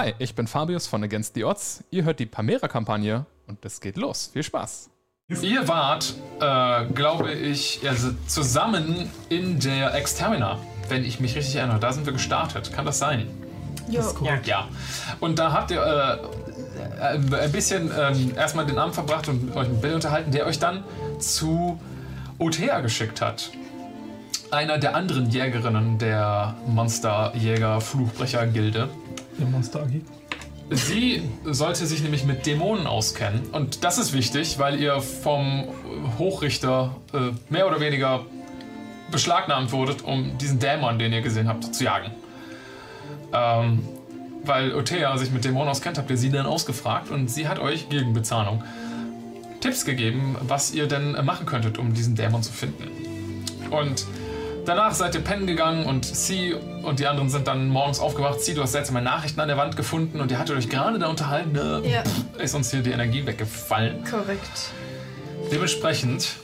Hi, ich bin Fabius von Against the Odds. Ihr hört die Pamera-Kampagne und es geht los. Viel Spaß. Ihr wart, äh, glaube ich, also zusammen in der Extermina, wenn ich mich richtig erinnere. Da sind wir gestartet. Kann das sein? Jo. Ja. ja. Und da habt ihr äh, äh, ein bisschen ähm, erstmal den Abend verbracht und euch mit Bill unterhalten, der euch dann zu Othea geschickt hat. Einer der anderen Jägerinnen der Monsterjäger-Fluchbrecher-Gilde. Der Monster AG. Sie sollte sich nämlich mit Dämonen auskennen. Und das ist wichtig, weil ihr vom Hochrichter äh, mehr oder weniger beschlagnahmt wurdet, um diesen Dämon, den ihr gesehen habt, zu jagen. Ähm, weil Othea sich mit Dämonen auskennt, habt ihr sie dann ausgefragt und sie hat euch gegen Bezahlung Tipps gegeben, was ihr denn machen könntet, um diesen Dämon zu finden. Und danach seid ihr pennen gegangen und sie und die anderen sind dann morgens aufgewacht. Sie, du hast seltsame Nachrichten an der Wand gefunden und ihr hattet euch gerade da unterhalten. Ne? Ja. Ist uns hier die Energie weggefallen. Korrekt. Dementsprechend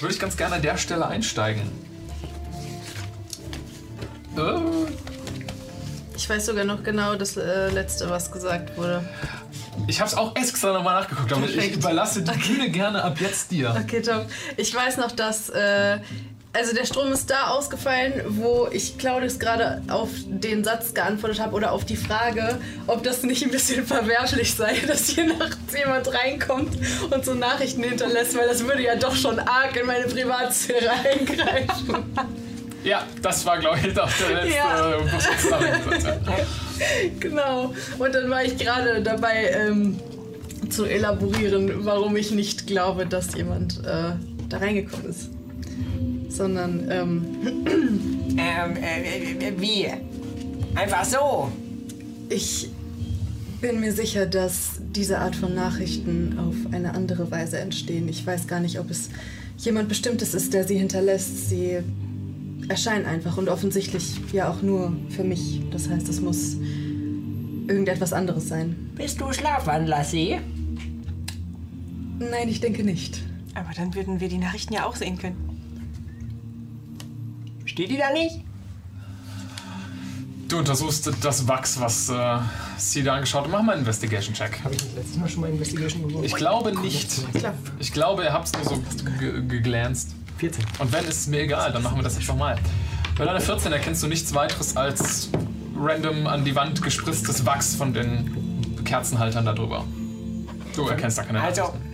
würde ich ganz gerne an der Stelle einsteigen. Äh, Ich weiß sogar noch genau das äh, letzte, was gesagt wurde. ich habe es auch extra nochmal nachgeguckt, aber ich Perfekt. überlasse die Bühne gerne ab jetzt dir. Okay, top. Ich weiß noch, dass. Äh, also der Strom ist da ausgefallen, wo ich Claudius gerade auf den Satz geantwortet habe oder auf die Frage, ob das nicht ein bisschen verwerflich sei, dass hier nachts jemand reinkommt und so Nachrichten hinterlässt, weil das würde ja doch schon arg in meine Privatsphäre eingreifen. Ja, das war, glaube ich, auch der letzte Ja. genau. Und dann war ich gerade dabei ähm, zu elaborieren, warum ich nicht glaube, dass jemand äh, da reingekommen ist. Sondern, ähm, Ähm, äh, äh, wie? Einfach so. Ich bin mir sicher, dass diese Art von Nachrichten auf eine andere Weise entstehen. Ich weiß gar nicht, ob es jemand Bestimmtes ist, der sie hinterlässt. Sie erscheinen einfach und offensichtlich ja auch nur für mich. Das heißt, es muss irgendetwas anderes sein. Bist du Schlafwandler? Nein, ich denke nicht. Aber dann würden wir die Nachrichten ja auch sehen können. Steht die da nicht? Du untersuchst das Wachs, was äh, sie da angeschaut hat. Mach mal einen Investigation-Check. Habe ich nicht letztes Mal schon mal Investigation geworfen? Ich glaube nicht. Ich glaube, ihr habt es nur so ge- geglanzt. 14. Und wenn, ist es mir egal, dann machen wir das jetzt nochmal. Bei deiner 14 erkennst du nichts weiteres als random an die Wand gespritztes Wachs von den Kerzenhaltern da drüber. Du erkennst da keine Also, Nachrichten.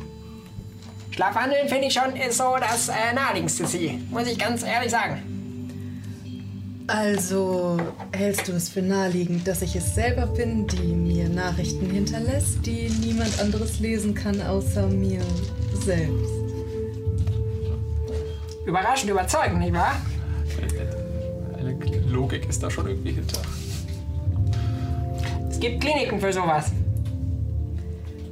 Schlafwandeln finde ich schon ist so das äh, naheliegendste Sie. Muss ich ganz ehrlich sagen. Also hältst du es für naheliegend, dass ich es selber bin, die mir Nachrichten hinterlässt, die niemand anderes lesen kann außer mir selbst? Überraschend überzeugend, nicht wahr? Eine Logik ist da schon irgendwie hinter. Es gibt Kliniken für sowas.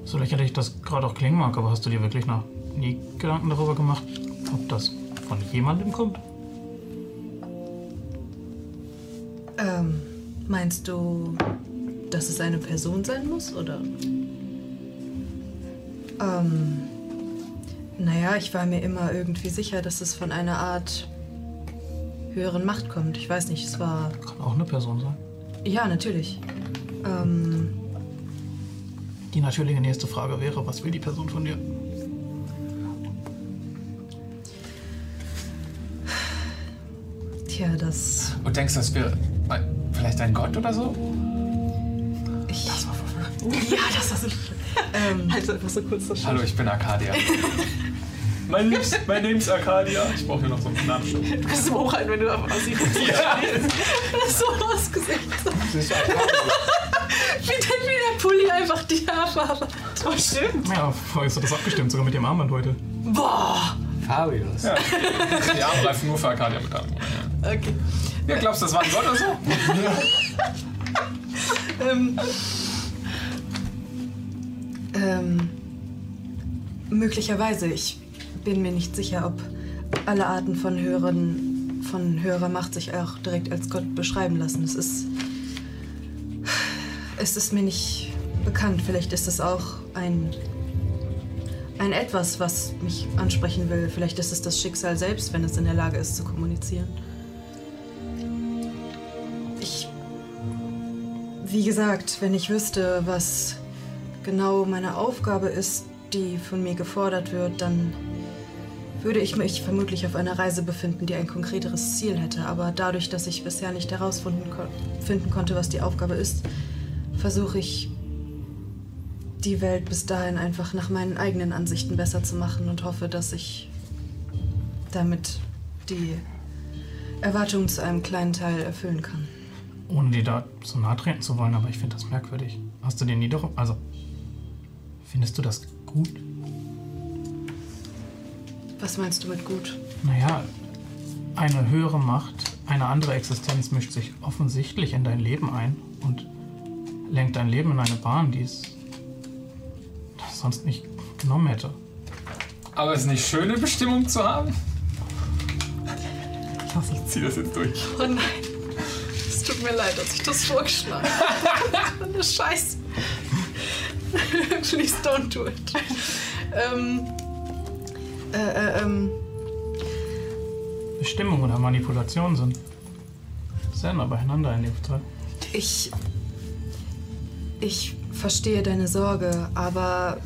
So lächerlich das gerade auch klingen mag, aber hast du dir wirklich noch nie Gedanken darüber gemacht, ob das von jemandem kommt? Ähm, meinst du, dass es eine Person sein muss, oder? Ähm, naja, ich war mir immer irgendwie sicher, dass es von einer Art höheren Macht kommt. Ich weiß nicht, es war... Kann auch eine Person sein. Ja, natürlich. Ähm, Die natürliche nächste Frage wäre, was will die Person von dir? tja, das... Und denkst du, das wäre äh, vielleicht ein Gott oder so? Ich, das war Ja, das war so... ähm, Also einfach so kurz das Hallo, ich bin Arcadia. mein, mein Name ist Arcadia. Ich brauche hier noch so einen Namensschutz. Du kannst es mal hochhalten, wenn du aussiehst. so ausgesehen. Wie denn wie der Pulli einfach die Haarfarbe. Oh, stimmt. Ja, vorher ist das abgestimmt, sogar mit dem Armband heute. Boah! Fabius. Ja. Die Arme greifen nur für Arcadia mit an. Okay. Ja, glaubst du, das war ein Gott oder so? Ähm, ähm, möglicherweise. Ich bin mir nicht sicher, ob alle Arten von höheren, von höherer Macht sich auch direkt als Gott beschreiben lassen. Es ist, es ist mir nicht bekannt. Vielleicht ist es auch ein, ein Etwas, was mich ansprechen will. Vielleicht ist es das Schicksal selbst, wenn es in der Lage ist zu kommunizieren. Ich wie gesagt, wenn ich wüsste, was genau meine Aufgabe ist, die von mir gefordert wird, dann würde ich mich vermutlich auf einer Reise befinden, die ein konkreteres Ziel hätte. Aber dadurch, dass ich bisher nicht herausfinden ko konnte, was die Aufgabe ist, versuche ich die Welt bis dahin einfach nach meinen eigenen Ansichten besser zu machen und hoffe, dass ich damit die Erwartungen zu einem kleinen Teil erfüllen kann. Ohne dir da so nahe treten zu wollen, aber ich finde das merkwürdig. Hast du dir nie doch. Also. Findest du das gut? Was meinst du mit gut? Naja, eine höhere Macht, eine andere Existenz mischt sich offensichtlich in dein Leben ein und lenkt dein Leben in eine Bahn, die es sonst nicht genommen hätte. Aber es ist nicht schön, eine Bestimmung zu haben? Ich hoffe, ich ziehe das jetzt durch. Oh nein. Es tut mir leid, dass ich das vorgeschlagen habe. Eine Scheiße. Please don't do it. Ähm. Äh, äh, ähm. Bestimmung oder Manipulation sind sehr nah beieinander in dem Fall. Ich. Ich verstehe deine Sorge, aber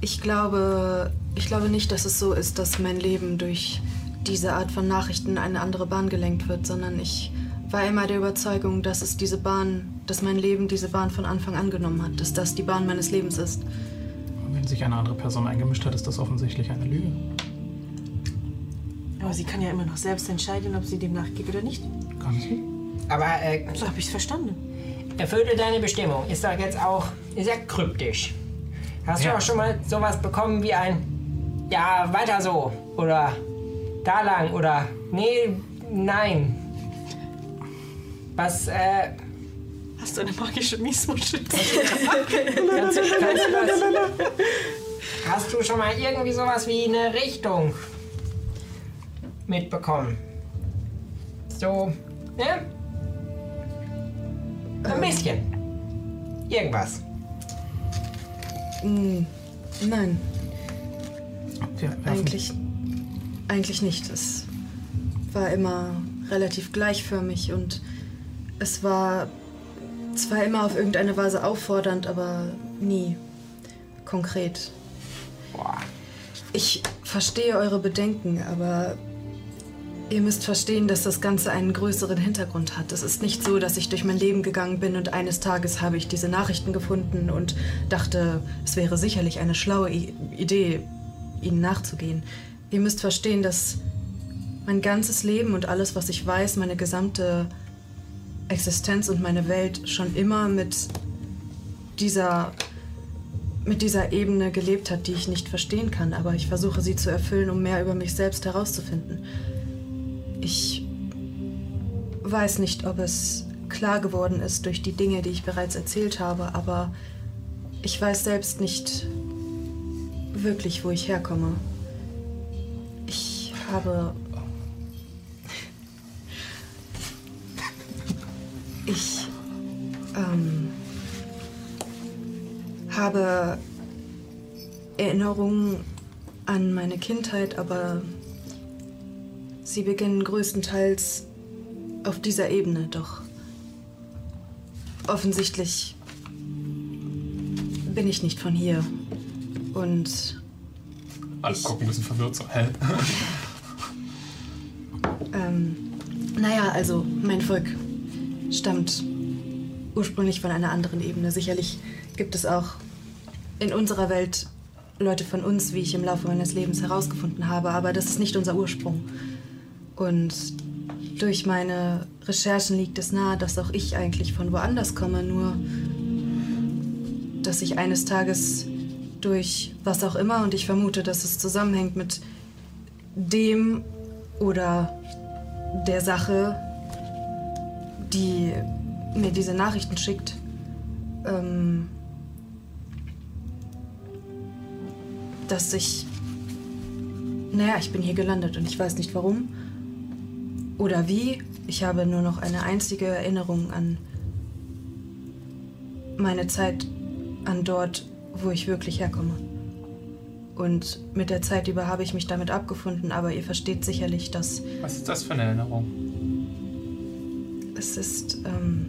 ich glaube. Ich glaube nicht, dass es so ist, dass mein Leben durch diese Art von Nachrichten in eine andere Bahn gelenkt wird, sondern ich war immer der Überzeugung, dass es diese Bahn, dass mein Leben diese Bahn von Anfang an genommen hat, dass das die Bahn meines Lebens ist. Und wenn sich eine andere Person eingemischt hat, ist das offensichtlich eine Lüge. Aber sie kann ja immer noch selbst entscheiden, ob sie dem nachgeht oder nicht. Kann sie? Aber äh, So habe ich es verstanden. Erfüllte deine Bestimmung. Ist doch jetzt auch sehr kryptisch. Hast Ja. du auch schon mal sowas bekommen wie ein Ja, weiter so? Oder da lang? Oder Nee, nein. Was, äh, Hast du eine magische Miesmuschel? kannst kannst du Hast du schon mal irgendwie sowas wie eine Richtung mitbekommen? So, ne? Ein bisschen. Irgendwas. Hm, nein, werfen- eigentlich, eigentlich nicht. Es war immer relativ gleichförmig und es war zwar immer auf irgendeine Weise auffordernd, aber nie konkret. Boah. Ich verstehe eure Bedenken, aber ihr müsst verstehen, dass das Ganze einen größeren Hintergrund hat. Es ist nicht so, dass ich durch mein Leben gegangen bin und eines Tages habe ich diese Nachrichten gefunden und dachte, es wäre sicherlich eine schlaue I Idee, ihnen nachzugehen. Ihr müsst verstehen, dass mein ganzes Leben und alles, was ich weiß, meine gesamte Existenz und meine Welt schon immer mit dieser mit dieser Ebene gelebt hat, die ich nicht verstehen kann, aber ich versuche sie zu erfüllen, um mehr über mich selbst herauszufinden. Ich weiß nicht, ob es klar geworden ist durch die Dinge, die ich bereits erzählt habe, aber ich weiß selbst nicht wirklich, wo ich herkomme. Ich habe... Ich... Ähm, habe Erinnerungen an meine Kindheit, aber sie beginnen größtenteils auf dieser Ebene, doch offensichtlich bin ich nicht von hier. Und Alle gucken ein bisschen verwirrt so. Hä? ähm, naja, also mein Volk stammt ursprünglich von einer anderen Ebene. Sicherlich gibt es auch in unserer Welt Leute von uns, wie ich im Laufe meines Lebens herausgefunden habe, aber das ist nicht unser Ursprung. Und durch meine Recherchen liegt es nahe, dass auch ich eigentlich von woanders komme, nur dass ich eines Tages durch was auch immer, und ich vermute, dass es zusammenhängt mit dem oder der Sache, die mir diese Nachrichten schickt, ähm, dass ich. Naja, ich bin hier gelandet und ich weiß nicht warum oder wie. Ich habe nur noch eine einzige Erinnerung an meine Zeit, an dort, wo ich wirklich herkomme. Und mit der Zeit über habe ich mich damit abgefunden, aber ihr versteht sicherlich, dass Was ist das für eine Erinnerung? es ist. Ähm,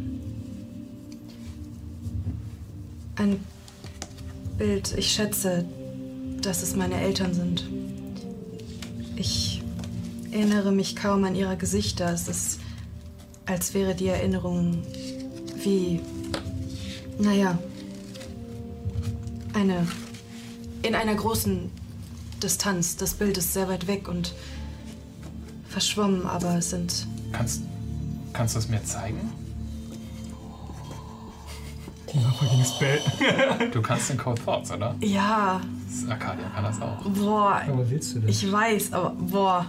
Ein Bild. Ich schätze, dass es meine Eltern sind. Ich erinnere mich kaum an ihre Gesichter. Es ist, als wäre die Erinnerung wie, naja, eine, in einer großen Distanz. Das Bild ist sehr weit weg und verschwommen, aber es sind Kannst, kannst du es mir zeigen? Fucking Spell. Du kannst den Code Thoughts, oder? Ja, Das Arcadia kann das auch. boah, Aber willst du das? ich weiß, aber boah.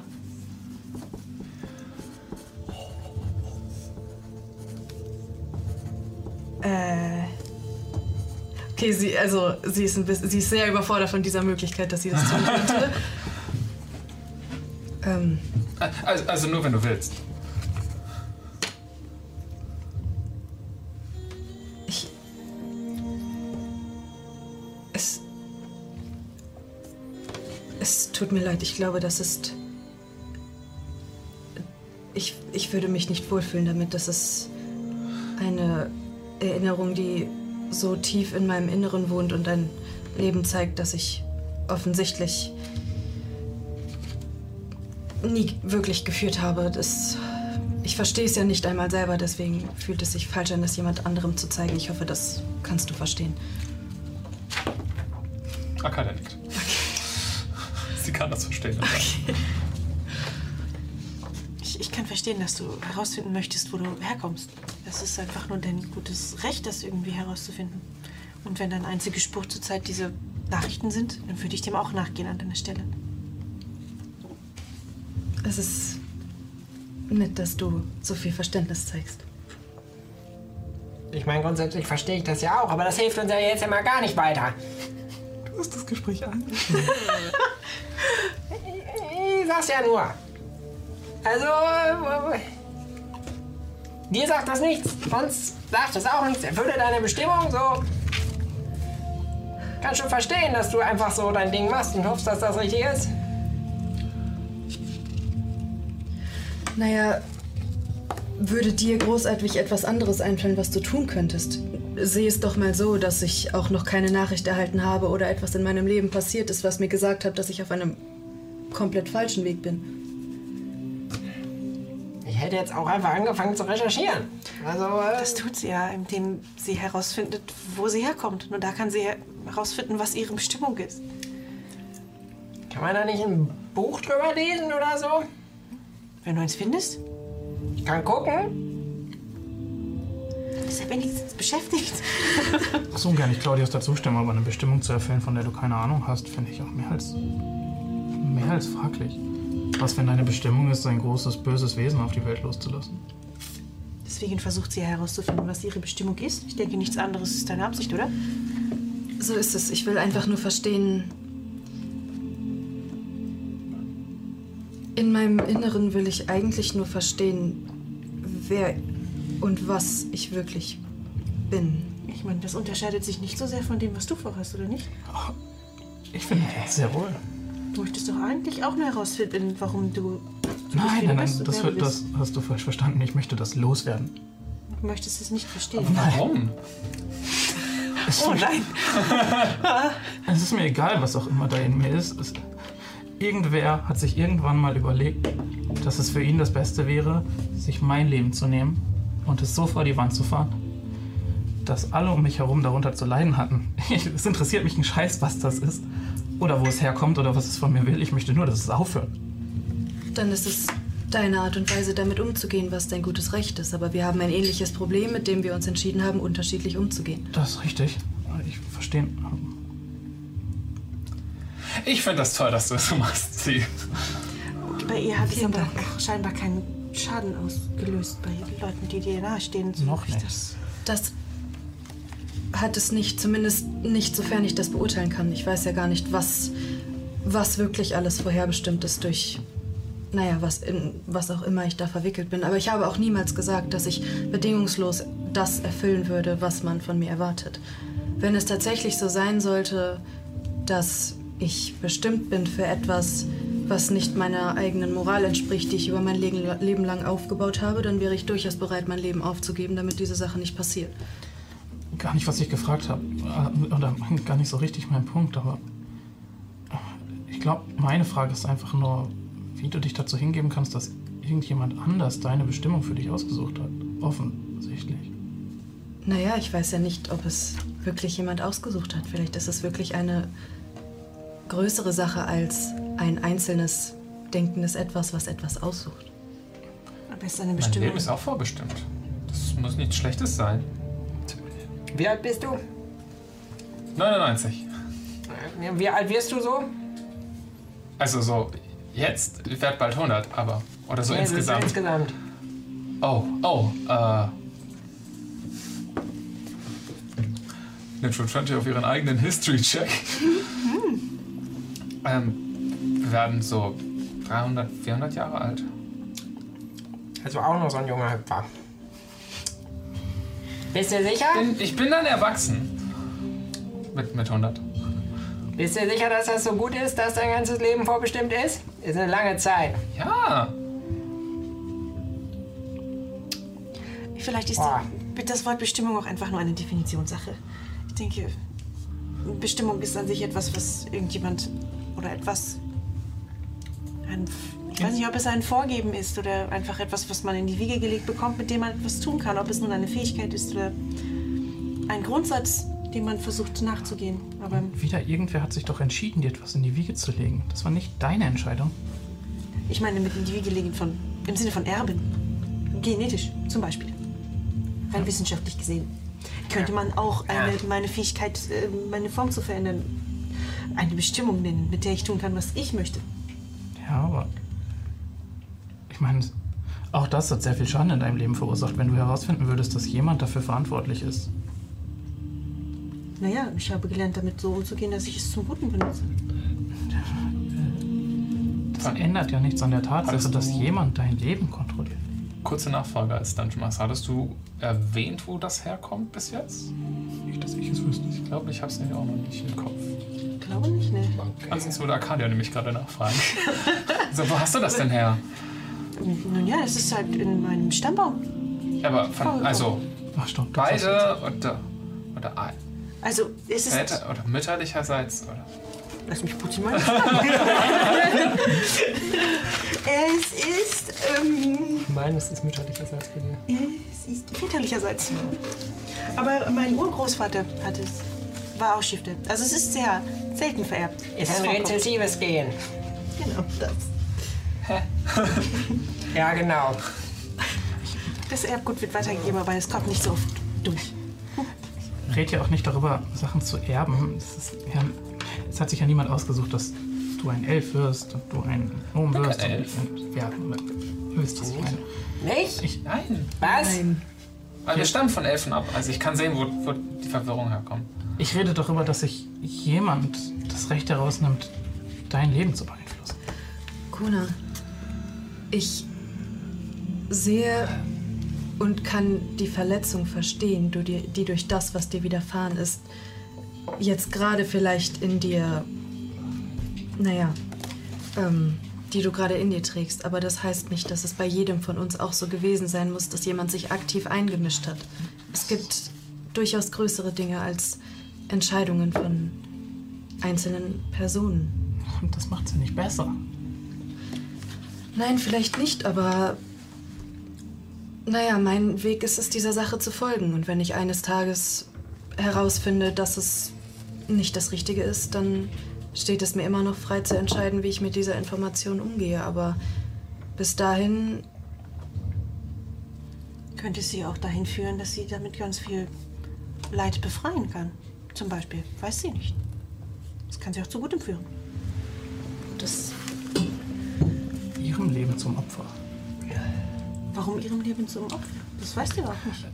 Äh. Okay, sie, also, sie ist, ein bisschen, sie ist sehr überfordert von dieser Möglichkeit, dass sie das tun könnte. ähm, Also, also nur wenn du willst. ich. Es. Es tut mir leid, ich glaube, das ist. Ich, ich würde mich nicht wohlfühlen damit. Das ist eine Erinnerung, die so tief in meinem Inneren wohnt und ein Leben zeigt, das ich offensichtlich nie wirklich geführt habe. Das, ich verstehe es ja nicht einmal selber, deswegen fühlt es sich falsch an, das jemand anderem zu zeigen. Ich hoffe, das kannst du verstehen. Arcadia nickt. Sie kann das verstehen. Ich, ich kann verstehen, dass du herausfinden möchtest, wo du herkommst. Es ist einfach nur dein gutes Recht, das irgendwie herauszufinden. Und wenn deine einzige Spur zurzeit diese Nachrichten sind, dann würde ich dem auch nachgehen an deiner Stelle. Es ist nett, dass du so viel Verständnis zeigst. Ich meine, grundsätzlich verstehe ich das ja auch, aber das hilft uns ja jetzt immer gar nicht weiter. Du hast das Gespräch an. Ich sag's ja nur. Also, äh, dir sagt das nichts, uns sagt das auch nichts. Erfülle deine Bestimmung, so. Kann schon verstehen, dass du einfach so dein Ding machst und hoffst, dass das richtig ist. Naja, würde dir großartig etwas anderes einfallen, was du tun könntest? Sehe es doch mal so, dass ich auch noch keine Nachricht erhalten habe oder etwas in meinem Leben passiert ist, was mir gesagt hat, dass ich auf einem komplett falschen Weg bin. Ich hätte jetzt auch einfach angefangen zu recherchieren. Also, äh, Das tut sie ja, indem sie herausfindet, wo sie herkommt. Nur da kann sie herausfinden, was ihre Bestimmung ist. kann man da nicht ein Buch drüber lesen oder so? Wenn du eins findest, Ich kann gucken. ist er wenigstens beschäftigt. So ungern ich Claudius dazu stimmen, aber eine Bestimmung zu erfüllen, von der du keine Ahnung hast, finde ich auch mehr als, mehr als fraglich. Was, wenn deine Bestimmung ist, ein großes, böses Wesen auf die Welt loszulassen? Deswegen versucht sie ja herauszufinden, was ihre Bestimmung ist. Ich denke, nichts anderes ist deine Absicht, oder? So ist es. Ich will einfach nur verstehen. In meinem Inneren will ich eigentlich nur verstehen, wer und was ich wirklich bin. Ich meine, das unterscheidet sich nicht so sehr von dem, was du vorhast, oder nicht? Ich finde sehr wohl. Du möchtest doch eigentlich auch nur herausfinden, warum du. Nein, nein, bist nein, und das, wird, das hast du falsch verstanden. Ich möchte das loswerden. Du möchtest es nicht verstehen. Warum? Oh nein! Es ist mir egal, was auch immer da in mir ist. Es, irgendwer hat sich irgendwann mal überlegt, dass es für ihn das Beste wäre, sich mein Leben zu nehmen und es so vor die Wand zu fahren, dass alle um mich herum darunter zu leiden hatten. es interessiert mich ein Scheiß, was das ist. Oder wo es herkommt oder was es von mir will. Ich möchte nur, dass es aufhört. Dann ist es deine Art und Weise, damit umzugehen, was dein gutes Recht ist. Aber wir haben ein ähnliches Problem, mit dem wir uns entschieden haben, unterschiedlich umzugehen. Das ist richtig. Ich verstehe. Ich finde das toll, dass du das so machst, sie. Bei ihr hat es aber Dank. scheinbar keinen Schaden ausgelöst bei Leuten, die dir nahestehen. So Noch nicht. Das Das hat es nicht, zumindest nicht, sofern ich das beurteilen kann. Ich weiß ja gar nicht, was, was wirklich alles vorherbestimmt ist durch, naja, was, in, was auch immer ich da verwickelt bin. Aber ich habe auch niemals gesagt, dass ich bedingungslos das erfüllen würde, was man von mir erwartet. Wenn es tatsächlich so sein sollte, dass ich bestimmt bin für etwas, was nicht meiner eigenen Moral entspricht, die ich über mein Leben Leben lang aufgebaut habe, dann wäre ich durchaus bereit, mein Leben aufzugeben, damit diese Sache nicht passiert. Gar nicht, was ich gefragt habe. Äh, Oder gar nicht so richtig mein Punkt, aber ich glaube, meine Frage ist einfach nur, wie du dich dazu hingeben kannst, dass irgendjemand anders deine Bestimmung für dich ausgesucht hat. Offensichtlich. Naja, ich weiß ja nicht, ob es wirklich jemand ausgesucht hat. Vielleicht ist es wirklich eine größere Sache als ein einzelnes denkendes Etwas, was etwas aussucht. Aber es ist eine Mein Bestimmung. Leben ist auch vorbestimmt. Das muss nichts Schlechtes sein. Wie alt bist du? 99. Wie alt wirst du so? Also so, jetzt, ich werde bald 100, aber. Oder so ist insgesamt. Insgesamt. Oh, oh, äh. Natural 20 auf ihren eigenen History-Check. ähm, wir werden so 300, 400 Jahre alt. Also auch noch so ein junger Hüpfer. Bist du sicher? Bin, ich bin dann erwachsen. Mit, mit 100. Bist du sicher, dass das so gut ist, dass dein ganzes Leben vorbestimmt ist? Ist eine lange Zeit. Ja. Vielleicht ist Boah. das Wort Bestimmung auch einfach nur eine Definitionssache. Ich denke, Bestimmung ist an sich etwas, was irgendjemand oder etwas. Ein, ich weiß nicht, ob es ein Vorgeben ist oder einfach etwas, was man in die Wiege gelegt bekommt, mit dem man etwas tun kann. Ob es nun eine Fähigkeit ist oder ein Grundsatz, dem man versucht nachzugehen. Aber Wieder irgendwer hat sich doch entschieden, dir etwas in die Wiege zu legen. Das war nicht deine Entscheidung. ich meine mit in die Wiege legen von, im Sinne von Erben. Genetisch zum Beispiel. Rein wissenschaftlich gesehen. Könnte man auch eine, meine Fähigkeit, äh, meine Form zu verändern, eine Bestimmung nennen, mit der ich tun kann, was ich möchte. Ja, aber. Ich meine, auch das hat sehr viel Schaden in deinem Leben verursacht, wenn du herausfinden würdest, dass jemand dafür verantwortlich ist. Naja, ich habe gelernt, damit so umzugehen, dass ich es zum Guten benutze. Das ändert ja nichts an der Tatsache, dass jemand dein Leben kontrolliert. Kurze Nachfrage als Dungeon Master. Hattest du erwähnt, wo das herkommt bis jetzt? Nicht, dass ich es wüsste. Ich glaube, ich habe es nämlich auch noch nicht im Kopf. Ich glaube nicht, ne? Ansonsten würde Arcadia nämlich gerade nachfragen. so, wo hast du das denn her? Nun ja, es ist halt in meinem Stammbaum. Ja, aber von, also Ach, sagst beide oder, oder ein- Also, es ist. väter- oder mütterlicherseits oder Lass mich putzen mal. es ist. Ähm, Meines ist mütterlicherseits bei dir. es ist väterlicherseits. Aber mein Urgroßvater hat es. War auch Stifter. Also, es ist sehr selten vererbt. Ist Es ein vorkommt. rezessives Gen. Genau, das. Ja, genau. Das Erbgut wird weitergegeben, aber es kommt nicht so oft durch. Red ja auch nicht darüber, Sachen zu erben. Es, ist ja, es hat sich ja niemand ausgesucht, dass du ein Elf wirst und du ein Gnome wirst. und- Elf. und- Ja, du was ich meine. Nicht? Ich, Nein. Was? Weil wir stammen von Elfen ab. Also ich kann sehen, wo, wo die Verwirrung herkommt. ich rede darüber, dass sich jemand das Recht herausnimmt, dein Leben zu beeinflussen. Kuna, ich sehe und kann die Verletzung verstehen, die durch das, was dir widerfahren ist, jetzt gerade vielleicht in dir, naja, ähm, die du gerade in dir trägst. Aber das heißt nicht, dass es bei jedem von uns auch so gewesen sein muss, dass jemand sich aktiv eingemischt hat. Es gibt durchaus größere Dinge als Entscheidungen von einzelnen Personen. Und das macht sie nicht besser. Nein, vielleicht nicht, aber naja, mein Weg ist es, dieser Sache zu folgen. Und wenn ich eines Tages herausfinde, dass es nicht das Richtige ist, dann steht es mir immer noch frei zu entscheiden, wie ich mit dieser Information umgehe. Aber bis dahin, Könnte sie auch dahin führen, dass sie damit ganz viel Leid befreien kann. Zum Beispiel. Weiß sie nicht. Das kann sie auch zu Gutem führen. das Ihrem Leben zum Opfer. Warum ihrem Leben zum Opfer? Das weiß sie auch nicht.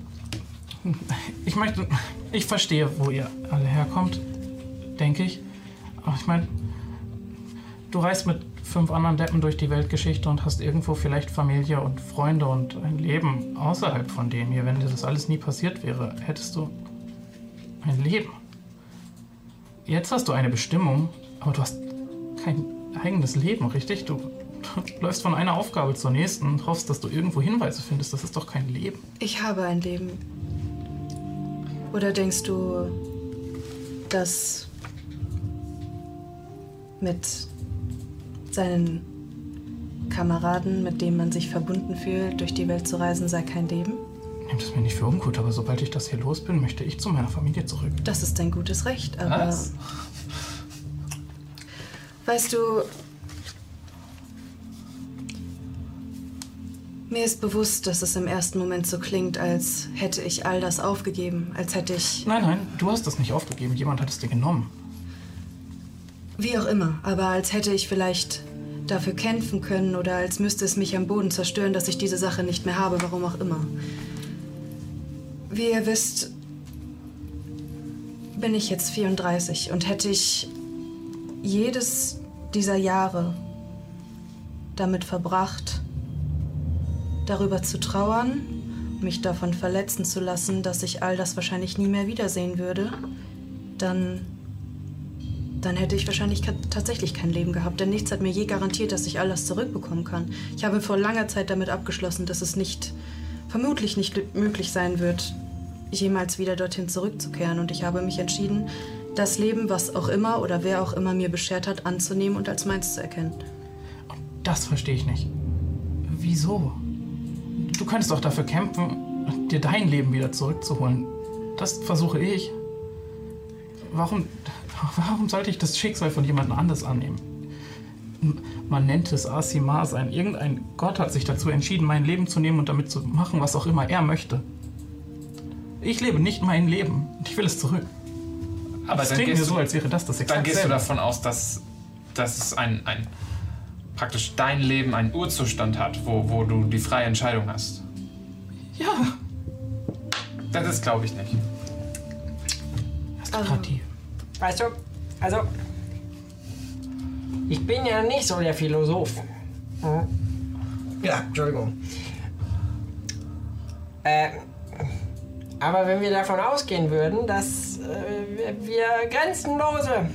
Ich möchte, ich verstehe, wo ihr alle herkommt, denke ich. Aber ich meine, du reist mit fünf anderen Deppen durch die Weltgeschichte und hast irgendwo vielleicht Familie und Freunde und ein Leben außerhalb von dem hier. Wenn dir das alles nie passiert wäre, hättest du ein Leben. Jetzt hast du eine Bestimmung, aber du hast kein eigenes Leben, richtig? Du, du läufst von einer Aufgabe zur nächsten und hoffst, dass du irgendwo Hinweise findest. Das ist doch kein Leben. ich habe ein Leben. Oder denkst du, dass mit seinen Kameraden, mit denen man sich verbunden fühlt, durch die Welt zu reisen, sei kein Leben? Nehmt es mir nicht für ungut, aber sobald ich das hier los bin, möchte ich zu meiner Familie zurück. Das ist dein gutes Recht, aber. Was? Weißt du. Mir ist bewusst, dass es im ersten Moment so klingt, als hätte ich all das aufgegeben, als hätte ich. Nein, nein, du hast es nicht aufgegeben. Jemand hat es dir genommen. Wie auch immer, aber als hätte ich vielleicht dafür kämpfen können oder als müsste es mich am Boden zerstören, dass ich diese Sache nicht mehr habe, warum auch immer. Wie ihr wisst, bin ich jetzt 34 und hätte ich jedes dieser Jahre damit verbracht, darüber zu trauern, mich davon verletzen zu lassen, dass ich all das wahrscheinlich nie mehr wiedersehen würde, dann dann hätte ich wahrscheinlich tatsächlich kein Leben gehabt, denn nichts hat mir je garantiert, dass ich all das zurückbekommen kann. Ich habe vor langer Zeit damit abgeschlossen, dass es nicht, vermutlich nicht möglich sein wird, jemals wieder dorthin zurückzukehren. Und ich habe mich entschieden, das Leben, was auch immer oder wer auch immer mir beschert hat, anzunehmen und als meins zu erkennen. Das verstehe ich nicht. Wieso? Du könntest doch dafür kämpfen, dir dein Leben wieder zurückzuholen. Das versuche ich. Warum, warum sollte ich das Schicksal von jemandem anders annehmen? Man nennt es Asima sein. Irgendein Gott hat sich dazu entschieden, mein Leben zu nehmen und damit zu machen, was auch immer er möchte. Ich lebe nicht mein Leben. und Ich will es zurück. Aber Es klingt mir so, du, als wäre das das dann gehst du selbe. davon aus, dass, dass es ein, ein praktisch dein Leben einen Urzustand hat, wo, wo du die freie Entscheidung hast. Ja, Das ist glaube ich nicht. Aristokratie. Weißt du, also, ich bin ja nicht so der Philosoph. Hm? Ja, Entschuldigung. Äh, aber wenn wir davon ausgehen würden, dass äh, wir grenzenlose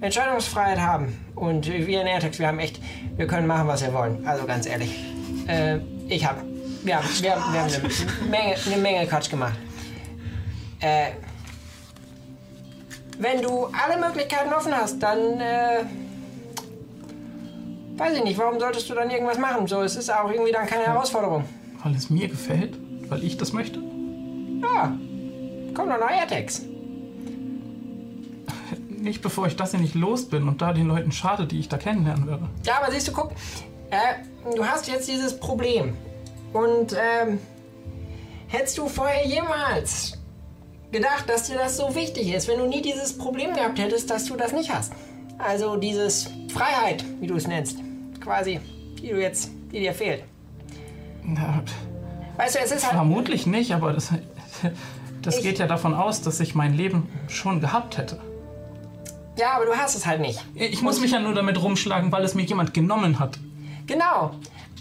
Entscheidungsfreiheit haben und wir in Airtex, wir haben echt, wir können machen, was wir wollen. Also ganz ehrlich, äh, ich hab, wir haben, wir, haben- wir haben eine Menge, eine Menge Quatsch gemacht. Äh, wenn du alle Möglichkeiten offen hast, dann äh, weiß ich nicht, warum solltest du dann irgendwas machen? So, es ist auch irgendwie dann keine Herausforderung. Weil es mir gefällt? Weil ich das möchte? Ja, komm doch nach Airtex. Nicht bevor ich das hier nicht los bin und da den Leuten schade, die ich da kennenlernen werde. Ja, aber siehst du, guck, äh, du hast jetzt dieses Problem. Und ähm, hättest du vorher jemals gedacht, dass dir das so wichtig ist, wenn du nie dieses Problem gehabt hättest, dass du das nicht hast? Also dieses Freiheit, wie du es nennst, quasi, die du jetzt, die dir fehlt. Na, Weißt du, es ist halt. vermutlich nicht, aber das, das geht ja davon aus, dass ich mein Leben schon gehabt hätte. Ja, aber du hast es halt nicht. Ich muss mich ja nur damit rumschlagen, weil es mir jemand genommen hat. Genau.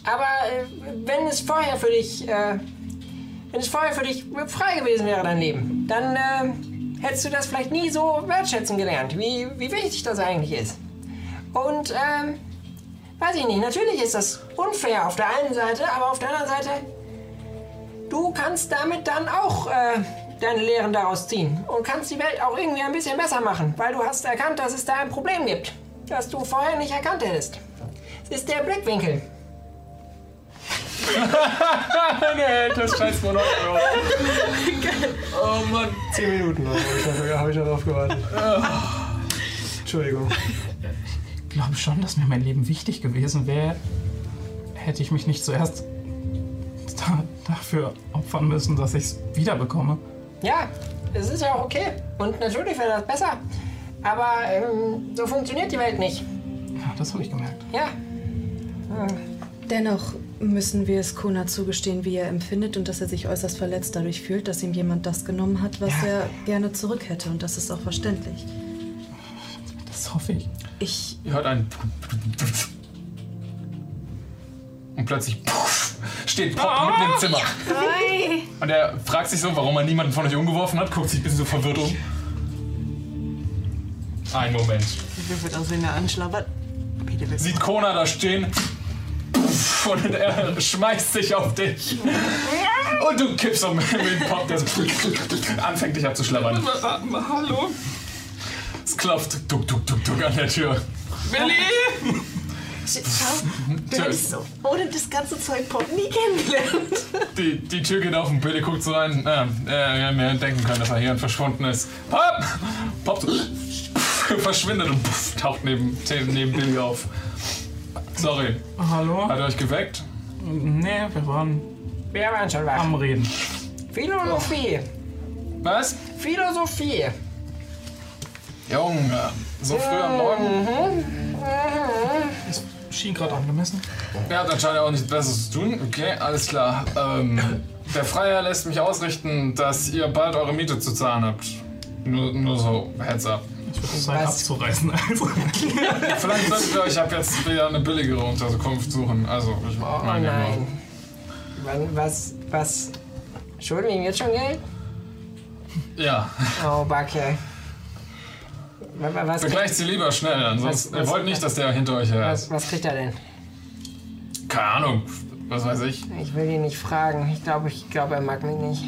Aber äh, wenn es vorher für dich, äh, wenn es vorher für dich frei gewesen wäre, dein Leben, dann äh, hättest du das vielleicht nie so wertschätzen gelernt, wie, wie wichtig das eigentlich ist. Und, ähm, weiß ich nicht, natürlich ist das unfair auf der einen Seite, aber auf der anderen Seite, du kannst damit dann auch äh, deine Lehren daraus ziehen und kannst die Welt auch irgendwie ein bisschen besser machen, weil du hast erkannt, dass es da ein Problem gibt, das du vorher nicht erkannt hättest. Es ist der Blickwinkel. Geld, das scheiß Monat. Oh Mann. Zehn Minuten habe ich darauf gewartet. Entschuldigung. Ich glaube schon, dass mir mein Leben wichtig gewesen wäre, hätte ich mich nicht zuerst da, dafür opfern müssen, dass ich es wiederbekomme. Ja, es ist ja auch okay. Und natürlich wäre das besser. Aber ähm, so funktioniert die Welt nicht. Ja, das habe ich gemerkt. Ja. Dennoch müssen wir es Kona zugestehen, wie er empfindet und dass er sich äußerst verletzt dadurch fühlt, dass ihm jemand das genommen hat, was Ja. er gerne zurück hätte. Und das ist auch verständlich. Das hoffe ich. Ich. Ihr hört ein. Und plötzlich steht Pop mitten im Zimmer. Und er fragt sich so, warum er niemanden von euch umgeworfen hat, guckt sich ein bisschen so verwirrt um. Ein Moment. Wie wird aus, wenn er anschlabbert? Peter Sieht Kona da stehen. Und er schmeißt sich auf dich. Und du kippst um mit dem Pop, der so anfängt dich abzuschlabbern. Hallo? Es klopft tuk, tuk, tuk, tuk an der Tür. Willi! Schau, du hättest so ohne das ganze Zeug Pop nie kennengelernt. Die, die Tür geht auf und Billy guckt so rein. Ja, er hätte mir denken können, dass er hier verschwunden ist. Pop! Pop so, verschwindet und puff, taucht neben, neben Billy auf. Sorry, Hallo? hat er euch geweckt? Nee, wir waren Wir waren schon wach. am Reden. Philosophie. Was? Philosophie. Junge, so früh am Morgen? Es schien gerade angemessen. Er hat anscheinend auch nichts Besseres zu tun. Okay, alles klar. Ähm, der Freiherr lässt mich ausrichten, dass ihr bald eure Miete zu zahlen habt. Nur, nur so, Heads up. Es wird Zeit Was? abzureißen. Also. Vielleicht solltet ihr euch ab jetzt wieder eine billigere Unterkunft suchen. Also, ich Oh meine, nein. Wann, was, was? Schulden wir ihm jetzt schon Geld? Ja, Oh, Backe. Was, was, vergleicht sie lieber schnell, ansonsten. Was- Ihr was- wollt nicht, dass der hinter euch her was, ist. was kriegt er denn? Keine Ahnung, was weiß ich. Ich will ihn nicht fragen. Ich glaube, ich glaube, er mag mich nicht.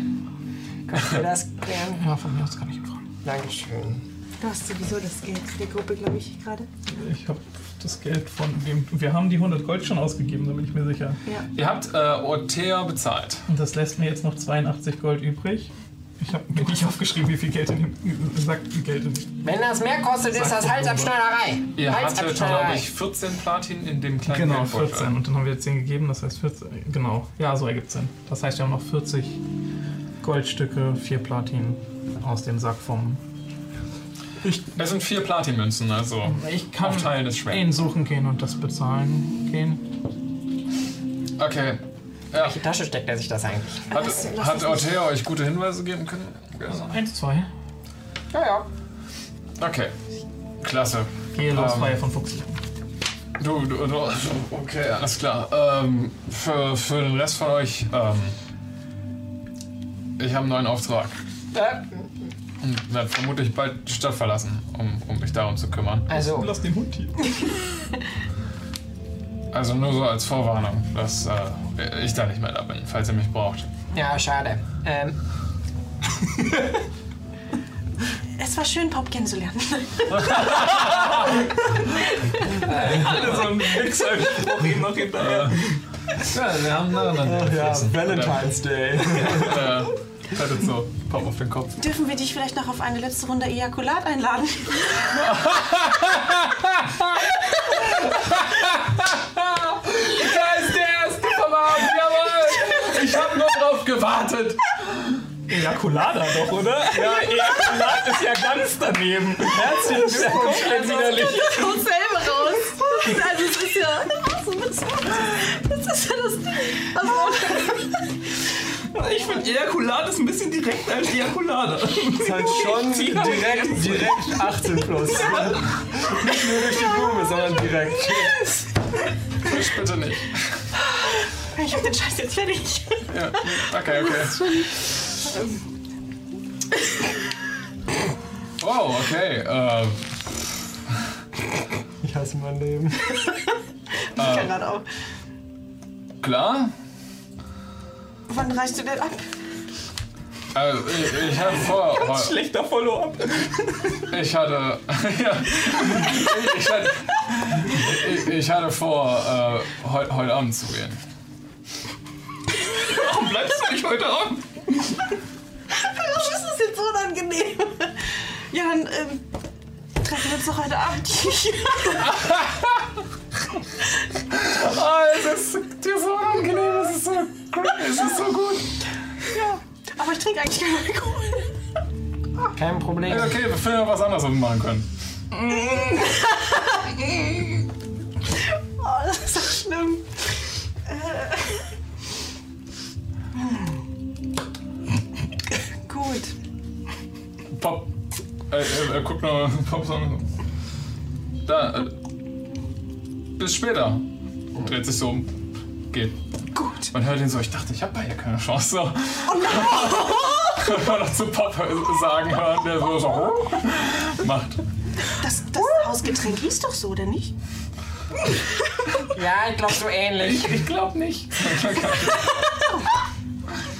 Kannst du das klären? Ja, von mir aus kann ich ihn fragen. Dankeschön. Du hast sowieso das Geld der Gruppe, glaube ich, gerade. Ich habe das Geld von dem. Wir haben die 100 Gold schon ausgegeben, da bin ich mir sicher. Ja. Ihr habt äh, Ortea bezahlt. Und das lässt mir jetzt noch 82 Gold übrig. Ich habe mir nicht aufgeschrieben, wie viel Geld in dem Sack Geld in dem. Wenn das mehr kostet, ist das Halsabschneiderei. Ihr hattet, glaube ich, 14 Platin in dem kleinen Genau, Geldbeutel. 14. Und dann haben wir 10 gegeben, das heißt 14. Genau, ja, so ergibt Sinn. Das heißt, wir haben noch 40 Goldstücke, 4 Platin aus dem Sack vom. Ich, Es sind vier Platinmünzen, also ich kann aufteilen ist schwer. ihn suchen gehen und das bezahlen gehen. Okay. Ja. Welche Tasche steckt er sich das eigentlich? Hat, Lass- lass hat Ortega euch gute Hinweise geben können? Also 1, 2. Ja, ja. Okay. Klasse. Gehe los, Ähm. Freier von Fuchs. Du, du, du, okay, alles klar. Ähm, für, für den Rest von euch, ähm, ich habe einen neuen Auftrag. Äh, Und werde vermutlich bald die Stadt verlassen, um, um mich darum zu kümmern. also, Lass den Hund hier. Also nur so als Vorwarnung, dass äh, ich da nicht mehr da bin, falls ihr mich braucht. ja, schade. Ähm, Es war schön, Pop kennenzulernen. so ein Mixer-Spruch ihm noch hinterher. Ja, wir haben nacheinander Ja, Valentine's Day. äh, Pettet so, Pop auf den Kopf. Dürfen wir dich vielleicht noch auf eine letzte Runde Ejakulat einladen? gewartet. Ejakulada doch, oder? Ja, Ejakulat ist ja ganz daneben. Herzlichen Glückwunsch, widerlich. kommt selber raus. Also es ist ja. Das ist ja das Ding. Also, Ich finde Ejakulat ist ein bisschen direkt als Ejakulade. Ist halt schon direkt, direkt 18 plus. Nicht nur durch die Blume, sondern direkt. Fisch bitte nicht. Ich hab den Scheiß jetzt fertig. Ja, okay, okay. Oh, okay. Äh, Ich hasse mein Leben. Ich kann gerade auch. klar. Wann reichst du denn ab? Also, ich, ich hatte vor. Schlechter Follow-up. Ich hatte. Ja, ich, hatte ich, ich hatte vor, äh, heu, heute Abend zu gehen. Warum bleibst du nicht heute Abend? Warum ist das jetzt so unangenehm? Ja, dann ähm, treffen wir uns doch heute Abend hier. Oh, es ist dir so unangenehm, es ist so, es ist so gut. Aber ich trinke eigentlich keinen Alkohol. kein Problem. Ja, okay, wir finden ja was anderes, was wir machen können. Oh, das ist so schlimm. Äh. Gut. Pop. Äh, äh, äh, guck nur, Pop so. Da. Äh, bis später. Dreht sich so um. Geht. Gut. Man hört ihn so, ich dachte, ich habe bei ihr keine Chance. So. Oh no! Kann man noch zu Papa sagen hören, der so, so macht. Das, das Hausgetränk hieß doch so, oder nicht? Ja, ich glaube so ähnlich. Ich glaube nicht.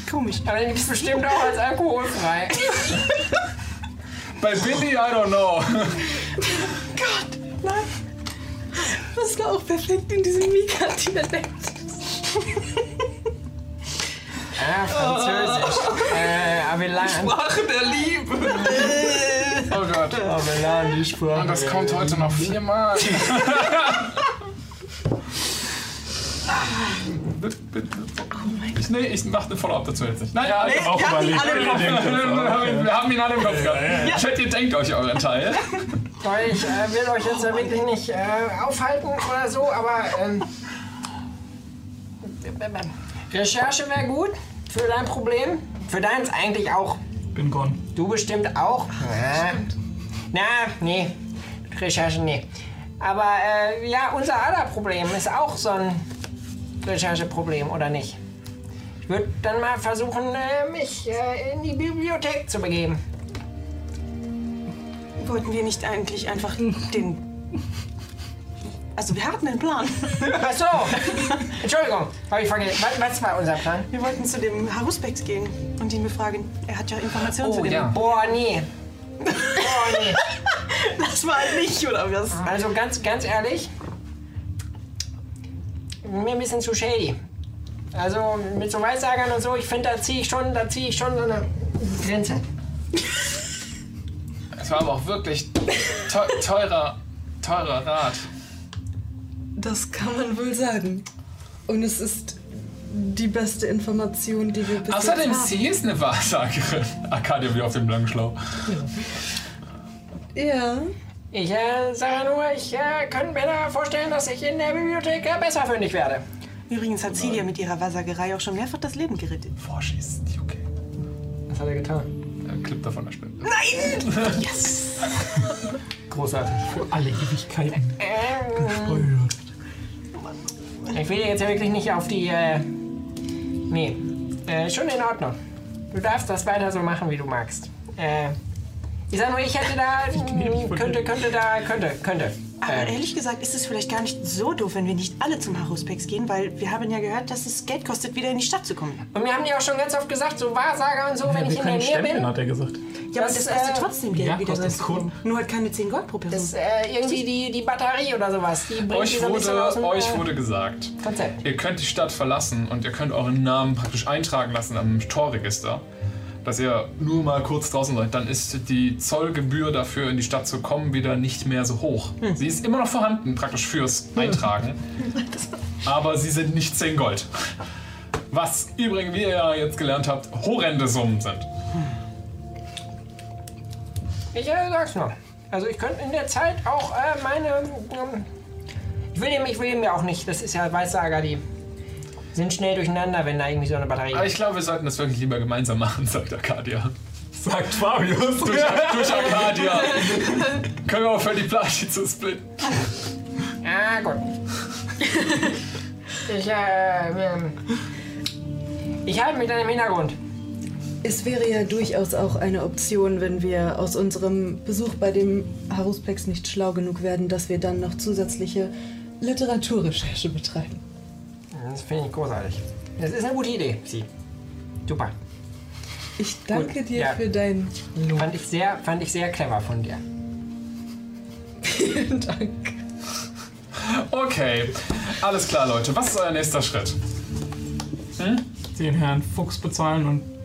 Komisch. Aber den gibt's bestimmt auch als alkoholfrei. Bei Billy, I don't know. Das war auch perfekt in diesem Mika-Dialekt. Ah, Französisch. Äh, Avelan. Sprache der Liebe. Oh Gott. Avelan, die Sprache. Und das kommt heute noch viermal. Ich, nee, ich mache eine Follow-up dazu jetzt nicht. Nein, ja, ich auch überlegt. wir haben ihn alle im Kopf gehabt. Chat, ihr denkt euch euren Teil. Toll, ich äh, will euch jetzt ja wirklich nicht äh, aufhalten oder so, aber ähm, Recherche wäre gut für dein Problem. Für deins eigentlich auch. Bin gone. Du bestimmt auch. Na, na nee. Recherche, nee. Aber äh, ja, unser aller Problem ist auch so ein Rechercheproblem, oder nicht? Ich würde dann mal versuchen, äh, mich äh, in die Bibliothek zu begeben. Wollten wir nicht eigentlich einfach den. Also, wir hatten einen Plan. Ach so! Entschuldigung, habe ich vergessen. Was, was war unser Plan? Wir wollten zu dem Harusbex gehen und ihn befragen. Er hat ja Informationen zu dem. Boah, nee. Boah, nee. Das war nicht, oder was? Also ganz, ganz ehrlich, mir ein bisschen zu shady. Also mit so Weissagern und so, ich finde, da ziehe ich schon, da ziehe ich schon so eine Grenze. Es war aber auch wirklich teu teurer, teurer Rat. Das kann man wohl sagen. Und es ist die beste Information, die wir bis Außerdem, jetzt haben. sie ist eine Wahrsagerin. Arcadia wie auf dem langen Schlauch. Ja. Ich äh, sage nur, ich äh, könnte mir da vorstellen, dass ich in der Bibliothek äh, besser fündig werde. Übrigens hat Celia mit ihrer Wahrsagerei auch schon mehrfach das Leben gerettet. Vorschießen, nicht okay. Was hat er getan? Er klippt da von der Spende. Großartig. Für alle Ewigkeiten. Ähm, ich will jetzt ja wirklich nicht auf die. Äh, nee, äh, schon in Ordnung. Du darfst das weiter so machen, wie du magst. Äh, ich sag nur, ich hätte da. könnte, könnte da, könnte, könnte. Aber Äh, ehrlich gesagt ist es vielleicht gar nicht so doof, wenn wir nicht alle zum Haruspex gehen, weil wir haben ja gehört, dass es Geld kostet, wieder in die Stadt zu kommen. und mir haben die auch schon ganz oft gesagt, so Wahrsager und so, wenn wir ich in der Nähe stempeln, bin. hat er gesagt. Ja, aber Das, das kostet äh, trotzdem Geld, ja, wieder kostet rauszukommen. Nur halt keine 10 Gold pro Person. Das, äh, irgendwie die, die Batterie oder sowas. Die bringt Euch die so wurde, aus dem euch äh, wurde gesagt, Konzept. ihr könnt die Stadt verlassen und ihr könnt euren Namen praktisch eintragen lassen am Torregister. Dass ihr nur mal kurz draußen seid, dann ist die Zollgebühr dafür, in die Stadt zu kommen, wieder nicht mehr so hoch. Sie ist immer noch vorhanden, praktisch fürs Eintragen. aber sie sind nicht 10 Gold. Was übrigens, wie ihr ja jetzt gelernt habt, horrende Summen sind. Ich äh, sag's nur. Also ich könnte in der Zeit auch äh, meine. Ähm, ich will dem, ich will dem ja auch nicht. Das ist ja Weissager, die sind schnell durcheinander, wenn da irgendwie so eine Batterie. Aber ich glaube, wir sollten das wirklich lieber gemeinsam machen, sagt Arcadia. Sagt Fabius. Durch, durch Arcadia. Können wir aufhören, die Platin zu splitten. Ah, gut. ich, äh, ähm, ich halte mich dann im Hintergrund. Es wäre ja durchaus auch eine Option, wenn wir aus unserem Besuch bei dem Harusplex nicht schlau genug werden, dass wir dann noch zusätzliche Literaturrecherche betreiben. Das finde ich großartig. Das ist eine gute Idee, Sie. Super. Ich danke dir ja. für dein Fand ich sehr, fand ich sehr clever von dir. vielen Dank. Okay, alles klar, Leute. Was ist euer nächster Schritt? Den Herrn Fuchs bezahlen und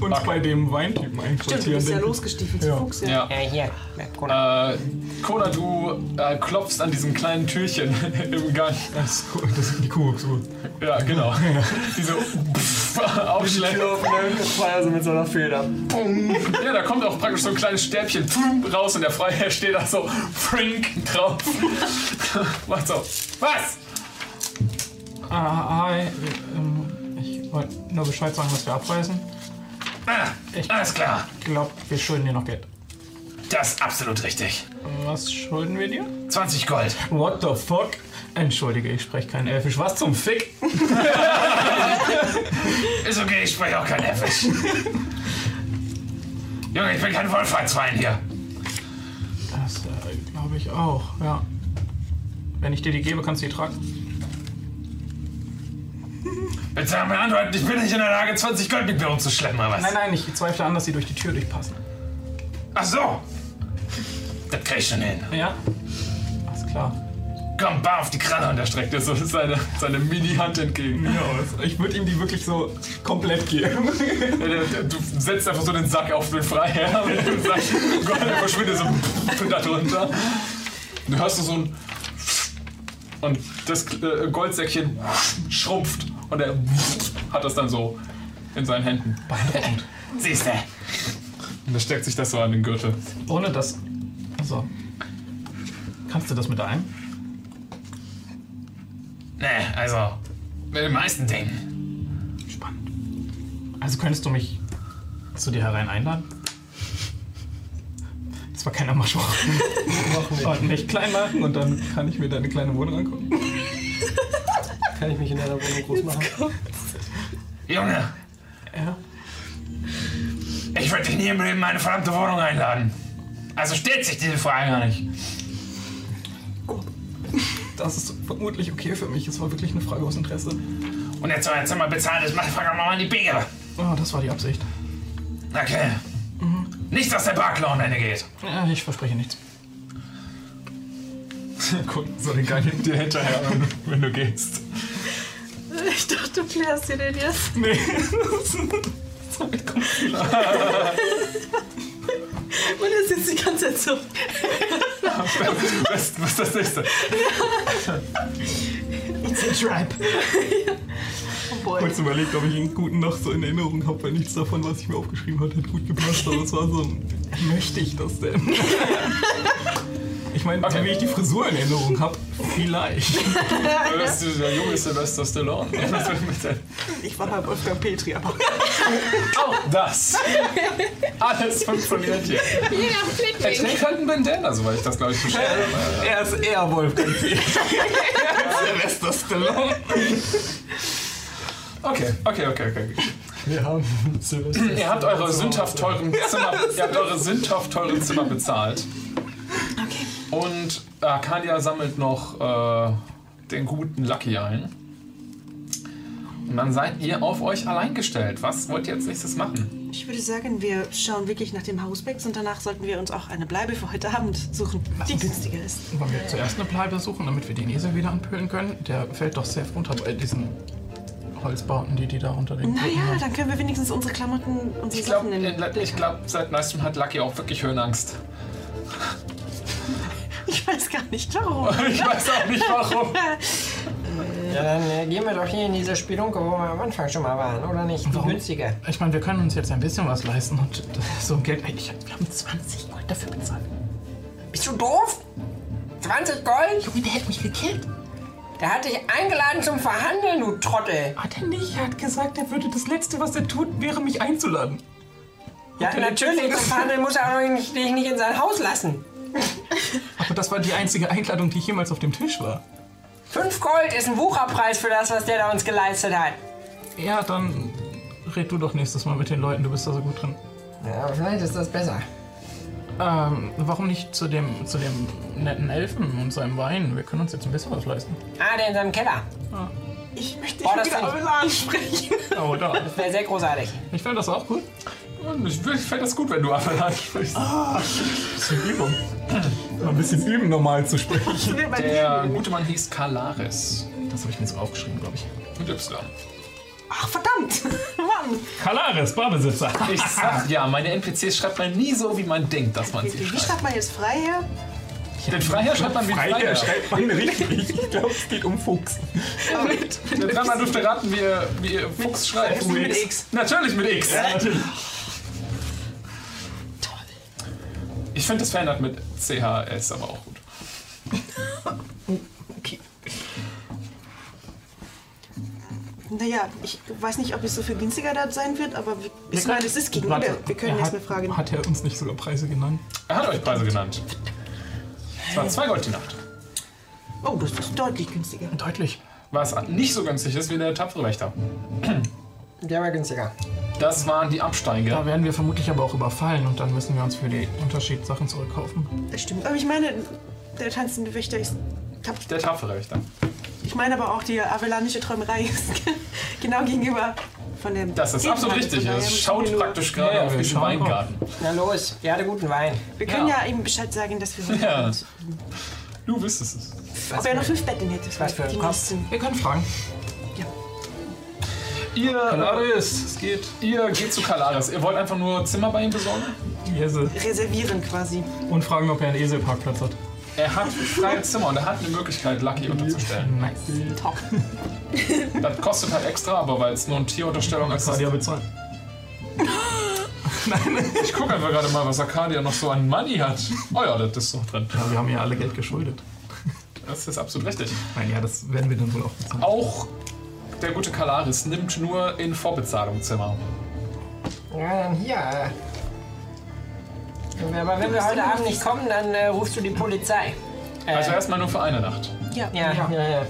uns Okay. bei dem Weintypen Stimmt, du einquartieren. bist ja losgestiefelt Ja. Fuchs. Ja. Ja. Hier. Ja, Kona. Äh, Kona, du äh, klopfst an diesem kleinen Türchen im Gang. Das das sind die. So. Ja, genau. Die so aufschlägt. Das war ja so mit so einer Feder. Ja, da kommt auch praktisch so ein kleines Stäbchen raus und der Freiherr steht da so Frink drauf. Macht so. Was? Ah, hi. Ähm, ich wollte nur Bescheid sagen, dass wir abreisen. Ah, alles klar. Ich glaube, wir schulden dir noch Geld. Das ist absolut richtig. Was schulden wir dir? 20 Gold. What the fuck? Entschuldige, ich spreche kein Elfisch. Was zum Fick? Ist okay, ich spreche auch kein Elfisch. Junge, ich bin kein Wohlfahrtswein hier. Das äh, glaube ich auch, ja. Wenn ich dir die gebe, kannst du die tragen. Bitte sag mir antworten, ich bin nicht in der Lage, 20 Gold mit mir rumzuschleppen, oder was? Nein, nein, ich zweifle an, dass sie durch die Tür durchpassen. Ach so. Das krieg ich schon hin. Ja? Alles klar. Komm, bar auf die Kralle und er streckt dir so seine, seine Mini-Hand entgegen. Ja, ich würde ihm die wirklich so komplett geben. Du setzt einfach so den Sack auf den Freiherr mit dem Sack. Gott, der verschwindet so da drunter. Du hörst so ein. Und das äh, Goldsäckchen schrumpft und er hat das dann so in seinen Händen. Beeindruckend. Siehst du? Und er steckt sich das so an den Gürtel. Ohne das. Also. Kannst du das mit ein? Nee, also. Mit den meisten Dingen. Spannend. Also könntest du mich zu dir herein einladen? Das war keiner Maschor. Und mich klein machen und dann kann ich mir deine kleine Wohnung angucken. Kann ich mich in deiner Wohnung groß machen? Junge, Ja. ich würde dich nie im Leben in meine verdammte Wohnung einladen. Also stellt sich diese Frage gar nicht. Das ist vermutlich okay für mich. Es war wirklich eine Frage aus Interesse. Und jetzt soll er Zimmer bezahlt ist, mach frag doch mal in die Biege. Oh, das war die Absicht. Okay. Nicht, dass der Barclay am Ende geht. Ja, ich verspreche nichts. Guck so den Gang dir hinterher, wenn du gehst. Ich dachte, du klärst dir den jetzt. Nee. Und er sitzt die ganze Zeit so. Was, was ist das nächste? It's a trap. Kurz überlegt, ob ich einen guten noch so in Erinnerung habe, weil nichts davon, was ich mir aufgeschrieben habe, hat gut gepasst. Aber es war so ein, möchte ich das denn? Ich meine, Okay. wie ich die Frisur in Erinnerung habe, vielleicht. Du bist der junge Sylvester Stallone. Ich war bei Wolfgang Petri, aber Auch das. Alles funktioniert hier. Ja, Er trägt halt einen Bandana, soweit ich das, glaube ich, verstehe. Er ist eher Wolfgang Petri. Sylvester Stallone. Okay, okay, okay, okay. Wir haben Silvester. Ihr habt eure sündhaft teuren Zimmer, ihr habt eure sündhaft teuren Zimmer bezahlt. okay. Und Arcadia sammelt noch äh, den guten Lucky ein. Und dann seid ihr auf euch allein gestellt. Was wollt ihr als nächstes machen? Ich würde sagen, wir schauen wirklich nach dem Hausbecks und danach sollten wir uns auch eine Bleibe für heute Abend suchen, die günstiger ist. Wollen wir zuerst eine Bleibe suchen, damit wir den Esel wieder anpölen können? Der fällt doch sehr runter bei diesen Holzbauten, die die da unter den Naja, haben. dann können wir wenigstens unsere Klamotten, unsere Ich glaube, Sachen in ich glaub, seit neuestem hat Lucky auch wirklich Höhenangst. Ich weiß gar nicht warum. Ich weiß auch nicht warum. Ja, dann äh, gehen wir doch hier in diese Spelunke, wo wir am Anfang schon mal waren, oder nicht? Die Warum? günstige. Ich meine, wir können uns jetzt ein bisschen was leisten und so ein Geld. Ich, wir haben 20 Gold dafür bezahlt. Bist du doof? 20 Gold? Junge, der hätte mich gekillt. Der hat dich eingeladen zum Verhandeln, du Trottel. Hat er nicht. Er hat gesagt, er würde das Letzte, was er tut, wäre mich einzuladen. Ja, natürlich, zum Verhandeln muss er auch nicht, dich nicht in sein Haus lassen. Aber das war die einzige Einladung, die jemals auf dem Tisch war. 5 Gold ist ein Wucherpreis für das, was der da uns geleistet hat. Ja, dann red du doch nächstes Mal mit den Leuten, du bist da so gut drin. Ja, aber vielleicht ist das besser. Ähm, warum nicht zu dem, zu dem netten Elfen und seinem Wein? Wir können uns jetzt ein bisschen was leisten. Ah, der in seinem Keller. Ich möchte Boah, dich das wieder alle ansprechen. Oh, da. Das wäre sehr großartig. Ich fand das auch gut. Ich fände das gut, wenn du Apfel ansprichst. Bisschen Übung. Mal ein bisschen üben, normal zu sprechen. Der gute Mann hieß Kalaris. Das habe ich mir so aufgeschrieben, glaube ich. Mit Y. Ach, verdammt. Mann. Kalaris, Barbesitzer. Ich sag ja, meine NPCs schreibt man nie so, wie man denkt, dass man sie Wie schreibt. schreibt man jetzt frei her? Den Freiherr schreibt man wie Freiherr Freiherr. schreibt man richtig. Ich glaube, es geht um Fuchs. Der Dreimal dürfte raten, wie ihr, wie ihr Fuchs schreibt. Mit X. Natürlich mit X. natürlich. Ich finde, das verändert mit CHS aber auch gut. Naja, ich weiß nicht, ob es so viel günstiger da sein wird, aber wir- ich meine, es ist gegenüber. Warte, Wir können jetzt fragen. Hat er uns nicht sogar Preise genannt? Er hat euch Preise genannt. Es waren zwei Gold die Nacht. Oh, das ist deutlich günstiger. Deutlich. Was nicht so günstig ist wie der tapfere Wächter. Der war günstiger. Das waren die Absteige. Da werden wir vermutlich aber auch überfallen und dann müssen wir uns für die Unterschied Sachen zurückkaufen. Das stimmt. Aber ich meine, der tanzende Wächter ist Der tapfere Wächter. Ich meine aber auch, die avelanische Träumerei ist genau gegenüber von dem. Das ist absolut richtig. Es schaut praktisch gerade Ja, auf drauf. Weingarten. Na los, gerne guten Wein. Wir können Ja. ja, ihm Bescheid sagen, dass wir Ja. Du wüsstest es. Ob er noch fünf Betten hätte. Was für ein Kopf. Wir können fragen. Ihr, Kalaris, es geht. ihr geht zu Kalaris. Ihr wollt einfach nur Zimmer bei ihm besorgen? Esel. Reservieren quasi. Und fragen, ob er einen Eselparkplatz hat. Er hat freie Zimmer und er hat eine Möglichkeit, Lucky unterzustellen. Nice. Top. Das kostet halt extra, aber weil es nur eine Tierunterstellung ist. Arcadia bezahlen. Ich gucke einfach gerade mal, was Arcadia noch so an Money hat. Oh ja, das ist noch drin. Ja, wir haben ja alle Geld geschuldet. Das ist absolut richtig. Nein, ja, das werden wir dann wohl auch bezahlen. Auch der gute Kalaris nimmt nur in Vorbezahlung Zimmer. Ja, dann hier. Aber wenn wir heute Abend nicht kommen, dann äh, rufst du die Polizei. Äh, Also erstmal nur für eine Nacht. Ja, ja, ja, ja.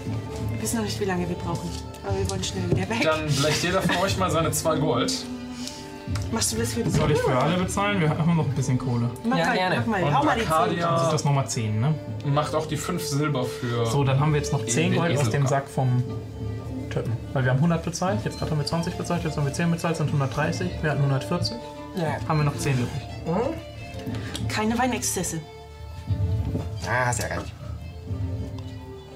Wir wissen noch nicht, wie lange wir brauchen. Aber wir wollen schnell wieder weg. Dann blecht jeder von euch mal seine zwei Gold. Machst du das für die Soll ich für alle bezahlen? Wir haben noch ein bisschen Kohle. Mach Ja, mal, gerne. Mach mal. Und Hau mal die Zehn. Arcadia Sind das nochmal 10, ne? macht auch die fünf Silber für. So, dann haben wir jetzt noch 10 den Gold aus dem. Sack vom Töppen. Weil wir haben 100 bezahlt, jetzt gerade haben wir 20 bezahlt, jetzt haben wir 10 bezahlt, sind 130. Wir hatten 140. ja. Haben wir noch 10 übrig. Keine Weinexzesse. Ah, sehr recht.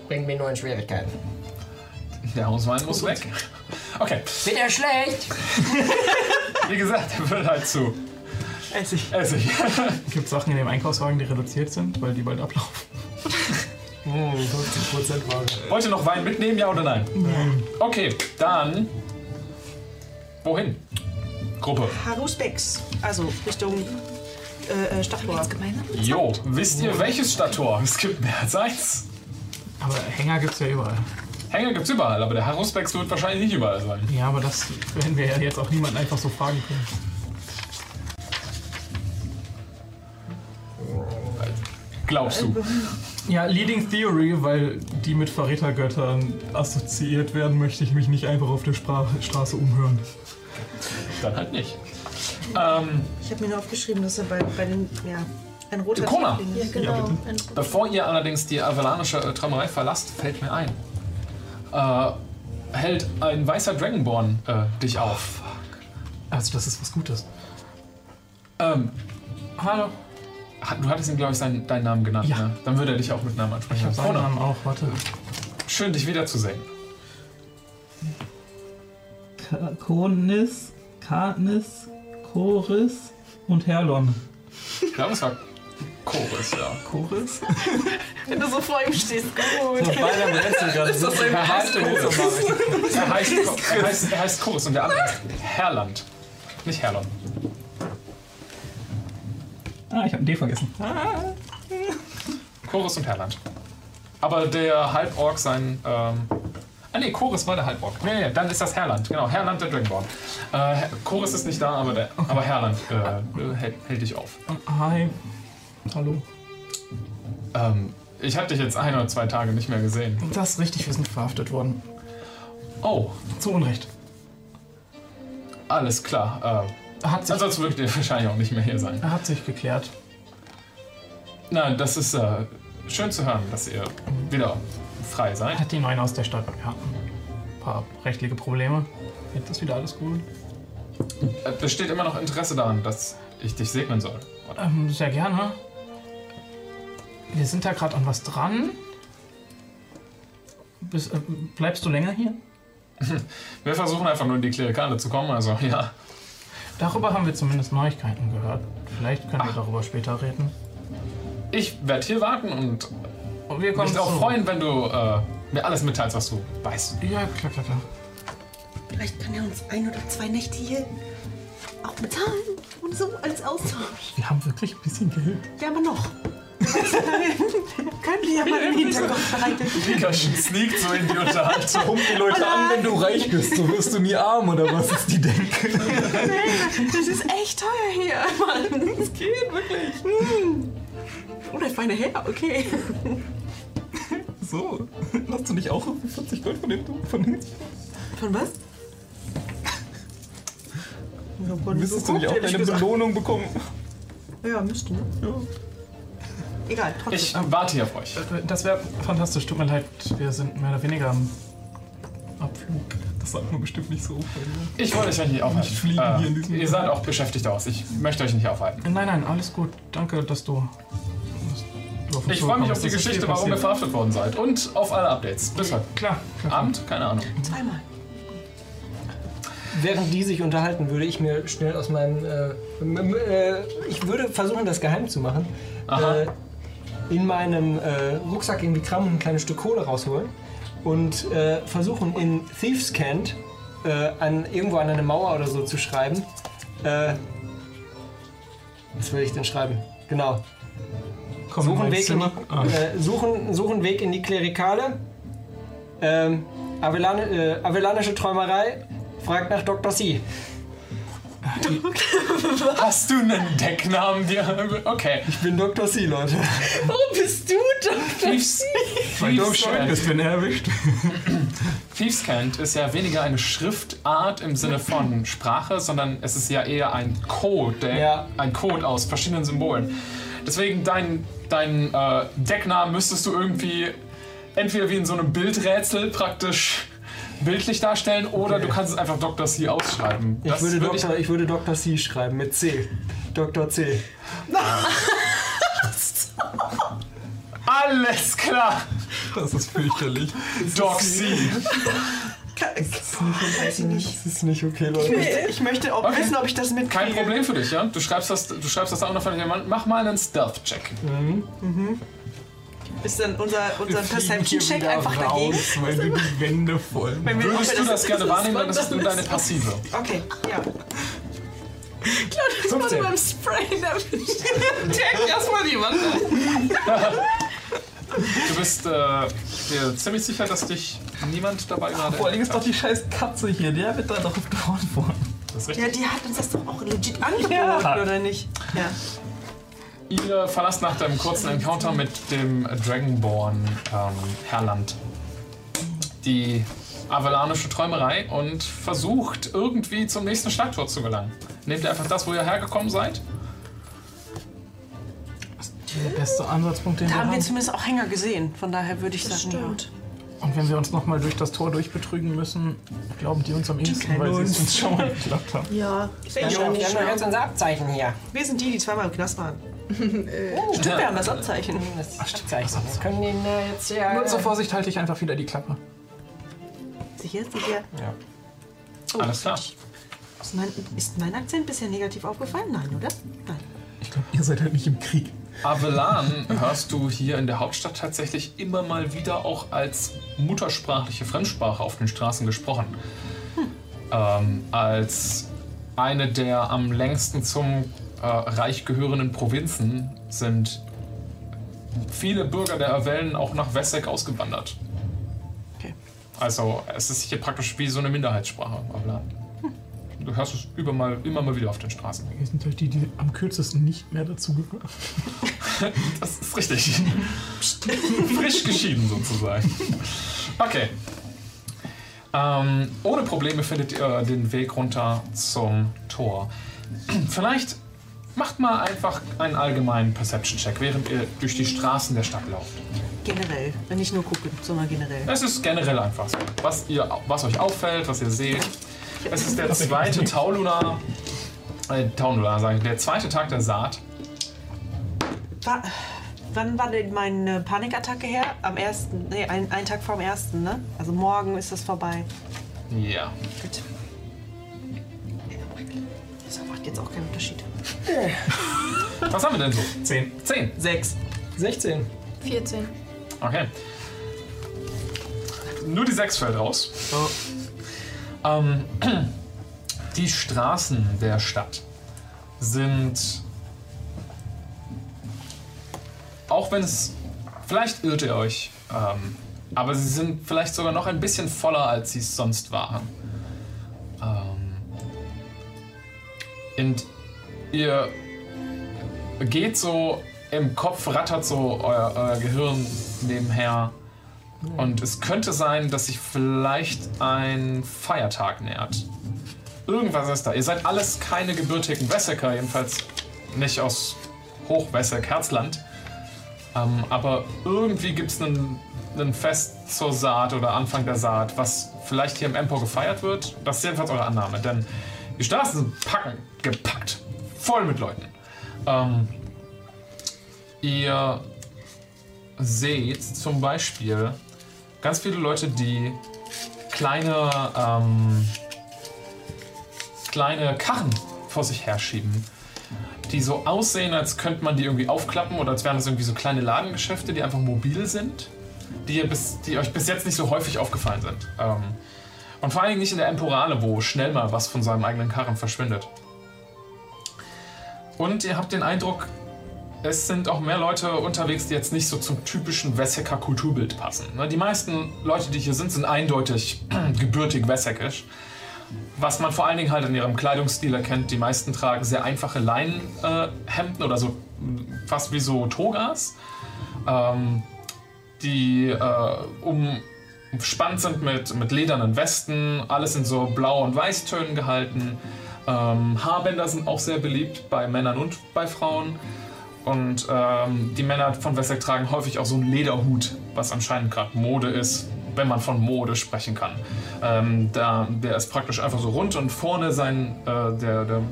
Bringt mir nur in Schwierigkeiten. Der Hauswein muss weg. Okay, Wird er schlecht? wie gesagt, er wird halt zu Essig. Essig. Es gibt Sachen in dem Einkaufswagen, die reduziert sind, weil die bald ablaufen. Hm, 50% Wagen. Wollt ihr noch Wein mitnehmen, ja oder nein? Okay, dann. Wohin? Gruppe. Harusbecks. Also Richtung äh, äh, Stadttor. Jo, wisst ihr welches Stadttor? Es gibt mehr als eins. Aber Hänger gibt's ja überall. Hänger gibt's überall, aber der Harusbecks wird wahrscheinlich nicht überall sein. Ja, aber das werden wir ja jetzt auch niemanden einfach so fragen können. Glaubst du? Ja, Leading Theory, weil die mit Verrätergöttern assoziiert werden, möchte ich mich nicht einfach auf der Spra Straße umhören. Dann halt nicht. Ähm, Ich habe mir nur aufgeschrieben, dass er bei, bei den, ja, ein roter Kona. Ja, ist. genau. Ein- bevor ihr allerdings die avalanische äh, Träumerei verlasst, fällt mir ein. Äh, hält ein weißer Dragonborn äh, dich auf. Also, das ist was Gutes. Ähm, Hallo. du hattest ihm, glaube ich, seinen, deinen Namen genannt, Ja. ne? Dann würde er dich auch mit Namen ansprechen. Ich habe seinen Kona, Namen auch, warte. schön, dich wiederzusehen. Konis, Katnis, Choris und Herlon. Ich glaube, es war Chorus, ja. Choris? Wenn du so vor ihm stehst, gut. Beinahe brennst gerade. Das ist Er heißt Chorus. Er heißt, er heißt, er heißt Chorus und der andere heißt Herland. Nicht Herlon. Ah, ich habe ein D vergessen. Chorus und Herland. Aber der Halborg sein. Ähm, ah nee, Chorus war der Halborg. Nee, nee, dann ist das Herland. Genau, Herland der Dragonborn. Äh, Chorus ist nicht da, aber, der, aber Herland äh, hält, hält dich auf. Hi. Hallo. Ähm, ich habe dich jetzt ein oder zwei Tage nicht mehr gesehen. Das ist richtig, wir sind verhaftet worden. Oh, Zu Unrecht. alles klar. Äh, Hat sich, ansonsten würdet ihr wahrscheinlich auch nicht mehr hier sein. hat sich geklärt. Na, das ist äh, schön zu hören, dass ihr wieder frei seid. Hat die Neuen aus der Stadt. Wir hatten ein paar rechtliche Probleme. Jetzt ist wieder alles gut. Äh, Besteht immer noch Interesse daran, dass ich dich segnen soll. Ähm, sehr gerne. Wir sind da gerade an was dran. Bis, äh, bleibst du länger hier? Wir versuchen einfach nur in die Klerikale zu kommen, also ja. Darüber haben wir zumindest Neuigkeiten gehört. Vielleicht können wir darüber später reden. Ich werde hier warten und Und wir kommen mich auch freuen, wenn du äh, mir alles mitteilst, was du weißt. Ja, klar, klar, klar. Vielleicht kann er uns ein oder zwei Nächte hier auch bezahlen. Und so als Austausch. Wir haben wirklich ein bisschen Geld. Ja, aber noch. Können wir ja mal im Hinterkopf behalten. Mika sneakt so in die Unterhaltung. Pump die Leute an, wenn du reich bist. So wirst du nie arm, oder was ist die Denke? Das ist echt teuer hier, Mann. Das geht wirklich. Hm. Oh, der feine Herr, okay. So, hast du nicht auch 40 Gold von den von Von was? Ja, Müsstest du nicht auch deine Belohnung bekommen? Ja, müsste, ne? egal, trotzdem. Ich warte hier auf euch. Das wäre fantastisch. Tut mir leid, wir sind mehr oder weniger am Abflug. Das sagt man bestimmt nicht so. Ich wollte euch ja nicht aufhalten. Nicht fliegen hier in diesem- ihr seid auch beschäftigt aus. Ich möchte euch nicht aufhalten. Nein, nein, alles gut. Danke, dass du. Dass du Ich freue mich auf die Geschichte, warum ihr verhaftet worden seid. Und auf alle Updates. Bis heute Klar, klar. Abend? Keine Ahnung. Zweimal. Während die sich unterhalten, würde ich mir schnell aus meinem. Äh, äh, ich würde versuchen, das geheim zu machen. Aha. Äh, in meinem äh, Rucksack irgendwie Kram und ein kleines Stück Kohle rausholen und äh, versuchen in Thieves Cant äh, an, irgendwo an eine Mauer oder so zu schreiben. Äh, was will ich denn schreiben? Genau. Komm Suchen Weg, in Ah. äh, suchen, suchen Weg in die Klerikale. Ähm, Avellan, äh, Avellanische Träumerei. Fragt nach Dr. C. Hast du einen Decknamen dir? Okay. Ich bin Dr. C, Leute. Warum bist du Dr. Thieves, Weil du Thieves, schön bist, wenn er erwischt. Thievescant ist ja weniger eine Schriftart im Sinne von Sprache, sondern es ist ja eher ein Code, der, Ja. ein Code aus verschiedenen Symbolen. Deswegen dein, dein äh, Decknamen müsstest du irgendwie entweder wie in so einem Bildrätsel praktisch bildlich darstellen oder du kannst es einfach Dr. C ausschreiben. Ich würde, würd Dr., ich würde Dr. C schreiben mit C. Dr. C. alles klar. Das ist fürchterlich. Doc C. Ich. Das ist nicht okay, Leute. Ich möchte auch Okay. wissen, ob ich das mitkriege. Kein Problem für dich, ja? Du schreibst das, du schreibst das auch noch von jemandem. Mach mal einen Stealth-Check. Ist dann unser, unser Perception-Check einfach dagegen? raus, Weil du die Wände voll. Wenn wir- Würdest ob du wir das gerne wahrnehmen, dann ist es nur deine Passive. Okay, ja. Das wurde beim Sprayen erwischt. Check erstmal die Wand. Du bist äh, dir ziemlich sicher, dass dich niemand dabei gerade. Vor allem ist doch die scheiß Katze hier, der wird da doch drauf worden. Das ist Ja, die hat uns das doch auch legit angeboten, Ja. oder nicht? Ja. Ihr verlasst nach dem kurzen Encounter mit dem Dragonborn ähm, Herland die avellanische Träumerei und versucht irgendwie zum nächsten Stadttor zu gelangen. Nehmt ihr einfach das, wo ihr hergekommen seid? Der beste Ansatzpunkt, den Da wir haben wir haben. zumindest auch Hänger gesehen. Von daher würde ich sagen, stimmt. Und wenn wir uns nochmal durch das Tor durchbetrügen müssen, glauben die uns am ehesten, weil sie es uns. schon mal geklappt haben. Ja. Wir haben, schon wir haben jetzt unser Abzeichen hier. Wir sind die, die zweimal im Knast waren. Stimmt, wir haben das Abzeichen. Das Abzeichen. Wir können den äh, jetzt ja. Nur zur Vorsicht halte ich einfach wieder die Klappe. Sicher, sicher. Ja. Oh, Alles klar. Ist mein, ist mein Akzent bisher negativ aufgefallen? Nein, oder? Nein. Ich glaube, ihr seid halt nicht im Krieg. Avellan hörst du hier in der Hauptstadt tatsächlich immer mal wieder auch als muttersprachliche Fremdsprache auf den Straßen gesprochen. Ähm, als eine der am längsten zum äh, Reich gehörenden Provinzen sind viele Bürger der Avellen auch nach Wessex ausgewandert. Okay. Also es ist hier praktisch wie so eine Minderheitssprache, Avellan. Du hörst es über mal, immer mal wieder auf den Straßen. Wir sind halt die, die am kürzesten nicht mehr dazugehören. Das ist richtig. Frisch geschieden sozusagen. Okay. Ähm, ohne Probleme findet ihr den Weg runter zum Tor. Vielleicht macht mal einfach einen allgemeinen Perception-Check, während ihr durch die Straßen der Stadt lauft. Generell. Wenn ich nur gucke, sondern generell. Es ist generell einfach so. Was, ihr, was euch auffällt, was ihr seht. Es ist der zweite Tauluna. Äh, Tauluna, sage ich. Der zweite Tag der Saat. Wa- wann war denn meine Panikattacke her? Am ersten, nee, ein, ein Tag vorm ersten, ne? Also morgen ist das vorbei. Ja. Gut. Das macht jetzt auch keinen Unterschied. Was haben wir denn so? Zehn. Zehn. Sechs. 16. 14. Okay. Nur die 6 fällt raus. Ähm, die Straßen der Stadt sind. Auch wenn es. Vielleicht irrt ihr euch, ähm, aber sie sind vielleicht sogar noch ein bisschen voller, als sie es sonst waren. Ähm, und ihr geht so im Kopf, rattert so euer, euer Gehirn nebenher. Und es könnte sein, dass sich vielleicht ein Feiertag nähert. Irgendwas ist da. Ihr seid alles keine gebürtigen Wessecker, jedenfalls nicht aus Hochwesseck, Herzland. Ähm, aber irgendwie gibt es einen Fest zur Saat oder Anfang der Saat, was vielleicht hier im Empor gefeiert wird. Das ist jedenfalls eure Annahme, denn die Straßen sind packen, gepackt, voll mit Leuten. Ähm, ihr seht zum Beispiel ganz viele Leute, die kleine, ähm, kleine Karren vor sich herschieben, die so aussehen, als könnte man die irgendwie aufklappen oder als wären das irgendwie so kleine Ladengeschäfte, die einfach mobil sind, die, ihr bis, die euch bis jetzt nicht so häufig aufgefallen sind. Ähm, und vor allen Dingen nicht in der Emporale, wo schnell mal was von seinem eigenen Karren verschwindet. Und ihr habt den Eindruck, es sind auch mehr Leute unterwegs, die jetzt nicht so zum typischen Wessecker Kulturbild passen. Ne, Die meisten Leute, die hier sind, sind eindeutig gebürtig wessekisch. Was man vor allen Dingen halt in ihrem Kleidungsstil erkennt, die meisten tragen sehr einfache Leinenhemden oder so mh, fast wie so Togas, ähm, die äh, umspannt sind mit, mit ledernen Westen, alles in so Blau- und Weißtönen gehalten. Ähm, Haarbänder sind auch sehr beliebt bei Männern und bei Frauen. Und ähm, die Männer von Wessex tragen häufig auch so einen Lederhut, was anscheinend gerade Mode ist, wenn man von Mode sprechen kann. Ähm, da, der ist praktisch einfach so rund und vorne sein, äh, der, der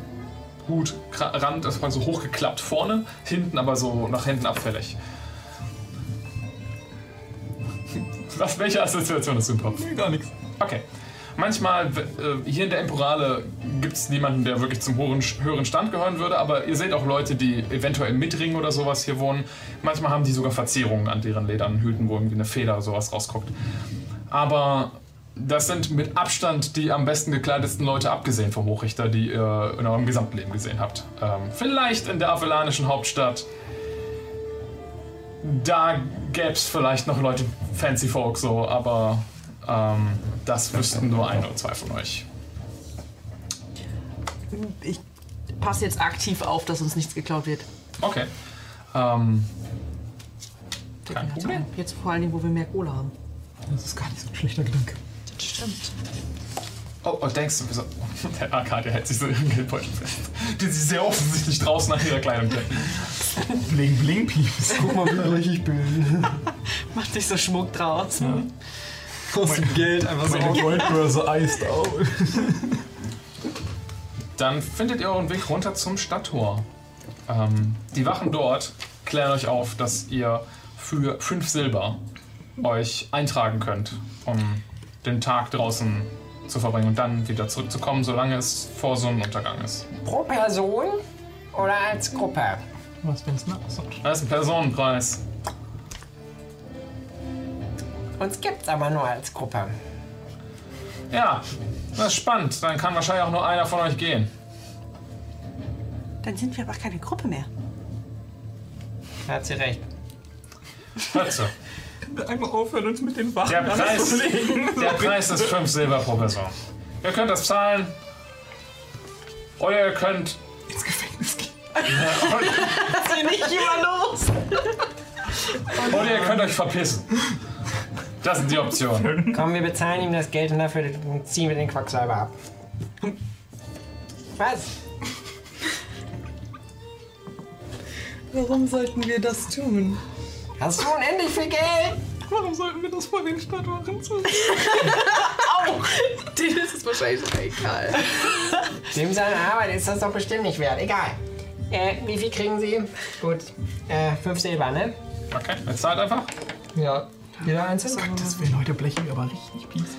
Hutrand ist mal so hochgeklappt vorne, hinten aber so nach hinten abfällig. Was, welche Assoziation ist im Kopf? Gar nichts. Okay. Manchmal, äh, hier in der Emporale gibt es niemanden, der wirklich zum höheren Stand gehören würde, aber ihr seht auch Leute, die eventuell im Mitring oder sowas hier wohnen. Manchmal haben die sogar Verzierungen an deren ledernen Hüten, wo irgendwie eine Feder oder sowas rausguckt. Aber das sind mit Abstand die am besten gekleidetsten Leute, abgesehen vom Hochrichter, die ihr in eurem gesamten Leben gesehen habt. Ähm, vielleicht in der avellanischen Hauptstadt. Da gäbe es vielleicht noch Leute, fancy Folk so, aber ähm, das wüssten nur ein oder zwei von euch. Ich passe jetzt aktiv auf, dass uns nichts geklaut wird. Okay. Ähm, Kein Jetzt, Problem. jetzt vor allen Dingen, wo wir mehr Kohle haben. Das ist gar nicht so ein schlechter Gedanke. Das stimmt. oh, oh, denkst du, wieso? Der Arcadia hält sich so ihren Geldbeutel fest. Die sie sehr offensichtlich draußen an ihrer Kleidung kennen. Bling, bling, Pieps. Guck mal, wie reich ich bin. Macht sich so Schmuck draus. Aus dem Geld einfach so. Meine Goldbörse eist auf. Dann findet ihr euren Weg runter zum Stadttor. Ähm, die Wachen dort klären euch auf, dass ihr für 5 Silber euch eintragen könnt, um den Tag draußen zu verbringen und dann wieder zurückzukommen, solange es vor Sonnenuntergang ist. Pro Person oder als Gruppe? Was, wenn's nachts ist? Das ist ein Personenpreis. Uns gibt's aber nur als Gruppe. Ja, das ist spannend. Dann kann wahrscheinlich auch nur einer von euch gehen. Dann sind wir aber keine Gruppe mehr. Da hat sie recht. Hört zu. Einmal aufhören, uns mit den Wachen Der Preis, der Preis ist 5 Silber pro Person. Ihr könnt das zahlen. Oder ihr könnt. ins Gefängnis gehen. Zieh nicht immer los! Oder ihr könnt euch verpissen. Das sind die Optionen. Komm, wir bezahlen ihm das Geld und dafür ziehen wir den Quacksalber ab. Was? Warum sollten wir das tun? Hast du unendlich viel Geld? Warum sollten wir das vor den Stadtwachen tun? Denen ist es wahrscheinlich egal. Dem seine Arbeit ist das doch bestimmt nicht wert. Egal. Äh, wie viel kriegen Sie? Gut. Äh, fünf Silber, ne? Okay, jetzt zahlt einfach. Ja, jeder einzeln. Das will Leute blechen wir aber richtig Pieps.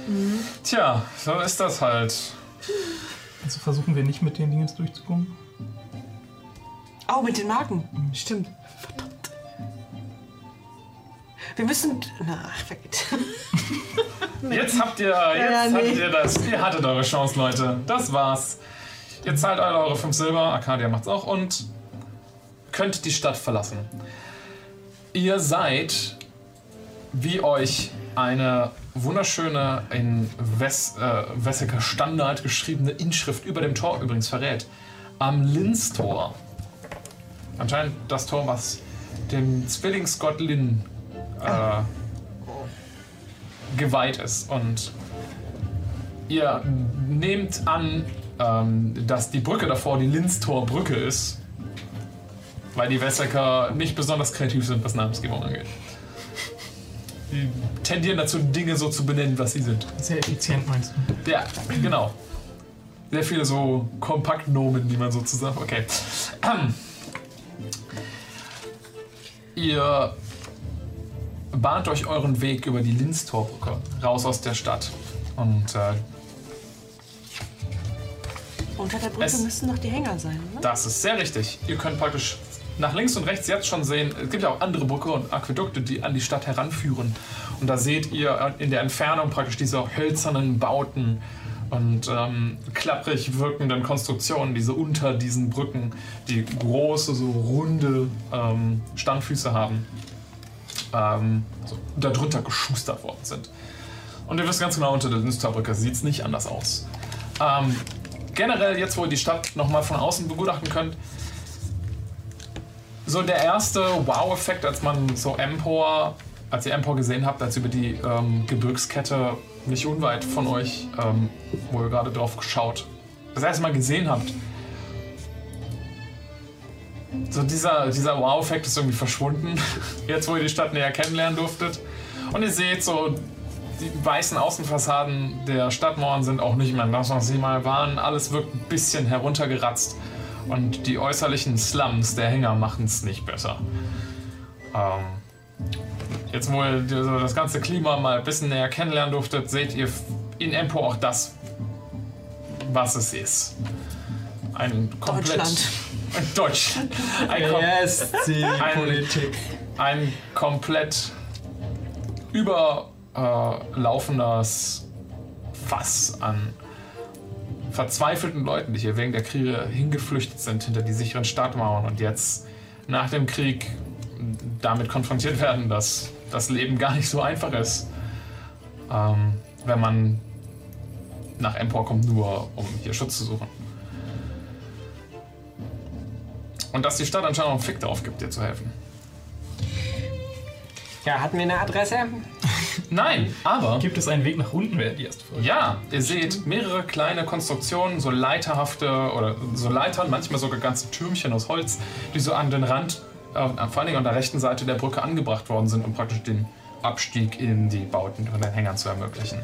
Tja, so ist das halt. Also versuchen wir nicht mit den Dingen durchzukommen. Oh, mit den Marken. Stimmt. Verdammt. Wir müssen. Na, ach, vergeht. Jetzt habt ihr, jetzt habt ihr das. Ihr hattet eure Chance, Leute. Das war's. Ihr zahlt alle eure 5 Silber. Arcadia macht's auch und könnt die Stadt verlassen. Ihr seid, wie euch eine wunderschöne, in Wes äh, Wesseker Standard geschriebene Inschrift über dem Tor übrigens verrät. Am Linz-Tor. Anscheinend das Tor, was dem Zwillingsgott Lin äh, geweiht ist. Und ihr nehmt an, ähm, dass die Brücke davor die Linztor-Brücke ist. weil die Wessecker nicht besonders kreativ sind, was Namensgebung angeht. Die tendieren dazu, Dinge so zu benennen, was sie sind. Sehr effizient meinst du? Ja, genau. Sehr viele so Kompaktnomen, die man so zusammen. Okay. Ihr bahnt euch euren Weg über die Linztorbrücke raus aus der Stadt. Und äh, Unter der Brücke Es- müssten doch die Hänger sein, ne? das ist sehr richtig. Ihr könnt praktisch nach links und rechts jetzt schon sehen, es gibt ja auch andere Brücke und Aquädukte, die an die Stadt heranführen. Und da seht ihr in der Entfernung praktisch diese hölzernen Bauten und ähm, klapprig wirkenden Konstruktionen, diese unter diesen Brücken, die große, so runde ähm, Standfüße haben, ähm, so darunter geschustert worden sind. Und ihr wisst ganz genau, unter der Linsterbrücke sieht es nicht anders aus. Ähm, generell, jetzt wo ihr die Stadt nochmal von außen begutachten könnt, so der erste Wow-Effekt, als man so Empor, als ihr Empor gesehen habt, als über die ähm, Gebirgskette nicht unweit von euch, ähm, wo ihr gerade drauf geschaut, das erste Mal gesehen habt. So dieser, dieser Wow-Effekt ist irgendwie verschwunden, jetzt wo ihr die Stadt näher kennenlernen durftet. Und ihr seht so, die weißen Außenfassaden der Stadtmauern sind auch nicht mehr das, was sie mal waren. Alles wirkt ein bisschen heruntergeratzt. Und die äußerlichen Slums der Hänger machen es nicht besser. Ähm, jetzt, wo ihr das ganze Klima mal ein bisschen näher kennenlernen durftet, seht ihr in Empo auch das, was es ist. Ein komplett. Deutschland. Ein Deutschland. Ein, kom Yes, die Ein- Politik. ein komplett überlaufendes Fass an verzweifelten Leuten, die hier wegen der Kriege hingeflüchtet sind hinter die sicheren Stadtmauern und jetzt nach dem Krieg damit konfrontiert werden, dass das Leben gar nicht so einfach ist, ähm, wenn man nach Empor kommt, nur um hier Schutz zu suchen. Und dass die Stadt anscheinend auch einen Fick darauf gibt, dir zu helfen. Ja, hatten wir eine Adresse? Nein, aber Gibt es einen Weg nach unten, wäre die erste Frage. ja, ihr seht mehrere kleine Konstruktionen, so leiterhafte oder so Leitern, manchmal sogar ganze Türmchen aus Holz, die so an den Rand, äh, vor allen Dingen an der rechten Seite der Brücke angebracht worden sind, um praktisch den Abstieg in die Bauten von den Hängern zu ermöglichen.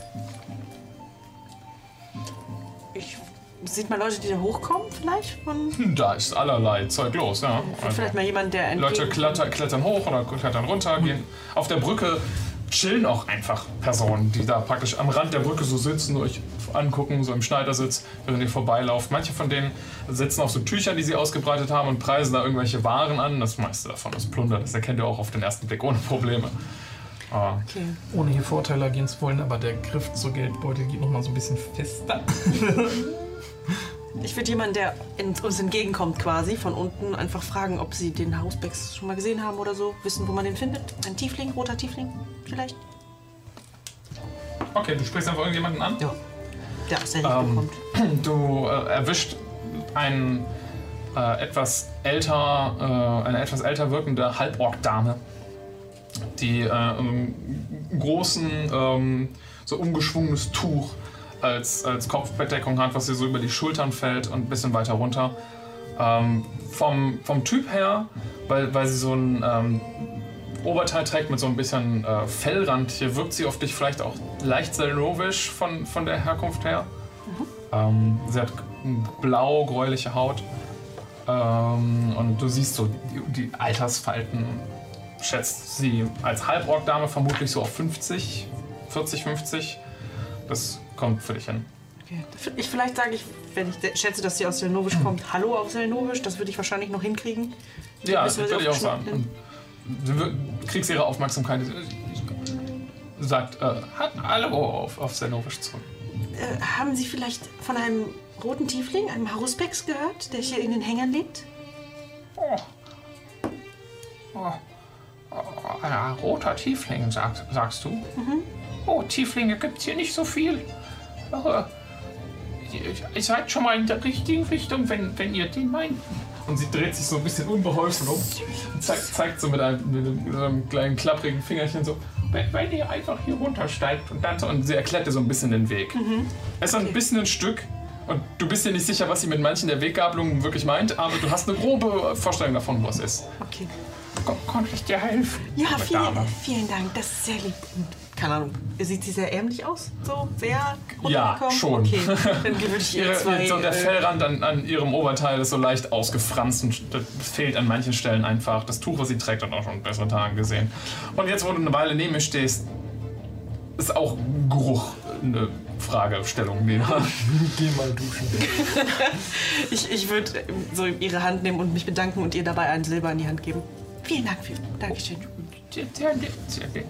Sieht man Leute, die da hochkommen vielleicht? Von, Hm, Da ist allerlei Zeug los, ja. Also, vielleicht mal jemand, der Leute kletter, klettern hoch oder klettern runter, gehen auf der Brücke, chillen auch einfach Personen, die da praktisch am Rand der Brücke so sitzen, euch angucken, so im Schneidersitz, während ihr vorbeilauft. Manche von denen sitzen auf so Tüchern, die sie ausgebreitet haben und preisen da irgendwelche Waren an. Das meiste davon ist Plunder, das erkennt ihr auch auf den ersten Blick ohne Probleme. Aber Okay. Ohne hier Vorteile ergehen zu wollen, aber der Griff zur Geldbeutel geht nochmal so ein bisschen fester. Ich würde jemanden, der uns entgegenkommt quasi, von unten einfach fragen, ob sie den Hausbecks schon mal gesehen haben oder so. Wissen, wo man den findet. Ein Tiefling, roter Tiefling vielleicht? okay, du sprichst einfach irgendjemanden an. Ja. Der aus der Ähm, kommt. Du äh, erwischt einen äh, etwas älter, äh, eine etwas älter wirkende Halborg-Dame, die äh, einen großen, ähm, so umgeschwungenes Tuch als, als Kopfbedeckung hat, was ihr so über die Schultern fällt und ein bisschen weiter runter. Ähm, vom, vom Typ her, weil, weil sie so ein ähm, Oberteil trägt mit so ein bisschen äh, Fellrand, hier wirkt sie auf dich vielleicht auch leicht selnovisch von, von der Herkunft her. Ähm, sie hat blau-gräuliche Haut. Ähm, und du siehst so die, die Altersfalten. Schätzt sie als Halborg-Dame vermutlich so auf 50, 40, 50. Das kommt für dich hin. Okay. Ich, vielleicht sage ich, wenn ich schätze, dass sie aus Selnovisch kommt, Hallo aus Selnovisch. Das würde ich wahrscheinlich noch hinkriegen. Ja, das würde ich auch sagen. Du kriegst ihre Aufmerksamkeit. Sie sagt, äh, hat Hallo auf, auf Sernovisch zurück. Äh, haben Sie vielleicht von einem roten Tiefling, einem Hausbecks gehört, der hier in den Hängern lebt? Ein roter Tiefling, sagt, sagst du? Oh, Tieflinge gibt's hier nicht so viel. Aber ihr, seid schon mal in der richtigen Richtung, wenn, wenn ihr den meint. Und sie dreht sich so ein bisschen unbeholfen um und zeigt, zeigt so mit einem, mit einem, mit einem kleinen klapprigen Fingerchen so, wenn, wenn ihr einfach hier runtersteigt und dann so, und sie erklärt dir so ein bisschen den Weg. Es ist ein bisschen ein Stück, Und du bist dir nicht sicher, was sie mit manchen der Weggabelungen wirklich meint, aber du hast eine grobe Vorstellung davon, wo es ist. Okay. Komm, konnte ich dir helfen? Ja, vielen, vielen Dank. Das ist sehr lieb. Und, keine Ahnung, sieht sie sehr ärmlich aus? So sehr Ja, schon. Okay, dann würde ich ihr zwei... so der äh, Fellrand an, an ihrem Oberteil ist so leicht ausgefranst und das fehlt an manchen Stellen einfach. Das Tuch, was sie trägt, hat auch schon bessere Tage gesehen. Und jetzt, wo du eine Weile neben mir stehst, ist auch Geruch eine Fragestellung. Die Geh mal duschen. Ich, ich würde so ihre Hand nehmen und mich bedanken und ihr dabei ein Silber in die Hand geben. Vielen Dank für. Dankeschön. Sehr nett, sehr nett.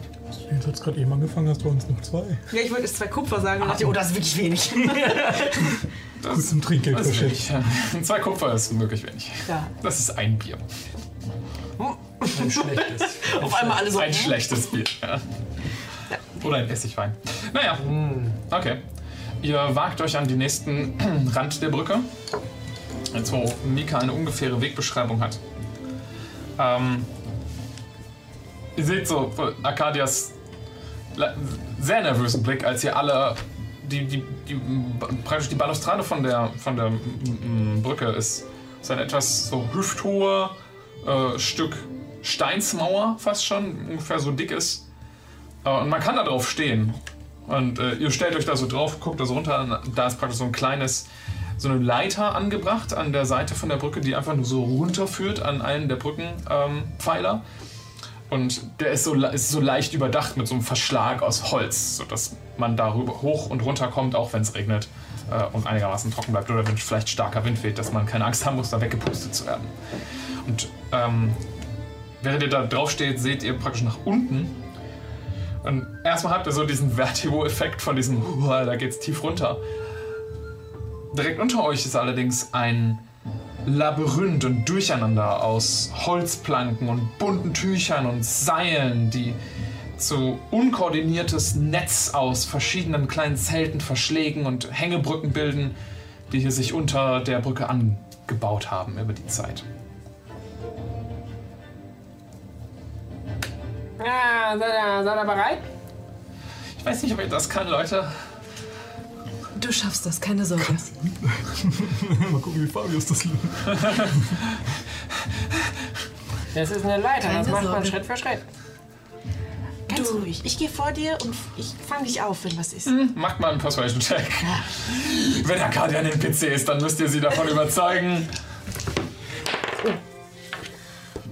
Jetzt hat es gerade eben angefangen, hast du uns noch zwei. Ja, ich wollte jetzt zwei Kupfer sagen und dachte, oh, das ist wirklich wenig. Gut zum Trinkgeld Das ist verschätzt. wenig. Zwei Kupfer ist wirklich wenig. Ja. Das ist ein Bier. Ein schlechtes. Auf einmal alle so. Ein schlechtes Bier. Ja. Oder ein Essigwein. Naja, okay. Ihr wagt euch an den nächsten Rand der Brücke. Jetzt, wo Mika eine ungefähre Wegbeschreibung hat. Ähm, ihr seht so Arcadias sehr nervösen Blick, als ihr alle die, die, die, praktisch die Balustrade von der, von der mm, mm, Brücke ist, ist ein etwas so hüfthohe äh, Stück Steinsmauer fast schon, ungefähr so dick ist. Äh, und man kann da drauf stehen. Und äh, ihr stellt euch da so drauf, guckt da so runter, da ist praktisch so ein kleines, so eine Leiter angebracht an der Seite von der Brücke, die einfach nur so runterführt an einen der Brückenpfeiler. Ähm. Und der ist so, ist so leicht überdacht mit so einem Verschlag aus Holz, sodass man darüber hoch und runter kommt, auch wenn es regnet äh, und einigermaßen trocken bleibt oder wenn vielleicht starker Wind weht, dass man keine Angst haben muss, da weggepustet zu werden. Und ähm, während ihr da drauf steht, seht ihr praktisch nach unten. Und erstmal habt ihr so diesen Vertigo-Effekt von diesem, "Uah, da geht's tief runter. Direkt unter euch ist allerdings ein Labyrinth und Durcheinander aus Holzplanken und bunten Tüchern und Seilen, die zu unkoordiniertes Netz aus verschiedenen kleinen Zelten, Verschlägen und Hängebrücken bilden, die hier sich unter der Brücke angebaut haben über die Zeit. Ja, seid ihr, seid ihr bereit? Ich weiß nicht, ob ihr das kann, Leute. Du schaffst das, keine Sorge. Mal gucken, wie Fabius das löst. Das ist eine Leiter, das macht man. Schritt für Schritt. Ganz ruhig. Ich gehe vor dir und ich fange dich auf, wenn was ist. Macht mal einen Persuasion-Check. Wenn Arcadia an den PC ist, dann müsst ihr sie davon überzeugen.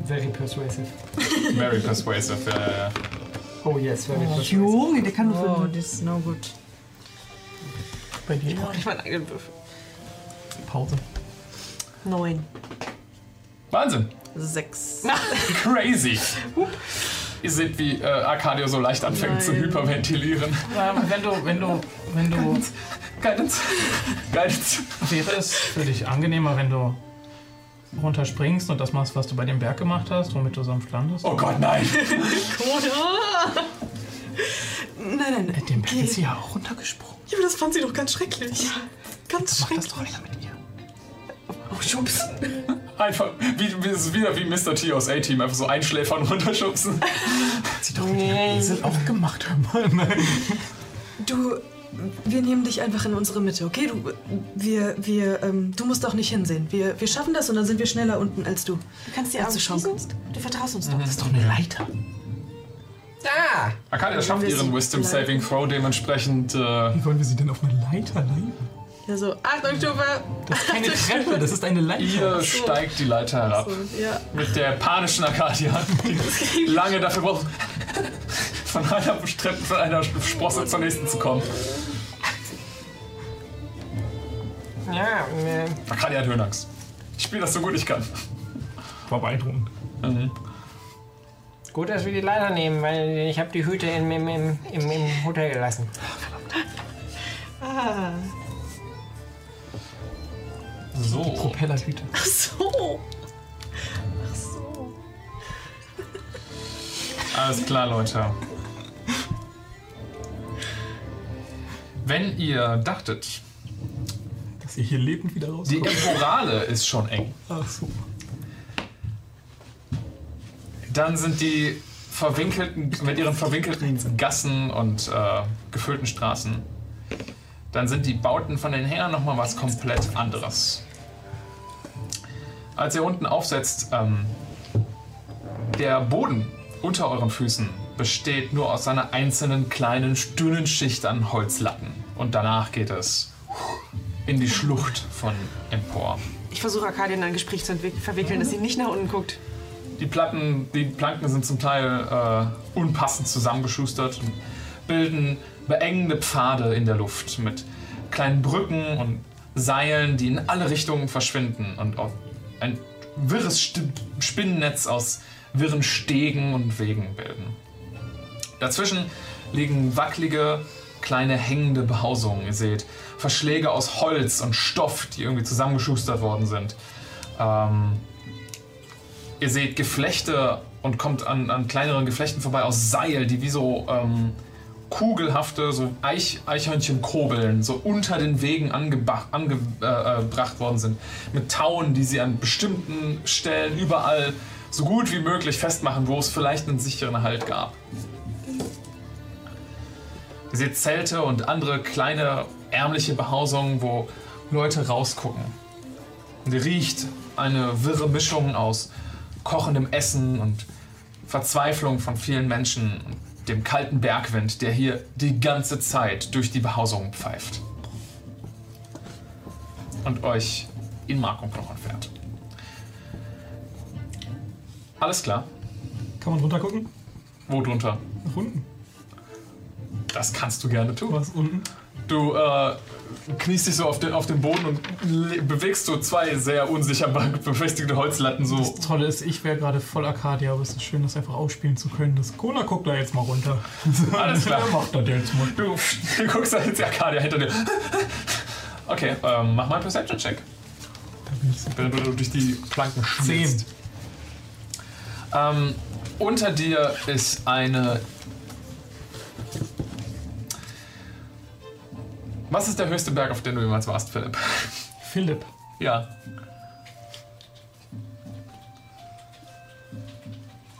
Very persuasive. Very persuasive. Ja, ja, ja. Oh yes, very persuasive. Junge, der kann nur Oh, das ist no good. Bei dir? Ich brauche nicht meinen eigenen Würfel. Pause. Neun. Wahnsinn. Sechs. Crazy. Ihr seht, wie äh, Arcadio so leicht anfängt zu Nein. hyperventilieren. Ähm, wenn du, wenn du, wenn du, Guidance. Guidance. wäre es für dich angenehmer, wenn du runterspringst und das machst, was du bei dem Berg gemacht hast, womit du sanft landest? Oh Gott, nein. Nein, nein, nein. Mit dem Berg ist sie ja auch runtergesprungen. Ja, aber das fand sie doch ganz schrecklich. Ganz Mach das schrecklich. doch einer mit ihr. Oh, Schubs. Einfach, wie, wie, ist wieder wie Mr. T aus A-Team, einfach so einschläfern und runterschubsen. Hat sie doch mit dem Esel auch gemacht, hör mal. Du, wir nehmen dich einfach in unsere Mitte, okay? Du, wir, wir, ähm, du musst auch nicht hinsehen. Wir, wir schaffen das und dann sind wir schneller unten als du. Du kannst dir Augen schauen schließen. Du vertraust uns doch. Das ist doch eine Leiter. Da! Arcadia schafft ihren Wisdom. Saving Throw dementsprechend. Äh, Wie wollen wir sie denn auf eine Leiter leiten? Ja, so, Achtung, Stufe! Das ist keine Treppe, das ist eine Leiter. ihr steigt die Leiter herab. So, ja. Mit der panischen Arcadia, die lange dafür braucht, von einer, Treppe- von einer Sprosse zur nächsten zu kommen. Ja, äh, Arcadia hat Höhenangst. Ich spiele das so gut ich kann. War beeindruckend. Gut, dass wir die Leiter nehmen, weil ich habe die Hüte im, im, im, im, im Hotel gelassen. Ah. So. Propellerhüte. Ach so. Alles klar, Leute. Wenn ihr dachtet, Dass ihr hier lebend wieder die rauskommt. Emporale ist schon eng, Ach so. Dann sind die verwinkelten, mit ihren verwinkelten Gassen und äh, gefüllten Straßen dann sind die Bauten von den Herren nochmal was komplett anderes. Als ihr unten aufsetzt, ähm, der Boden unter euren Füßen besteht nur aus einer einzelnen kleinen, dünnen Schicht an Holzlatten. Und danach geht es in die Schlucht von empor. Ich versuche Arcadia in ein Gespräch zu verwickeln, dass sie nicht nach unten guckt. Die Platten, die Planken sind zum Teil äh, unpassend zusammengeschustert und bilden beengende Pfade in der Luft mit kleinen Brücken und Seilen, die in alle Richtungen verschwinden und auch ein wirres Sti- Spinnennetz aus wirren Stegen und Wegen bilden. Dazwischen liegen wackelige, kleine hängende Behausungen. Ihr seht Verschläge aus Holz und Stoff, die irgendwie zusammengeschustert worden sind. Ähm, Ihr seht Geflechte und kommt an, an kleineren Geflechten vorbei aus Seil, die wie so ähm, kugelhafte, so Eich, Eichhörnchenkurbeln so unter den Wegen angebracht ange, äh, äh, worden sind. Mit Tauen, die sie an bestimmten Stellen überall so gut wie möglich festmachen, wo es vielleicht einen sicheren Halt gab. Ihr seht Zelte und andere kleine ärmliche Behausungen, wo Leute rausgucken. Und ihr riecht eine wirre Mischung aus kochendem Essen und Verzweiflung von vielen Menschen und dem kalten Bergwind, der hier die ganze Zeit durch die Behausungen pfeift. Und euch in Mark und Knochen fährt. Alles klar. Kann man runter gucken? Wo drunter? Nach unten. Das kannst du gerne tun. Was unten? Du äh, kniest dich so auf den, auf den Boden und bewegst so zwei sehr unsicher be- befestigte Holzlatten so. Das Tolle ist, ich wäre gerade voll Arcadia, aber es ist schön, das einfach ausspielen zu können. Das Cola guckt da jetzt mal runter. Alles klar. Macht das jetzt mal? Du, du guckst da jetzt die Arcadia hinter dir. Okay, ähm, mach mal einen Perception-Check. Wenn du durch die Planken schmilzt. Ähm, unter dir ist eine. Was ist der höchste Berg, auf dem du jemals warst, Philipp? Philipp. Ja.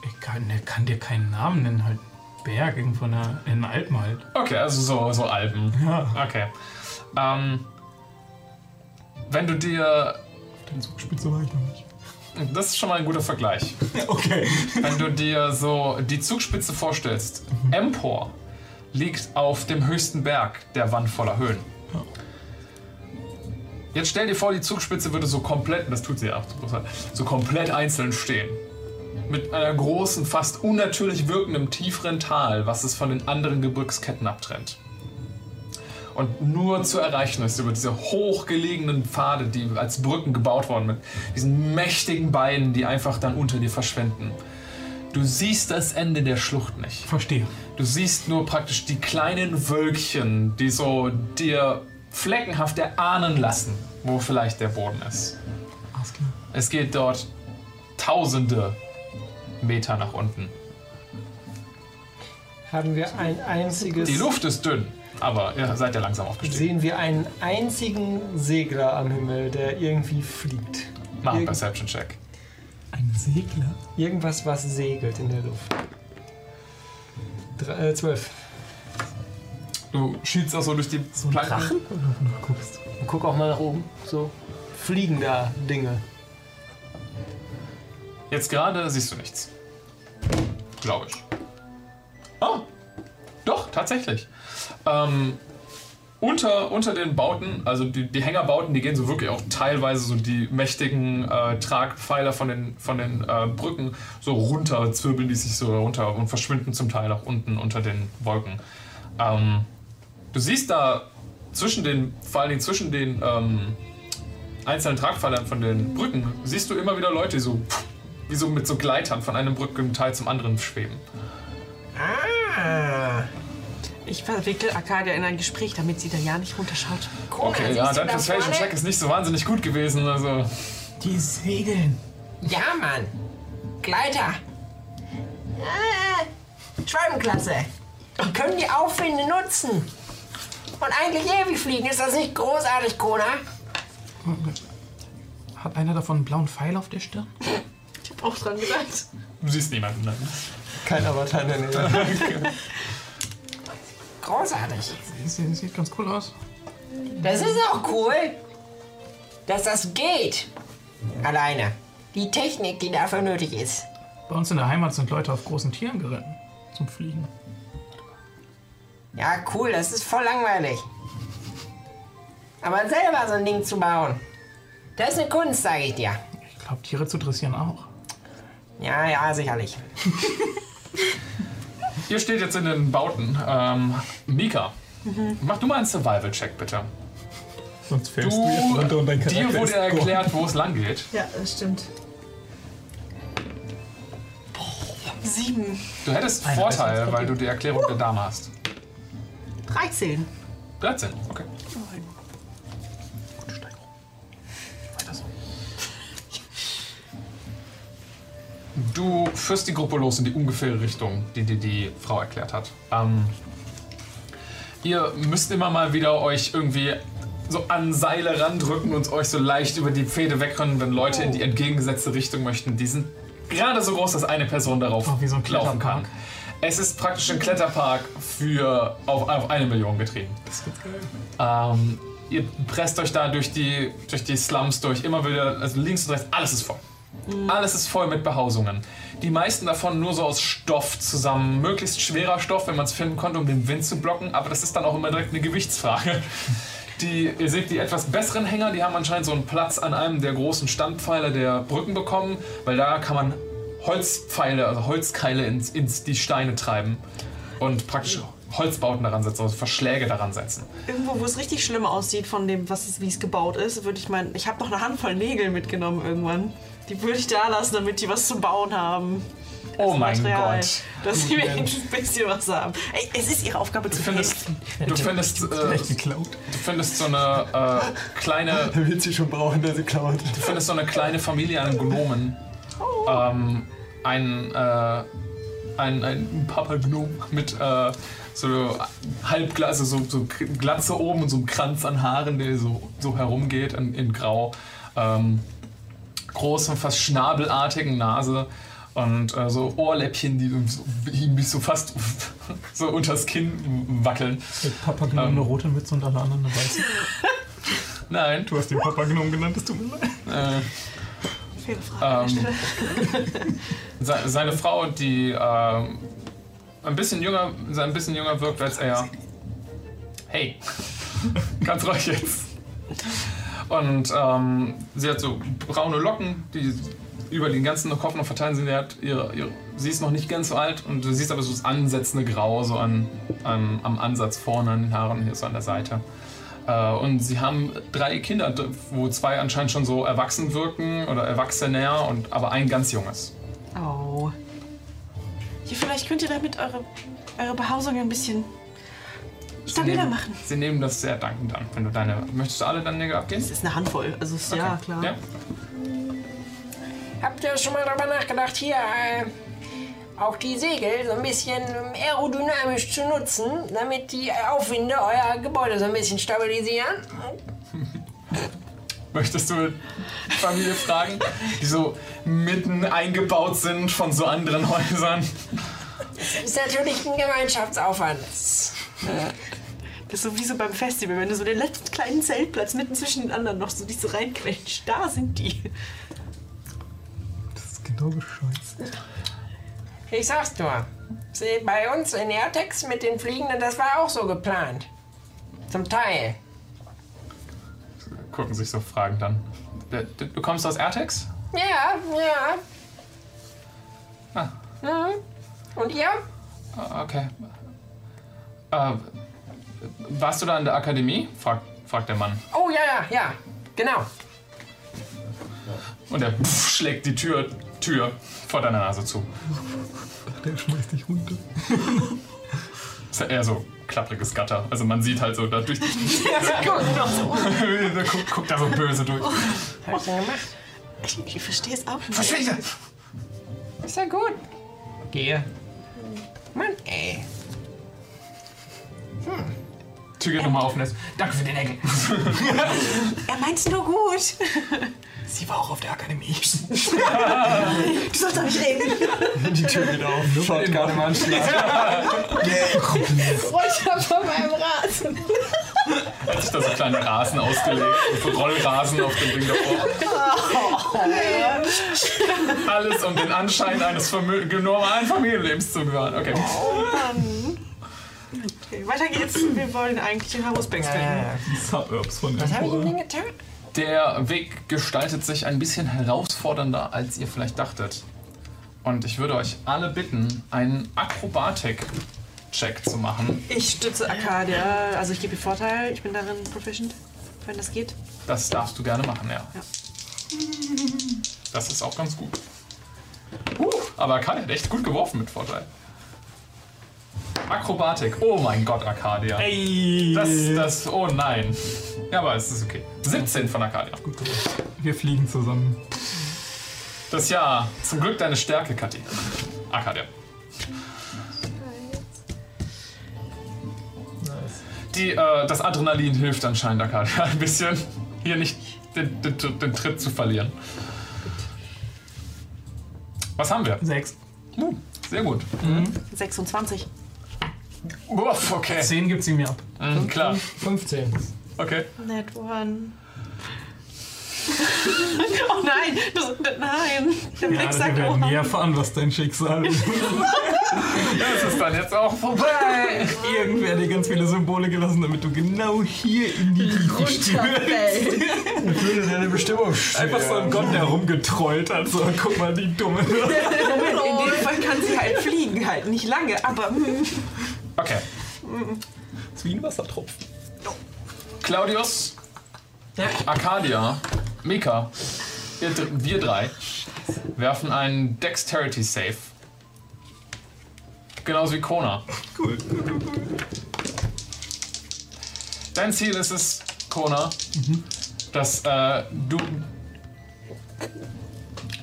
Ich kann, der kann dir keinen Namen nennen, halt Berg irgendwo in, der, in den Alpen halt. Okay, also so, so Alpen. Ja. Okay. Ähm, wenn du dir. Den Zugspitze war ich noch nicht. Das ist schon mal ein guter Vergleich. Okay. Wenn du dir so die Zugspitze vorstellst, Empor liegt auf dem höchsten Berg der Wand voller Höhen. Jetzt stell dir vor, die Zugspitze würde so komplett, das tut sie ja auch, so komplett einzeln stehen. Mit einer großen, fast unnatürlich wirkenden tieferen Tal, was es von den anderen Gebirgsketten abtrennt. Und nur zu erreichen ist über diese hochgelegenen Pfade, die als Brücken gebaut wurden, mit diesen mächtigen Beinen, die einfach dann unter dir verschwinden. Du siehst das Ende der Schlucht nicht. Verstehe. Du siehst nur praktisch die kleinen Wölkchen, die so dir fleckenhaft erahnen lassen, wo vielleicht der Boden ist. Alles klar. Es geht dort tausende Meter nach unten. Haben wir ein einziges. Die Luft ist dünn, aber ihr seid ja langsam aufgestiegen. Sehen wir einen einzigen Segler am Himmel, der irgendwie fliegt. Mach einen Perception-Check. Ein Segler? Irgendwas, was segelt in der Luft. Drei, äh, zwölf. Du schielst auch so durch die So ein Planken. Drachen? Guckst. Und guck auch mal nach oben. So. Fliegen da Dinge. Jetzt gerade siehst du nichts. Glaube ich. Ah, doch, tatsächlich. Ähm, unter, unter den Bauten, also die, die Hängerbauten, die gehen so wirklich auch teilweise so die mächtigen äh, Tragpfeiler von den, von den äh, Brücken so runter, zwirbeln die sich so runter und verschwinden zum Teil auch unten unter den Wolken. Ähm, du siehst da zwischen den, vor allen Dingen zwischen den ähm, einzelnen Tragpfeilern von den Brücken, siehst du immer wieder Leute, die so, wie so mit so Gleitern von einem Brückenteil zum anderen schweben. Ah. Ich verwickel Arcadia in ein Gespräch, damit sie da ja nicht runterschaut. Okay, ja, dein Persuasion Check ist nicht so wahnsinnig gut gewesen. Also, Die segeln. Ja, Mann. Gleiter. Äh, Schwalbenklasse. Die können die Aufwinde nutzen. Und eigentlich ewig fliegen. Ist das nicht großartig, Kona? Hat einer davon einen blauen Pfeil auf der Stirn? Ich hab auch dran gedacht. du siehst niemanden. Ne? Kein Avatar in der Nähe. Großartig. Sieht, sieht ganz cool aus. Das ist auch cool, dass das geht. Alleine. Die Technik, die dafür nötig ist. Bei uns in der Heimat sind Leute auf großen Tieren geritten. Zum Fliegen. Ja, cool, das ist voll langweilig. Aber selber so ein Ding zu bauen, das ist eine Kunst, sage ich dir. Ich glaube, Tiere zu dressieren auch. Ja, ja, sicherlich. Ihr steht jetzt in den Bauten. Ähm, Mika, mach du mal einen Survival-Check, bitte. Sonst fällst Du, du, jetzt runter und dein Charakter dir wurde erklärt, wo es lang geht. Ja, das stimmt. Sieben. Du hättest Einer Vorteil, weil du die Erklärung der Dame hast. 13. 13, okay. Du führst die Gruppe los in die ungefähre Richtung, die dir die Frau erklärt hat. Ähm, ihr müsst immer mal wieder euch irgendwie so an Seile randrücken und euch so leicht über die Pfade wegrennen, wenn Leute in die entgegengesetzte Richtung möchten. Die sind gerade so groß, dass eine Person darauf Oh, wie so ein laufen kann. Es ist praktisch ein Kletterpark für auf, auf eine Million getrieben. Ähm, ihr presst euch da durch die, durch die Slums durch, immer wieder, also links und rechts, alles ist voll. Alles ist voll mit Behausungen. Die meisten davon nur so aus Stoff zusammen. Möglichst schwerer Stoff, wenn man es finden konnte, um den Wind zu blocken. Aber das ist dann auch immer direkt eine Gewichtsfrage. Die, ihr seht die etwas besseren Hänger, die haben anscheinend so einen Platz an einem der großen Standpfeiler der Brücken bekommen, weil da kann man Holzpfeile, also Holzkeile ins, ins die Steine treiben und praktisch Holzbauten daran setzen, also Verschläge daran setzen. Irgendwo, wo es richtig schlimm aussieht von dem, was es, wie es gebaut ist, würde ich meinen, ich habe noch eine Handvoll Nägel mitgenommen irgendwann. Die würde ich da lassen, damit die was zu bauen haben. Oh mein Material. Gott. Dass sie wenigstens ein bisschen was haben. Ey, es ist ihre Aufgabe zu Du findest, helfen. du findest, äh, du findest so eine äh, kleine, Der will sie schon brauchen, der sie klaut. du findest so eine kleine Familie an Gnomen. Ähm, ein, äh, ein, ein Papagnom mit äh, so halb also so, so Glatze oben und so einem Kranz an Haaren, der so, so herumgeht in, in Grau. Ähm, großen, fast schnabelartigen Nase und äh, so Ohrläppchen, die so, ihm so fast so unters Kinn wackeln. Mit Papa genommen eine rote Mütze und alle anderen eine weiße. Nein, Du hast den Papa genommen genannt, das tut mir leid. äh, Faire Frage Ähm. Se- Seine Frau, die ähm, ein bisschen jünger, ein bisschen jünger wirkt als er. Hey, ganz ruhig jetzt. Und ähm, sie hat so braune Locken, die über den ganzen Kopf noch verteilt sind. Ihre, ihre, sie ist noch nicht ganz so alt und du siehst aber so das ansetzende Grau so an, an, am Ansatz vorne an den Haaren hier so an der Seite. Äh, und sie haben drei Kinder, wo zwei anscheinend schon so erwachsen wirken oder erwachsener und aber ein ganz junges. Oh. Ja, vielleicht könnt ihr damit eure, eure Behausung ein bisschen stabiler nehmen, machen. Sie nehmen das sehr dankend an. Wenn du deine. Möchtest du alle deine Nägel abgehen? Das ist eine Handvoll. Also, ist, ja, klar. Ja? Habt ihr schon mal darüber nachgedacht, hier äh, auch die Segel so ein bisschen aerodynamisch zu nutzen, damit die Aufwinde euer Gebäude so ein bisschen stabilisieren? Möchtest du Familie fragen, die so mitten eingebaut sind von so anderen Häusern? Ist natürlich ein Gemeinschaftsaufwand. Das ist so wie so beim Festival, wenn du so den letzten kleinen Zeltplatz mitten zwischen den anderen noch so dich so reinquetscht. Da sind die. Das ist genau bescheuert. Ich sag's nur. Sie- Bei uns in Airtex mit den Fliegenden, das war auch so geplant. Zum Teil. Gucken sich so fragend an. Du, du- kommst aus Airtex? Ja, ja. Ah. Mhm. Und ihr? Ah, Okay. Äh, warst du da in der Akademie? Fragt, fragt der Mann. Oh, ja, ja, ja. Genau. Und er pff, schlägt die Tür, Tür vor deiner Nase zu. Der schmeißt dich runter. Ist ja eher so klappriges Gatter. Also man sieht halt so da durch die. da guckt, guckt da so böse durch. Hab ich denn gemacht? Ich, ich verstehe es auch nicht. Verschwinde! Ist ja gut. Gehe. Mann, ey. Tür geht nochmal auf und er ist, Danke für den Nägel. Er meint's nur gut. Sie war auch auf der Akademie. Du sollst doch nicht reden. Die Tür geht auf. Schaut gerade im Anschlag. Räucher von meinem Rad. Hat sich da so kleine Rasen ausgelegt, so Rollrasen auf dem Ding davor. Alles um den Anschein eines normalen Familienlebens zu bewahren. Okay. Okay, weiter geht's. Wir wollen eigentlich den Hausbanks finden. Die Suburbs von Was habe ich ihm denn getan? Der Weg gestaltet sich ein bisschen herausfordernder, als ihr vielleicht dachtet. Und ich würde euch alle bitten, einen Akrobatik-Check zu machen. Ich stütze Arcadia, also ich gebe ihr Vorteil. Ich bin darin proficient, wenn das geht. Das darfst du gerne machen, ja. Ja. Das ist auch ganz gut. Uh, aber Arcadia hat echt gut geworfen mit Vorteil. Akrobatik. Oh mein Gott, Arcadia. Ey! Das, das, oh nein. Ja, aber es ist okay. 17 von Arcadia. Wir fliegen zusammen. Das ist ja zum Glück deine Stärke, Kathi. Arcadia. Die, äh, das Adrenalin hilft anscheinend Arcadia ein bisschen, hier nicht den, den, den Tritt zu verlieren. Was haben wir? Sechs. Uh, sehr gut. 26. Uff, okay. Zehn gibt sie mir ab. Mhm, klar. 15. Okay. Net one. oh nein, das, nein. Der Blick Ja, wir sagt, werden oh, nie erfahren, was dein Schicksal ist. Das ist dann jetzt auch vorbei. Irgendwer hat dir ganz viele Symbole gelassen, damit du genau hier in die Tiefe stürzt. Ich würde deine Bestimmung Einfach so ein Gott, der rumgetrollt hat. So, guck mal, die dumme. in dem Fall kann sie halt fliegen, halt nicht lange, aber Okay. ist wie ein Wassertropfen. Claudius, Arcadia, Mika, ihr, wir drei werfen einen Dexterity Save. Genauso wie Kona. Cool. Dein Ziel ist es, Kona, dass äh, du.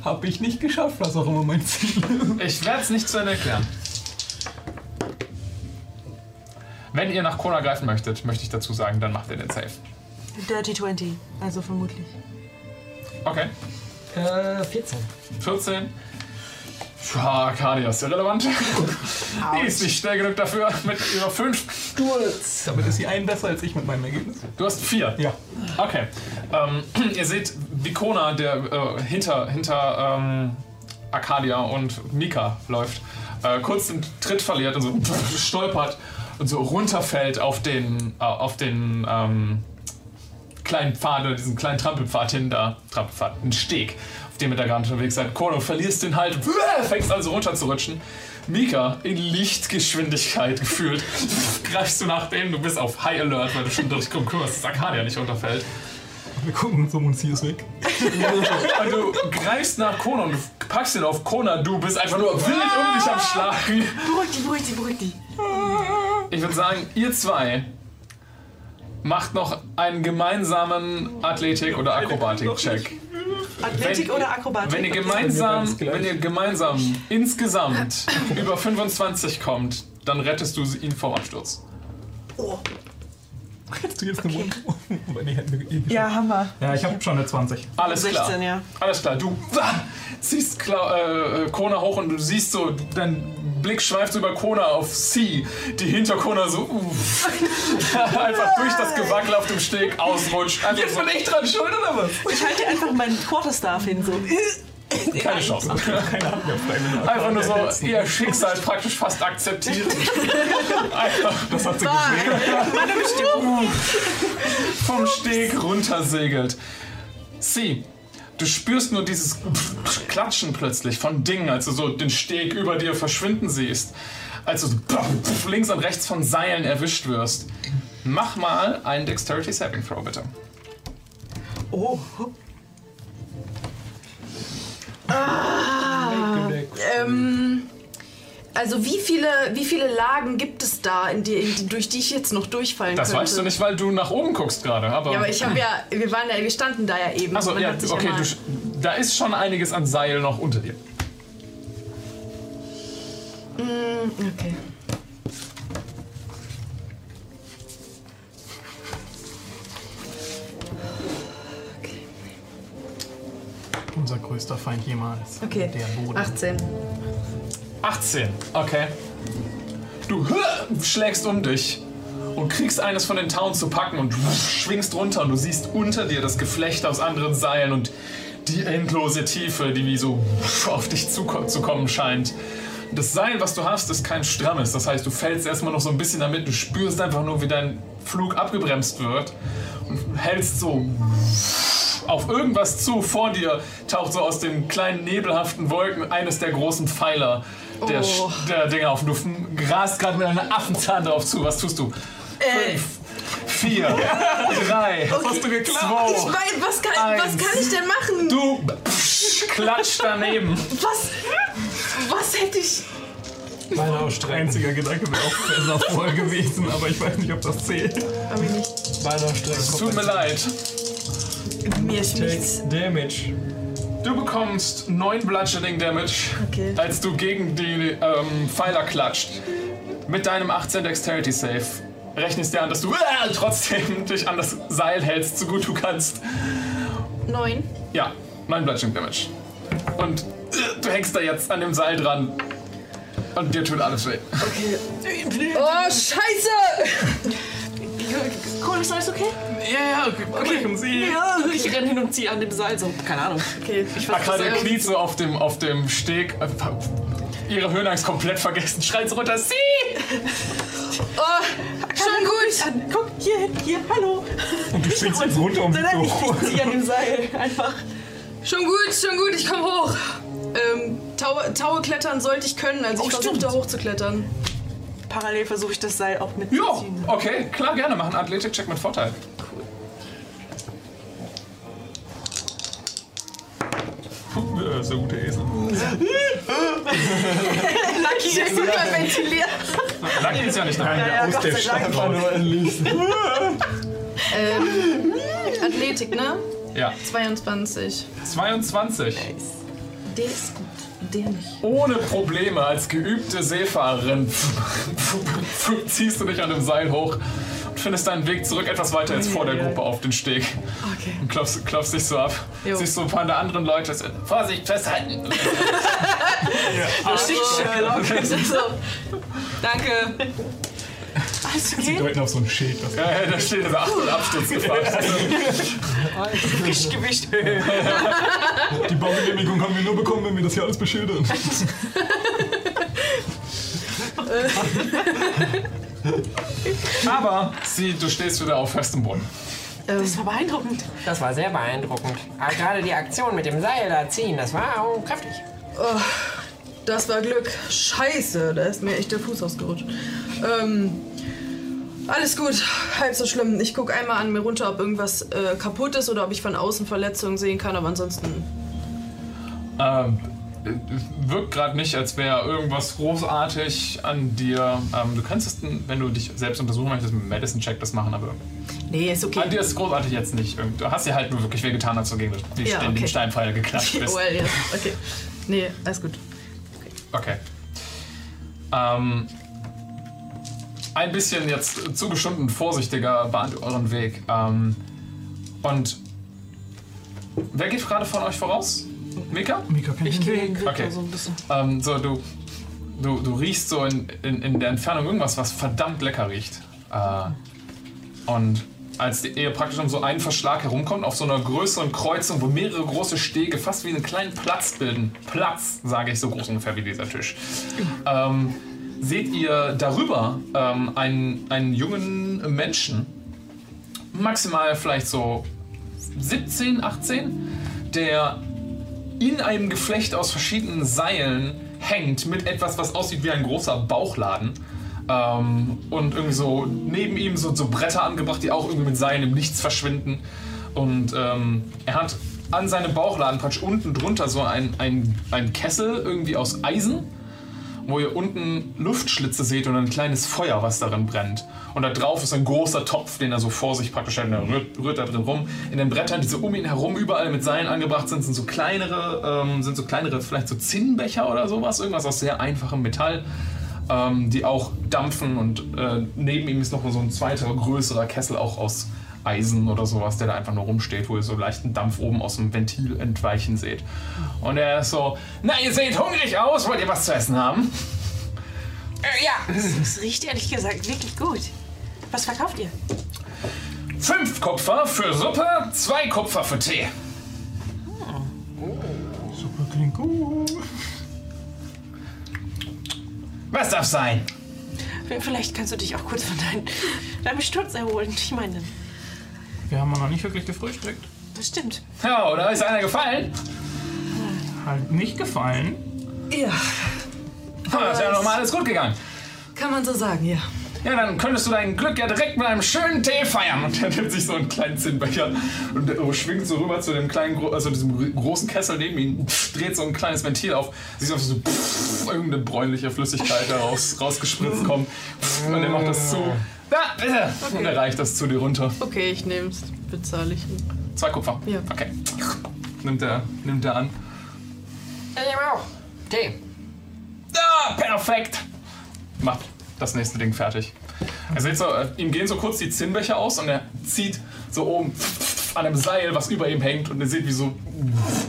Hab ich nicht geschafft, was auch immer mein Ziel ist. Ich werde es nicht zu Ende erklären. Wenn ihr nach Kona greifen möchtet, möchte ich dazu sagen, dann macht ihr den Save. Dirty 20, also vermutlich. Okay. Äh, 14. 14. Ja, Arcadia ist irrelevant. Die ist nicht schnell genug dafür mit ihrer 5. Damit ist sie ein besser als ich mit meinem Ergebnis. Du hast 4. Ja. Okay. Ähm, ihr seht Vikona, der äh, hinter, hinter ähm, Arcadia und Mika läuft, äh, kurz den Tritt verliert und so stolpert und so runterfällt auf den, äh, auf den ähm, kleinen Pfad oder diesen kleinen Trampelpfad hinter, Trampelpfad, einen Steg, auf dem ihr da gerade unterwegs seid. Kono, verlierst den Halt, fängst also runter zu rutschen. Mika, in Lichtgeschwindigkeit gefühlt, greifst du nach dem, du bist auf High Alert, weil du schon durch kümmerst, dass Arcadia nicht runterfällt. Wir gucken uns um und sie ist weg. Und du greifst nach Kona und du packst ihn auf Kona, du bist einfach nur wild um dich am Schlagen. Beruhig die, beruhig die, beruhig die. Ich würde sagen, ihr zwei macht noch einen gemeinsamen Athletik- oder Akrobatik-Check. Athletik Wenn- oder Akrobatik? Wenn ihr gemeinsam, wenn ihr gemeinsam insgesamt über 25 kommt, dann rettest du ihn vom Absturz. Hättest du jetzt eine Wunde? Aber nee, hätten eh. Ja, Hammer. Ja, ich habe schon eine 20. Alles klar. 16, ja. Alles klar, du ah, ziehst Kla äh, Kona hoch und du siehst so, dein Blick schweift so über Kona auf C, die hinter Kona so uff, einfach durch das Gewackel auf dem Steg ausrutscht. Einfach Jetzt bin ich dran schuld oder was? Ich halte einfach meinen Quarterstaff hin, so. keine Chance. Keine Einfach nur so ihr Schicksal praktisch fast akzeptiert. Einfach Das hat sie gesehen. vom Steg runtersegelt. C, du spürst nur dieses Klatschen plötzlich von Dingen, als du so den Steg über dir verschwinden siehst. Als du so links und rechts von Seilen erwischt wirst. Mach mal einen Dexterity Saving Throw, bitte. Oh, Ähm, also wie viele, wie viele Lagen gibt es da, in die, in durch die ich jetzt noch durchfallen Das könnte? weißt du nicht, weil du nach oben guckst gerade. Aber, Ja, aber ich habe ja, wir waren ja, wir standen da ja eben. Man ja, okay, mal- du, da ist schon einiges an Seil noch unter dir. Okay. Unser größter Feind jemals. Okay. Der Boden. 18. 18, okay. Du schlägst um dich und kriegst eines von den Towns zu packen und schwingst runter und du siehst unter dir das Geflecht aus anderen Seilen und die endlose Tiefe, die wie so auf dich zu kommen scheint. Das Seil, was du hast, ist kein strammes. Das heißt, du fällst erstmal noch so ein bisschen damit. Du spürst einfach nur, wie dein Flug abgebremst wird und hältst so auf irgendwas zu. Vor dir taucht so aus den kleinen nebelhaften Wolken eines der großen Pfeiler der, Oh. der Dinger auf. Du grast gerade mit einer Affenzahn drauf zu. Was tust du? Fünf, vier, drei, Hast du geklappt? Ich zwei, weiß, was kann, was Eins. kann ich denn machen? du klatscht daneben. Was, was hätte ich... Ausstrecken. Einziger Gedanke wäre auch Fresser voll gewesen, aber ich weiß nicht, ob das zählt. Ich nicht. Beine ausstrecken. Es tut mir leid. Mir ist nichts. Take damage. Du bekommst 9 Bludgeoning Damage, Okay. als du gegen die ähm, Pfeiler klatscht. Mit deinem 18 Dexterity Save rechnest dir an, dass du äh, trotzdem dich an das Seil hältst, so gut du kannst. Neun. Ja, 9 Bludgeoning Damage. Und äh, du hängst da jetzt an dem Seil dran. Und dir tut alles weh. Oh, scheiße! Cool, ist alles okay? Ja, ja, okay. Und sie. Ja, ich renne hin und ziehe an dem Seil so. Keine Ahnung. Okay, ich versuche Akade kniet so auf dem, auf dem Steg. äh, Ihre Höhenangst komplett vergessen, schreit so runter. Sie! Oh, schon gut. An, guck, hier, hin, hier, hallo. Und du springst jetzt runter und Nein, nein, ich, ich ziehe an dem Seil. Einfach. Schon gut, schon gut, ich komme hoch. Ähm, Taue, Taue klettern sollte ich können, also ich Oh, versuche stimmt. da hochzuklettern. Parallel versuche ich das Seil auch Ja, mitzuziehen. okay, klar, gerne. Mach einen Athletik-Check mit Vorteil. Ja, so gute Esel. Lucky ist hyperventiliert. Lucky ist ja nicht dabei. Ja, aus Gott der Stadt Dank. raus. Ähm, Athletik, ne? Ja, 22. 22. Der ist gut, der nicht. Ohne Probleme als geübte Seefahrerin ziehst du dich an dem Seil hoch und findest deinen Weg zurück etwas weiter als vor der Gruppe auf den Steg. Okay. Und klopfst, klopfst dich so ab. Jo. Siehst so ein paar der anderen Leute. Vorsicht, festhalten! Sherlock. So. Danke. Alles okay? deuten auf so ein Schild. Das Ja, ja, da steht so Achtung, Absturzgefahr. Frisch Gewicht. Die Baugenehmigung haben wir nur bekommen, wenn wir das hier alles beschildern. Aber sie, du stehst wieder auf festem Boden. Das war beeindruckend. Das war sehr beeindruckend. Aber gerade die Aktion mit dem Seil da ziehen, das war oh, kräftig. Das war Glück. Scheiße, da ist mir echt der Fuß ausgerutscht. Ähm, alles gut, halb so schlimm. Ich gucke einmal an mir runter, ob irgendwas äh, kaputt ist oder ob ich von außen Verletzungen sehen kann, aber ansonsten. Ähm, äh, wirkt gerade nicht, als wäre irgendwas großartig an dir. Ähm, du könntest, wenn du dich selbst untersuchen möchtest, mit dem Medicine-Check das machen, aber Nee, ist okay. an dir ist großartig jetzt nicht. Du hast dir halt nur wirklich wehgetan, als du gegen die Ja, den okay. Steinpfeil geklatscht bist. well, ja, okay. Nee, alles gut. Okay. Ähm, ein bisschen jetzt zugestunden vorsichtiger bahnt ihr euren Weg. Ähm, und wer geht gerade von euch voraus? Mika? Mika kennt Ich den gehe Weg. den Weg Okay. so ein bisschen. Ähm, so, du, du, du riechst so in, in, in der Entfernung irgendwas, was verdammt lecker riecht. Äh, und als die, ihr praktisch um so einen Verschlag herumkommt, auf so einer größeren Kreuzung, wo mehrere große Stege fast wie einen kleinen Platz bilden, Platz, sage ich, so groß ungefähr wie dieser Tisch, ähm, seht ihr darüber ähm, einen, einen jungen Menschen, maximal vielleicht so 17, 18, der in einem Geflecht aus verschiedenen Seilen hängt mit etwas, was aussieht wie ein großer Bauchladen. Ähm, und irgendwie so neben ihm so, so Bretter angebracht, die auch irgendwie mit Seilen im Nichts verschwinden. Und ähm, er hat an seinem Bauchladen praktisch unten drunter so ein, ein, ein Kessel irgendwie aus Eisen, wo ihr unten Luftschlitze seht und ein kleines Feuer, was darin brennt. Und da drauf ist ein großer Topf, den er so vor sich praktisch hält. und rührt, rührt da drin rum. In den Brettern, die so um ihn herum überall mit Seilen angebracht sind, sind so kleinere, ähm, sind so kleinere, vielleicht so Zinnbecher oder sowas, irgendwas aus sehr einfachem Metall, ähm, die auch dampfen. Und äh, neben ihm ist noch so ein zweiter, größerer Kessel auch aus Eisen oder sowas, der da einfach nur rumsteht, wo ihr so leichten Dampf oben aus dem Ventil entweichen seht. Und er ist so, na, ihr seht hungrig aus, wollt ihr was zu essen haben? Äh, ja, Das riecht ehrlich gesagt wirklich gut. Was verkauft ihr? Fünf Kupfer für Suppe, zwei Kupfer für Tee. Super klingt gut. Was darf sein? Vielleicht kannst du dich auch kurz von dein, deinem Sturz erholen. Ich meine, Wir haben noch nicht wirklich gefrühstückt. das stimmt. Ja, oder ist einer gefallen? Halt nicht gefallen. Ja, Ah, ist ja nochmal alles gut gegangen. kann man so sagen, ja. Ja, dann könntest du dein Glück ja direkt mit einem schönen Tee feiern. Und er nimmt sich so einen kleinen Zinnbecher und der schwingt so rüber zu dem kleinen, also diesem gro- großen Kessel neben ihm, dreht so ein kleines Ventil auf, siehst auf so pff, irgendeine bräunliche Flüssigkeit da raus, rausgespritzt kommt. Pff, und er macht das zu. Da, bitte! Und er reicht das zu dir runter. Okay, ich nehm's. Bezahle ich. Zwei Kupfer. Ja. Okay. Nimmt er, nimmt er an. Ich nehme auch. Tee. Ja, perfekt! Macht das nächste Ding fertig. Er seht so, äh, ihm gehen so kurz die Zinnbecher aus und er zieht so oben an einem Seil, was über ihm hängt und ihr seht, wie so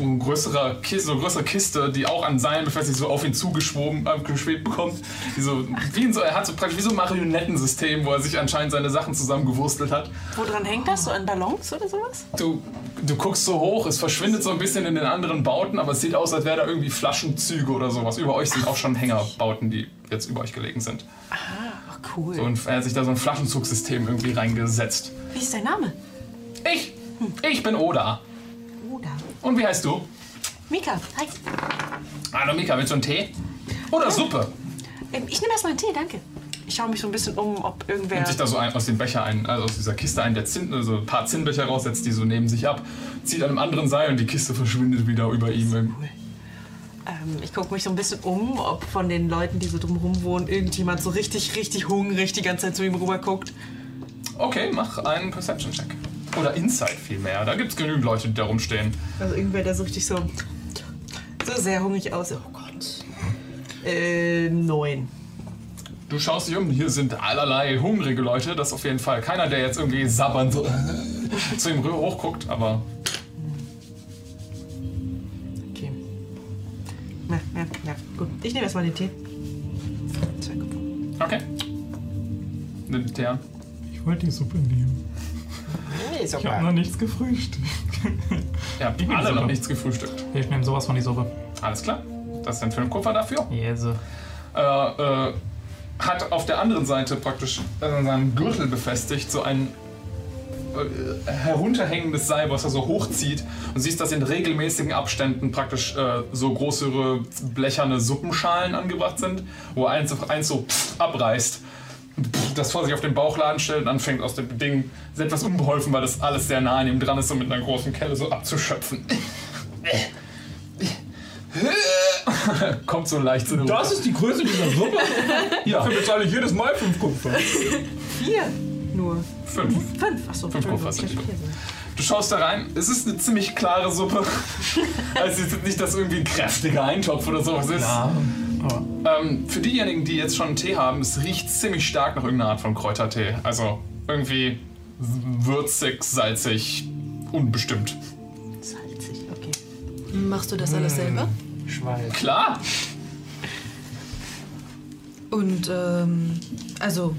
ein größerer Kiste, so eine größere Kiste, die auch an Seilen befestigt, so auf ihn zugeschwoben, äh, geschwebt bekommt. Die so, wie in so, er hat so praktisch wie so ein Marionettensystem, wo er sich anscheinend seine Sachen zusammengewurstelt hat. Woran hängt das? So an Ballons oder sowas? Du, du guckst so hoch, es verschwindet so ein bisschen in den anderen Bauten, aber es sieht aus, als wäre da irgendwie Flaschenzüge oder sowas. Über euch sind auch schon Hängerbauten, die jetzt über euch gelegen sind. Ach, cool. So, und er hat sich da so ein Flaschenzugsystem irgendwie reingesetzt. Wie ist dein Name? Ich, ich bin Oda. Oda. Und wie heißt du? Mika, hi. Hallo Mika, willst du einen Tee? Oder Suppe? Ähm, Ich nehme erstmal einen Tee, danke. Ich schaue mich so ein bisschen um, ob irgendwer. Nimmt sich da so ein, aus dem Becher ein, also aus dieser Kiste ein, der Zinn, also ein paar Zinnbecher raussetzt, die so neben sich ab, zieht an einem anderen Seil und die Kiste verschwindet wieder über ihm. Ähm, ich gucke mich so ein bisschen um, ob von den Leuten, die so drumherum wohnen, irgendjemand so richtig, richtig hungrig die ganze Zeit zu ihm rüber guckt. Okay, mach einen Perception-Check. Oder Insight vielmehr. Da gibt es genügend Leute, die da rumstehen. Also irgendwer, der so richtig so. so sehr hungrig aussieht. Oh Gott. Äh, neun. Du schaust dich um, hier sind allerlei hungrige Leute, das auf jeden Fall. Keiner, der jetzt irgendwie sabbernd so zu ihm hochguckt, aber Okay. Na, ja, ja, gut. Ich nehme erstmal den Tee. Zwei Kupfer. okay. Nimmt der. Ich wollte die Suppe nehmen. Nee, Ich habe super. noch nichts gefrühstückt. Ihr habt Ich nehm alle Suppe. noch nichts gefrühstückt. Ich nehme sowas von die Suppe. Alles klar. Das sind fünf Kupfer dafür. Yes. Äh, äh, hat auf der anderen Seite praktisch an seinem Gürtel befestigt so ein äh, herunterhängendes Seil, was er so hochzieht und siehst, dass in regelmäßigen Abständen praktisch äh, so größere blecherne Suppenschalen angebracht sind, wo eins, eins so pff, abreißt, das vor sich auf den Bauchladen stellt und anfängt aus dem Ding, ist etwas unbeholfen, weil das alles sehr nah an ihm dran ist, so mit einer großen Kelle so abzuschöpfen. Kommt so leicht zu Das ist die Größe dieser Suppe? ja, Dafür bezahle ich jedes Mal 5 Kupfer. Vier nur. fünf. Fünf. Achso, Fünf Kupfer sind. Du schaust da rein, es ist eine ziemlich klare Suppe. also es ist nicht, dass irgendwie ein kräftiger Eintopf oder sowas ist. Aber Ähm, für diejenigen, die jetzt schon einen Tee haben, es riecht ziemlich stark nach irgendeiner Art von Kräutertee. Also irgendwie würzig, salzig, unbestimmt. Salzig, okay. Machst du das alles selber? Schwein. Klar, Und, ähm, also,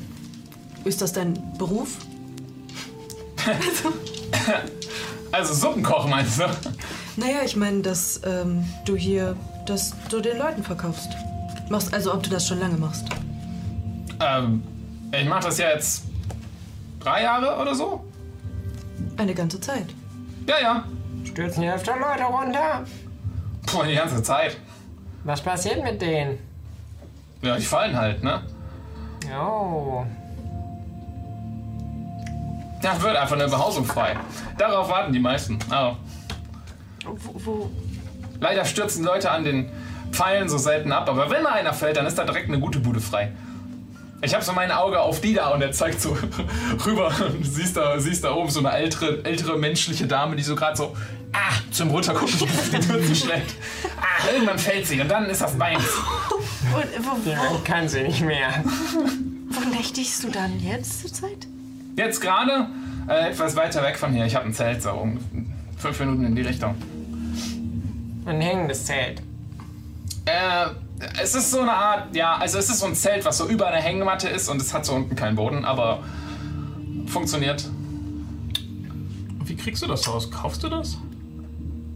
ist das dein Beruf? also Suppenkoch meinst du? Naja, ich meine, dass ähm, du hier, dass du den Leuten verkaufst. Machst also, ob du das schon lange machst. Ähm, ich mache das ja jetzt drei Jahre oder so. Eine ganze Zeit. Ja, ja. Stürzen hier öfter Leute runter. Puh, die ganze Zeit. Was passiert mit denen? Ja, die fallen halt, ne? Oh. Da wird einfach eine Behausung frei. Darauf warten die meisten. Aber Wo, wo, leider stürzen Leute an den Pfeilen so selten ab. Aber wenn mal einer fällt, dann ist da direkt eine gute Bude frei. Ich habe so mein Auge auf die da und er zeigt so rüber. Und siehst da, siehst da oben so eine ältere, ältere menschliche Dame, die so gerade so ah, zum Runtergucken auf die Tür zuschlägt. Ah, irgendwann fällt sie und dann ist das meins. wo, wo, Ja, kann sie nicht mehr. wo nächtigst du dann jetzt zur Zeit? Jetzt gerade äh, etwas weiter weg von hier. Ich habe ein Zelt so um fünf Minuten in die Richtung. Ein hängendes Zelt. Äh, es ist so eine Art, ja, also es ist so ein Zelt, was so über einer Hängematte ist und es hat so unten keinen Boden, aber funktioniert. Wie kriegst du das raus? Kaufst du das?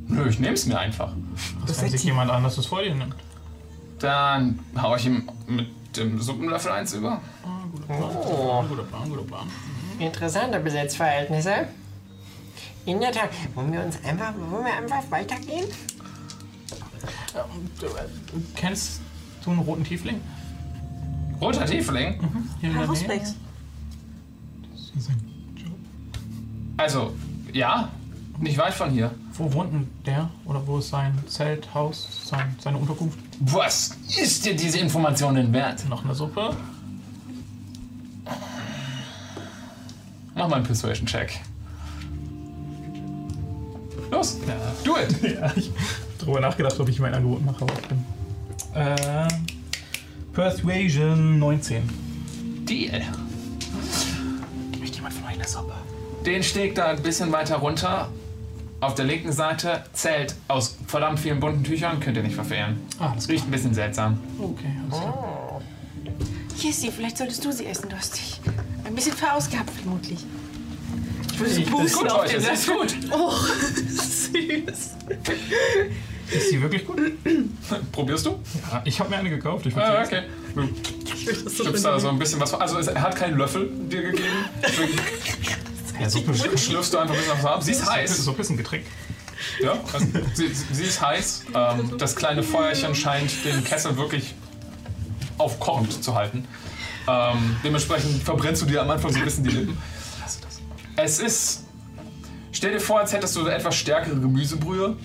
Nö, ich nehme es mir einfach. Was, wenn sich jemand anders das vor dir nimmt? Dann hau ich ihm mit dem Suppenlöffel eins über. Oh. Guter Plan, guter Plan. Interessante Besitzverhältnisse. In der Tat. Wollen wir uns einfach, wollen wir einfach weitergehen? Du, äh, Kennst du einen roten Tiefling? Roter Tiefling. Hier in der Nähe? Hausbreaks. Also, ja, nicht weit von hier. Wo wohnt denn der? Oder wo ist sein Zelt, Haus, sein, seine Unterkunft? Was ist dir diese Information denn wert? Noch eine Suppe? Mach mal einen Persuasion-Check. Los, do it. Ja, ich drüber nachgedacht, ob ich mein Angebot mache, aber ich bin. Äh, Persuasion 19. Deal. Möchte jemand von euch eine Suppe? Den Steg da ein bisschen weiter runter. Auf der linken Seite Zelt aus verdammt vielen bunten Tüchern. Könnt ihr nicht verfehlen. Ah, klar. Riecht ein bisschen seltsam. Okay, alles klar. Hier ist sie, vielleicht solltest du sie essen, du hast dich ein bisschen verausgabt, vermutlich. Ich Ist gut heute, es ist gut. Süß. Ist sie wirklich gut? Probierst du? Ja, ich habe mir eine gekauft. Ich Ah, okay. Du schlüpfst da so ein bisschen was. Also er hat keinen Löffel dir gegeben. Ja, Suppe schlürfst du einfach ein bisschen was ab. Sie ist heiß. Suppe ist ein Getränk. Ja, also sie, sie sie ist heiß. Ähm, das kleine Feuerchen scheint den Kessel wirklich aufkochend zu halten. Ähm, dementsprechend verbrennst du dir am Anfang so ein bisschen die Lippen. Es ist. Stell dir vor, als hättest du eine etwas stärkere Gemüsebrühe.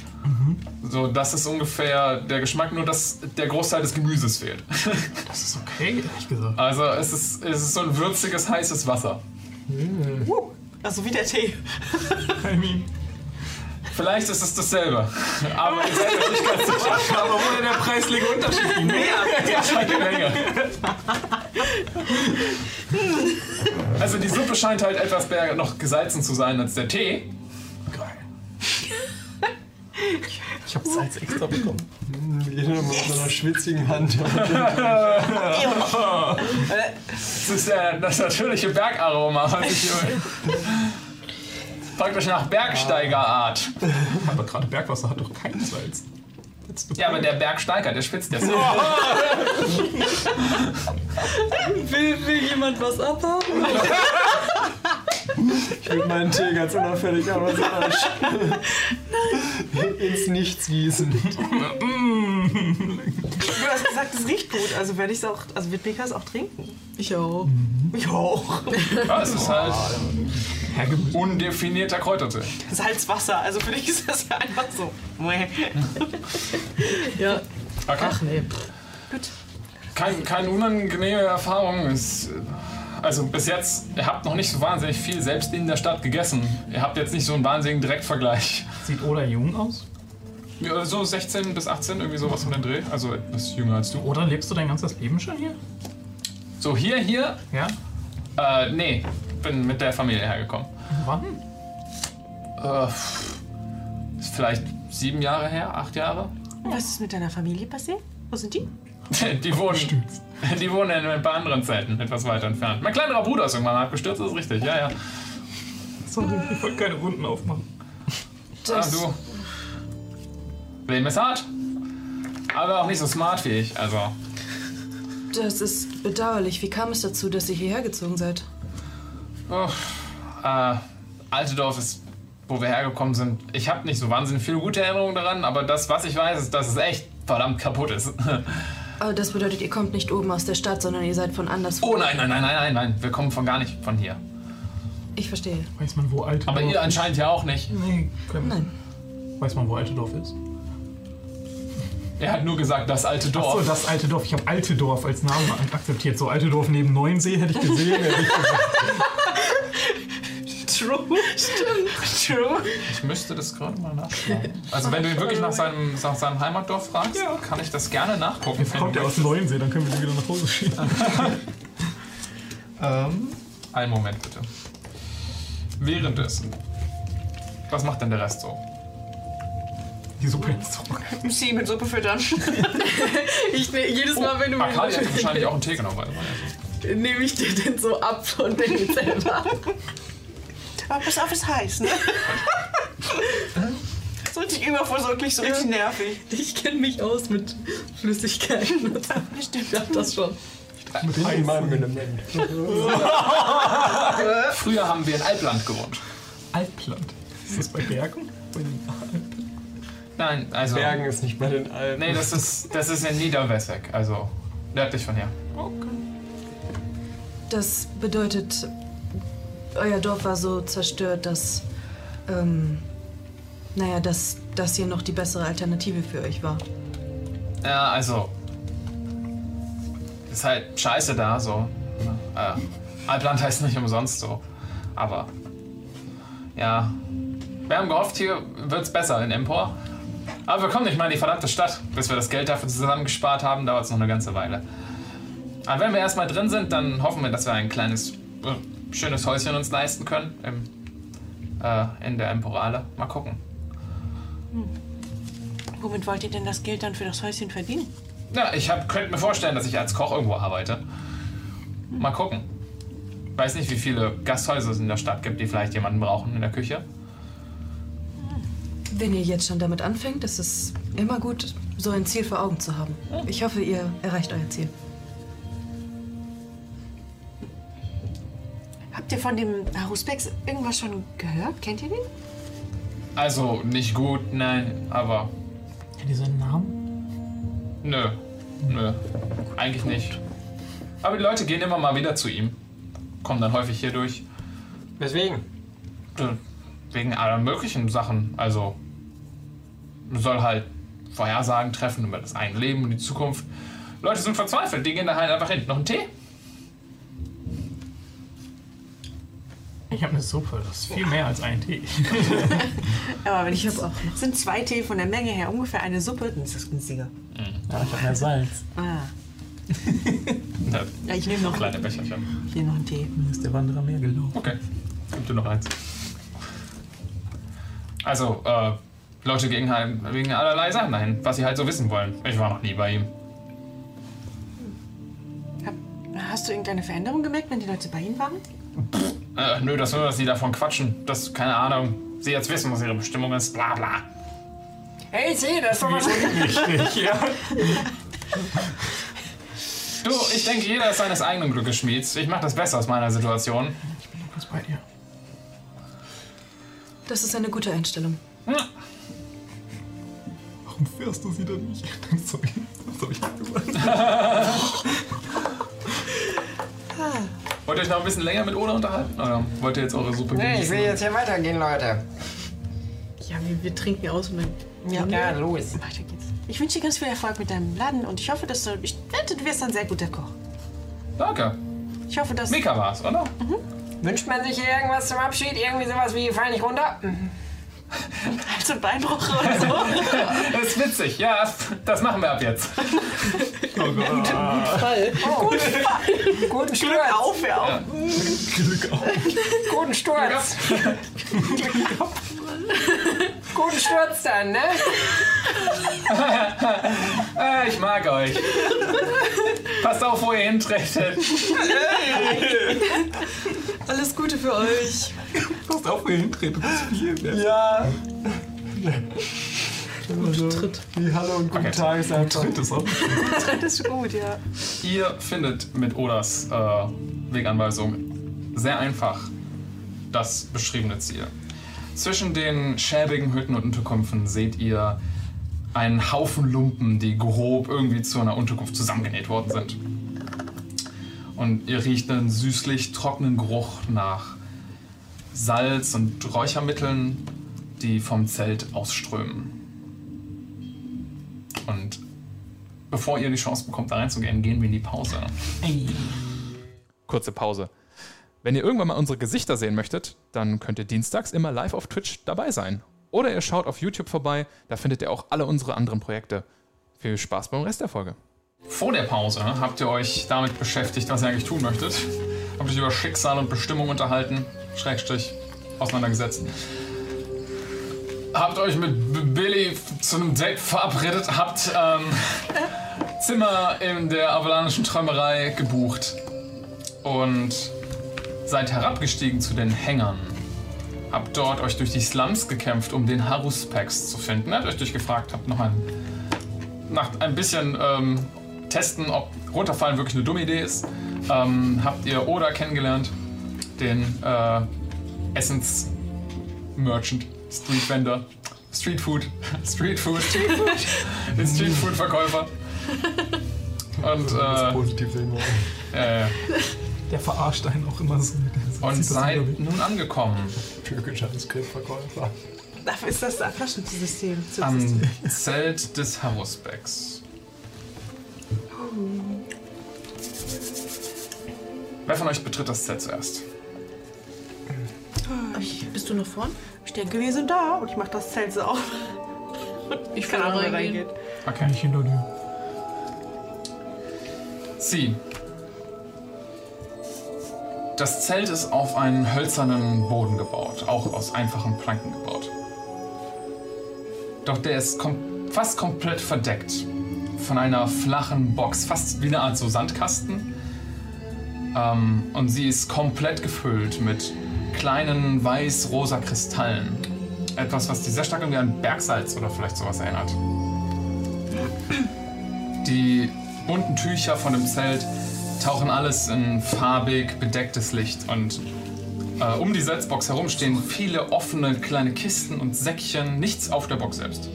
So, das ist ungefähr der Geschmack, nur dass der Großteil des Gemüses fehlt. Das ist okay, ehrlich gesagt. Also es ist, es ist so ein würziges, heißes Wasser. Also wie der Tee. I mean, Vielleicht ist es dasselbe. Aber ihr seid euch nicht ganz sicher. aber wo der preisliche Unterschied? Mehr scheint die Menge. Also die Suppe scheint halt etwas mehr noch gesalzen zu sein als der Tee. Geil. Ich habe Salz extra bekommen. Jeder mit so einer schwitzigen Hand. Das ist äh, das natürliche Bergaroma. was ich hier- Fragt euch nach Bergsteigerart. Aber gerade Bergwasser hat doch kein Salz. Ja, aber der Bergsteiger, der schwitzt ja so. Will, will jemand was abhaben? Ich will meinen Tee ganz unauffällig aber so ins Nichts gießen. Du hast gesagt, es riecht gut, also werde ich es auch, also wird Mika es auch trinken. Ich auch. Ich auch. Ja, es ist halt undefinierter Kräutertee. Salzwasser, also für dich ist das ja einfach so. Ja. Okay. Ach nee. Gut. Kein, keine unangenehme Erfahrung. Es, also bis jetzt, ihr habt noch nicht so wahnsinnig viel selbst in der Stadt gegessen. Ihr habt jetzt nicht so einen wahnsinnigen Direktvergleich. Sieht Oda jung aus? Ja, So 16 bis 18, irgendwie sowas um den Dreh. Also etwas jünger als du. Oder lebst du dein ganzes Leben schon hier? So, hier, hier, Ja. äh, nee, bin mit der Familie hergekommen. Wann? Äh, ist vielleicht sieben Jahre her, acht Jahre? Was ist mit deiner Familie passiert? Wo sind die? Die wohnen, die wohnen in ein paar anderen Zelten, etwas weiter entfernt. Mein kleinerer Bruder ist irgendwann abgestürzt, das ist richtig, ja, ja. Sorry, ich wollte keine Wunden aufmachen. Ah, du. Leben ist hart. Aber auch nicht so smart wie ich, also. Das ist bedauerlich. Wie kam es dazu, dass ihr hierher gezogen seid? Oh, äh, Altedorf ist, wo wir hergekommen sind. Ich habe nicht so wahnsinnig viele gute Erinnerungen daran, aber das, was ich weiß, ist, dass es echt verdammt kaputt ist. Aber das bedeutet, ihr kommt nicht oben aus der Stadt, sondern ihr seid von anders. Oh nein, nein, nein, nein, nein, nein. Wir kommen von gar nicht von hier. Ich verstehe. Weiß man, wo Altedorf Aber ihr anscheinend ja auch nicht. Nee, können Nein. Weiß man, wo Altedorf ist? Er hat nur gesagt, das alte Achso, Dorf. das alte Dorf. Ich habe Altedorf als Namen akzeptiert. So Altedorf neben Neuensee hätte ich gesehen. hätte ich. True. Stimmt. True. Ich müsste das gerade mal nachschauen. Also wenn du ihn wirklich nach seinem, nach seinem Heimatdorf fragst, Ja. kann ich das gerne nachgucken. Jetzt kommt er aus Neuensee, dann können wir den wieder nach Hause schieben. Ähm, einen Moment bitte. Währenddessen. Was macht denn der Rest so? Die Suppe ist so. Sie mit Suppe füttern. Ich, jedes Mal, wenn du Akali hat wahrscheinlich auch einen Tee genommen. nehme ich dir den so ab und den jetzt selber. Aber pass auf, ist heiß, ne? so richtig übervorsorglich, so richtig nervig. Ich kenne mich aus mit Flüssigkeiten. so. Ich hab das schon. Einmal mit einem Mund. Früher haben wir in Alpland gewohnt. Altland. Ist das bei Bergen? Bei den Nein, also. Bergen ist nicht bei den Alpen. Nee, das ist, das ist in Niederwesseck, also nördlich von hier. Das bedeutet, euer Dorf war so zerstört, dass, ähm, naja, dass das hier noch die bessere Alternative für euch war. Ja, also. Ist halt scheiße da, so. Äh, Alpland heißt nicht umsonst so. Aber. Ja. Wir haben gehofft, hier wird's besser in Empor. Aber wir kommen nicht mal in die verdammte Stadt. Bis wir das Geld dafür zusammengespart haben, dauert es noch eine ganze Weile. Aber wenn wir erstmal drin sind, dann hoffen wir, dass wir ein kleines, äh, schönes Häuschen uns leisten können. Im, äh, in der Emporale. Mal gucken. Womit wollt ihr denn das Geld dann für das Häuschen verdienen? Ja, ich hab, könnte mir vorstellen, dass ich als Koch irgendwo arbeite. Mal gucken. Weiß nicht, wie viele Gasthäuser es in der Stadt gibt, die vielleicht jemanden brauchen in der Küche. Wenn ihr jetzt schon damit anfängt, ist es immer gut, so ein Ziel vor Augen zu haben. Ich hoffe, ihr erreicht euer Ziel. Habt ihr von dem Haruspex irgendwas schon gehört? Kennt ihr den? Also, nicht gut, nein, aber Kennt ihr seinen Namen? nö. Nö. Eigentlich nicht. Aber die Leute gehen immer mal wieder zu ihm. Kommen dann häufig hier durch. Weswegen? Äh, Wegen aller möglichen Sachen. Also, soll halt Vorhersagen treffen über das eigene Leben und die Zukunft. Leute sind verzweifelt, die gehen da halt einfach hin. Noch einen Tee? Ich habe eine Suppe, das ist viel mehr als ein Tee. Aber wenn Ich ich hab auch noch. Sind zwei Tee von der Menge her ungefähr eine Suppe, dann ist das günstiger. Ja, ich habe mehr Salz. Ah. Ja, Ja, ich nehme noch, kleine Becherchen. ich nehm noch einen Tee. Mir ist der Wanderer mehr gelaufen. Okay, gib dir noch eins. Also, äh, Leute gehen halt wegen allerlei Sachen dahin, was sie halt so wissen wollen. Ich war noch nie bei ihm. Hab, hast du irgendeine Veränderung gemerkt, wenn die Leute bei Ihnen waren? Äh, nö, das nur, dass sie davon quatschen. Das, keine Ahnung, sie jetzt wissen, was ihre Bestimmung ist, bla bla. Hey, sieh, das ist doch was. Richtig, ja. Du, ich denke, jeder ist seines eigenen Glückes Schmieds. Ich mache das Besser aus meiner Situation. Ich bin ganz bei dir. Das ist eine gute Einstellung. Warum fährst du sie denn nicht? Sorry, das habe ich nicht gesagt. Wollt ihr euch noch ein bisschen länger mit Oda unterhalten? Oder wollt ihr jetzt eure Suppe Nee, ich genießen? will jetzt hier weitergehen, Leute. Ja, wir, wir trinken aus und dann. Ja. Ja, los. Weiter geht's. Ich wünsche dir ganz viel Erfolg mit deinem Laden und ich hoffe, dass du. Ich wette, du wirst ein sehr guter Koch. Danke. Ich hoffe, dass. Mika war's, oder? Wünscht man sich hier irgendwas zum Abschied? Irgendwie sowas wie fall nicht runter? Also Beinbruch oder so. Das ist witzig. Ja, das machen wir ab jetzt. Fall. Guten Sturz. Auf, hör auf. Glück auf. Guten Sturz. Guten Sturz dann, ne? Äh, ich mag euch. Passt auf, wo ihr hintretet. Alles Gute für euch. Passt auf, wo ihr hintretet. Ja. Tritt. Wie Hallo und guten Okay. Tag ist einfach. Tritt ist auch. Das ist gut, ja. Ihr findet mit Odas äh, Weganweisung sehr einfach das beschriebene Ziel. Zwischen den schäbigen Hütten und Unterkünften seht ihr einen Haufen Lumpen, die grob irgendwie zu einer Unterkunft zusammengenäht worden sind. Und ihr riecht einen süßlich trockenen Geruch nach Salz und Räuchermitteln, die vom Zelt ausströmen. Und bevor ihr die Chance bekommt, da reinzugehen, gehen wir in die Pause. Kurze Pause. Wenn ihr irgendwann mal unsere Gesichter sehen möchtet, dann könnt ihr dienstags immer live auf Twitch dabei sein. Oder ihr schaut auf YouTube vorbei, da findet ihr auch alle unsere anderen Projekte. Viel Spaß beim Rest der Folge. Vor der Pause habt ihr euch damit beschäftigt, was ihr eigentlich tun möchtet. Habt euch über Schicksal und Bestimmung unterhalten, Schrägstrich, auseinandergesetzt. Habt euch mit Billy zu einem Date verabredet, habt ähm, Zimmer in der avalanischen Träumerei gebucht. und seid herabgestiegen zu den Hängern. Habt dort euch durch die Slums gekämpft, um den Haruspex zu finden. Habt euch durchgefragt, habt noch ein, nach ein bisschen ähm, testen, ob runterfallen wirklich eine dumme Idee ist. Ähm, habt ihr Oda kennengelernt, den äh, Essence Merchant, Street Vendor, Street Food, Street Food, Street Food, den Street Food Verkäufer. Und äh, Positiv sehen wollen. äh, Der verarscht einen auch immer so. Und seid nun angekommen Türkischer Skriptverkäufer. Dafür ist das Flaschensystem. zu am. Zelt des Harusbecks. Wer von euch betritt das Zelt zuerst? Bist du noch vorn? Ich denke, wir sind da und ich mach das Zelt so auf. Ich Ahnung, wer reingehen. reingeht. Okay. Nicht hinter dir. Sie. Das Zelt ist auf einen hölzernen Boden gebaut, auch aus einfachen Planken gebaut. Doch der ist kom fast komplett verdeckt von einer flachen Box, fast wie eine Art so Sandkasten. Ähm, und sie ist komplett gefüllt mit kleinen weiß-rosa Kristallen. Etwas, was die sehr stark irgendwie an Bergsalz oder vielleicht sowas erinnert. Die bunten Tücher von dem Zelt tauchen alles in farbig bedecktes Licht und äh, um die Salzbox herum stehen viele offene kleine Kisten und Säckchen, nichts auf der Box selbst.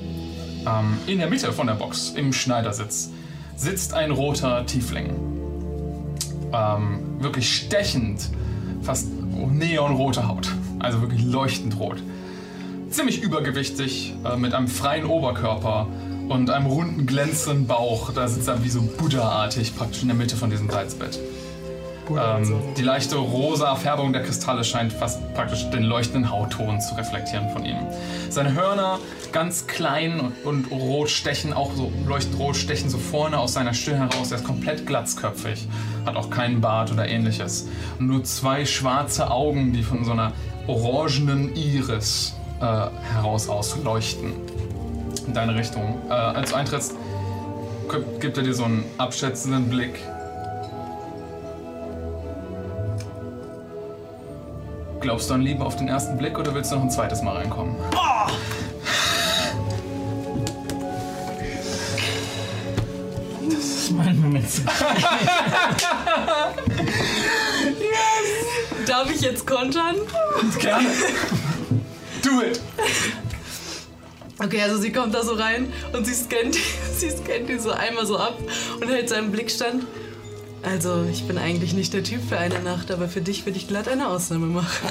Ähm, in der Mitte von der Box, im Schneidersitz, sitzt ein roter Tiefling. Ähm, wirklich stechend, fast neonrote Haut, also wirklich leuchtend rot. Ziemlich übergewichtig, äh, mit einem freien Oberkörper und einem runden, glänzenden Bauch. Da sitzt er wie so Buddha-artig praktisch in der Mitte von diesem Salzbett. Ähm, die leichte rosa Färbung der Kristalle scheint fast praktisch den leuchtenden Hautton zu reflektieren von ihm. Seine Hörner ganz klein und, rot stechen, auch so leuchtend rot stechen so vorne aus seiner Stirn heraus. Er ist komplett glatzköpfig, hat auch keinen Bart oder ähnliches. Und nur zwei schwarze Augen, die von so einer orangenen Iris äh, heraus ausleuchten. In deine Richtung. Äh, als du eintrittst, gibt- gibt er dir so einen abschätzenden Blick. Glaubst du an Liebe auf den ersten Blick oder willst du noch ein zweites Mal reinkommen? Das ist mein Moment. Darf ich jetzt kontern? Gerne. Do it. Okay, also sie kommt da so rein und sie scannt, sie scannt ihn so einmal so ab und hält seinen Blickstand. Also, ich bin eigentlich nicht der Typ für eine Nacht, aber für dich würde ich glatt eine Ausnahme machen.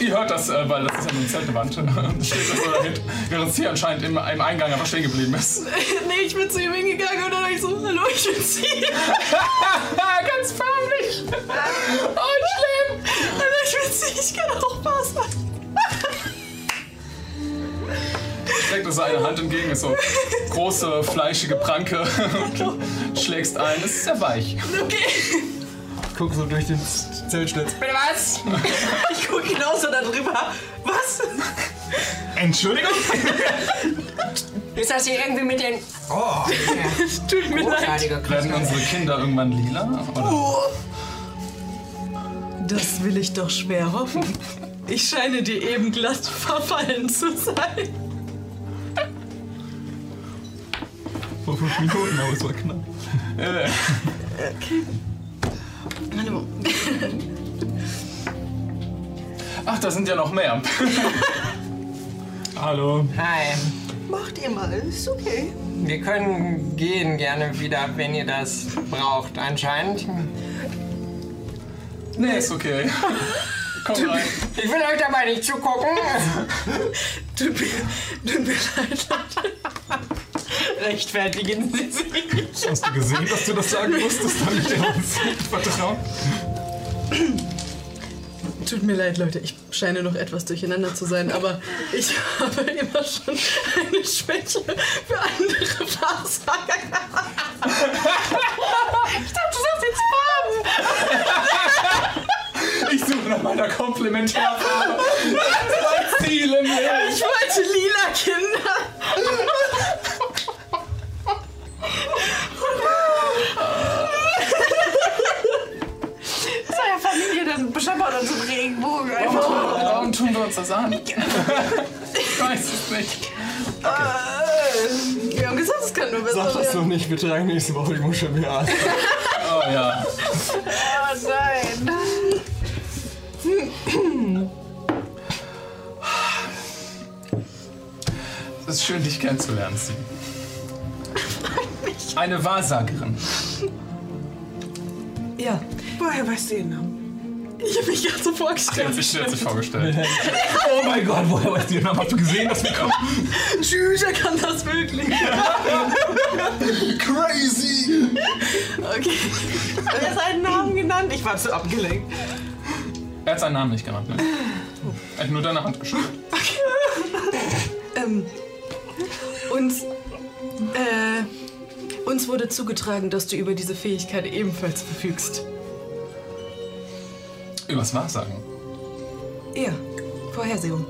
Ihr hört das, äh, weil das ist ja nur eine Zeltwand. Und steht das so dahinter, während sie anscheinend im, im Eingang einfach stehen geblieben ist. nee, ich bin zu ihm hingegangen und dann hab ich so, hallo, ich bin sie. Ganz förmlich. Oh, schlimm. Hallo, ich bin sie, ich kann auch Spaß machen. Streckt so eine Hand entgegen, ist so große, fleischige Pranke. Und schlägst ein, es ist sehr weich. Okay. Guck so durch den Zeltschlitz. Bitte was? Ich gucke genauso da drüber. Was? Entschuldigung? Ist das hier irgendwie mit den... Oh, Tut mir leid. Werden unsere Kinder irgendwann lila? Oder? Das will ich doch schwer hoffen. Ich scheine dir eben glatt verfallen zu sein. Vor fünf Minuten, aber es war knapp. Äh, Hallo. Ach, da sind ja noch mehr. Hallo. Hi. Macht ihr mal, ist okay. Wir können gehen gerne wieder, wenn ihr das braucht, anscheinend. Nee, ist okay. Komm rein. Ich will euch dabei nicht zugucken. Tut mir, tut mir leid, Leute. Rechtfertigen Sie sich. Hast du gesehen, dass du das sagen musstest, damit er uns vertraut? Tut mir leid, Leute. Ich scheine noch etwas durcheinander zu sein, aber ich habe immer schon eine Schwäche für andere Wahrsager. noch meiner Komplementärfarbe. Das ist mein Ziel im Leben. Ich wollte lila Kinder. Familie, dann bescheppert so im Regenbogen einfach. Warum, warum tun wir uns das an? ich weiß es nicht. Okay. Wir haben gesagt, es kann nur besser Sag das doch nicht, wir tragen nächste Woche die Muschel mehr an. oh ja. Es ist schön, dich kennenzulernen, Sie. Eine Wahrsagerin. Ja, Woher weißt du ihren Namen? ich habe mich gerade so hat vorgestellt. sich, sie hat sich vorgestellt. Oh mein Gott, woher weißt du den Namen? Hast du gesehen, dass wir kommen? Tschüss, er kann das wirklich. Crazy! Okay. Hat er seinen Namen genannt? Ich war zu abgelenkt. Er hat seinen Namen nicht genannt, ne? Er hat nur deine Hand geschüttelt. Ähm, uns, äh, uns wurde zugetragen, dass du über diese Fähigkeit ebenfalls verfügst. Übers Wahrsagen. Ja, Vorhersehung.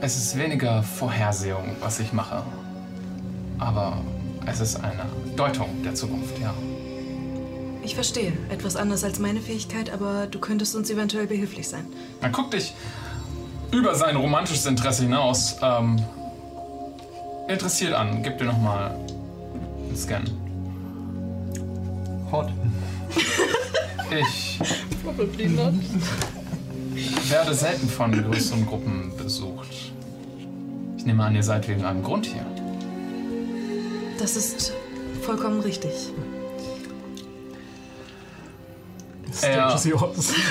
Es ist weniger Vorhersehung, was ich mache. Aber es ist eine Deutung der Zukunft, ja. Ich verstehe. Etwas anders als meine Fähigkeit, aber du könntest uns eventuell behilflich sein. Man guckt dich über sein romantisches Interesse hinaus ähm, interessiert an. Gib dir nochmal einen Scan. Hot. Ich werde selten von größeren Gruppen besucht. Ich nehme an, ihr seid wegen einem Grund hier. Das ist vollkommen richtig. Er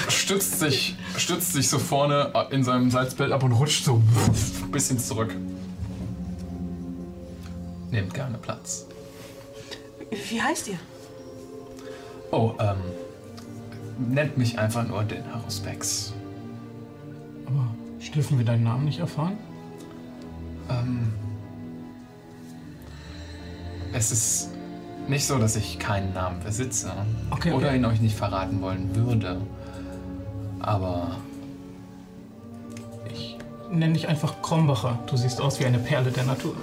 stützt sich, stützt sich so vorne in seinem Salzbild ab und rutscht so ein bisschen zurück. Nehmt gerne Platz. Wie heißt ihr? Oh, ähm. Nennt mich einfach nur den Haruspex. Aber dürfen wir deinen Namen nicht erfahren? Ähm. Es ist nicht so, dass ich keinen Namen besitze. Okay, Oder okay. ihn euch nicht verraten wollen würde. Aber Ich nenne dich einfach Krombacher. Du siehst aus wie eine Perle der Natur.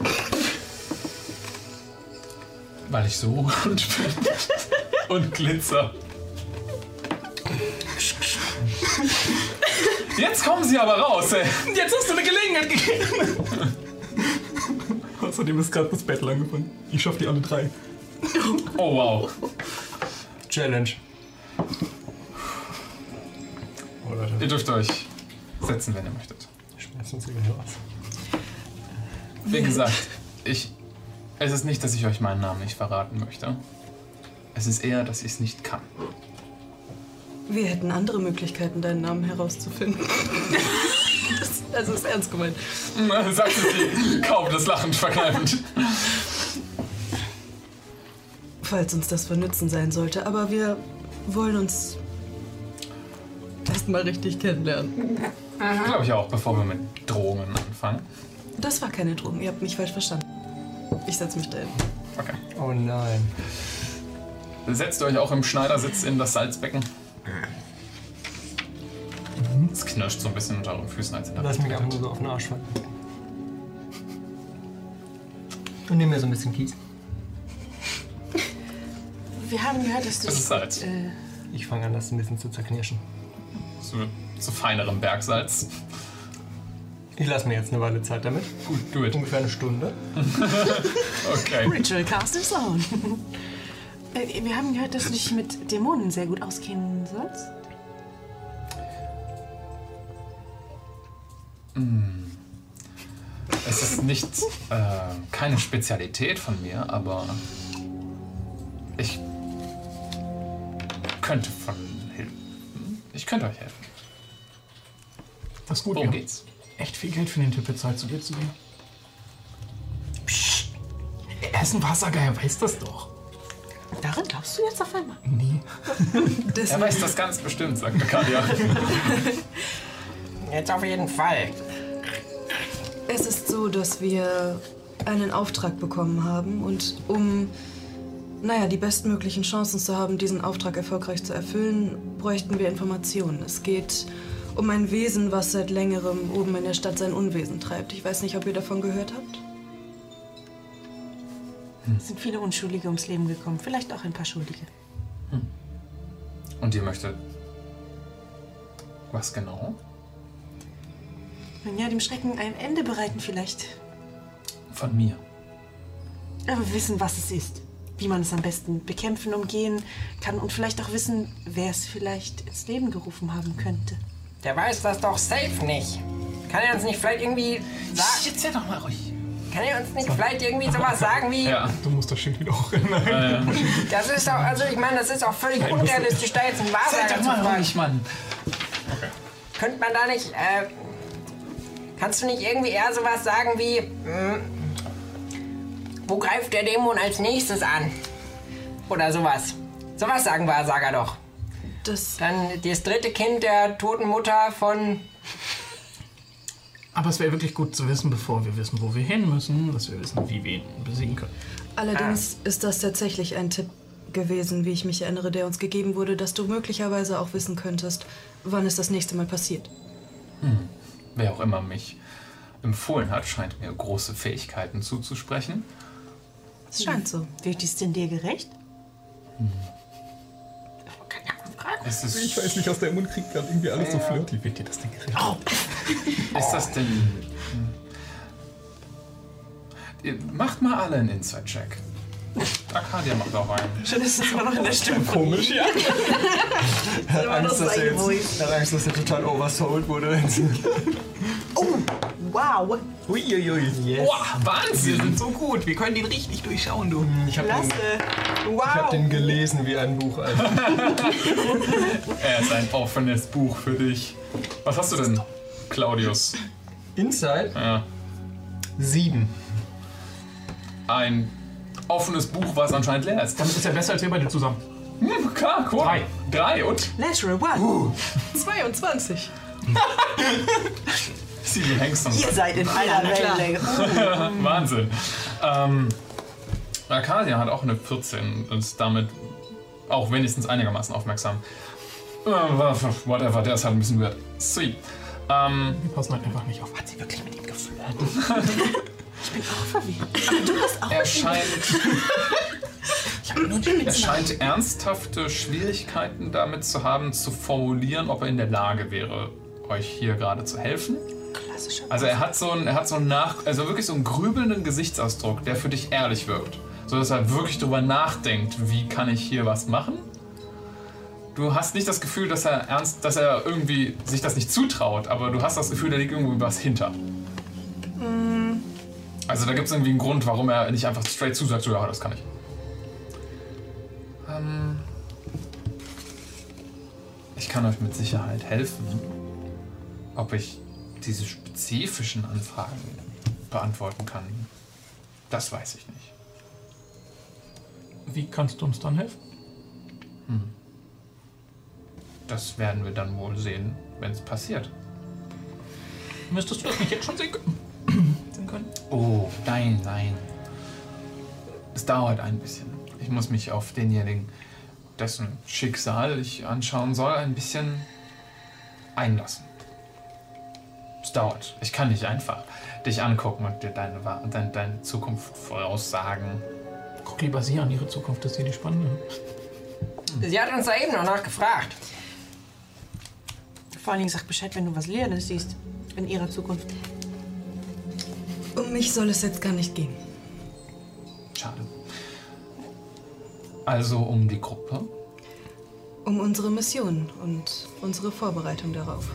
weil ich so rund bin und glitzer. Jetzt kommen sie aber raus, ey. Jetzt hast du eine Gelegenheit gegeben! Außerdem ist gerade das Battle angefangen. Ich schaff die alle drei. Oh wow. Challenge. Oh Leute, Ihr dürft euch setzen, wenn ihr möchtet. schmeiß uns wieder raus. Wie gesagt, ich. Es ist nicht, dass ich euch meinen Namen nicht verraten möchte. Es ist eher, dass ich es nicht kann. Wir hätten andere Möglichkeiten, deinen Namen herauszufinden. Das- also ist ernst gemeint. Sagt es sie, kaum das Lachen verkneifend. Falls uns das von Nützen sein sollte. Aber wir wollen uns erstmal richtig kennenlernen. Glaube ich auch, bevor wir mit Drohungen anfangen. Das war keine Drohung. Ihr habt mich falsch verstanden. Ich setze mich dahin. Okay. Oh nein. Setzt euch auch im Schneidersitz in das Salzbecken. Es knirscht so ein bisschen unter euren Füßen, als ihr da Lass mich einfach nur so auf den Arsch fallen. Und nimm mir so ein bisschen Kies. Wir haben gehört, dass du. Das ist Salz. Äh, Ich fange an, das ein bisschen zu zerknirschen. Zu, zu feinerem Bergsalz. Ich lasse mir jetzt eine Weile Zeit damit. Gut, do it. Ungefähr eine Stunde. Okay. Ritual Cast is on. äh, wir haben gehört, dass du dich mit Dämonen sehr gut auskennen sollst. Es ist nicht äh, keine Spezialität von mir, aber ich könnte von helfen. Ich könnte euch helfen. Das ist gut, Worum ja. geht's? Echt viel Geld für den Tipp bezahlt, zu dir zu gehen. Psst. Er ist ein Wahrsager, er weiß das doch. Daran glaubst du jetzt auf einmal? Nee. Er weiß das ganz bestimmt, sagt Arcadia. Jetzt auf jeden Fall. Es ist so, dass wir einen Auftrag bekommen haben und um, naja, die bestmöglichen Chancen zu haben, diesen Auftrag erfolgreich zu erfüllen, bräuchten wir Informationen. Es geht um ein Wesen, was seit längerem oben in der Stadt sein Unwesen treibt. Ich weiß nicht, ob ihr davon gehört habt. Es sind viele Unschuldige ums Leben gekommen. Vielleicht auch ein paar Schuldige. Und ihr möchtet Was genau? Nun ja, dem Schrecken ein Ende bereiten vielleicht. Von mir. Aber wir wissen, was es ist. Wie man es am besten bekämpfen, umgehen kann und vielleicht auch wissen, wer es vielleicht ins Leben gerufen haben könnte. Der weiß das doch safe nicht. Kann er uns nicht vielleicht irgendwie sagen? Jetzt sei doch mal ruhig. Kann er uns nicht vielleicht irgendwie sowas sagen wie. Ja. Du musst das Schild wieder auch rein. Das ist doch, also ich meine, das ist auch völlig unrealistisch, da jetzt einen Wahrsager zu fragen. Mann. Könnte man da nicht, äh, kannst du nicht irgendwie eher sowas sagen wie, hm, wo greift der Dämon als nächstes an? Oder sowas. Sowas sagen Wahrsager doch. Das Dann das dritte Kind der toten Mutter von, Aber es wäre wirklich gut zu wissen, bevor wir wissen, wo wir hin müssen, dass wir wissen, wie wir ihn besiegen können. Allerdings ist das tatsächlich ein Tipp gewesen, wie ich mich erinnere, der uns gegeben wurde, dass du möglicherweise auch wissen könntest, wann es das nächste Mal passiert. Wer auch immer mich empfohlen hat, scheint mir große Fähigkeiten zuzusprechen. Es scheint so. Wird dies denn dir gerecht? Ist, es, Ich weiß nicht, aus deinem Mund kriegt gerade irgendwie alles so flirty. Wird dir das denn gerecht? ist das denn. Hm. Macht mal alle einen Inside-Check. Arcadia macht auch einen. Schön, ist es immer noch in der Stimme. Komisch, ja. Er hat Angst, dass er, jetzt, er hat Angst, dass er total oversold wurde. Wow, Uiuiui. Yes. Boah, Wahnsinn. Wir sind so gut. Wir können den richtig durchschauen, du. Ich habe klasse. den, Wow. ich hab den gelesen wie ein Buch. Alter. Er ist ein offenes Buch für dich. Was hast du denn, Claudius? Inside Ja. 7. Ein offenes Buch, was anscheinend leer ist. Dann ist er besser als wir beide zusammen. Hm, klar, cool. Drei. Drei und? Natural One. 22. Sie, du hängst uns. Ihr seid in einer Wellenlänge. Wahnsinn. Ähm, Arcadia hat auch eine 14 und ist damit auch wenigstens einigermaßen aufmerksam. Äh, Whatever, der ist halt ein bisschen weird. Sweet. Ähm, Wir passen halt einfach nicht auf. Hat sie wirklich mit ihm geflirtet? er scheint. Er scheint ernsthafte Schwierigkeiten damit zu haben, zu formulieren, ob er in der Lage wäre, euch hier gerade zu helfen. Also er hat so einen, er hat so einen nach, also wirklich so einen grübelnden Gesichtsausdruck, der für dich ehrlich wirkt. So dass er wirklich drüber nachdenkt, wie kann ich hier was machen? Du hast nicht das Gefühl, dass er ernst, dass er irgendwie sich das nicht zutraut, aber du hast das Gefühl, da liegt irgendwie was hinter. Also da gibt es irgendwie einen Grund, warum er nicht einfach straight zusagt, so ja, das kann ich. Ähm, ich kann euch mit Sicherheit helfen. Ob ich diese spezifischen Anfragen beantworten kann, das weiß ich nicht. Wie kannst du uns dann helfen? Das werden wir dann wohl sehen, wenn es passiert. Müsstest du das nicht jetzt schon sehen können? Oh, nein, nein. Es dauert ein bisschen. Ich muss mich auf denjenigen, dessen Schicksal ich anschauen soll, ein bisschen einlassen. Es dauert. Ich kann nicht einfach dich angucken und dir deine, deine, deine Zukunft voraussagen. Guck lieber sie an, ihre Zukunft ist hier die spannende. Sie hat uns da eben noch nachgefragt. Vor allen Dingen sag Bescheid, wenn du was Leerendes siehst. In ihrer Zukunft. Um mich soll es jetzt gar nicht gehen. Schade. Also um die Gruppe. Um unsere Mission und unsere Vorbereitung darauf.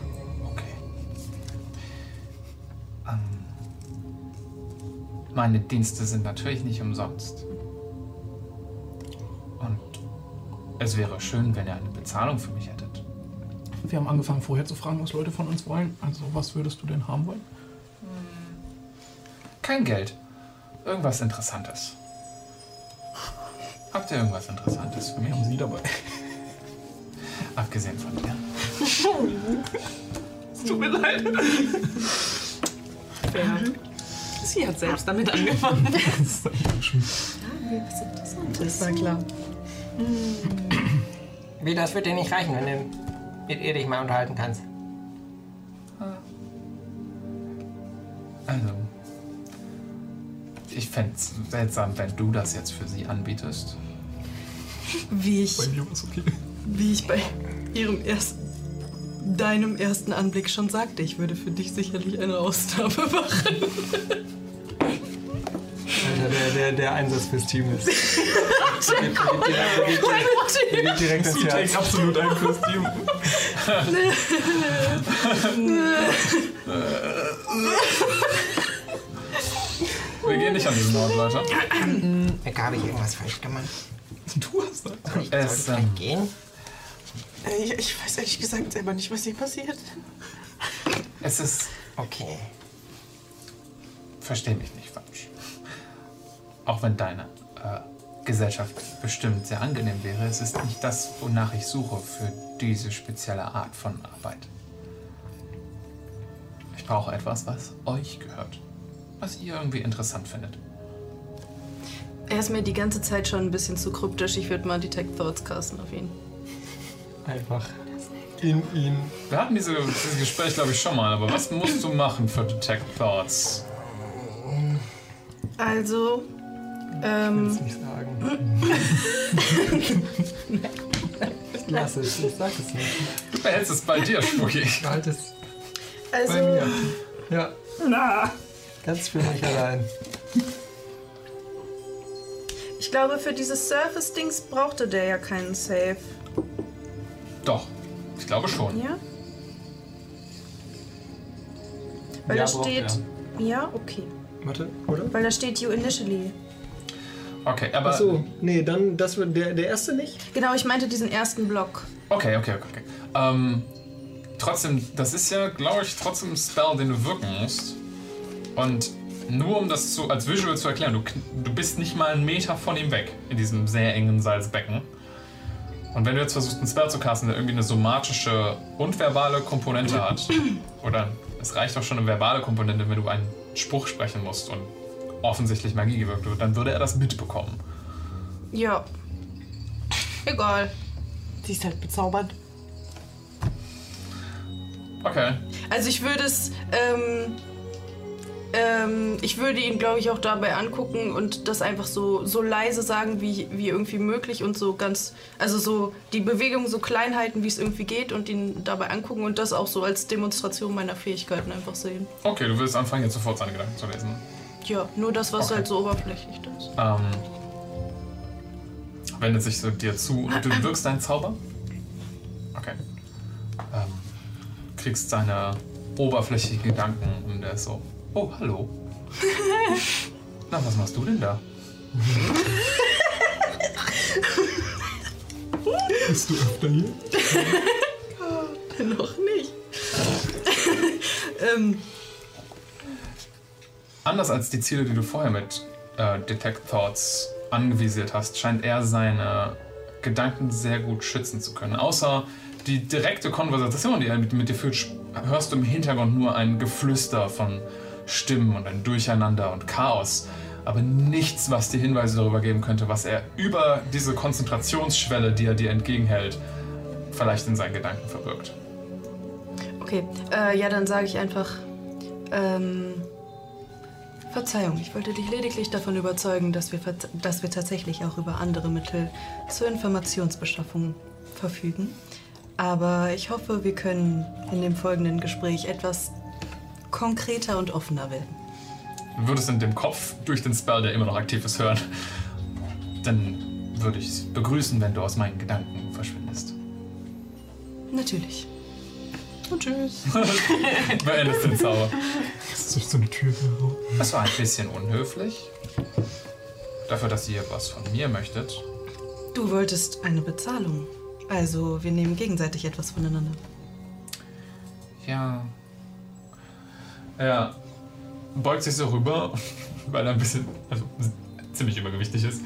Meine Dienste sind natürlich nicht umsonst. Und es wäre schön, wenn ihr eine Bezahlung für mich hättet. Wir haben angefangen vorher zu fragen, was Leute von uns wollen. Also was würdest du denn haben wollen? Kein Geld. Irgendwas Interessantes. Habt ihr irgendwas Interessantes für mich? Wir haben sie dabei. Abgesehen von dir. Tut mir leid. Sie hat selbst damit angefangen. Das war klar. Wie, das wird dir nicht reichen, wenn du mit ihr dich mal unterhalten kannst. Also. Ich fände es seltsam, wenn du das jetzt für sie anbietest. Wie ich, Bei mir war es okay. wie ich bei ihrem ersten deinem ersten Anblick schon sagte, ich würde für dich sicherlich eine Ausnahme machen. Alter, der, der, der Einsatz fürs Team ist. Der geht direkt ins Sie Herz. absolut ein Kostüm. Wir gehen nicht an diesen Ort, Leute. Habe ich irgendwas falsch gemacht? Du hast das. Soll ich, Es, soll ich ähm, vielleicht gehen? Äh, Ich, ich weiß ehrlich gesagt selber nicht, was hier passiert. Es ist. Okay. Versteh mich nicht falsch. Auch wenn deine äh, Gesellschaft bestimmt sehr angenehm wäre, es ist nicht das, wonach ich suche für diese spezielle Art von Arbeit. Ich brauche etwas, was euch gehört. Was ihr irgendwie interessant findet. Er ist mir die ganze Zeit schon ein bisschen zu kryptisch. Ich würde mal Detect Thoughts casten auf ihn. Einfach in ihn. Wir hatten diese, dieses Gespräch, glaube ich, schon mal, aber was musst du machen für Detect Thoughts? Also, Ich will ähm, es nicht sagen. Lass es, ich sag es nicht. Du behältst es bei dir, Spooky. Ich halte es bei also, mir. Ja. Ganz für mich allein. ich glaube, für dieses Surface-Dings brauchte der ja keinen Save. Doch, ich glaube schon. Ja? Weil Ja, da steht. Ja, okay. Warte, oder? Weil da steht you initially. Okay, aber. Achso, nee, dann das wird der, der erste nicht? Genau, ich meinte diesen ersten Block. Okay, okay, okay. okay. Ähm, trotzdem, das ist ja, glaube ich, trotzdem ein Spell, den du wirken musst. Und nur um das zu, als Visual zu erklären, du, du bist nicht mal einen Meter von ihm weg, in diesem sehr engen Salzbecken. Und wenn du jetzt versuchst, einen Spell zu casten, der irgendwie eine somatische und verbale Komponente hat, oder es reicht auch schon eine verbale Komponente, wenn du einen Spruch sprechen musst und offensichtlich Magie gewirkt wird, dann würde er das mitbekommen. Ja. Egal. Sie ist halt bezaubernd. Okay. Also ich würde es, ähm, ähm, ich würde ihn, glaube ich, auch dabei angucken und das einfach so, so leise sagen, wie, wie irgendwie möglich und so ganz, also so die Bewegung so klein halten, wie es irgendwie geht und ihn dabei angucken und das auch so als Demonstration meiner Fähigkeiten einfach sehen. Okay, du willst anfangen, jetzt sofort seine Gedanken zu lesen. Ja, nur das, was Okay. halt so oberflächlich ist. Ähm, wendet sich so dir zu und du wirkst deinen Zauber. Okay. Ähm, kriegst seine oberflächlichen Gedanken und er ist so, oh, hallo. Na, was machst du denn da? Bist du öfter hier? Noch nicht. ähm, Anders als die Ziele, die du vorher mit äh, Detect Thoughts angevisiert hast, scheint er seine Gedanken sehr gut schützen zu können. Außer die direkte Konversation, die er mit, mit dir führt, hörst du im Hintergrund nur ein Geflüster von Stimmen und ein Durcheinander und Chaos. Aber nichts, was dir Hinweise darüber geben könnte, was er über diese Konzentrationsschwelle, die er dir entgegenhält, vielleicht in seinen Gedanken verbirgt. okay, äh, ja, dann sage ich einfach, ähm, Verzeihung, ich wollte dich lediglich davon überzeugen, dass wir, dass wir tatsächlich auch über andere Mittel zur Informationsbeschaffung verfügen. Aber ich hoffe, wir können in dem folgenden Gespräch etwas konkreter und offener werden. Du würdest in dem Kopf durch den Spell, der immer noch aktiv ist, hören. Dann würde ich es begrüßen, wenn du aus meinen Gedanken verschwindest. Natürlich. Und tschüss. Beendest den Zauber. Das ist durch so eine Tür. Das war ein bisschen unhöflich. Dafür, dass ihr was von mir möchtet. Du wolltest eine Bezahlung. Also, wir nehmen gegenseitig etwas voneinander. Ja. Er beugt sich so rüber, weil er ein bisschen, also ziemlich übergewichtig ist.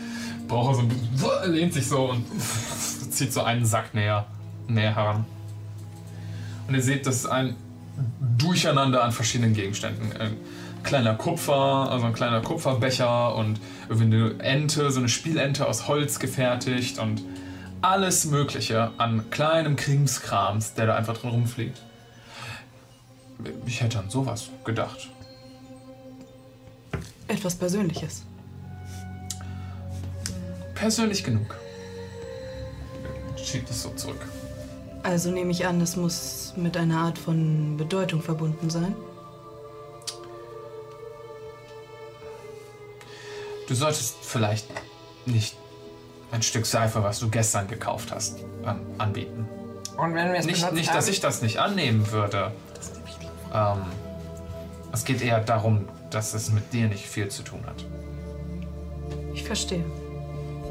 Braucht er so ein bisschen, lehnt sich so und zieht so einen Sack näher, näher heran. Und ihr seht, das ist ein Durcheinander an verschiedenen Gegenständen. Ein kleiner Kupfer, also ein kleiner Kupferbecher und irgendwie eine Ente, so eine Spielente aus Holz gefertigt und alles Mögliche an kleinem Krimskrams, der da einfach drin rumfliegt. Ich hätte an sowas gedacht. Etwas Persönliches. Persönlich genug. Schiebt es so zurück. Also nehme ich an, es muss mit einer Art von Bedeutung verbunden sein. Du solltest vielleicht nicht ein Stück Seife, was du gestern gekauft hast, anbieten. Und wenn wir es Nicht, nicht dass ich das nicht annehmen würde. Ähm, es geht eher darum, dass es mit dir nicht viel zu tun hat. Ich verstehe.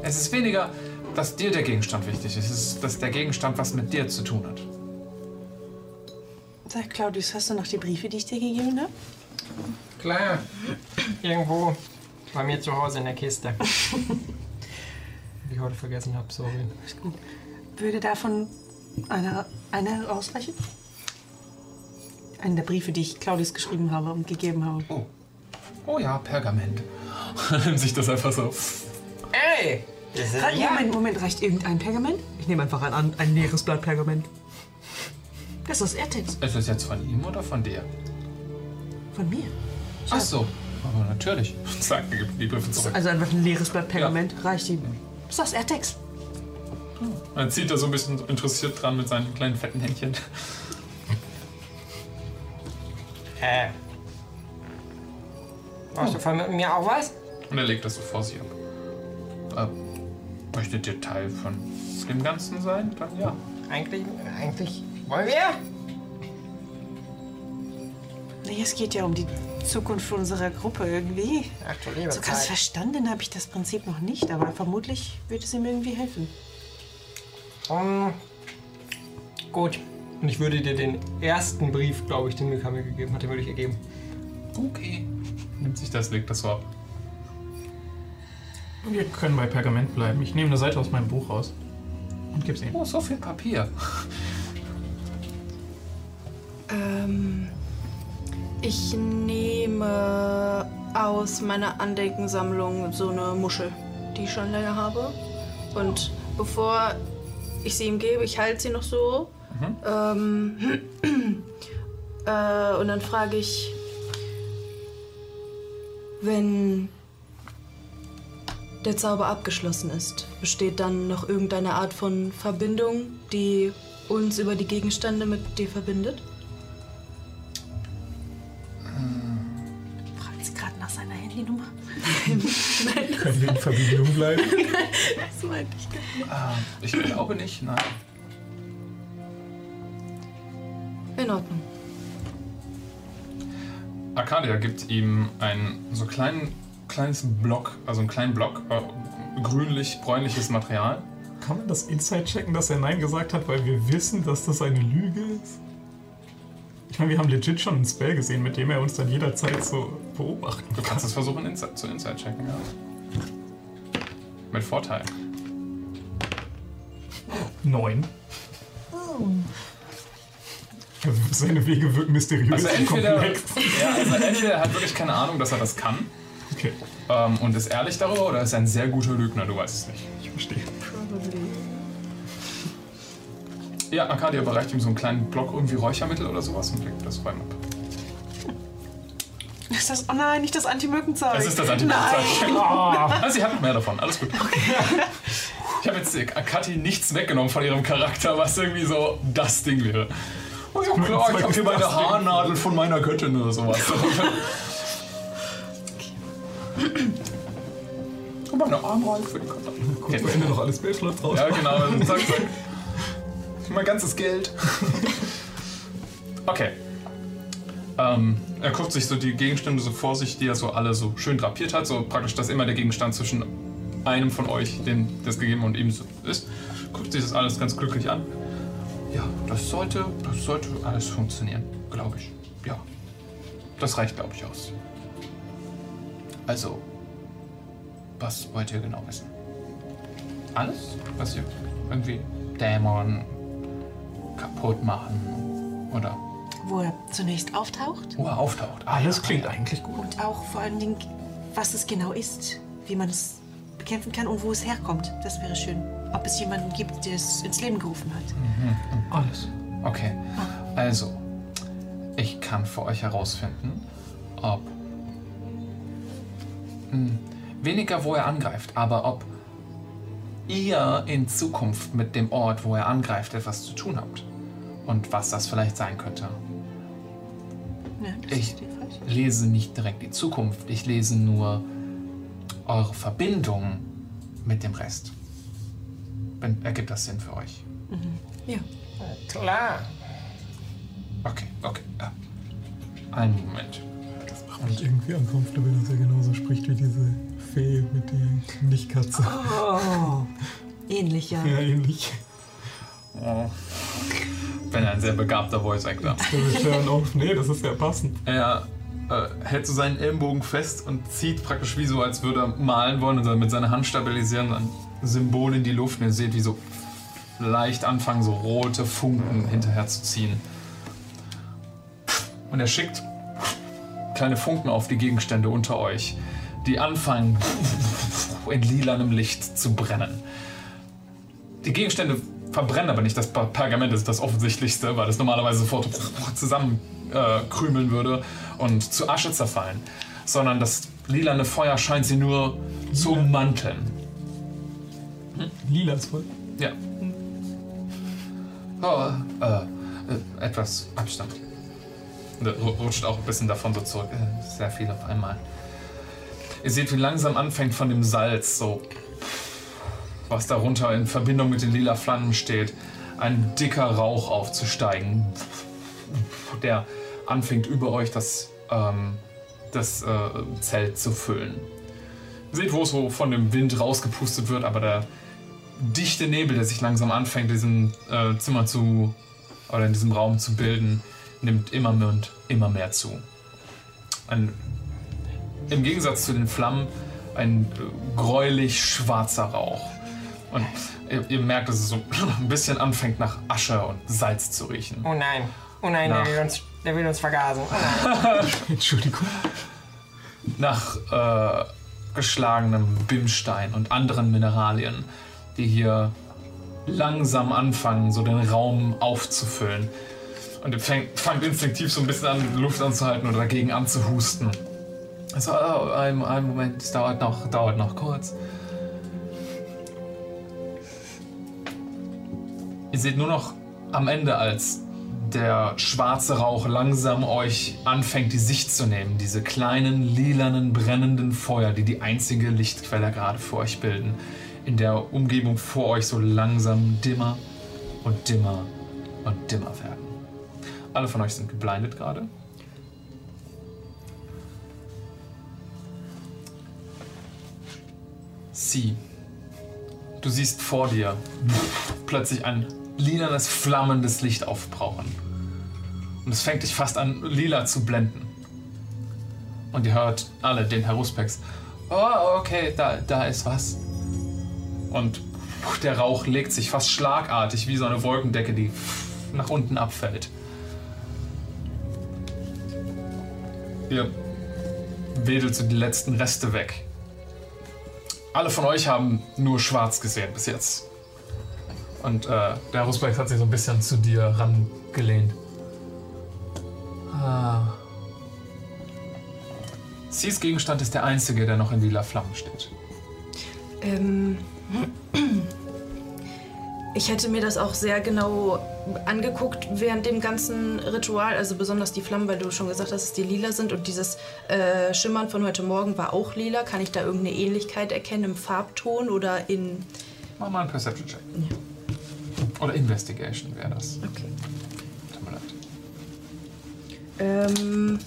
Es ist weniger, dass dir der Gegenstand wichtig ist. Es ist, dass der Gegenstand was mit dir zu tun hat. Sag, Claudius, hast du noch die Briefe, die ich dir gegeben habe? Klar. Irgendwo bei mir zu Hause in der Kiste. Die ich heute vergessen habe, sorry. Würde davon eine, eine ausreichen? Einen der Briefe, die ich Claudius geschrieben habe und gegeben habe. Oh. Oh ja, Pergament. Nimmt sich das einfach so. Ey! Das ist, Re- Moment, Moment, reicht irgendein Pergament? Ich nehme einfach ein, an- ein leeres Blatt Pergament. Das ist Ertex. Ist es jetzt von ihm oder von dir? Von mir. Ach so. Aber natürlich. Gibt die Briefe zurück. Also einfach ein leeres Blatt Pergament reicht ihm. Das ist Ertex. Dann zieht er so ein bisschen interessiert dran mit seinen kleinen fetten Händchen. Äh. Brauchst du von mir auch was? Und er legt das so vor sich ab. Äh, möchtet ihr Teil von dem Ganzen sein? Dann ja. Eigentlich, eigentlich wollen wir? Nee, es geht ja um die Zukunft unserer Gruppe irgendwie. Ach du liebe So ganz Zeit. verstanden habe ich das Prinzip noch nicht, aber vermutlich wird es ihm irgendwie helfen. Um, gut. Und ich würde dir den ersten Brief, glaube ich, den Mika mir gegeben hat, den würde ich ihr geben. Okay. Nimmt sich das, legt das so ab. Wir können bei Pergament bleiben. Ich nehme eine Seite aus meinem Buch raus und gebe es ihm. Oh, so viel Papier. Ähm, ich nehme aus meiner Andenkensammlung so eine Muschel, die ich schon länger habe. Und bevor ich sie ihm gebe, ich halte sie noch so. Ähm, äh, und dann frage ich, wenn der Zauber abgeschlossen ist, besteht dann noch irgendeine Art von Verbindung, die uns über die Gegenstände mit dir verbindet? Fragt sie gerade nach seiner Handynummer? Können wir in Verbindung bleiben? Das meinte ich gar nicht. Ähm, ich glaube nicht, nein. In Ordnung. Arcadia gibt ihm ein so kleinen, kleines Block, also einen kleinen Block, äh, grünlich-bräunliches Material. Kann man das Inside checken, dass er Nein gesagt hat, weil wir wissen, dass das eine Lüge ist? Ich meine, wir haben legit schon ein Spell gesehen, mit dem er uns dann jederzeit so beobachten Du kann. kannst es versuchen Insi- zu Inside checken, ja. Mit Vorteil. Neun. Also seine Wege wirken mysteriös Also und entweder, komplex. ja, also entweder er hat wirklich keine Ahnung, dass er das kann Okay, ähm, und ist ehrlich darüber, oder ist er ein sehr guter Lügner, du weißt es nicht. ich verstehe. Ja, Arcadia überreicht ihm so einen kleinen Block irgendwie Räuchermittel oder sowas und legt das Räumen ab. Ist das, oh nein, nicht das Anti-Mückenzeug. Es ist das Antibiotikum. Ah, sie hat mehr davon, alles gut. Ich habe jetzt Kathi nichts weggenommen von ihrem Charakter, was irgendwie so das Ding wäre. Oh ja, klar, ich habe hier meine Haarnadel von meiner Göttin oder sowas. Und meine Armreife für die Kontakte. Kurz vor Ende noch alles Spellslots raus. Ja, genau. Zack, zack. Mein ganzes Geld. Okay. Ähm, er guckt sich so die Gegenstände so vor sich, die er so alle so schön drapiert hat. So praktisch, dass immer der Gegenstand zwischen einem von euch, dem das gegeben und ihm so ist. Guckt sich das alles ganz glücklich an. Ja, das sollte, das sollte alles funktionieren, glaube ich. Ja. Das reicht, glaube ich, aus. Also, was wollt ihr genau wissen? Alles, was ihr irgendwie Dämon kaputt machen oder Wo er zunächst auftaucht wo er auftaucht. Ah, Alles ja, klingt eigentlich gut. und auch vor allen Dingen, was es genau ist, wie man es bekämpfen kann und wo es herkommt. Das wäre schön. Ob es jemanden gibt, der es ins Leben gerufen hat. Alles. Okay, also, ich kann für euch herausfinden, ob. Hm, weniger, wo er angreift, aber ob ihr in Zukunft mit dem Ort, wo er angreift, etwas zu tun habt. Und was das vielleicht sein könnte. Ja, das Ich lese nicht direkt die Zukunft, ich lese nur eure Verbindung mit dem Rest. Wenn, ergibt das Sinn für euch? Ja. Klar. Okay, okay. Ja. Einen Moment. Und irgendwie uncomfortable, dass er genauso spricht wie diese Fee mit der Nicht-Katze. Oh. Ähnlich, ja. Ja, ähnlich. Oh. Bin ein sehr begabter Voice Actor. Hören auf. Nee, das ist ja passend. Er äh, hält so seinen Ellenbogen fest und zieht praktisch wie so, als würde er malen wollen und dann mit seiner Hand stabilisieren, ein Symbol in die Luft und ihr seht, wie so leicht anfangen, so rote Funken hinterher zu ziehen. Und er schickt kleine Funken auf die Gegenstände unter euch, die anfangen in lilanem Licht zu brennen. Die Gegenstände verbrennen aber nicht. Das Per- Pergament ist das offensichtlichste, weil das normalerweise sofort zusammenkrümeln äh, würde und zu Asche zerfallen. Sondern das lilane Feuer scheint sie nur zu ummanteln. Lila ist voll. Ja. Oh, äh, äh, etwas Abstand. Und rutscht auch ein bisschen davon so zurück. Äh, sehr viel auf einmal. Ihr seht, wie langsam anfängt von dem Salz, so was darunter in Verbindung mit den lila Flammen steht, ein dicker Rauch aufzusteigen, der anfängt über euch das, ähm, das äh, Zelt zu füllen. Ihr seht, wo es so von dem Wind rausgepustet wird, aber der dichte Nebel, der sich langsam anfängt, diesen äh, Zimmer zu oder in diesem Raum zu bilden, nimmt immer mehr und immer mehr zu. Ein, Im Gegensatz zu den Flammen ein äh, gräulich schwarzer Rauch. Und ihr, ihr merkt, dass es so ein bisschen anfängt nach Asche und Salz zu riechen. Oh nein. Oh nein, der will, uns, der will uns vergasen. Oh. Entschuldigung. nach äh, geschlagenem Bimstein und anderen Mineralien, die hier langsam anfangen, so den Raum aufzufüllen. Und ihr fängt, fangt instinktiv so ein bisschen an, Luft anzuhalten oder dagegen anzuhusten. Also, oh, ein, ein Moment, es dauert noch, dauert noch kurz. Ihr seht nur noch am Ende, als der schwarze Rauch langsam euch anfängt, die Sicht zu nehmen. Diese kleinen, lilanen, brennenden Feuer, die die einzige Lichtquelle gerade für euch bilden. In der Umgebung vor euch so langsam dimmer und dimmer und dimmer werden. Alle von euch sind geblindet gerade. Sie. Du siehst vor dir plötzlich ein lilanes, flammendes Licht aufbrauchen. Und es fängt dich fast an, lila zu blenden. Und ihr hört alle den Herr Ruspex. Oh, okay, da, da ist was. Und der Rauch legt sich fast schlagartig wie so eine Wolkendecke, die nach unten abfällt. Ihr wedelt so die letzten Reste weg. Alle von euch haben nur schwarz gesehen bis jetzt. Und äh, der Ruspex hat sich so ein bisschen zu dir rangelehnt. Ah. Cs Gegenstand ist der einzige, der noch in lila Flammen steht. Ähm, ich hätte mir das auch sehr genau angeguckt während dem ganzen Ritual, also besonders die Flammen, weil du schon gesagt hast, dass die lila sind und dieses äh, Schimmern von heute Morgen war auch lila. Kann ich da irgendeine Ähnlichkeit erkennen im Farbton oder in... Mach mal einen Perception-Check. Oder Investigation wäre das. Okay. Tut mir leid. Ähm,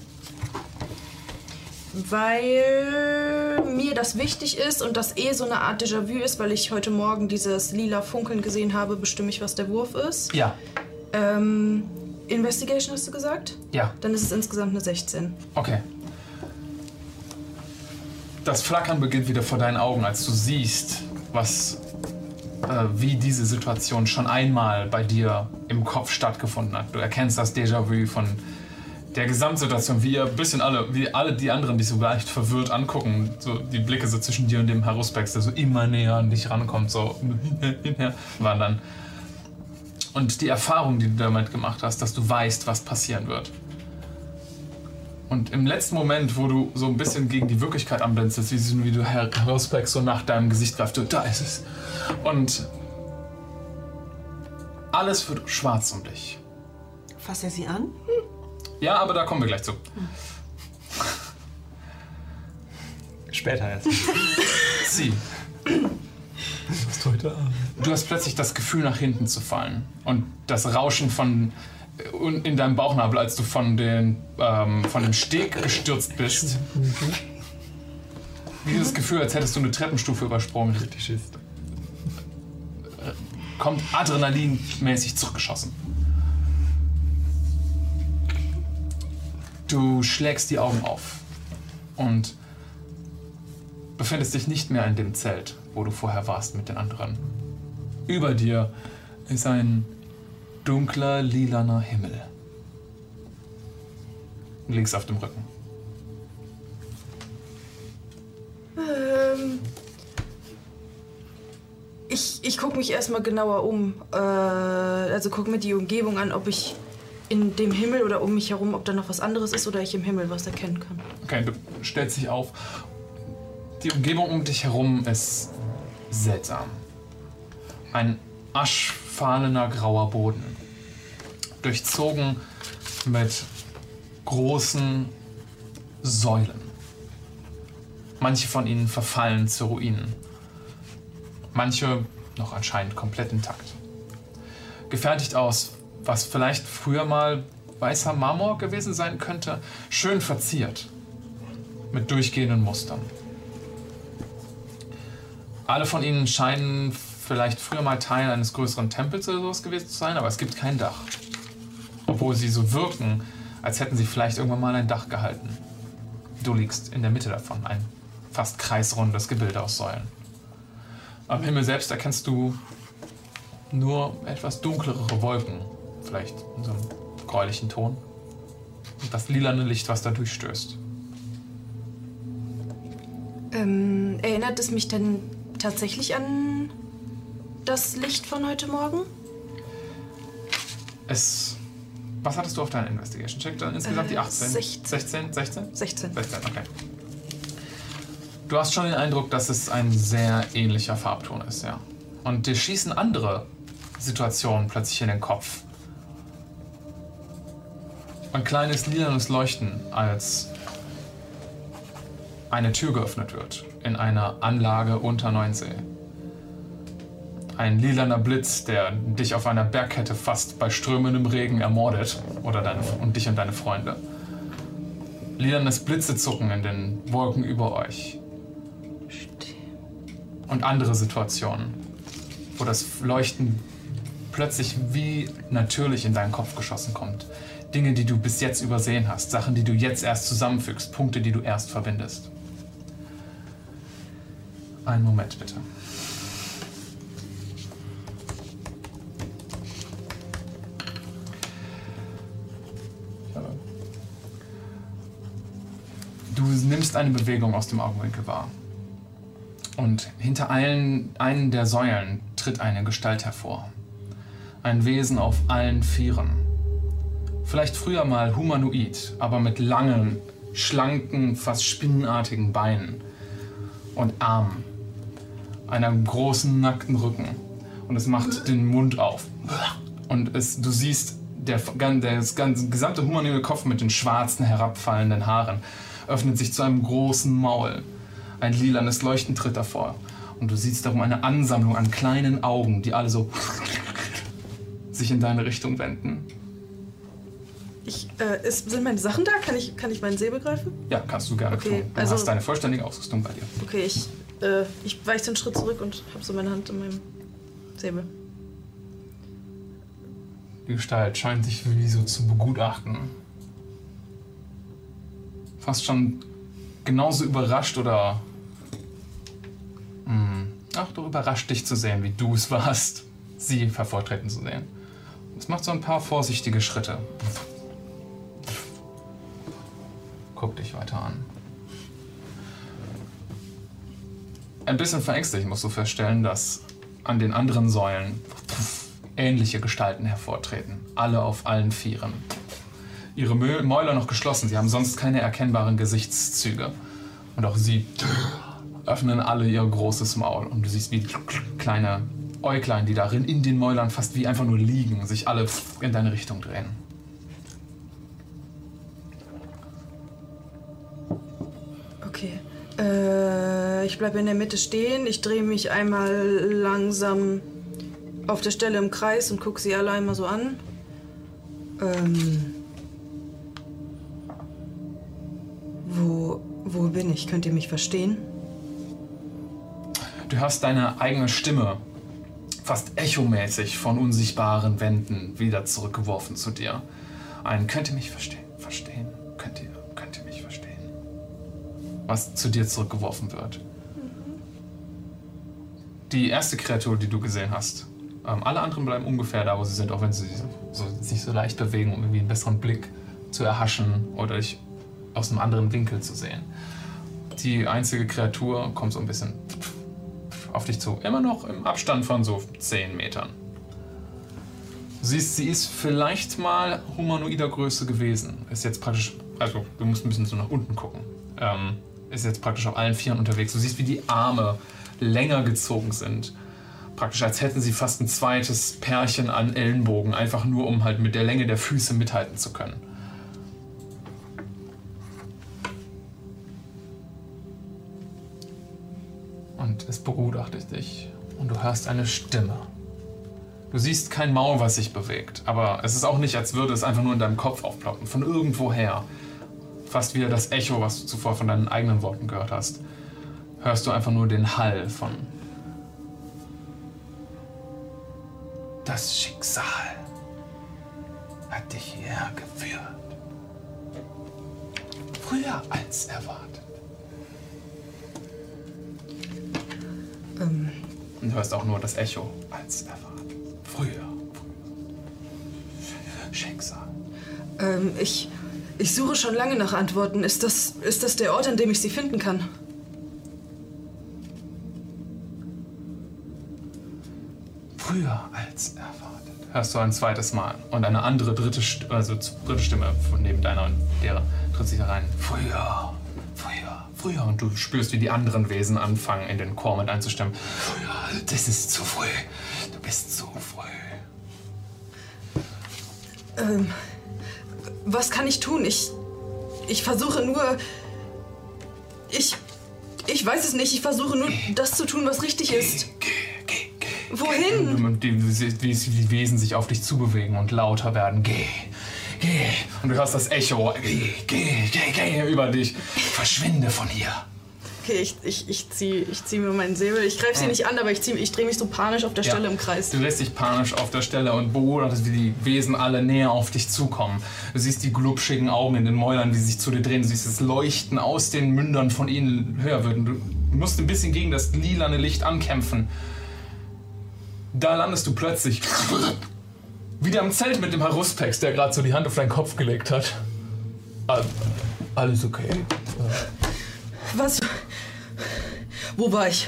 weil mir das wichtig ist und das eh so eine Art Déjà-vu ist, weil ich heute Morgen dieses lila Funkeln gesehen habe, bestimme ich, was der Wurf ist. Ja, Ähm, Investigation hast du gesagt? ja, Dann ist es insgesamt eine 16. okay. Das Flackern beginnt wieder vor deinen Augen, als du siehst, was, äh, wie diese Situation schon einmal bei dir im Kopf stattgefunden hat. Du erkennst das Déjà-vu von der Gesamtsituation, wie ihr ein bisschen alle, wie alle die anderen dich so leicht verwirrt angucken. So die Blicke so zwischen dir und dem Haruspex, der so immer näher an dich rankommt, so hinher wandern. Und die Erfahrung, die du damit gemacht hast, dass du weißt, was passieren wird. Und im letzten Moment, wo du so ein bisschen gegen die Wirklichkeit anblendest, wie du her- herauspackst, so nach deinem Gesicht greift, du, da ist es. Und alles wird schwarz um dich. Fass er sie an? Ja, aber da kommen wir gleich zu. Später erst. Sie, Was heute Abend? du hast plötzlich das Gefühl, nach hinten zu fallen. Und das Rauschen von und in deinem Bauchnabel, als du von, den, ähm, von dem Steg gestürzt bist. Dieses Gefühl, als hättest du eine Treppenstufe übersprungen, kommt adrenalinmäßig zurückgeschossen. Du schlägst die Augen auf und befindest dich nicht mehr in dem Zelt, wo du vorher warst mit den anderen. Über dir ist ein dunkler, lilaner Himmel. Links auf dem Rücken. Ähm, ich ich gucke mich erstmal genauer um. Äh, also gucke mir die Umgebung an, ob ich in dem Himmel oder um mich herum, ob da noch was anderes ist oder ich im Himmel was erkennen kann. Okay, du stellst dich auf. Die Umgebung um dich herum ist seltsam. Ein aschfahlener grauer Boden. Durchzogen mit großen Säulen. Manche von ihnen verfallen zu Ruinen. Manche noch anscheinend komplett intakt. Gefertigt aus, was vielleicht früher mal weißer Marmor gewesen sein könnte, schön verziert mit durchgehenden Mustern. Alle von ihnen scheinen vielleicht früher mal Teil eines größeren Tempels oder sowas gewesen zu sein, aber es gibt kein Dach. Obwohl sie so wirken, als hätten sie vielleicht irgendwann mal ein Dach gehalten. Du liegst in der Mitte davon, ein fast kreisrundes Gebilde aus Säulen. Am Himmel selbst erkennst du nur etwas dunklere Wolken, vielleicht in so einem gräulichen Ton. Und das lilane Licht, was da durchstößt. Ähm, erinnert es mich denn tatsächlich an das Licht von heute Morgen? Es. Was hattest du auf deinen Investigation-Check? Dann insgesamt die Äh, 18? 16. 16? 16? 16. 16, okay. Du hast schon den Eindruck, dass es ein sehr ähnlicher Farbton ist, ja. Und dir schießen andere Situationen plötzlich in den Kopf. Ein kleines lilanes Leuchten, als eine Tür geöffnet wird in einer Anlage unter Neunsee. Ein lilaner Blitz, der dich auf einer Bergkette fast bei strömendem Regen ermordet oder deine, und dich und deine Freunde. Lilanes Blitzezucken in den Wolken über euch. Und andere Situationen, wo das Leuchten plötzlich wie natürlich in deinen Kopf geschossen kommt. Dinge, die du bis jetzt übersehen hast, Sachen, die du jetzt erst zusammenfügst, Punkte, die du erst verbindest. Einen Moment bitte. Du nimmst eine Bewegung aus dem Augenwinkel wahr. Und hinter allen, einen der Säulen tritt eine Gestalt hervor. Ein Wesen auf allen Vieren. Vielleicht früher mal humanoid, aber mit langen, schlanken, fast spinnenartigen Beinen und Armen. Einem großen, nackten Rücken. Und es macht den Mund auf. Und es, du siehst, der, der das ganze, gesamte humanoide Kopf mit den schwarzen, herabfallenden Haaren öffnet sich zu einem großen Maul. Ein lilanes Leuchten tritt davor. Und du siehst darum eine Ansammlung an kleinen Augen, die alle so sich in deine Richtung wenden. Ich, äh, ist, sind meine Sachen da? Kann ich, kann ich meinen Säbel greifen? Ja, kannst du gerne Okay, tun. Du also- hast deine vollständige Ausrüstung bei dir. Okay, ich, äh, ich weiche einen Schritt zurück und habe so meine Hand in meinem Säbel. Die Gestalt scheint sich wie so zu begutachten. Fast schon genauso überrascht oder. Hm, ach, doch überrascht dich zu sehen, wie du es warst, sie hervortreten zu sehen. Es macht so ein paar vorsichtige Schritte. Guck dich weiter an. Ein bisschen verängstigt musst du feststellen, dass an den anderen Säulen ähnliche Gestalten hervortreten. Alle auf allen Vieren. ihre Mäuler noch geschlossen. Sie haben sonst keine erkennbaren Gesichtszüge. Und auch sie öffnen alle ihr großes Maul. Und du siehst, wie kleine Äuglein, die darin in den Mäulern fast wie einfach nur liegen, sich alle in deine Richtung drehen. Okay. Äh, ich bleibe in der Mitte stehen. Ich drehe mich einmal langsam auf der Stelle im Kreis und gucke sie alle einmal so an. Ähm, wo, wo bin ich? Könnt ihr mich verstehen? Du hörst deine eigene Stimme fast echomäßig von unsichtbaren Wänden wieder zurückgeworfen zu dir. Ein könnt ihr mich verstehen? Verstehen? Was zu dir zurückgeworfen wird. Die erste Kreatur, die du gesehen hast. Ähm, alle anderen bleiben ungefähr da, wo sie sind, auch wenn sie so, sich so leicht bewegen, um irgendwie einen besseren Blick zu erhaschen oder dich aus einem anderen Winkel zu sehen. Die einzige Kreatur kommt so ein bisschen auf dich zu. Immer noch im Abstand von so 10 Metern. Du siehst, sie ist vielleicht mal humanoider Größe gewesen. Ist jetzt praktisch, also du musst ein bisschen so nach unten gucken. Ähm, ist jetzt praktisch auf allen Vieren unterwegs. Du siehst, wie die Arme länger gezogen sind. Praktisch als hätten sie fast ein zweites Pärchen an Ellenbogen, einfach nur um halt mit der Länge der Füße mithalten zu können. Und es begutachtet dich und du hörst eine Stimme. Du siehst kein Maul, was sich bewegt, aber es ist auch nicht, als würde es einfach nur in deinem Kopf aufploppen, von irgendwoher. Fast wieder das Echo, was du zuvor von deinen eigenen Worten gehört hast. Hörst du einfach nur den Hall von. Das Schicksal hat dich hierher geführt. Früher als erwartet. Ähm, Und du hörst auch nur das Echo als erwartet. Früher. Schicksal. ähm, ich, ich suche schon lange nach Antworten. Ist das, ist das der Ort, an dem ich sie finden kann? Früher als erwartet. Hörst du ein zweites Mal. Und eine andere dritte, St also dritte Stimme von neben deiner und deren tritt sich herein. Früher. Früher. Früher. Und du spürst, wie die anderen Wesen anfangen, in den Chor mit einzustimmen. Früher. Das ist zu früh. Du bist zu früh. Ähm, was kann ich tun? Ich, ich versuche nur. Ich, ich weiß es nicht. Ich versuche nur, das zu tun, was richtig ist. Wohin? Und die, wie die Wesen sich auf dich zubewegen und lauter werden. Geh, geh. Und du hörst das Echo. Geh, geh, geh, geh über dich. Verschwinde von hier. Okay, ich, ich, ich ziehe ich zieh mir meinen Säbel. Ich greife sie nicht an, aber ich, zieh- ich drehe mich so panisch auf der Ja. Stelle im Kreis. Du lässt dich panisch auf der Stelle und beobachtest, wie die Wesen alle näher auf dich zukommen. Du siehst die glubschigen Augen in den Mäulern, wie sie sich zu dir drehen. Du siehst das Leuchten aus den Mündern von ihnen höher wird. Und Du musst ein bisschen gegen das lilane Licht ankämpfen. Da landest du plötzlich wieder im Zelt mit dem Haruspex, der gerade so die Hand auf deinen Kopf gelegt hat. All- Alles okay? Was? Wo war ich?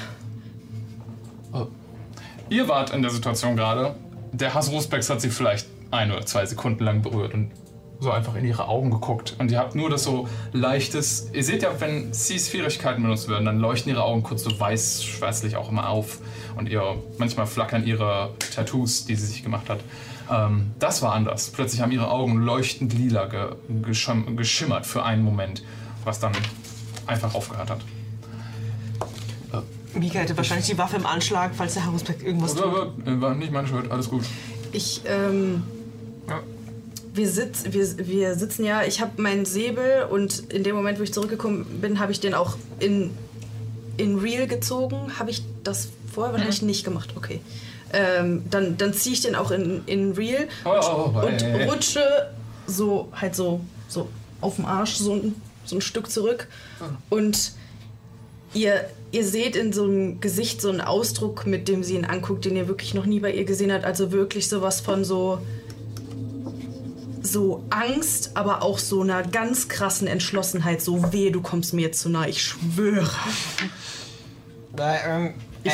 Ihr wart in der Situation gerade. Der Hassrospex hat sie vielleicht ein oder zwei Sekunden lang berührt und so einfach in ihre Augen geguckt. Und ihr habt nur das so leichtes. Ihr seht ja, wenn Cs Fähigkeiten benutzt werden, dann leuchten ihre Augen kurz so weiß, schwärzlich auch immer auf. Und ihr, manchmal flackern ihre Tattoos, die sie sich gemacht hat. Ähm, das war anders. Plötzlich haben ihre Augen leuchtend lila ge geschim geschimmert für einen Moment, was dann einfach aufgehört hat. Mika hätte wahrscheinlich die Waffe im Anschlag, falls der Harusbeck irgendwas tut. Äh, War nicht meine Schuld, alles gut. Ich, ähm. Ja. Wir, sitz, wir, wir sitzen ja, ich habe meinen Säbel und in dem Moment, wo ich zurückgekommen bin, habe ich den auch in, in Real gezogen. Habe ich das vorher wahrscheinlich nicht gemacht, okay. Ähm, dann dann ziehe ich den auch in, in Real Oh, oh, oh, und ey. rutsche so halt so, so auf dem Arsch so ein, so ein Stück zurück. Und ihr, ihr seht in so einem Gesicht so einen Ausdruck, mit dem sie ihn anguckt, den ihr wirklich noch nie bei ihr gesehen habt. Also wirklich sowas von so. So Angst, aber auch so einer ganz krassen Entschlossenheit. So weh, du kommst mir jetzt zu nah, ich schwöre. Da, ähm, äh,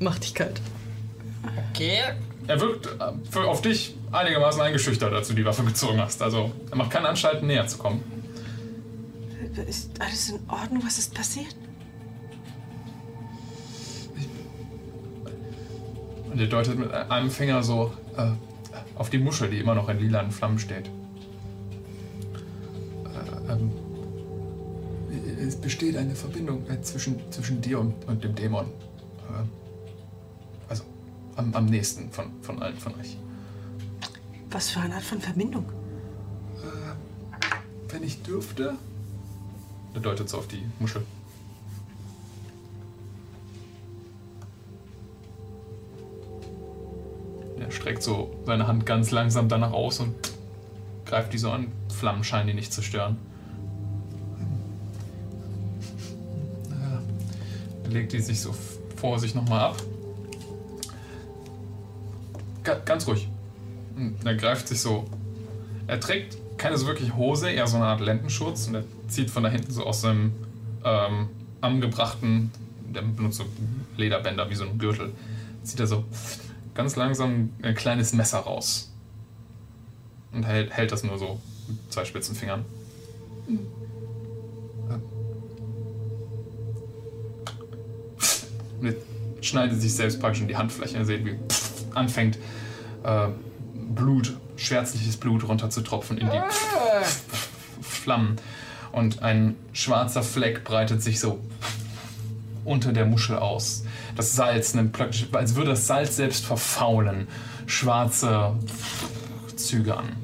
Mach dich kalt. okay. er wirkt äh, auf dich einigermaßen eingeschüchtert, als du die Waffe gezogen hast. Also er macht keine Anstalten, näher zu kommen. Ist alles in Ordnung? Was ist passiert? Und er deutet mit einem Finger so äh, auf die Muschel, die immer noch in lilanen Flammen steht. Äh, ähm, es besteht eine Verbindung äh, zwischen, zwischen dir und, und dem Dämon. Äh, also am, am nächsten von, von allen von euch. Was für eine Art von Verbindung? Wenn ich dürfte. Er deutet so auf die Muschel. Er streckt so seine Hand ganz langsam danach aus und greift die so an. Flammen scheinen die nicht zu stören. Er legt die sich so vor sich nochmal ab. Ga ganz ruhig. Und er greift sich so. Er trägt keine so wirklich Hose, eher so eine Art Lendenschutz und er zieht von da hinten so aus seinem ähm, angebrachten, der benutzt so Lederbänder wie so ein Gürtel, zieht er so ganz langsam ein kleines Messer raus. Und hält, hält das nur so mit zwei spitzen Fingern. Und er schneidet sich selbst praktisch in die Handfläche. Ihr seht, wie anfängt äh, Blut, schwärzliches Blut runterzutropfen in die Flammen. Und ein schwarzer Fleck breitet sich so unter der Muschel aus. Das Salz nimmt praktisch, als würde das Salz selbst verfaulen, schwarze Züge an.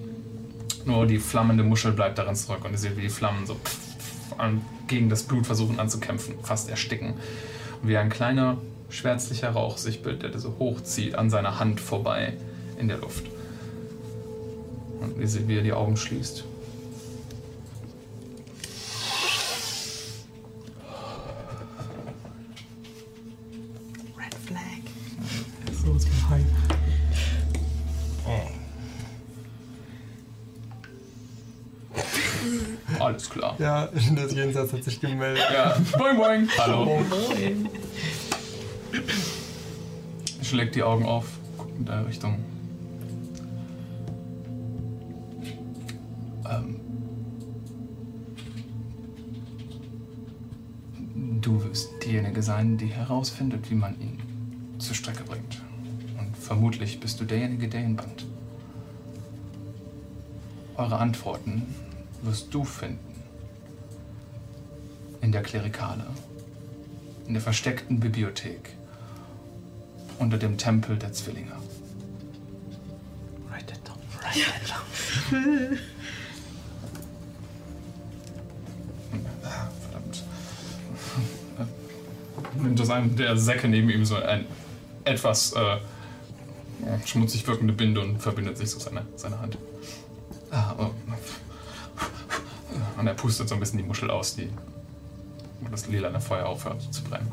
Nur die flammende Muschel bleibt darin zurück und ihr seht, wie die Flammen so gegen das Blut versuchen anzukämpfen, fast ersticken. Und wie ein kleiner schwärzlicher Rauch sich bildet, der so hochzieht an seiner Hand vorbei in der Luft. Und ihr seht, wie er die Augen schließt. Red Flag. So ist ein Hai. Alles klar. Ja, das Jenseits hat sich gemeldet. Ja, boing boing. Hallo. Schlägt die Augen auf, guckt in deine Richtung. Du wirst diejenige sein, die herausfindet, wie man ihn zur Strecke bringt. Und vermutlich bist du derjenige, der ihn bannt. Eure Antworten wirst du finden. In der Klerikale. In der versteckten Bibliothek. Unter dem Tempel der Zwillinge. Write that down. Write that down. Nimmt aus einem der Säcke neben ihm so ein etwas äh, schmutzig wirkende Binde und verbindet sich so seine, seine Hand. Ah, oh. Und er pustet so ein bisschen die Muschel aus, die wo das lilane Feuer aufhört zu brennen.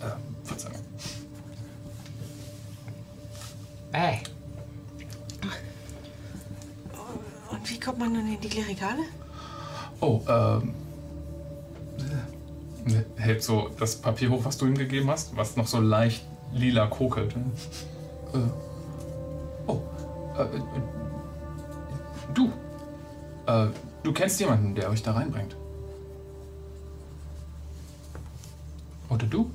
Äh, Verzeihung. Ey, Und wie kommt man dann in die Klerikale? Oh, ähm. Hält so das Papier hoch, was du ihm gegeben hast, was noch so leicht lila kokelt. Äh, oh, äh, du. Äh, du kennst jemanden, der euch da reinbringt. Oder du?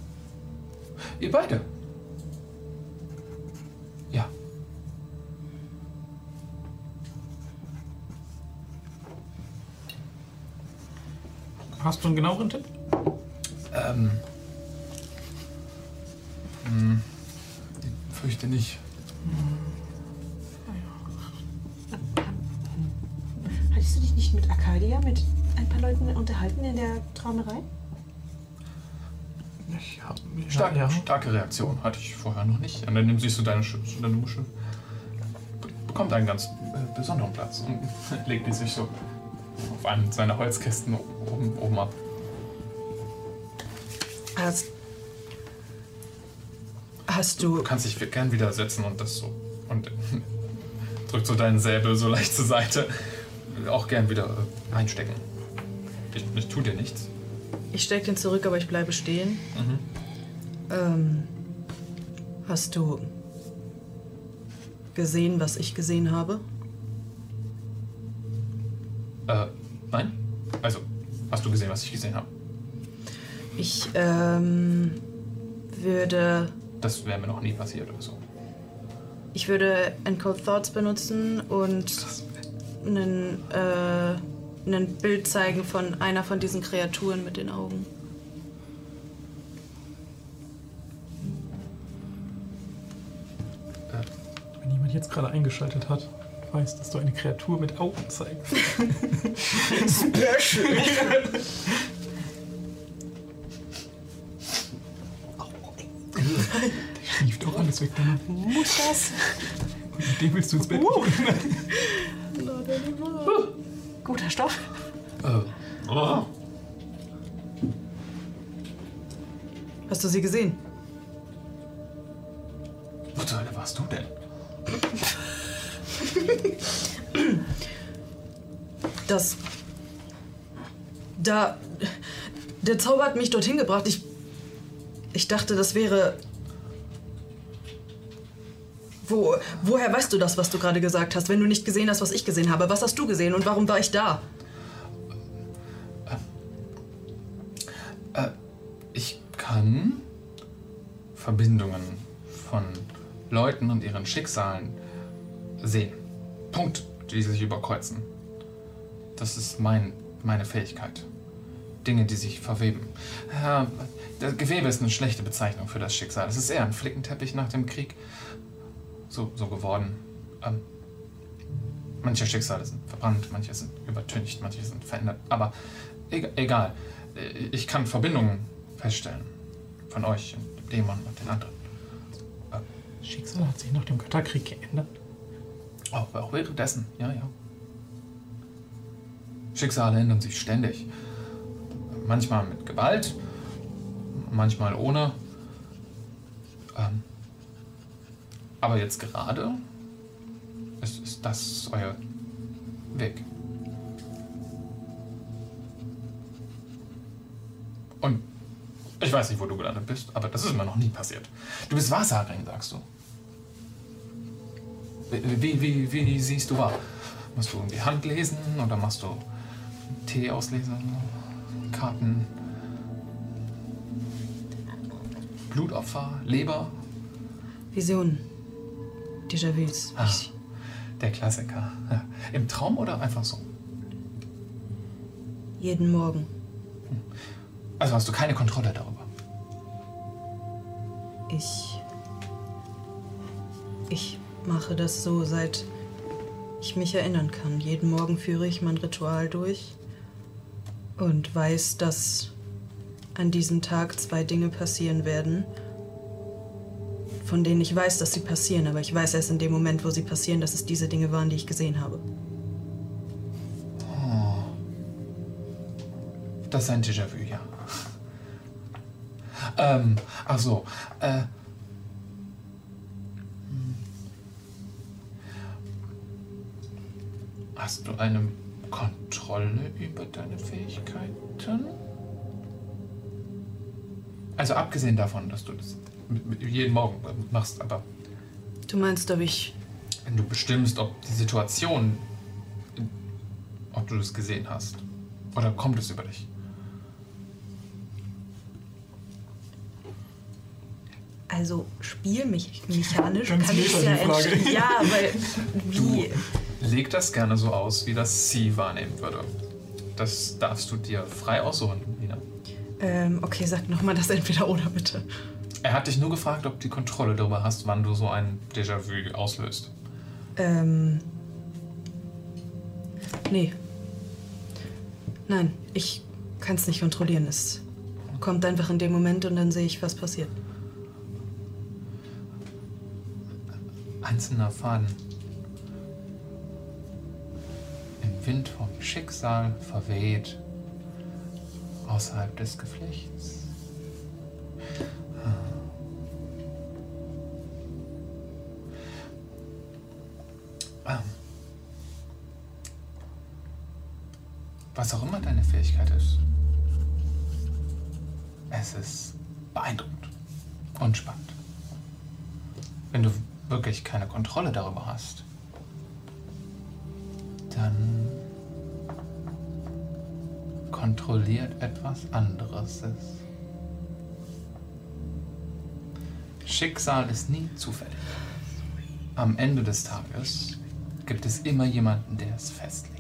Ihr beide. Ja. Hast du einen genaueren Tipp? Ähm. Hm, ich fürchte nicht. Hattest du dich nicht mit Arcadia, mit ein paar Leuten unterhalten in der Traumerei? Ich hab, Stark, ja. Starke Reaktion hatte ich vorher noch nicht. Und dann nimmst siehst du deine, Sch- deine Muschel. Be bekommt einen ganz äh, besonderen Platz und legt die sich so auf einen seiner Holzkästen oben, oben ab. Hast, hast du Du kannst dich gern wieder setzen und das so. Und drückt so deinen Säbel so leicht zur Seite. Auch gern wieder einstecken. Ich, ich tu dir nichts. Ich stecke den zurück, aber ich bleibe stehen. Ähm, hast du gesehen, was ich gesehen habe? Äh, nein? Also, hast du gesehen, was ich gesehen habe? Ich ähm, würde Das wäre mir noch nie passiert oder so. ich würde Encode Thoughts benutzen und einen, äh, ein Bild zeigen von einer von diesen Kreaturen mit den Augen. Wenn jemand jetzt gerade eingeschaltet hat, weiß, dass du eine Kreatur mit Augen zeigst. Der schlieft auch alles weg damit. Muss das? Mit dem willst du ins Bett gehen. Guter Stoff. Äh, oh. Hast du sie gesehen? Wo zur Hölle warst du denn? Das. Da. Der Zauber hat mich dorthin gebracht. Ich. Ich dachte, das wäre. Wo, woher weißt du das, was du gerade gesagt hast, wenn du nicht gesehen hast, was ich gesehen habe? Was hast du gesehen und warum war ich da? Ich kann Verbindungen von Leuten und ihren Schicksalen sehen. Punkt, die sich überkreuzen. Das ist mein, meine Fähigkeit. Dinge, die sich verweben. Ja, das Gewebe ist eine schlechte Bezeichnung für das Schicksal. Es ist eher ein Flickenteppich nach dem Krieg. So, so geworden. Ähm, manche Schicksale sind verbrannt, manche sind übertüncht, manche sind verändert. Aber eg egal. Ich kann Verbindungen feststellen. Von euch und dem Dämon und den anderen. Schicksal hat sich nach dem Götterkrieg geändert. Auch, auch währenddessen, ja, ja. Schicksale ändern sich ständig. Manchmal mit Gewalt, manchmal ohne. Ähm, aber jetzt gerade ist, ist das euer Weg. Und ich weiß nicht, wo du gelandet bist, aber das ist mir noch nie passiert. Du bist Wahrsagerin, sagst du. Wie, wie, wie, wie siehst du wahr? Musst du die Hand lesen oder machst du Tee auslesen? Karten? Blutopfer? Leber? Visionen. Déjà-vus. Ah, der Klassiker. Ja. Im Traum oder einfach so? Jeden Morgen. Also hast du keine Kontrolle darüber. Ich. Ich mache das so, seit ich mich erinnern kann. Jeden Morgen führe ich mein Ritual durch und weiß, dass an diesem Tag zwei Dinge passieren werden, von denen ich weiß, dass sie passieren, aber ich weiß erst in dem Moment, wo sie passieren, dass es diese Dinge waren, die ich gesehen habe. Das ist ein Déjà-vu, ja. ähm, ach so. Äh, hast du eine Kontrolle über deine Fähigkeiten? Also abgesehen davon, dass du das mit, mit jeden Morgen machst, aber Du meinst, ob ich. wenn du bestimmst, ob die Situation, ob du das gesehen hast, oder kommt es über dich? Also spielmechanisch Ganz kann ich meta, ja entscheiden. Ja, weil. Wie? Leg das gerne so aus, wie das sie wahrnehmen würde. Das darfst du dir frei aussuchen, Nina. Ähm, okay, sag nochmal das entweder oder bitte. Er hat dich nur gefragt, ob du die Kontrolle darüber hast, wann du so ein Déjà-vu auslöst. Ähm. Nee. Nein, ich kann es nicht kontrollieren. Es kommt einfach in dem Moment und dann sehe ich, was passiert. Einzelner Faden. Im Wind vom Schicksal verweht. Außerhalb des Geflechts. Ähm. Was auch immer deine Fähigkeit ist. Es ist beeindruckend und spannend. Wenn du wirklich keine Kontrolle darüber hast, dann kontrolliert etwas anderes es. Schicksal ist nie zufällig. Am Ende des Tages gibt es immer jemanden, der es festlegt.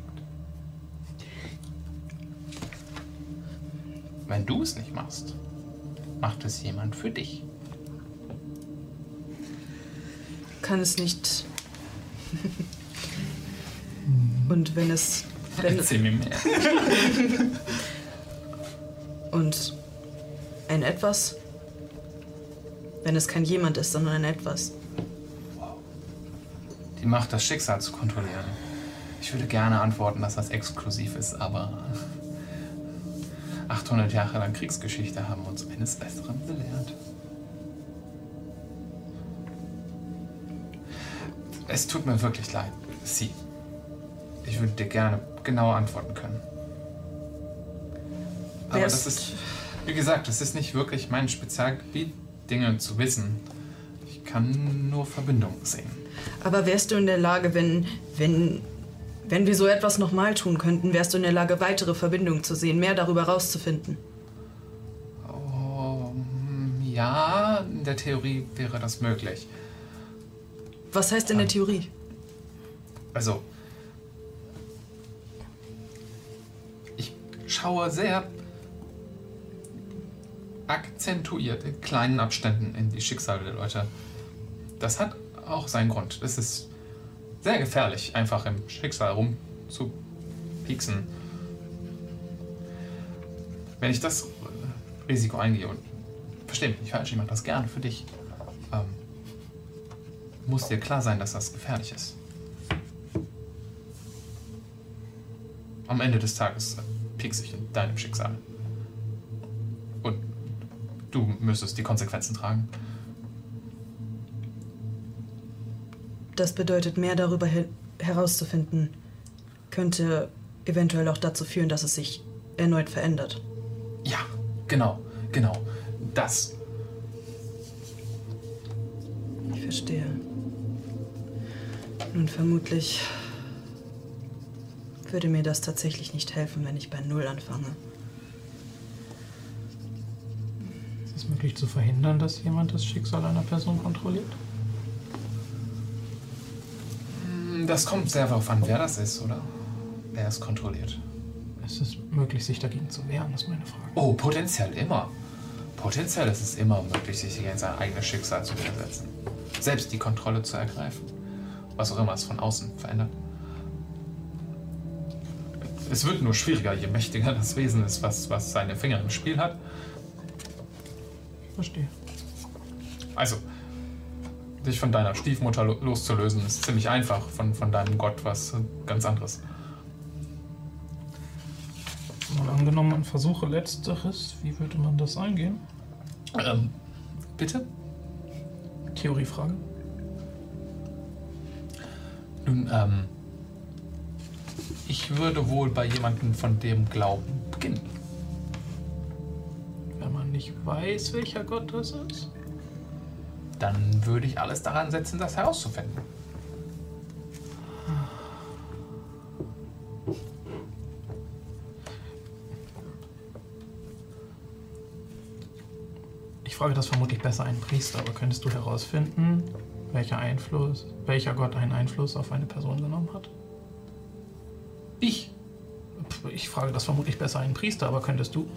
Wenn du es nicht machst, macht es jemand für dich. Kann es nicht. Und wenn es. Wenn, Erzähl mir mehr. und ein Etwas. Wenn es kein jemand ist, sondern ein Etwas. Die Macht, das Schicksal zu kontrollieren. Ich würde gerne antworten, dass das exklusiv ist, aber 800 Jahre lang Kriegsgeschichte haben uns eines Besseren belehrt. Es tut mir wirklich leid, Sie. Ich würde dir gerne genauer antworten können. Aber Wer das ist, wie gesagt, das ist nicht wirklich mein Spezialgebiet, Dinge zu wissen. Ich kann nur Verbindungen sehen. Aber wärst du in der Lage, wenn, wenn, wenn wir so etwas nochmal tun könnten, wärst du in der Lage, weitere Verbindungen zu sehen, mehr darüber rauszufinden? Oh, ja, in der Theorie wäre das möglich. Was heißt in der Theorie? Also, ich schaue sehr akzentuiert in kleinen Abständen in die Schicksale der Leute. Das hat auch seinen Grund. Es ist sehr gefährlich, einfach im Schicksal rumzupieksen. Wenn ich das Risiko eingehe und verstehe mich nicht falsch, ich mache das gerne für dich, ähm, muss dir klar sein, dass das gefährlich ist. Am Ende des Tages piekse ich in deinem Schicksal. Und du müsstest die Konsequenzen tragen. Das bedeutet, mehr darüber he herauszufinden, könnte eventuell auch dazu führen, dass es sich erneut verändert. Ja, genau, genau. Das. Ich verstehe. Nun vermutlich würde mir das tatsächlich nicht helfen, wenn ich bei Null anfange. Ist es möglich zu verhindern, dass jemand das Schicksal einer Person kontrolliert? Das kommt sehr darauf an, wer das ist, oder? Wer es kontrolliert. Ist es möglich, sich dagegen zu wehren, ist meine Frage. Oh, potenziell immer. Potenziell ist es immer möglich, sich gegen sein eigenes Schicksal zu widersetzen. Selbst die Kontrolle zu ergreifen. Was auch immer es von außen verändert. Es wird nur schwieriger, je mächtiger das Wesen ist, was, was seine Finger im Spiel hat. Verstehe. Also, dich von deiner Stiefmutter lo- loszulösen, ist ziemlich einfach. Von, von deinem Gott was ganz anderes. Mal angenommen, man versuche letzteres, wie würde man das eingehen? Ähm, bitte? Theoriefrage. Nun, ähm, ich würde wohl bei jemandem von dem Glauben beginnen. Wenn man nicht weiß, welcher Gott das ist? Dann würde ich alles daran setzen, das herauszufinden. Ich frage das vermutlich besser einen Priester, aber könntest du herausfinden, welcher Einfluss, welcher Gott einen Einfluss auf eine Person genommen hat? Ich Ich frage das vermutlich besser einen Priester, aber könntest du?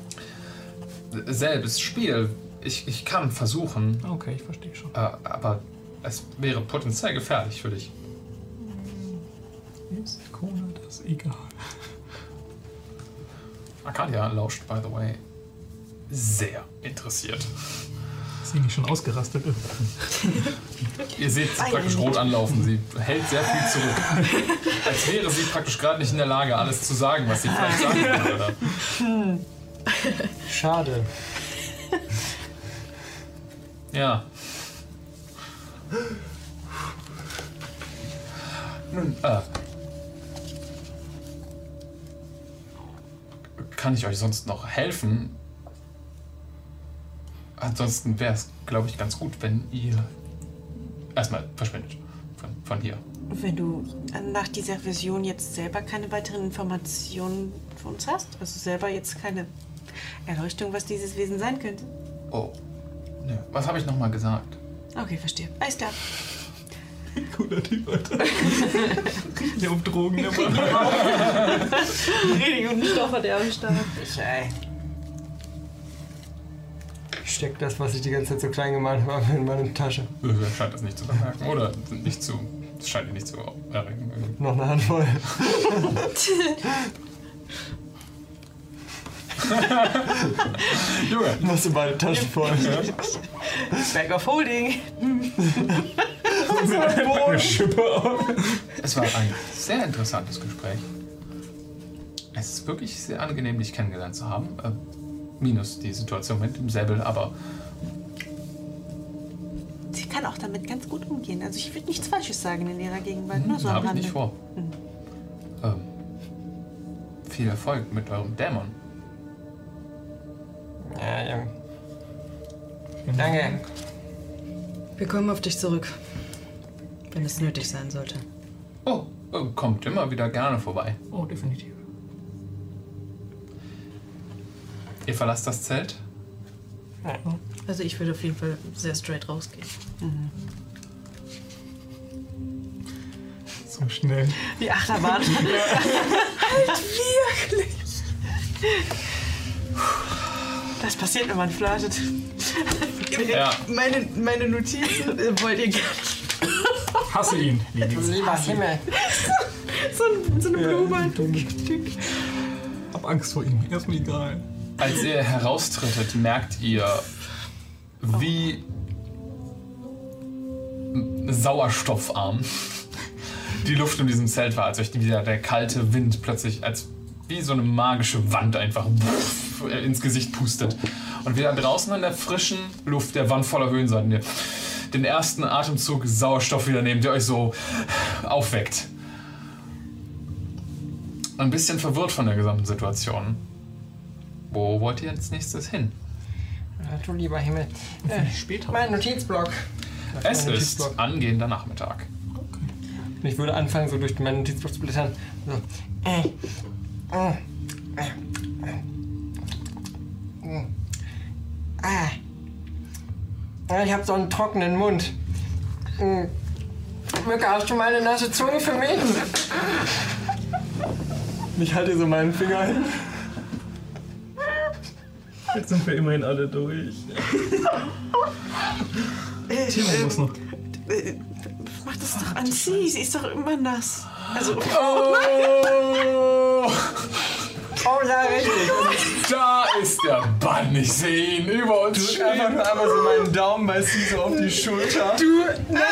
selbes Spiel. Ich, ich kann versuchen, Okay, ich verstehe schon. äh, aber es wäre potenziell gefährlich für dich. Ist Kona das egal? Arcadia lauscht, by the way, sehr interessiert. Ist sie nicht schon ausgerastet? Ihr seht sie praktisch rot anlaufen. Sie hält sehr viel zurück. Als wäre sie praktisch gerade nicht in der Lage, alles zu sagen, was sie vielleicht sagen würde. Schade. Ja. Nun, äh. Kann ich euch sonst noch helfen? Ansonsten wäre es, glaube ich, ganz gut, wenn ihr erstmal verschwindet von, von hier. Wenn du nach dieser Version jetzt selber keine weiteren Informationen für uns hast, also selber jetzt keine Erleuchtung, was dieses Wesen sein könnte. Oh. Ne. Was habe ich nochmal gesagt? Okay, verstehe. Alles klar. Cooler Typ, Alter. Der auf Drogen, der Mann. Richtig guten Stoffer, der am Start. Ich, ey. Ich steck das, was ich die ganze Zeit so klein gemalt habe, in meine Tasche. Er scheint das nicht zu bemerken. Oder nicht zu. Es scheint ihn nicht zu erregen. Noch eine Handvoll. Junge. Machst du beide Taschen voll. Bag of Holding. Eine Schippe auf. Es war ein sehr interessantes Gespräch. Es ist wirklich sehr angenehm, dich kennengelernt zu haben. Minus die Situation mit dem Säbel, aber Sie kann auch damit ganz gut umgehen. Also ich würde nichts Falsches sagen in ihrer Gegenwart. Nur so am habe ich nicht vor. Ähm, viel Erfolg mit eurem Dämon. Ja, ja. Danke. Wir kommen auf dich zurück. Wenn es nötig sein sollte. Oh, äh, kommt immer wieder gerne vorbei. Oh, definitiv. Ihr verlasst das Zelt? Also ich würde auf jeden Fall sehr straight rausgehen. So schnell. Die Achterbahn. Das passiert, wenn man flirtet. Ja. Meine, meine Notizen äh, wollt ihr gerne Hasse ihn, Lili. Lieber Himmel. so, ein- so eine Blume. Hab Angst vor ihm. Er ist mir egal. Als ihr heraustretet, merkt ihr, wie sauerstoffarm die Luft in diesem Zelt war, als euch wieder der kalte Wind plötzlich als wie so eine magische Wand einfach ins Gesicht pustet. Und wieder draußen in der frischen Luft, der Wand voller Höhenseiten, ihr den ersten Atemzug Sauerstoff wieder nehmt, der euch so aufweckt. Ein bisschen verwirrt von der gesamten Situation. Wo wollt ihr als nächstes hin? Ja, du lieber Himmel. Äh, Später. mein Notizblock. Es Mein ist Notizblock. angehender Nachmittag. Und ich würde anfangen, so durch meinen Notizblock zu blättern. So. Äh, äh, äh, äh, äh. Ah. Ich habe so einen trockenen Mund. Mücke, hast du mal eine nasse Zunge für mich? Ich halte so meinen Finger hin. Jetzt sind wir immerhin alle durch. Timo muss noch. Mach das doch an sie. Sie ist doch immer nass. Also, Oh, Oh, ja, richtig. da ist der Bann. Ich sehe ihn über uns Drück einfach schweben. nur einmal so meinen Daumen bei sie so auf die Schulter. Du, nein,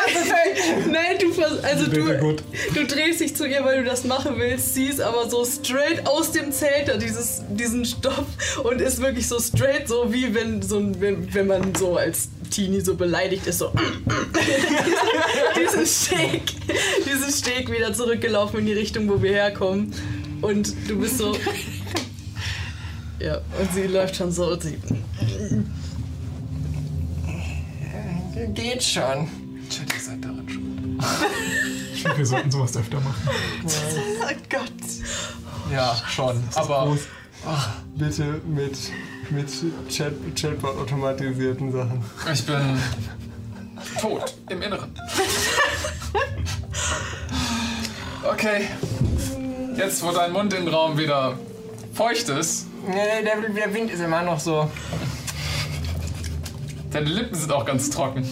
nein, du, vers- also du, gut. du drehst dich zu ihr, weil du das machen willst, siehst aber so straight aus dem Zelt da dieses, diesen Stoff und ist wirklich so straight, so wie wenn, so, ein- wenn, wenn man so als Teenie so beleidigt ist, so diesen Steg, diesen Steg wieder zurückgelaufen in die Richtung, wo wir herkommen und du bist so... Ja, und sie läuft schon so und sie... Geht schon. Tja, ihr seid daran schuld. Ich finde, wir sollten sowas öfter machen. oh Gott. Ja, schon. Aber Groß. Bitte mit, mit Chat, Chatbot-automatisierten Sachen. ich bin tot im Inneren. Okay. Jetzt, wo dein Mundinnenraum wieder feucht ist, Nee, der, der Wind ist immer noch so. deine Lippen sind auch ganz trocken.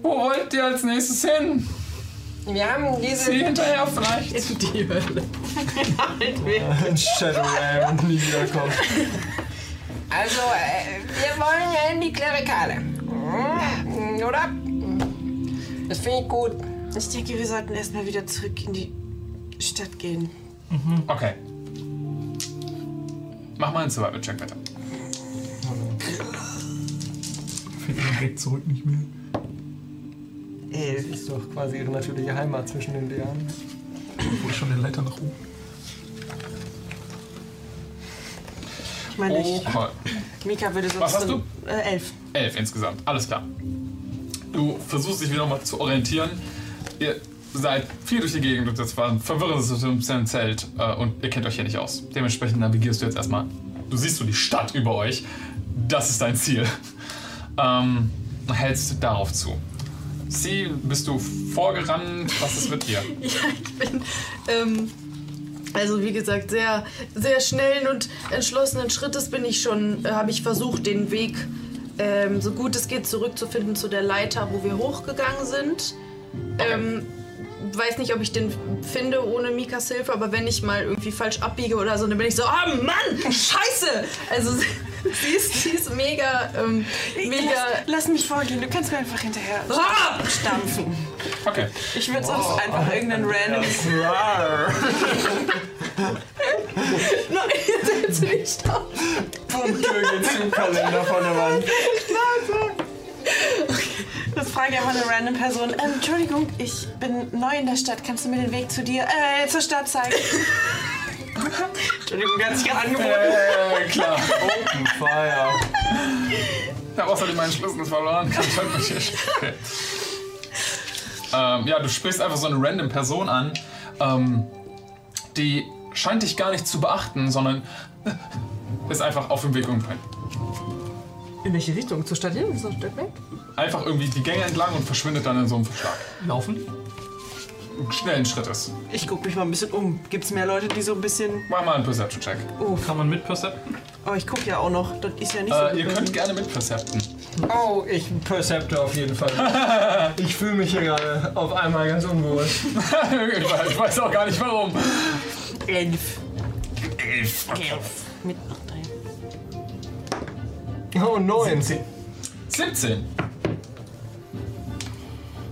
Wo wollt ihr als nächstes hin? Wir haben diese Sie hinterher vielleicht? Die Hölle. Shadow Realm und nie wiederkommen. Also, äh, wir wollen ja in die Klerikale. Oder? Das finde ich gut. Ich denke, wir sollten erstmal wieder zurück in die Stadt gehen. Okay. Mach mal einen Survival-Check bitte. Findet den Weg zurück nicht mehr. Das ist doch quasi ihre natürliche Heimat zwischen den Lianen. Wo ist schon eine Leiter nach oben? Ich meine, ich, Okay. Mika würde sonst. Was hast so- Äh, elf. Elf insgesamt, alles klar. Du versuchst dich wieder mal zu orientieren. Ihr seid viel durch die Gegend und das war ein verwirrendes Zelt äh, und ihr kennt euch hier nicht aus. Dementsprechend navigierst du jetzt erstmal. Du siehst so die Stadt über euch. Das ist dein Ziel. Ähm, hältst darauf zu. Sie, bist du vorgerannt? Was ist mit dir? Ja, ich bin, ähm, also wie gesagt, sehr, sehr schnellen und entschlossenen Schrittes bin ich schon, äh, habe ich versucht, den Weg ähm, so gut es geht zurückzufinden zu der Leiter, wo wir hochgegangen sind. Ähm, weiß nicht, ob ich den finde ohne Mikas Hilfe, aber wenn ich mal irgendwie falsch abbiege oder so, dann bin ich so, ah Mann, Scheiße! Also sie ist, sie ist mega, ähm, mega. Lass, lass mich vorgehen, du kannst mir einfach hinterher Ah! stampfen. Okay. Ich würde sonst einfach irgendeinen random. Nein, jetzt hältst du nicht stopp. Kalender von der Wand. Das frage ich einfach eine random Person. Ähm, Entschuldigung, ich bin neu in der Stadt. Kannst du mir den Weg zu dir, äh, zur Stadt zeigen? Entschuldigung, der hat sich gerade angeboten. Äh, klar. Open Fire. Ich habe außerdem meinen Schlüssel verloren. Kann ich nicht okay. ähm, Ja, du sprichst einfach so eine random Person an. Ähm, die scheint dich gar nicht zu beachten, sondern ist einfach auf dem Weg irgendwohin. In welche Richtung? Zur Stadt hin? Zur Stadt weg? Einfach irgendwie die Gänge entlang und verschwindet dann in so einem Verschlag. Laufen? Schnellen Schrittes. Ich gucke mich mal ein bisschen um. Gibt es mehr Leute, die so ein bisschen. Mach mal einen Perception-Check. Kann man mit Percepten? Oh, ich gucke ja auch noch. Das ist ja nicht so. Äh, ihr könnt gerne mit Percepten. Oh, ich percepte auf jeden Fall. Ich fühle mich hier gerade auf einmal ganz unwohl. ich weiß auch gar nicht warum. Elf. Elf. Mit noch drei. Oh, neun. 17.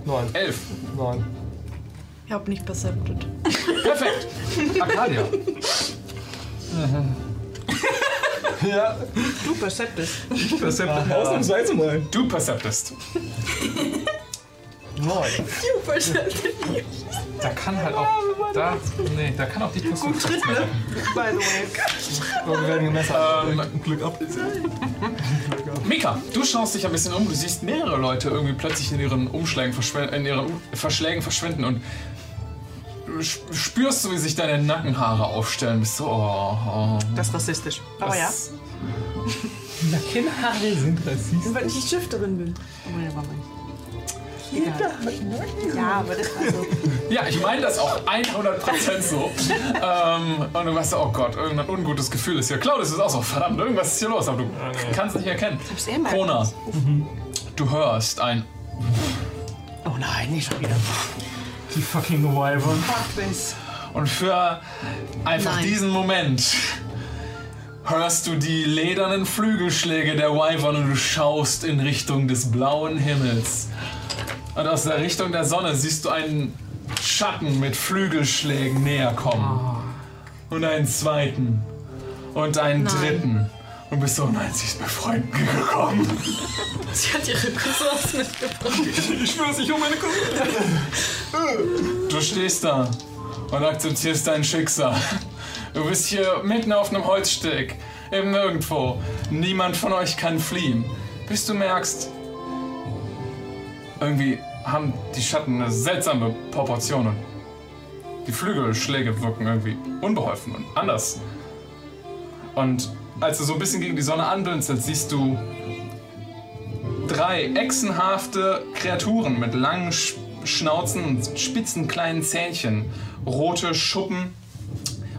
Neun. 11. Neun. Ich hab nicht percepted. Perfekt. Arcadia. Ja, Du perceptest. Perception ausnahmsweise mal. Du perceptest. neun. Du percepted. Da kann halt auch. Da, nee, da kann auch die Plus Gut Tritt, ne? By the way. Oh, wir werden gemessert. Ähm, Glück ab. Mika, du schaust dich ein bisschen um. Du siehst mehrere Leute irgendwie plötzlich in ihren Umschlägen verschwinden, in ihren Verschlägen verschwinden und du sp- spürst so, wie sich deine Nackenhaare aufstellen. Bist so, oh, oh. Das ist rassistisch. Aber ja. Das- Nackenhaare sind rassistisch. Weil ich die Stifterin bin. Oh, ja, war mein. Egal. Ja, aber das war so. Ja, ich meine das auch 100% so. ähm, und du weißt, oh Gott, irgendein ungutes Gefühl ist hier. Claudius ist auch so, verdammt, irgendwas ist hier los, aber du kannst es nicht erkennen. hab's eh mal Kona, du hörst ein Oh nein, nicht schon wieder. Die fucking Wyvern. Fuckface. Und für einfach Nein. diesen Moment hörst du die ledernen Flügelschläge der Wyvern und du schaust in Richtung des blauen Himmels. Und aus der Richtung der Sonne siehst du einen Schatten mit Flügelschlägen näher kommen. Und einen zweiten. Und einen Nein. dritten. Und bist so, nein, sie ist bei Freunden gekommen. Sie hat ihre Cousins mitgebracht. Ich schwör's, ich hole meine Kunden. Du stehst da und akzeptierst dein Schicksal. Du bist hier mitten auf einem Holzsteg, im Nirgendwo. Niemand von euch kann fliehen. Bis du merkst, irgendwie haben die Schatten eine seltsame Proportion und die Flügelschläge wirken irgendwie unbeholfen und anders. Und als du so ein bisschen gegen die Sonne anblinzelst, siehst du drei echsenhafte Kreaturen mit langen Sch Schnauzen und spitzen kleinen Zähnchen, rote Schuppen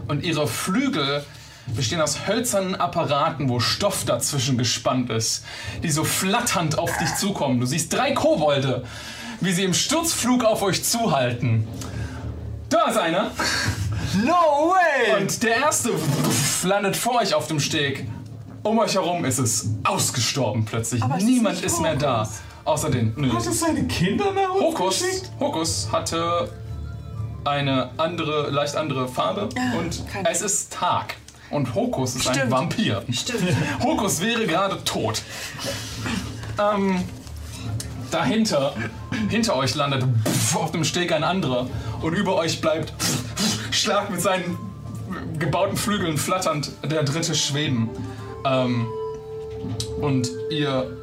und ihre Flügel bestehen aus hölzernen Apparaten, wo Stoff dazwischen gespannt ist, die so flatternd auf dich zukommen. Du siehst drei Kobolde, wie sie im Sturzflug auf euch zuhalten. Da ist einer. No way! Und der erste landet vor euch auf dem Steg. Um euch herum ist es ausgestorben plötzlich. Aber ist Niemand nicht ist, mehr da. Außer den. Nö. Hat es seine Kinder nach Hokus, geschickt? Hokus hatte eine andere, leicht andere Farbe und kein- es ist Tag. Und Hokus ist ein Stimmt. Vampir. Stimmt. Hokus wäre gerade tot. Ähm, dahinter, hinter euch landet auf dem Steg ein anderer und über euch bleibt Schlag mit seinen gebauten Flügeln flatternd der dritte schweben. Ähm, Und ihr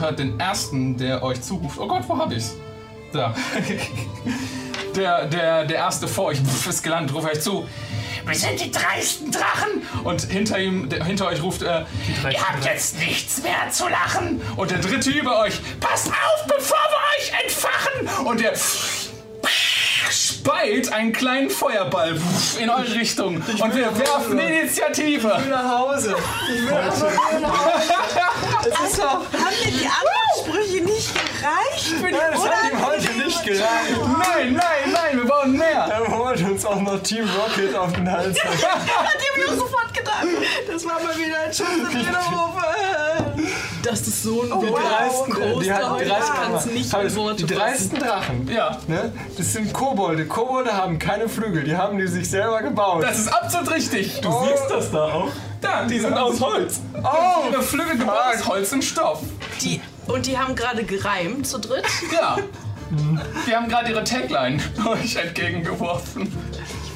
hört den ersten, der euch zuruft. Oh Gott, wo hab ich's? Da. Der, der, der erste vor euch ist gelandet, ruft euch zu. Wir sind die dreisten Drachen! Und hinter ihm, der, hinter euch ruft, äh, ihr habt jetzt nichts mehr zu lachen! Und der dritte über euch, passt auf, bevor wir euch entfachen! Und der speit einen kleinen Feuerball in eure Richtung. Und wir werfen Initiative. Nach Hause. Ich will einfach nach Hause. Es ist doch. Haben dir die anderen Sprüche nicht gereicht für die Nein, das hat ihm heute gereicht. Nein, nein, nein, wir brauchen mehr. Er wollte uns auch noch Team Rocket auf den Hals. Hat die hab ich auch sofort gedacht. Das war mal wieder ein Schuss in den. Das ist so ein Die dreisten, die, die, Coaster. die, dreisten, Ich kann's nicht in Worte die dreisten Drachen, Ja, ne? das sind Kobolde. Kobolde haben keine Flügel, die haben die sich selber gebaut. das ist absolut richtig. Du Oh. siehst das da auch. Da, die sind aus Holz. Oh, Ihre Flügel gebaut aus Holz und Stoff. Die, und die haben gerade gereimt zu dritt. Ja. Die haben gerade ihre Tagline euch entgegengeworfen.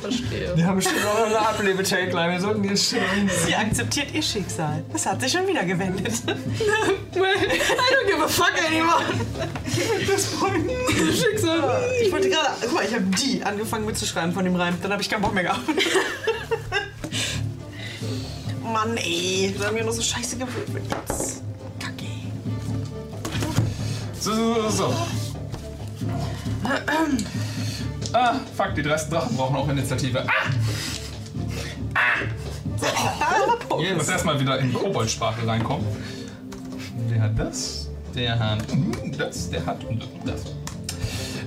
Verstehe. die haben bestimmt auch noch eine Ablebe-Tagline. Wir sollten die jetzt stellen. Sie akzeptiert ihr Schicksal. Es hat sich schon wieder gewendet. I don't give a fuck anymore. Schicksal. Ich wollte gerade. Guck mal, ich habe die angefangen mitzuschreiben von dem Reim. Dann habe ich keinen Bock mehr gehabt. Mann, ey. Da haben wir nur so scheiße gewürfelt jetzt. Kacke. So, so, so, so. Ah, fuck, die dreisten Drachen brauchen auch Initiative. Ah! Ah! Ich muss erstmal wieder in Koboldsprache reinkommen. Der hat das, der hat das, der hat das.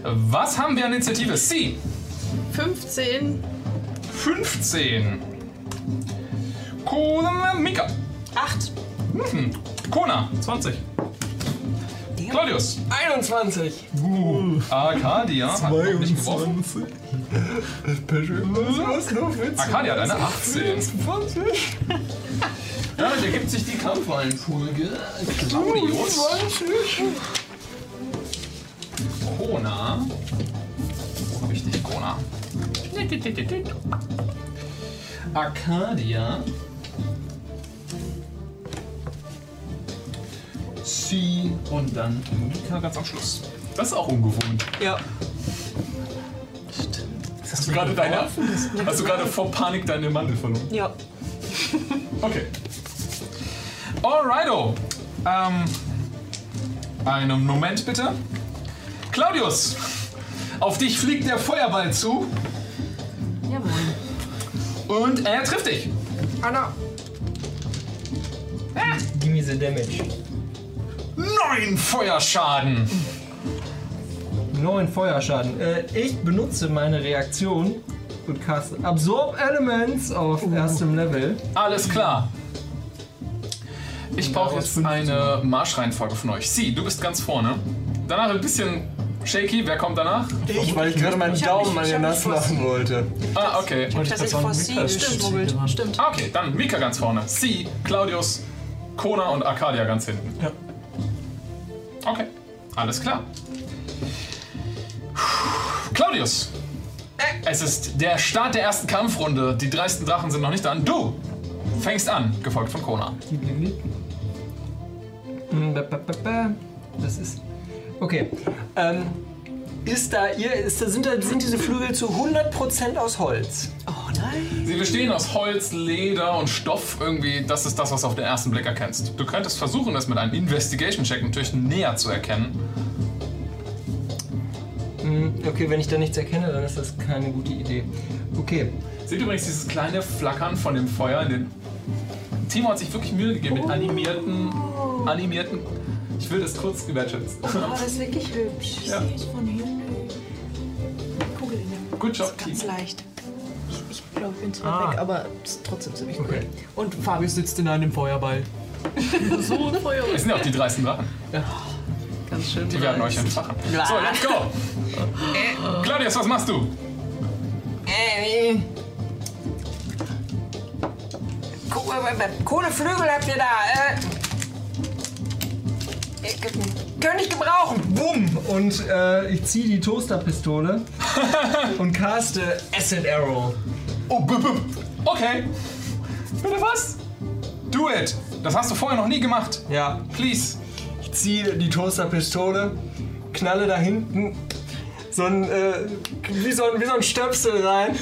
Was haben wir an Initiative? C. 15. 15. Kona, Mika. Acht. Kona, 20. Claudius. 21. Arcadia hat noch nicht geworfen. Was noch Witz? Arcadia hat eine 18. 20. Ja, der gibt sich die Kampfreihenfolge. Claudius. 20. Kona. Richtig, Kona. Arcadia. Sie und dann Mika ganz am Schluss. Das ist auch ungewohnt. Ja. Hast du gerade deine, hast du gerade vor Panik deine Mandel verloren? Ja. Okay. Alrighto. Ähm, einen Moment bitte. Claudius, auf dich fliegt der Feuerball zu Jawohl. und er trifft dich. Anna. Give me the damage. Neun Feuerschaden. Neun Feuerschaden. Äh, ich benutze meine Reaktion und caste Absorb Elements auf erstem Level. Alles klar. Ich brauche jetzt eine Marschreihenfolge von euch. Sie, du bist ganz vorne. Danach ein bisschen shaky. Wer kommt danach? Ich, weil ich gerade meinen Ich hab Daumen an ich ihr hab nass machen wollte. Ah, okay. Ich das ich vor sie geschmuggelt. Stimmt. Ah, Okay, dann Mika ganz vorne. Sie, Claudius, Kona und Arcadia ganz hinten. Ja. Okay, alles klar. Claudius, es ist der Start der ersten Kampfrunde. Die dreisten Drachen sind noch nicht an. Du fängst an, gefolgt von Kona. Das ist. Okay. Ähm, ist da ihr. Ist da, sind, da, sind diese Flügel zu 100% aus Holz? Oh nein. Sie bestehen aus Holz, Leder und Stoff irgendwie. Das ist das, was du auf den ersten Blick erkennst. Du könntest versuchen, das mit einem Investigation-Check natürlich näher zu erkennen. Hm, okay, wenn ich da nichts erkenne, dann ist das keine gute Idee. Okay. Seht übrigens dieses kleine Flackern von dem Feuer in den. Timo hat sich wirklich Mühe gegeben mit animierten. animierten. Ich will das kurz gewertschätzen. Oh, das ist wirklich hübsch. Ich Ja. sehe es von hinten. Kugel in dem. Good job, Ganz Timo. leicht. Ich glaube, ich bin zu weit Ah. weg, aber es ist trotzdem ziemlich cool. Okay. Und Fabius sitzt in einem Feuerball. so ein Feuer. Es sind ja auch die dreisten Drachen. Ganz schön. Die werden euch entfachen. So, let's go! Claudius, was machst du? Äh, Ko- äh, Kohleflügel habt ihr da. Äh, äh, könnte ich gebrauchen. Bumm! Und äh, ich ziehe die Toasterpistole und caste Acid Arrow. Oh, b -b okay. Bitte was? Do it! Das hast du vorher noch nie gemacht. Ja, Please. ich ziehe die Toasterpistole, knalle da hinten so ein, äh, wie, so ein, wie so ein Stöpsel rein.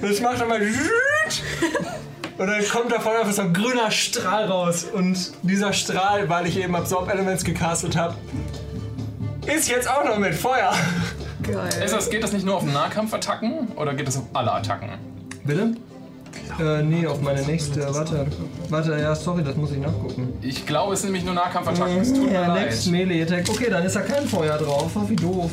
Und es macht dann mal und dann kommt davon einfach so ein grüner Strahl raus. Und dieser Strahl, weil ich eben Absorb Elements gecastet habe, ist jetzt auch noch mit Feuer. Geil. Ist das, geht das nicht nur auf Nahkampfattacken oder geht das auf alle Attacken? Bitte? Äh, nee, auf meine nächste. Warte. Warte, ja, sorry, das muss ich nachgucken. Ich glaube, es sind nämlich nur Nahkampfattacken. Es tut mir Ja, leid. next Melee Attack. Okay, dann ist da kein Feuer drauf. Oh, wie doof.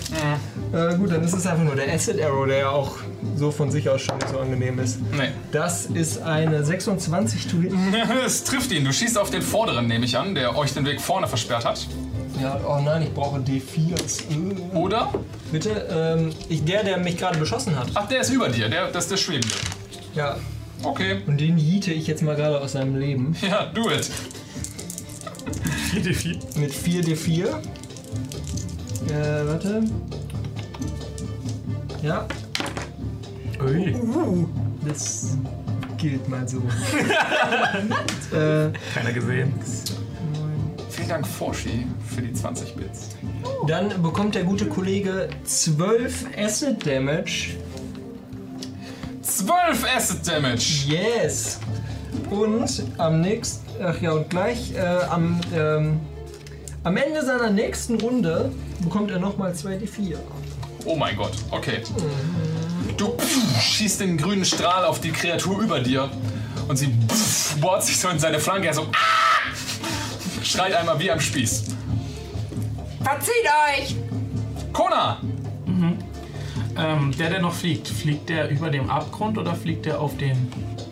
Äh, gut, dann ist es einfach nur der Acid Arrow, der ja auch so von sich aus schon nicht so angenehm ist. Nee. Das ist eine 26 to hit. Es trifft ihn. Du schießt auf den vorderen, nehme ich an, der euch den Weg vorne versperrt hat. Ja, oh nein, ich brauche D4s. Äh, Oder? Bitte, ähm, ich, der, der mich gerade beschossen hat. Ach, der ist über dir. Der, das ist der Schwebende. Ja, Okay. und den jiete ich jetzt mal gerade aus seinem Leben. Ja, do it. 4D4. Mit 4D4. Äh, warte. Ja, Ui. uh, das gilt mal so. äh, Keiner gesehen. Vielen Dank, Forschi, für die 20 Bits. Dann bekommt der gute Kollege 12 Acid Damage. 12 Acid Damage. Yes! Und am nächsten, ach ja, und gleich äh, am, ähm, am Ende seiner nächsten Runde bekommt er nochmal 2d4. Oh mein Gott, okay. Du pff, schießt den grünen Strahl auf die Kreatur über dir und sie pff, bohrt sich so in seine Flanke. Er so ah! schreit einmal wie am Spieß. Verzieht euch! Kona! Ähm, der, der noch fliegt, fliegt der über dem Abgrund oder fliegt der auf den.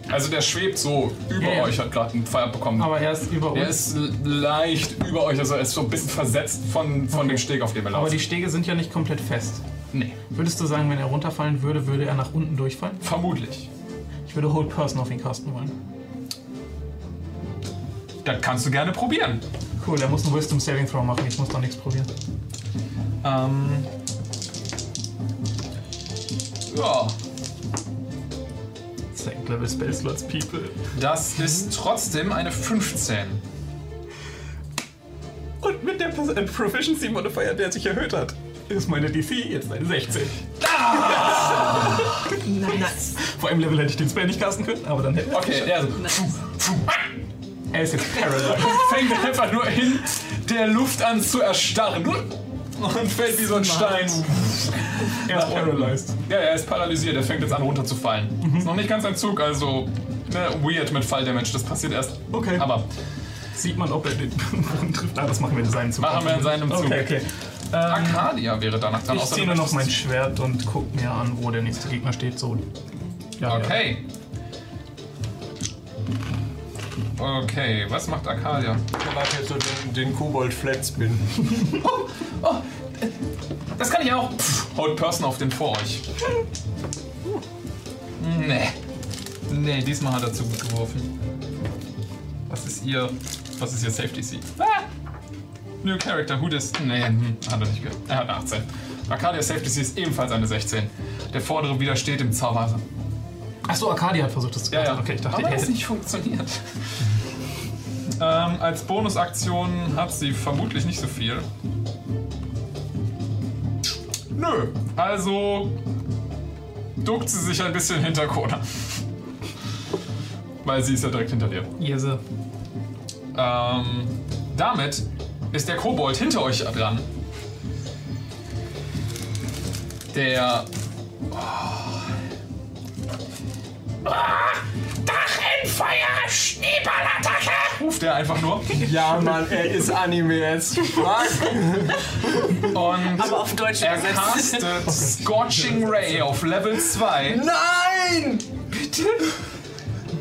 Also der schwebt so über Ja, ja. euch, hat gerade einen Pfeil abbekommen. Aber er ist über er uns. ist l- leicht über euch, also er ist so ein bisschen versetzt von, von dem Steg, auf dem er Aber die. Stege sind ja nicht komplett fest. Nee, Würdest du sagen, wenn er runterfallen würde, würde er nach unten durchfallen? vermutlich. Ich würde Hold Person auf ihn casten wollen. Das kannst du gerne probieren. Cool, er muss einen Wisdom Saving Throw machen. Ich muss doch nichts probieren. Ähm. Ja, Second Level Spell Slots, People. das ist trotzdem eine 15. Und mit der Proficiency Modifier, der sich erhöht hat, ist meine DC jetzt eine 16. Nice. Vor einem Level hätte ich den Spell nicht casten können, aber dann hätte ich. Okay, er, so, Er ist jetzt paralyzed. fängt einfach nur in der Luft an zu erstarren und fällt wie so ein Stein. Er ist paralyzed. Ja, er ist paralysiert, er fängt jetzt an runterzufallen. Ist noch nicht ganz ein Zug, also ne, weird mit Falldamage, das passiert erst. Okay. Aber Sieht man, ob er den Boden trifft. Ah, das machen wir in seinem Zug. machen wir in seinem Zug. Okay, okay. Arcadia wäre danach dran. Ich ziehe nur noch mein Schwert und guck mir an, wo der nächste Gegner steht. So. Ja, Okay. Okay, was macht Arcadia? Ich mache jetzt so den, den Kobold Flat Spin. Das kann ich auch. Pff, Hold Person auf den vor euch. Nee. Nee, diesmal hat er zu gut geworfen. Was ist ihr. Was ist ihr Safety C? Ah! New Character, who this? Nee, hm, hat er nicht gehört. Er hat eine 18. Arcadia Safety C ist ebenfalls eine 16. Der vordere widersteht dem Zauber. Achso, Arcadia hat versucht, das zu Ja, ja. Okay, ich dachte, Aber er es nicht funktioniert. ähm, als Bonusaktion hat sie vermutlich nicht so viel. Nö. Also duckt sie sich ein bisschen hinter Kona. Weil sie ist ja direkt hinter dir. Jese. Ähm, damit ist der Kobold hinter euch dran. Der. Dachenfeuer, Schneeballattacke! Ruft er einfach nur. Ja, Mann, er ist Anime fuck. Und Aber auf Deutsch er übersetzt. castet Scorching Ray auf Level 2 Nein!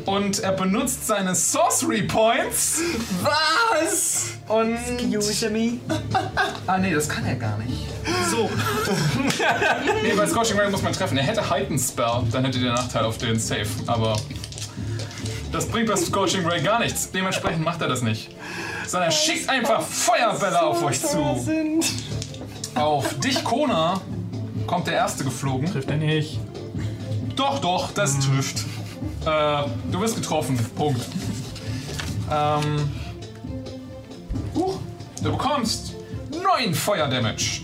und er benutzt seine Sorcery Points Was? Und. Use me. Ah, nee, das kann er gar nicht. So. nee, bei Scorching Ray muss man treffen. Er hätte Heighten Spell, dann hätte der Nachteil auf den Safe. Aber das bringt bei Scorching Ray gar nichts. Dementsprechend macht er das nicht. Sondern er schickt einfach Feuerbälle auf euch zu. Auf dich, Kona, kommt der erste geflogen. Trifft er nicht. Doch, doch, das trifft. Äh, du wirst getroffen. Punkt. Ähm, Du bekommst 9 Feuerdamage.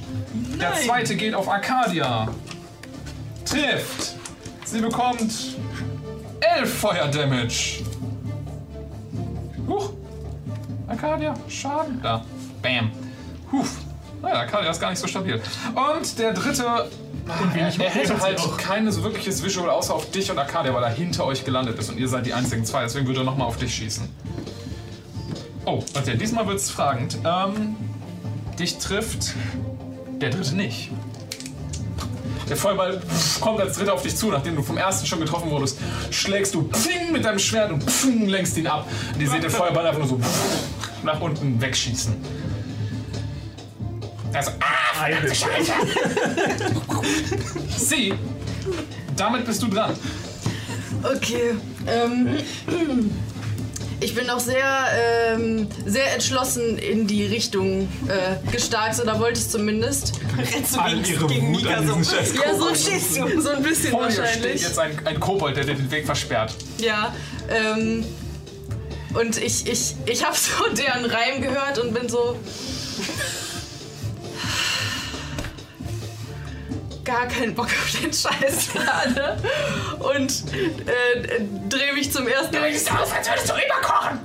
Der zweite geht auf Arcadia. Trifft. Sie bekommt 11 Feuerdamage. Huch. Arcadia, Schaden. Da. Bam. Huf. Naja, Arcadia ist gar nicht so stabil. Und der dritte. er, er hätte halt kein so wirkliches Visual außer auf dich und Arcadia, weil er hinter euch gelandet ist und ihr seid die einzigen zwei. Deswegen würde er nochmal auf dich schießen. Oh, okay, diesmal wird's fragend. Ähm, dich trifft der dritte nicht. Der Feuerball kommt als dritter auf dich zu, nachdem du vom ersten schon getroffen wurdest. Schlägst du pfing, mit deinem Schwert und pfing, lenkst ihn ab. Und ihr seht den Feuerball einfach nur so nach unten wegschießen. Also, ah, verdammte Scheiße! Sie, damit bist du dran. Okay. Ähm, ich bin auch sehr, ähm, sehr entschlossen in die Richtung äh, gestarkt, oder wollte ich zumindest. Rennst du All gegen, ihre gegen Wut Mika so. diesen scheiß Ja, so schießt du. So ein bisschen Vor wahrscheinlich. jetzt ein, ein Kobold, der dir den Weg versperrt. Ja. Ähm, und ich, ich, ich habe so deren Reim gehört und bin so. Gar keinen Bock auf den Scheiß gerade. Und äh, drehe mich zum ersten Mal. aus, als würdest du überkochen!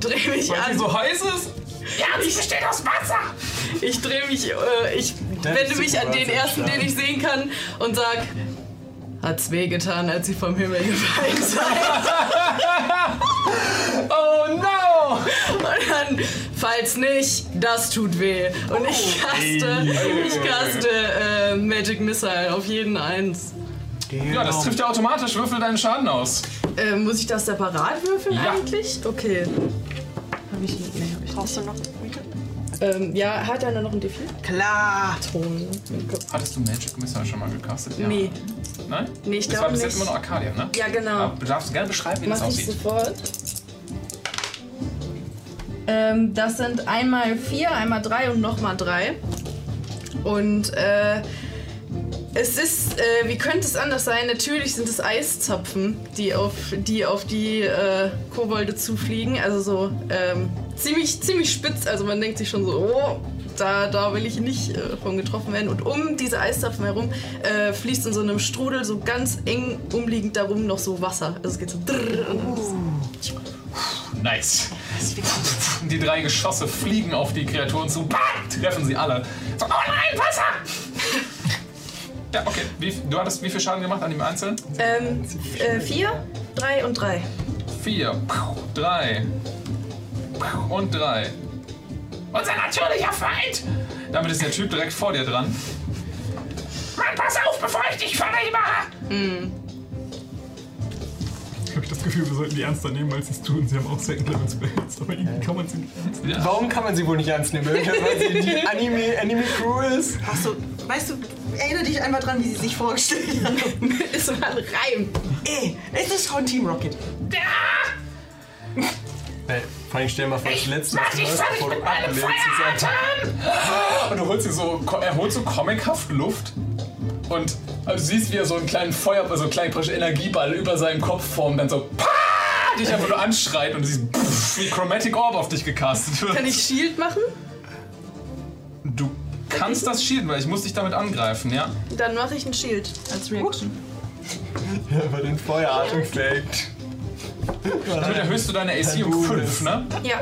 Dreh mich Weil an. so heiß ist? Ja, sie besteht aus Wasser! Ich drehe mich, äh, ich wende mich an den ersten, den ich sehen kann und sag, hat's wehgetan, als sie vom Himmel gefallen seid. Oh no! Und dann, falls nicht, das tut weh. Und ich caste, ich caste äh, Magic Missile auf jeden eins. Ja, das trifft ja automatisch. Würfel deinen Schaden aus. Äh, muss ich das separat würfeln Ja. eigentlich? Okay. Hab ich nicht. Nee, hab ich Brauchst du noch nicht. Ähm, ja, hat einer noch ein D4? Klar. Hattest du Magic Missile schon mal gecastet? Ja. Nee. Nein? Nee, ich das war bis nicht. jetzt immer nur Arcadia, ne? Ja, genau. Aber du darfst gerne beschreiben, wie das Mach ich aussieht. sofort. Ähm, das sind einmal vier, einmal drei und nochmal drei. Und äh, es ist, äh, wie könnte es anders sein? Natürlich sind es Eiszapfen, die auf die, auf die äh, Kobolde zufliegen. Also so ähm, ziemlich, ziemlich spitz. Also man denkt sich schon so, oh, da, da will ich nicht äh, von getroffen werden. Und um diese Eiszapfen herum äh, fließt in so einem Strudel so ganz eng umliegend darum noch so Wasser. Also es geht so dann Nice. Die drei Geschosse fliegen auf die Kreaturen zu. Bam! Treffen sie alle. So, oh nein, Wasser! ja, okay. Wie, du hattest wie viel Schaden gemacht an dem Einzelnen? Ähm, äh, vier, drei und drei. Vier, drei und drei. Unser natürlicher Feind! Damit ist der Typ direkt vor dir dran. Mann, pass auf, bevor ich dich fertig mache! Ich habe das Gefühl, wir sollten die ernster nehmen, als sie es tun. Sie haben auch Second Level Spells, aber irgendwie kann man sie nicht ernst nehmen. Warum kann man sie wohl nicht ernst nehmen? Weil sie die Anime, Anime Crew ist? Hast du, weißt du, erinnere dich einmal dran, wie sie sich vorgestellt haben. ist mal ein Reim. Ey, es ist schon Team Rocket. Hey, vor allem stell mal vor, das letzte Mal, Mach dich fertig bevor du ablehnst! Und du holst dir so, er holt so comichaft Luft und du siehst, wie er so einen kleinen Feuer, so einen kleinen Energieball über seinem Kopf formt, dann so Pah! dich einfach nur anschreit und du siehst, pff, wie Chromatic Orb auf dich gecastet wird. Kann ich Shield machen? Du kannst das shielden, weil ich muss dich damit angreifen, ja? Dann mache ich ein Shield als Reaction. Ja, aber den Feueratem faked. Damit erhöhst du deine AC um Tabu 5, ist- ne? Ja.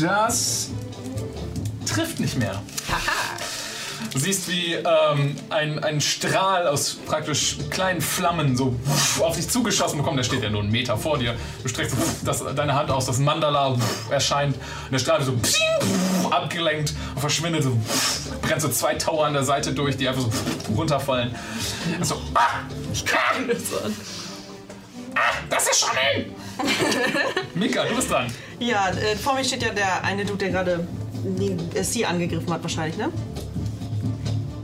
Das trifft nicht mehr. Du siehst, wie ähm, ein, ein Strahl aus praktisch kleinen Flammen so auf dich zugeschossen bekommt. Der steht ja nur einen Meter vor dir. Du streckst das, deine Hand aus, das Mandala erscheint und der Strahl wird so abgelenkt und verschwindet so. Brennt so zwei Tower an der Seite durch, die einfach so runterfallen. So, ah, ich kann. So an. Ah, das ist schon hin. Mika, du bist dran. Ja, äh, vor mir steht ja der eine Dude, der gerade die- äh, sie angegriffen hat wahrscheinlich, ne?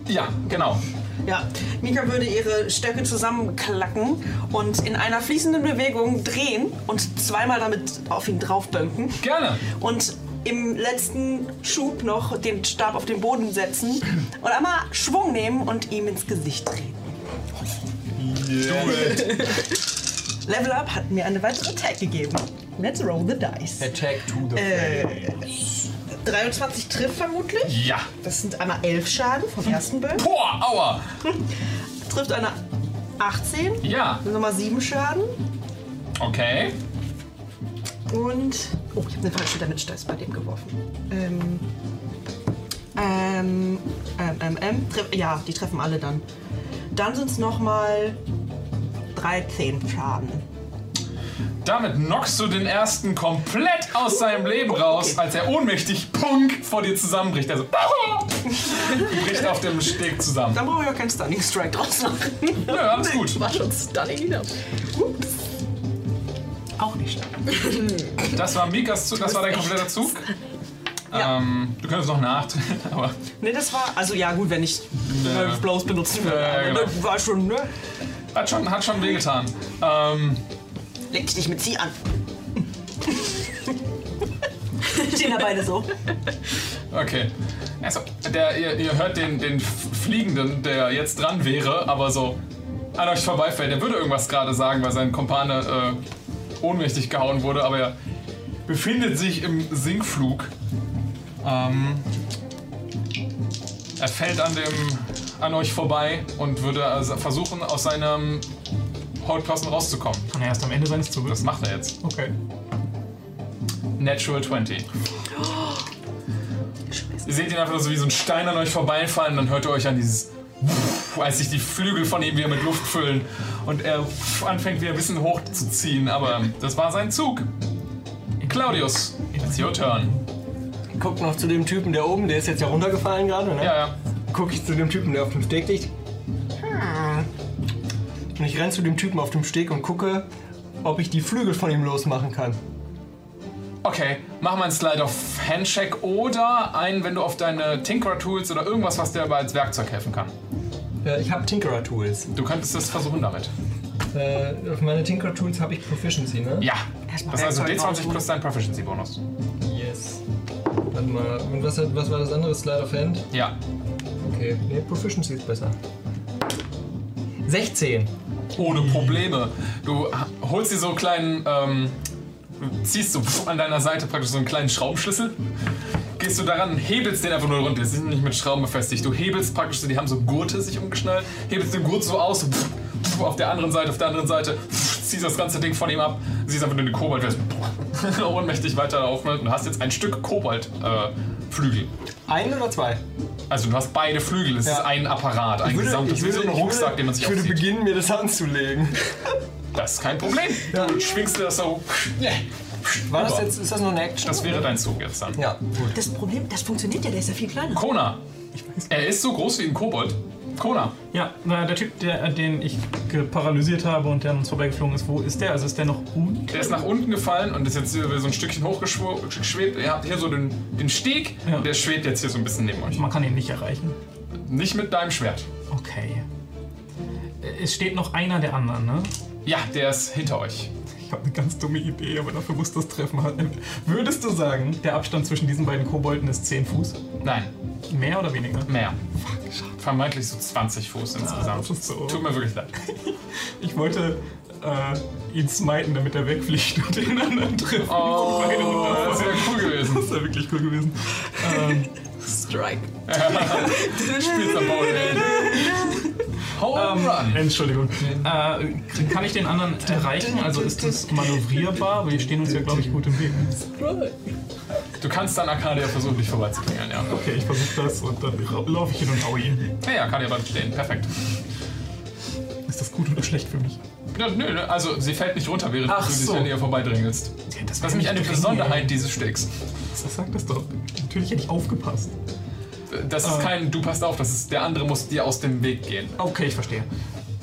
Ja, genau. Ja, Mika würde ihre Stöcke zusammenklacken und in einer fließenden Bewegung drehen und zweimal damit auf ihn draufbönken. Gerne. Und im letzten Schub noch den Stab auf den Boden setzen und einmal Schwung nehmen und ihm ins Gesicht drehen. Level Up hat mir eine weitere Tag gegeben. Let's roll the dice. Attack to the Äh, 23 trifft vermutlich. Ja. Das sind einmal 11 Schaden vom ersten Bögen. Boah, aua. Trifft eine 18. Ja. Nochmal 7 Schaden. Okay. Und. Oh, ich habe eine falsche Damage Dice bei dem geworfen. Ähm. Ähm. Ähm, ähm, ähm. Ja, die treffen alle dann. Dann sind es nochmal 13 Schaden. Damit knockst du den ersten komplett aus seinem Leben raus, als er ohnmächtig punk vor dir zusammenbricht. Also bricht auf dem Steg zusammen. Dann brauche ich auch keinen Stunning Strike draus machen. Ja, alles gut. War schon stunning enough. Auch nicht. Das war Mikas Zug, das war dein kompletter Zug. Ja. Ähm, du könntest noch nachtreten, aber Ne, das war. Also ja, gut, wenn ich äh, Blows benutzen würde. Ja, genau. das war schon, ne? Hat schon, hat schon wehgetan. Ähm, Leg dich nicht mit sie an. Stehen da beide so. okay. Also, der, ihr, ihr hört den, den Fliegenden, der jetzt dran wäre, aber so an euch vorbeifällt. Der würde irgendwas gerade sagen, weil sein Kumpane äh, ohnmächtig gehauen wurde, aber er befindet sich im Sinkflug. Ähm, er fällt an, dem, an euch vorbei und würde also versuchen, aus seinem Holdposten rauszukommen. Und er erst am Ende seines Zuges. Das macht er jetzt. Okay. Natural 20. Ihr seht ihn einfach nur so wie so ein Stein an euch vorbeifallen, dann hört ihr euch an dieses als sich die Flügel von ihm wieder mit Luft füllen und er anfängt wieder ein bisschen hochzuziehen, aber das war sein Zug. Claudius, it's your turn. Guckt noch zu dem Typen, der oben, der ist jetzt ja runtergefallen gerade, ne? Ja, ja. Guck ich zu dem Typen, der auf dem Steg liegt. Hm. Und ich renn zu dem Typen auf dem Steg und gucke, ob ich die Flügel von ihm losmachen kann. Okay, mach mal einen Slide auf Handcheck oder einen, wenn du auf deine Tinkerer Tools oder irgendwas, was dir aber als Werkzeug helfen kann. Ja, ich habe Tinkerer Tools. Du könntest das versuchen damit. Äh, auf meine Tinkerer Tools habe ich Proficiency, ne? Ja. Das ist also Werkzeug D20 rausholen. plus dein Proficiency-Bonus. Yes. Warte mal, und was, hat, was war das andere? Slide of Hand? Ja. Okay, nee, Proficiency ist besser. 16. Ohne Probleme. Du holst dir so einen kleinen, ähm, du ziehst so an deiner Seite praktisch so einen kleinen Schraubenschlüssel. Gehst du daran und hebelst den einfach nur runter. Sie sind nicht mit Schrauben befestigt. Du hebelst praktisch so, die haben so Gurte sich umgeschnallt, hebelst den Gurt so aus, auf der anderen Seite, auf der anderen Seite, ziehst das ganze Ding von ihm ab, siehst einfach nur den ist ohnmächtig weiter aufmacht und hast jetzt ein Stück Kobold-Flügel. Äh. Ein oder zwei? Also du hast beide Flügel, es Ja. ist ein Apparat, ein gesamtes, wie so ein Rucksack, den man sich ich würde aufzieht. beginnen, mir das anzulegen. Das ist kein Problem. Du schwingst das so. War das jetzt, ist das noch eine Action? Das wäre dein Zug jetzt dann. Ja, gut. Das Problem, das funktioniert ja, der ist ja viel kleiner. Kona. Er ist so groß wie ein Kobold. Kona. Ja, na, der Typ, der, den ich paralysiert habe und der an uns vorbeigeflogen ist, wo ist der? Also ist der noch unten? Der ist nach unten gefallen und ist jetzt so ein Stückchen hochgeschwebt. Ihr habt hier so den, den Steg Ja. und der schwebt jetzt hier so ein bisschen neben euch. Man kann ihn nicht erreichen. Nicht mit deinem Schwert. Okay. Äh, Es steht noch einer der anderen, ne? Ja, der ist hinter euch. Ich habe eine ganz dumme Idee, aber dafür muss das Treffen halten. Würdest du sagen, der Abstand zwischen diesen beiden Kobolden ist 10 Fuß? Nein, Mehr oder weniger? mehr. Vermeintlich so 20 Fuß insgesamt. das ist so. Tut mir wirklich leid. Ich wollte äh, ihn smiten, damit er wegfliegt und den anderen trifft. Oh, das wäre cool gewesen. Das wäre wirklich cool gewesen. Ähm, Strike. Spielst am Bowl. Home Run. Entschuldigung. Äh, kann ich den anderen erreichen? Also ist das manövrierbar? Wir stehen uns ja, glaube ich, gut im Weg. Du kannst dann Arcadia versuchen, dich vorbeizuklingeln, ja. Okay, ich versuche das und dann laufe ich hin und hau ihn. Ja, ja, Arcadia bleibt stehen. Perfekt. Ist das gut oder schlecht für mich? Ja, nö, nö, also sie fällt nicht runter, während Ach du dich so. an ihr vorbeidrängelst. Ja, Das ist nämlich eine Besonderheit ey. dieses Stegs. Das sagt das doch. Natürlich hätte ich aufgepasst. Das ist Ah. kein, du passt auf, das ist, der andere muss dir aus dem Weg gehen. Okay, ich verstehe.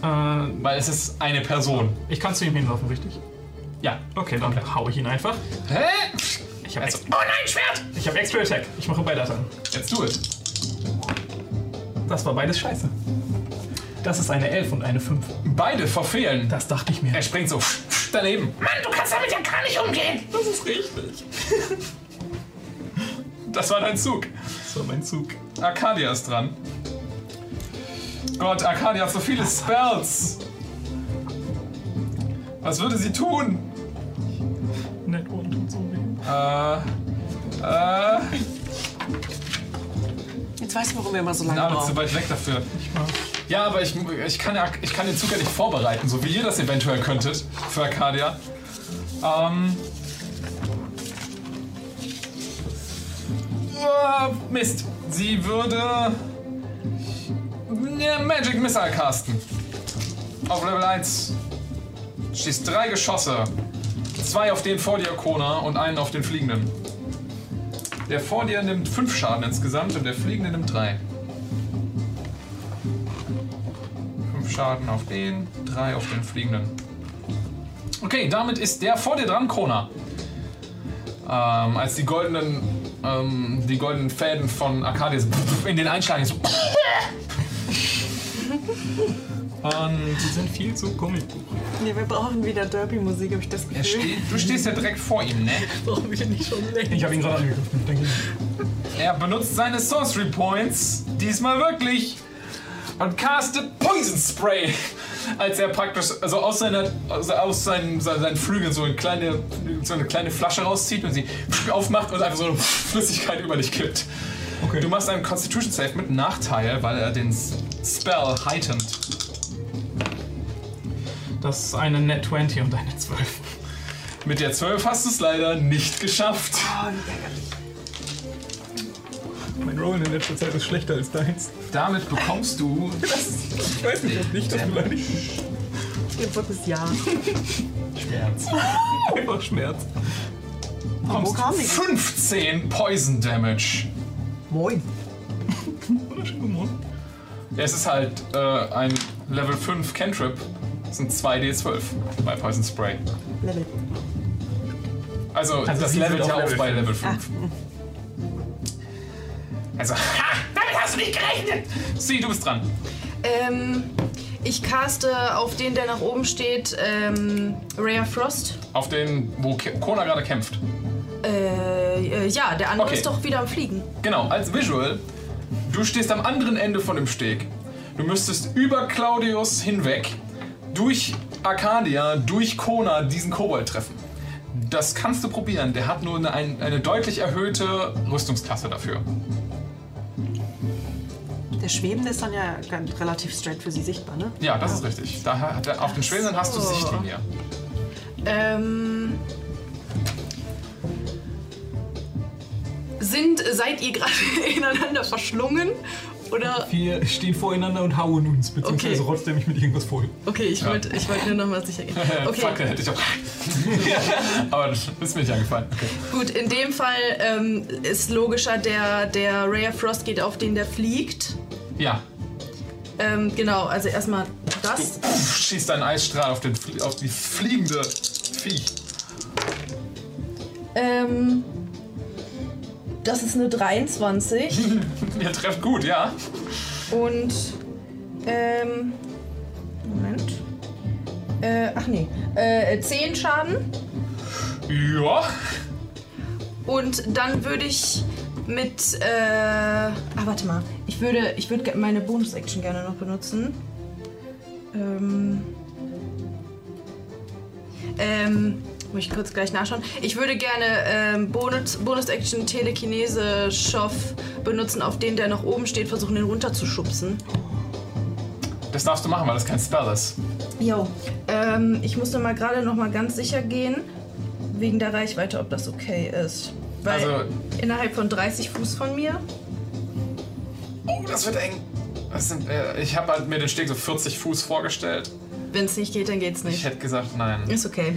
Äh, Weil es ist eine Person. ich kann zu ihm hinlaufen, richtig? Ja. Okay, dann hau ich ihn einfach. Hä? Ich habe Also, oh nein, Schwert! ich hab Extra Attack. Ich mache beide Attacken. Jetzt du es. Das war beides scheiße. Das ist eine 11 und eine 5. Beide verfehlen. Das dachte ich mir. Er springt so daneben. Mann, du kannst damit ja gar nicht umgehen. Das ist richtig. Das war dein Zug. Das war mein Zug. Arcadia ist dran. Gott, Arcadia hat so viele Spells. Was würde sie tun? Net One tut so weh. Äh, äh, Jetzt weißt du, warum wir immer so lange na, zu brauchen. weit weg dafür. Ja, aber ich, ich, kann ja, ich kann den Zug ja nicht vorbereiten, so wie ihr das eventuell könntet für Arcadia. Ähm. Mist. Sie würde. Magic Missile casten. Auf Level 1. Schießt drei Geschosse. Zwei auf den vor dir, Kona, und einen auf den Fliegenden. Der vor dir nimmt fünf Schaden insgesamt und der Fliegende nimmt drei. Fünf Schaden auf den, drei auf den Fliegenden. Okay, damit ist der vor dir dran, Kona. Ähm, als die goldenen, ähm, die goldenen Fäden von Arcadius in den einschlagen. So. Und Die sind viel zu Comic. Nee, wir brauchen wieder Derby-Musik, habe ich das Gefühl. steht, du stehst ja direkt vor ihm, ne? brauchen wir nicht schon länger. Ich habe ihn gerade angegriffen. Denke ich. Er benutzt seine Sorcery Points, diesmal wirklich, und castet Poison Spray. Als er praktisch also aus, seiner, also aus seinen, seinen Flügeln so eine, kleine, so eine kleine Flasche rauszieht und sie aufmacht und einfach so eine Flüssigkeit über dich kippt. Okay. Du machst einen Constitution Save mit Nachteil, weil er den Spell heightened. Das ist eine Net 20 und eine 12. Mit der 12 hast du es leider nicht geschafft. Mein Rollen in letzter Zeit ist schlechter als deins. Damit bekommst du Ich weiß nicht, ob nicht das beleidigt. Antwort ist ja. Schmerz. Einfach Schmerz. bekommst kam die? 15 Poison Damage. Moin. Wunderschönen Morgen. Ja, es ist halt äh, ein Level 5 Cantrip. Das sind 2d12 bei Poison Spray. Level. Also, Also das levelt ja Level bei fünf. Level 5. Also, ha, damit hast du nicht gerechnet! Sie, du bist dran. Ähm, ich caste auf den, der nach oben steht, ähm, Rare Frost. Auf den, wo Ke- Kona gerade kämpft. Äh, äh, ja, der andere Okay. ist doch wieder am Fliegen. Genau, als Visual, du stehst am anderen Ende von dem Steg. Du müsstest über Claudius hinweg, durch Arcadia, durch Kona diesen Kobold treffen. Das kannst du probieren. Der hat nur eine, ein- eine deutlich erhöhte Rüstungsklasse dafür. Der Schwebende ist dann ja relativ straight für sie sichtbar, ne? Ja, das ist richtig. Da hat er, auf den Schwelen hast du. Sichtlinie. Ähm. Sind, seid ihr gerade ineinander verschlungen? Oder. Wir stehen voreinander und hauen uns, beziehungsweise Okay. rotzt er mich mit irgendwas voll. Okay, ich wollte ich wollt nur noch mal sicher gehen. Okay, Fackel hätte ich auch. Aber das ist mir nicht angefallen. Okay. gut, in dem Fall ähm, ist logischer, der, der Rare Frost geht auf den, der fliegt. Ja, Ähm, genau, also erstmal du das. pff, schießt einen Eisstrahl auf, den, auf die fliegende Viech. Ähm, das ist eine 23. Ihr trefft gut, ja. Und, ähm, Moment. Äh, ach nee, äh, 10 Schaden. Ja. Und dann würde ich mit, äh, ah, warte mal. Ich würde, ich würde meine Bonus-Action gerne noch benutzen. Ähm, ähm, muss ich kurz gleich nachschauen. Ich würde gerne ähm, Bonus- Bonus-Action Telekinese Schoff benutzen, auf den, der noch oben steht, versuchen den runterzuschubsen. Das darfst du machen, weil das kein Spell ist. Jo. Ähm, ich muss noch mal gerade noch mal ganz sicher gehen, wegen der Reichweite, ob das okay ist. Weil Also- innerhalb von 30 Fuß von mir. Oh, das wird eng. Das sind, äh, ich habe halt mir den Steg so 40 Fuß vorgestellt. Wenn es nicht geht, dann geht's Ich nicht. hätte gesagt, nein. Ist okay.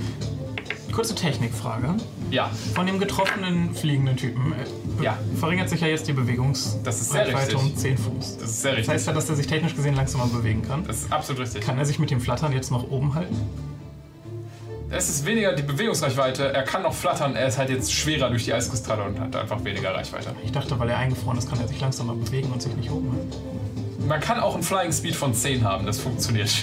Kurze Technikfrage. Ja, Von dem getroffenen fliegenden Typen äh, Ja. verringert sich ja jetzt die Bewegungs Das ist sehr Reichweite richtig. um 10 Fuß. das ist sehr Das richtig. heißt ja, dass er sich technisch gesehen langsamer bewegen kann. Das ist absolut richtig. Kann er sich mit dem Flattern jetzt nach oben halten? Es ist weniger die Bewegungsreichweite. Er kann noch flattern. Er ist halt jetzt schwerer durch die Eiskristalle und hat einfach weniger Reichweite. Ich dachte, weil er eingefroren ist, kann er sich langsamer bewegen und sich nicht oben halten. Man kann auch einen Flying Speed von 10 haben. Das funktioniert.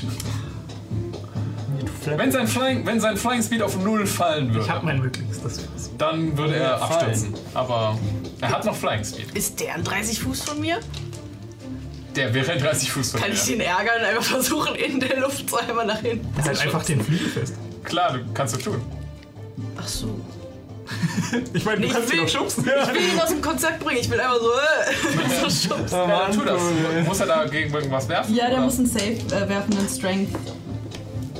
Wenn sein Flying, wenn sein Flying Speed auf 0 fallen Ich habe würde, mein Möglichstes. Das dann würde er Fallen. abstürzen. Aber er hat noch Flying Speed. Ist der an 30 Fuß von mir? Der wäre 30 Fuß von Kann mir. ich den ärgern und einfach versuchen, in der Luft so einmal nach hinten halt zu einfach den Flügel fest. Klar, du kannst du tun. Ach so. Ich meine, du Ich kannst ihn will- doch schubsen. Ich will ihn aus dem Konzept bringen. Ich will einfach so. Äh, so schubsen. Oh, Ja, dann tu das. Muss er da gegen irgendwas werfen? Ja, der oder? muss einen Safe äh, werfen, einen Strength.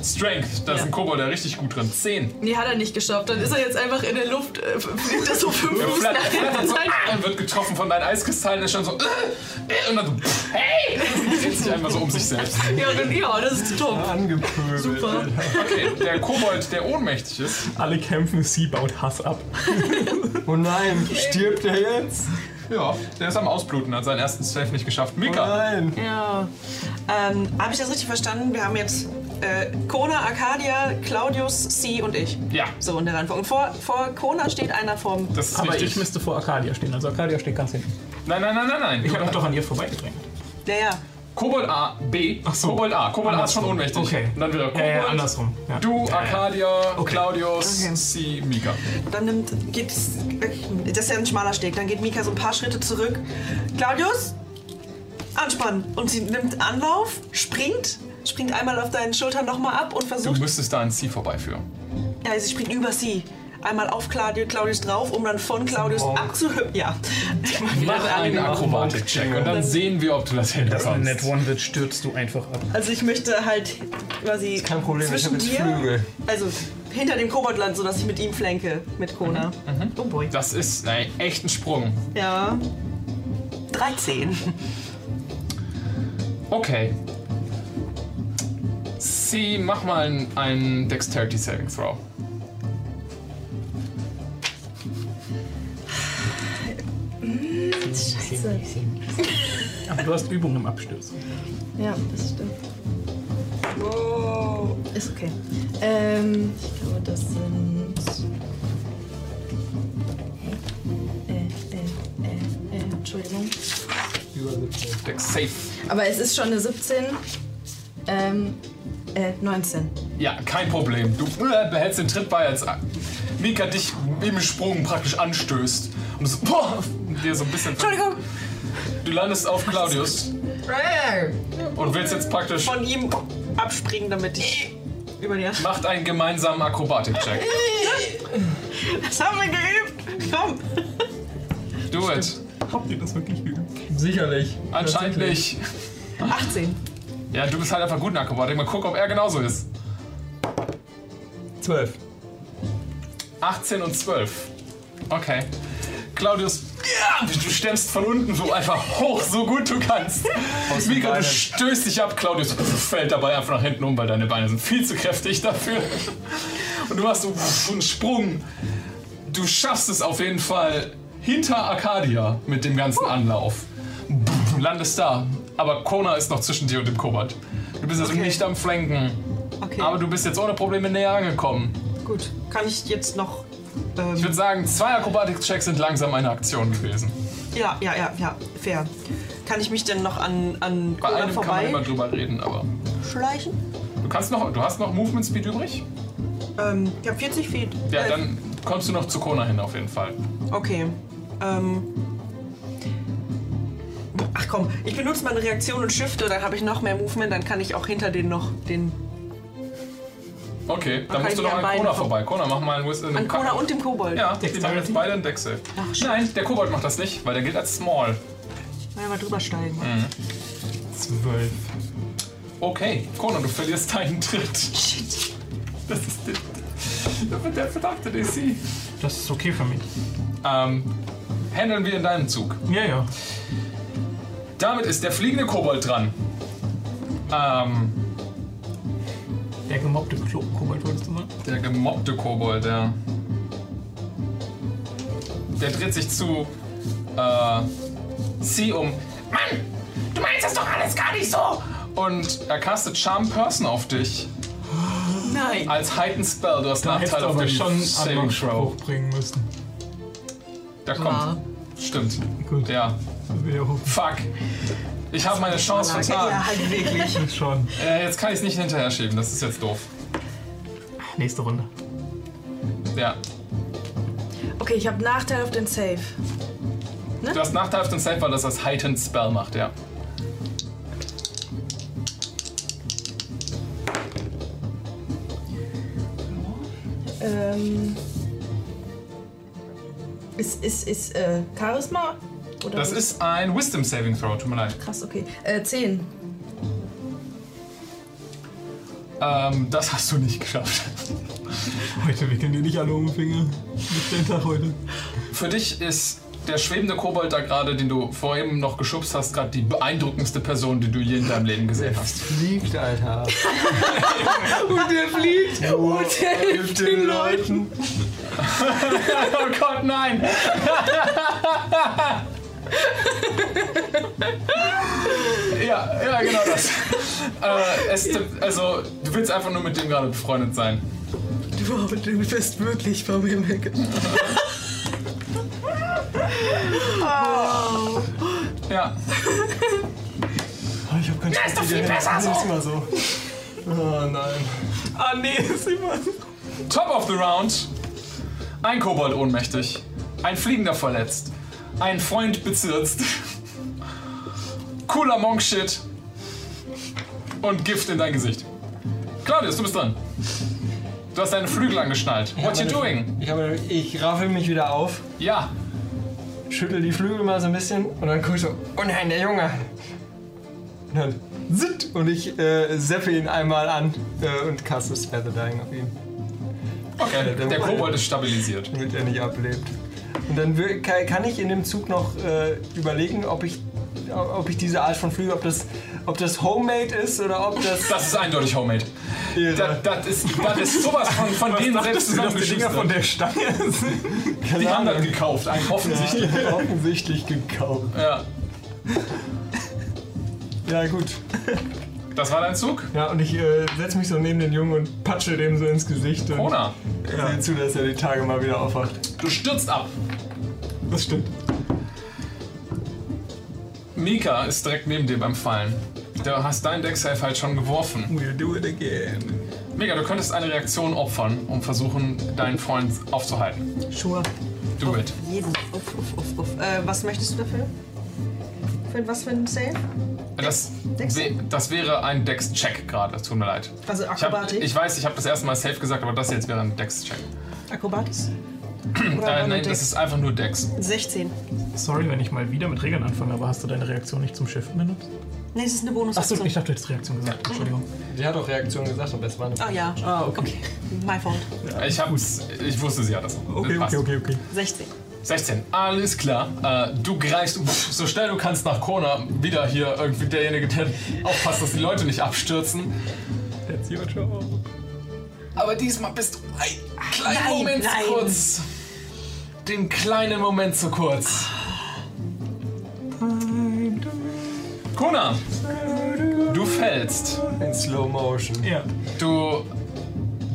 Strength, da ist ein Kobold, der richtig gut drin. 10. Nee, hat er nicht geschafft. Dann ist er jetzt einfach in der Luft, äh, fliegt er so fünf Er Fuß flattert, nach flattert hinten. so ah, und wird getroffen von deinen Eiskristallen, ist schon so. Äh, äh, und dann so. Hey! Dreht sich einmal so um sich selbst. Ja, dann, ja, das ist top. Angepöbelt. Super. Okay, der Kobold, der ohnmächtig ist, Alle kämpfen, sie baut Hass ab. Oh nein, stirbt er jetzt? ja, der ist am Ausbluten, hat seinen ersten Safe nicht geschafft. Oh Mika, nein. Ja. Ähm, Habe ich das richtig verstanden? Wir haben jetzt äh, Kona, Arcadia, Claudius, C und ich. ja, So in der Reihenfolge. Und vor, vor Kona steht einer vom. das ist Aber richtig. ich müsste vor Arcadia stehen. Also Arcadia steht ganz hinten. nein, nein, nein, nein, nein. Ich habe doch an ihr vorbeigedrängt. Ja, ja. Kobold A, B. Ach so. Kobold A. Kobold A ist schon ohnmächtig. Okay. Und dann wieder Kobold. Ja, ja, andersrum. Ja. Du, Arcadia, Okay. Claudius, Okay. C, Mika. Dann nimmt, geht, das ist ja ein schmaler Steg. Dann geht Mika so ein paar Schritte zurück. Claudius, anspannen. Und sie nimmt Anlauf, springt, springt einmal auf deinen Schultern nochmal ab und Du versucht. müsstest da an C vorbeiführen. Ja, sie springt über sie. Einmal auf Claudius, Claudius drauf, um dann von Claudius abzuhüpfen. Ja. Mach einen Akrobatik-Check und dann sehen wir, ob du das hinbekommst. Net One wird, stürzt du einfach ab. Also ich möchte halt quasi Kein Problem, ich zwischen habe jetzt dir, Flügel. also hinter dem Koboldland, sodass ich mit ihm flanke, mit Kona. Oh boy. Das ist ein echter Sprung. Ja. 13. Okay. C, mach mal einen- einen Dexterity Saving Throw. Aber du hast Übung im Abstürzen. Ja, das stimmt. Ist okay. Ähm, ich glaube, das sind. Äh, äh, äh, äh, Entschuldigung. Dex Safe. Aber es ist schon eine 17. Ähm, äh, 19. Ja, kein Problem. Du äh, behältst den Tritt bei, als Mika dich im Sprung praktisch anstößt. Und so, boah, dir so ein bisschen. Entschuldigung. Du landest auf Claudius und willst jetzt praktisch. Von ihm abspringen, damit ich über die Macht einen gemeinsamen Akrobatik-Check. Das haben wir geübt. Komm. Do it. Habt ihr das wirklich geübt? Sicherlich. Anscheinend nicht. 18. Ja, du bist halt einfach gut in Akrobatik. Mal gucken, ob er genauso ist. 12. 18 und 12. Okay. Claudius, ja, du stemmst von unten so einfach hoch, so gut du kannst. Mika, du stößt dich ab. Claudius fällt dabei einfach nach hinten um, weil deine Beine sind viel zu kräftig dafür. Und du machst so einen Sprung. Du schaffst es auf jeden Fall hinter Arcadia mit dem ganzen Anlauf. Landest da. Aber Kona ist noch zwischen dir und dem Kobold. Du bist also Okay. nicht am Flanken. Okay. Aber du bist jetzt ohne Probleme näher angekommen. Gut. Kann ich jetzt noch. Ich Ähm, würde sagen, zwei Akrobatik-Checks sind langsam eine Aktion gewesen. ja, ja, ja, ja. Fair. Kann ich mich denn noch an, an Bei Kona einem kann man immer vorbei drüber reden, aber schleichen? du kannst noch, du hast noch Movement Speed übrig? Ähm, ich habe 40 Feet. Ja, Äh, dann kommst du noch zu Kona hin auf jeden Fall. Okay. Ähm. Ach komm, ich benutze meine Reaktion und Shifte, dann habe ich noch mehr Movement, dann kann ich auch hinter den noch den. Okay, dann musst du noch an Kona vor- vorbei. Kona, mach mal einen Wisdom. An Kona und dem Kobold. Ja, die machen jetzt beide einen Deck Save. Nein, der Kobold macht das nicht, weil der gilt als Small. Mal mal drüber steigen. Mhm. Zwölf. Okay, Kona, du verlierst deinen Tritt. Shit. Das ist der, der verdammte DC. Das ist okay für mich. Ähm, handeln wir in deinem Zug. Ja, ja. Damit ist der fliegende Kobold dran. Ähm, Der gemobbte Klo Kobold, wolltest du sagen? Der gemobbte Kobold, der. Der dreht sich zu äh, Sie um. Mann, du meinst das doch alles gar nicht so! Und er castet Charm Person auf dich. Nein. Als Heightened Spell. Du hast Da Nachteil auf den schon Saving Throw. Spruch bringen müssen. Der kommt. Stimmt. Gut. Ja. Fuck. Ich habe meine Chance vertan. Ja, halt wirklich. Schon. Äh, jetzt kann ich es nicht hinterher schieben. Das ist jetzt doof. Nächste Runde. Ja. Okay, ich habe Nachteil auf den Save. Du hast Nachteil auf den Save, weil das als Heightened Spell macht, ja. Ähm. Ist, ist, ist, äh, Charisma? Oder Das ist ein Wisdom Saving Throw, tut mir leid. Krass, okay. Äh, 10. Ähm, das hast du nicht geschafft. Heute wickeln die nicht alle um den Finger. Nicht den Tag heute. Für dich ist der schwebende Kobold da gerade, den du vorhin noch geschubst hast, gerade die beeindruckendste Person, die du je in deinem Leben gesehen hast. Fliegt, Alter. Und der fliegt. Und der hilft den Leuten. oh Gott, nein! Ja, ja, genau das. Äh, es, also, du willst einfach nur mit dem gerade befreundet sein. Du, du bist wirklich vom Himmel gefallen. Ja. Oh, ich hab keinen Spaß. ist doch viel besser so. Ist immer so. Oh nein. Ah, nee, ist immer. Top of the round. Ein Kobold ohnmächtig. Ein Fliegender verletzt. Ein Freund bezirzt. Cooler Monk-Shit. Und Gift in dein Gesicht. Claudius, du bist dran. Du hast deine Flügel angeschnallt. What you doing? Ich, habe, ich raffel mich wieder auf, Ja, schüttel die Flügel mal so ein bisschen und dann guck ich so, oh nein, der Junge. Und dann zitt und ich äh, seppe ihn einmal an äh, und caste Spare the Dying auf ihn, okay. Der Kobold ist stabilisiert. damit er nicht ablebt. Und dann kann ich in dem Zug noch äh, überlegen, ob ich, ob ich diese Art von Flügel, ob das, ob das Homemade ist oder ob das Das ist eindeutig Homemade. ihre Das, das, ist, das ist sowas von, von denen selbst dass die Dinger von zusammengeschustert. der Stange sind. Die haben das gekauft, eigentlich offensichtlich. offensichtlich gekauft. Ja. Ja gut. Das war dein Zug? Ja, und ich äh, setze mich so neben den Jungen und patsche dem so ins Gesicht und Kona, sehe zu, dass er die Tage mal wieder aufwacht. du stürzt ab. Das stimmt. Mika ist direkt neben dir beim Fallen. Du hast deinen Deck-Safe halt schon geworfen. We'll do it again. Mika, du könntest eine Reaktion opfern, um versuchen, deinen Freund aufzuhalten. Sure. Do it. Jeden. Uff, uff, uff, uff. Äh, was möchtest du dafür? Für was für ein Save? Das, Dex? wä- das wäre ein Dex-Check gerade, tut mir leid. Also Ich, hab, Akrobatik? ich weiß, ich habe das erste Mal Safe gesagt, aber das jetzt wäre ein Dex-Check. Akrobatis? Äh, nein, Dex? das ist einfach nur Dex. 16. Sorry, wenn ich mal wieder mit Regeln anfange, aber hast du deine Reaktion nicht zum Shiften benutzt? Nee, es ist eine Achso, Bonusaktion. ich dachte, du hättest Reaktion gesagt. Entschuldigung. Die hat auch Reaktion gesagt, aber es war eine. Ah ja. Ah, okay. Okay. My fault. Ich, hab's, ich wusste, sie hat das. Okay, Passt. okay, okay, okay. 16. 16, alles klar. Äh, du greifst so schnell du kannst nach Kona. Wieder hier irgendwie derjenige, der aufpasst, dass die Leute nicht abstürzen. That's your job. Aber diesmal bist du einen kleinen Nein, Moment nein. kurz. Den kleinen Moment zu kurz. Kona, du fällst. In Slow Motion. Ja. Du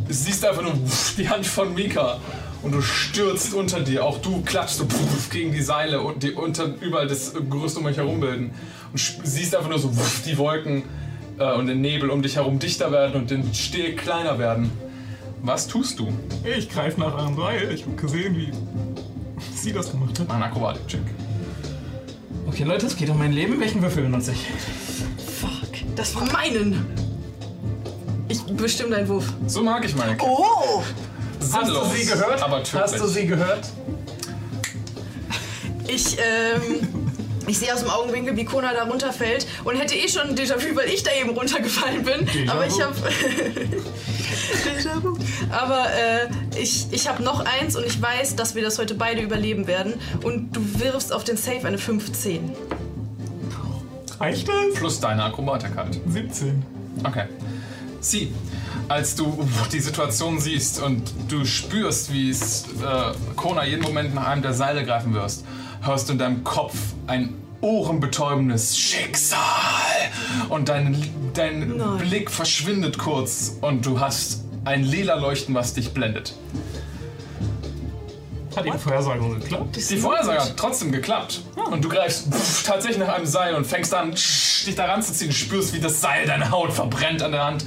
siehst einfach nur die Hand von Mika und du stürzt unter dir. Auch du klatschst so gegen die Seile und die unter überall das Gerüst um euch herum bilden. Und siehst einfach nur so die Wolken äh, und den Nebel um dich herum dichter werden und den Steg kleiner werden. Was tust du? Ich greife nach einem Seil. Ich habe gesehen, wie sie das gemacht hat. Einen Akrobatik-Check. Okay, Leute, es geht um mein Leben. Welchen Würfel benutze ich? Fuck. Das war meinen. Ich bestimme deinen Wurf. So mag ich meine Kinder. Oh! Sinnlos, Hast du sie gehört? Aber tödlich. Hast du sie gehört? Ich, ähm. Ich sehe aus dem Augenwinkel, wie Kona da runterfällt und hätte eh schon ein Déjà-vu, weil ich da eben runtergefallen bin. aber ich habe Déjà-vu. Aber äh, ich, ich habe noch eins und ich weiß, dass wir das heute beide überleben werden. Und du wirfst auf den Safe eine 15. Reicht das? Plus deine Akrobatik halt. 17. Okay. Sie, als du die Situation siehst und du spürst, wie es äh, Kona jeden Moment nach einem der Seile greifen wirst, hörst du in deinem Kopf ein ohrenbetäubendes Schicksal und dein, dein Nein. Blick verschwindet kurz und du hast ein lila Leuchten, was dich blendet. Hat die Vorhersage geklappt? Die Vorhersage hat trotzdem geklappt. Und du greifst pff, tatsächlich nach einem Seil und fängst an, dich da ranzuziehen. Du spürst, wie das Seil deine Haut verbrennt an der Hand.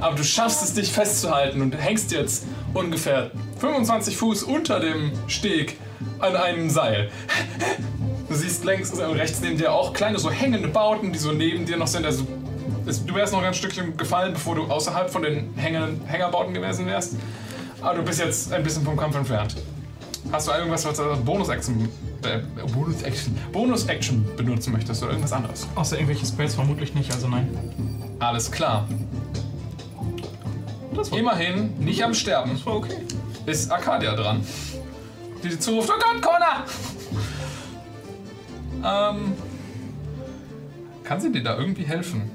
Aber du schaffst es, dich festzuhalten und hängst jetzt ungefähr 25 Fuß unter dem Steg an einem Seil. Du siehst längs und rechts neben dir auch kleine so hängende Bauten, die so neben dir noch sind. Also du wärst noch ein ganz Stückchen gefallen, bevor du außerhalb von den hängenden Hängerbauten gewesen wärst. Aber du bist jetzt ein bisschen vom Kampf entfernt. Hast du irgendwas, was du als Bonus-Action äh, Bonus-Action Bonus-Action benutzen möchtest oder irgendwas anderes? Außer irgendwelche Spells vermutlich nicht, also nein. Alles klar. Das war, Immerhin nicht am Sterben das war okay. ist Arcadia dran. Die dir zuruft, oh Gott, Connor! Ähm, kann sie dir da irgendwie helfen?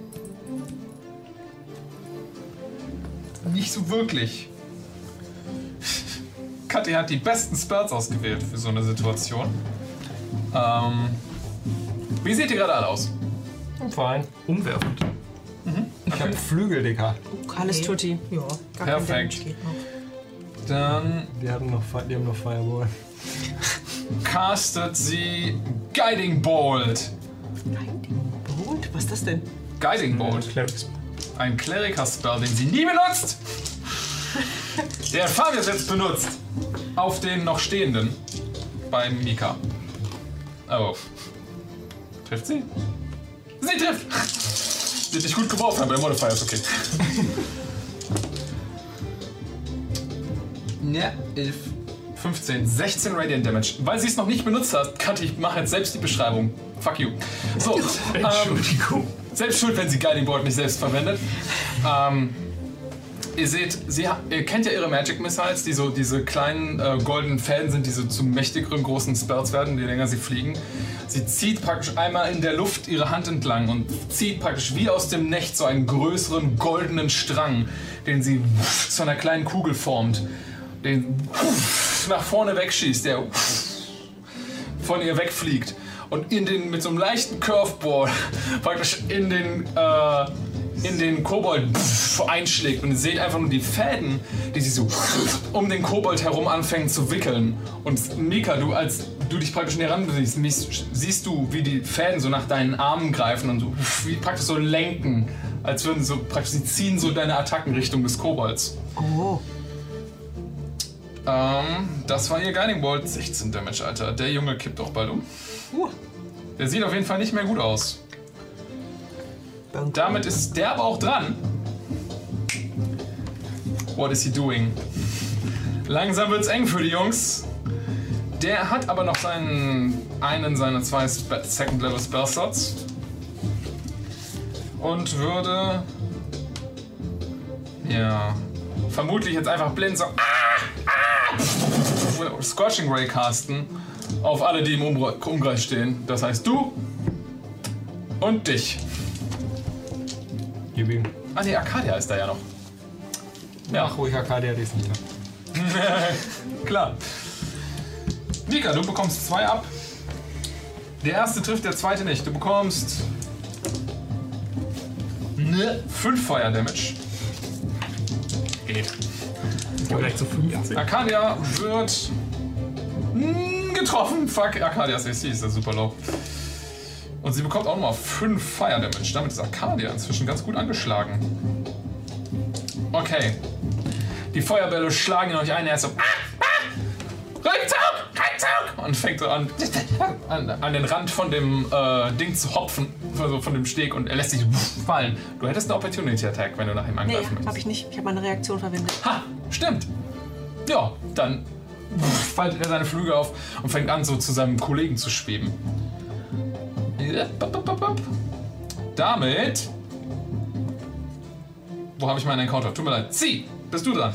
Nicht so wirklich. Kathi hat die besten Spells ausgewählt für so eine Situation. Ähm, wie seht ihr gerade alle aus? Fein. Umwerfend. Ich hab Flügel, Digga. Alles Tutti. Ja. Gar Perfekt. kein Damage geht noch. Dann Die haben noch, Fi- die haben noch Fireball. castet sie Guiding Bolt. Gut, was ist das denn? Guiding Bolt. Ein Kleriker-Spell, den sie nie benutzt. Der Fabius jetzt benutzt. Auf den noch stehenden. Bei Mika. Oh. Trifft sie? Sie trifft! Sie hat nicht gut geworfen, aber der Modifier ist okay. Ja, 11, 15, 16 Radiant Damage. Weil sie es noch nicht benutzt hat, Kathi, ich mache jetzt selbst die Beschreibung. Fuck you. So, ähm, Entschuldigung. selbst schuld, wenn sie Guiding Bolt nicht selbst verwendet. Ähm, ihr seht, sie ihr kennt ja ihre Magic Missiles, die so diese kleinen äh, goldenen Fäden sind, die so zu mächtigeren großen Spells werden, je länger sie fliegen. Sie zieht praktisch einmal in der Luft ihre Hand entlang und zieht praktisch wie aus dem Necht so einen größeren goldenen Strang, den sie zu einer kleinen Kugel formt, den nach vorne wegschießt, der von ihr wegfliegt und in den mit so einem leichten Curveball praktisch in den äh, in den Kobold einschlägt und ihr seht einfach nur die Fäden, die sie so um den Kobold herum anfangen zu wickeln. Und Mika, du als du dich praktisch näher ran bewegst, mies- siehst du, wie die Fäden so nach deinen Armen greifen und so wie praktisch so lenken, als würden so praktisch sie ziehen so deine Attacken Richtung des Kobolds. Oh. Ähm, das war ihr Guiding Bolt. 16 Damage, Alter. Der Junge kippt auch bald um. Uh. Der sieht auf jeden Fall nicht mehr gut aus. Damit ist der aber auch dran. What is he doing? Langsam wird's eng für die Jungs. Der hat aber noch seinen einen seiner zwei Spe Second Level Spell Slots. Und würde. Ja. Vermutlich jetzt einfach blind so. Ah, ah, Scorching Ray casten auf alle, die im Umkreis stehen. Das heißt du und dich. Gib ihm. Ah ne, Arcadia ist da ja noch. Ja, Ach, ruhig, Arcadia, die ist nicht da. klar. Nika, du bekommst zwei ab. Der erste trifft, der zweite nicht. Du bekommst ne, fünf Fire Damage. Geht. Vielleicht zu 15. Arcadia wird mm, getroffen. Fuck, Arcadias AC ist ja super low. Und sie bekommt auch nochmal 5 Fire Damage. Damit ist Arcadia inzwischen ganz gut angeschlagen. Okay. Die Feuerbälle schlagen in euch ein. Er ist so. Ah, ah, Rückzug! Rückzug! Und fängt so an, an, an den Rand von dem äh, Ding zu hopfen. Also von dem Steg. Und er lässt sich fallen. Du hättest eine Opportunity Attack, wenn du nach ihm Nee, angreifen hab möchtest. ich nicht. Ich habe meine Reaktion verwendet. Ha, stimmt. Ja, dann faltet er seine Flügel auf und fängt an, so zu seinem Kollegen zu schweben. Damit. Wo habe ich meinen Encounter? Tut mir leid. Sie, bist du dran.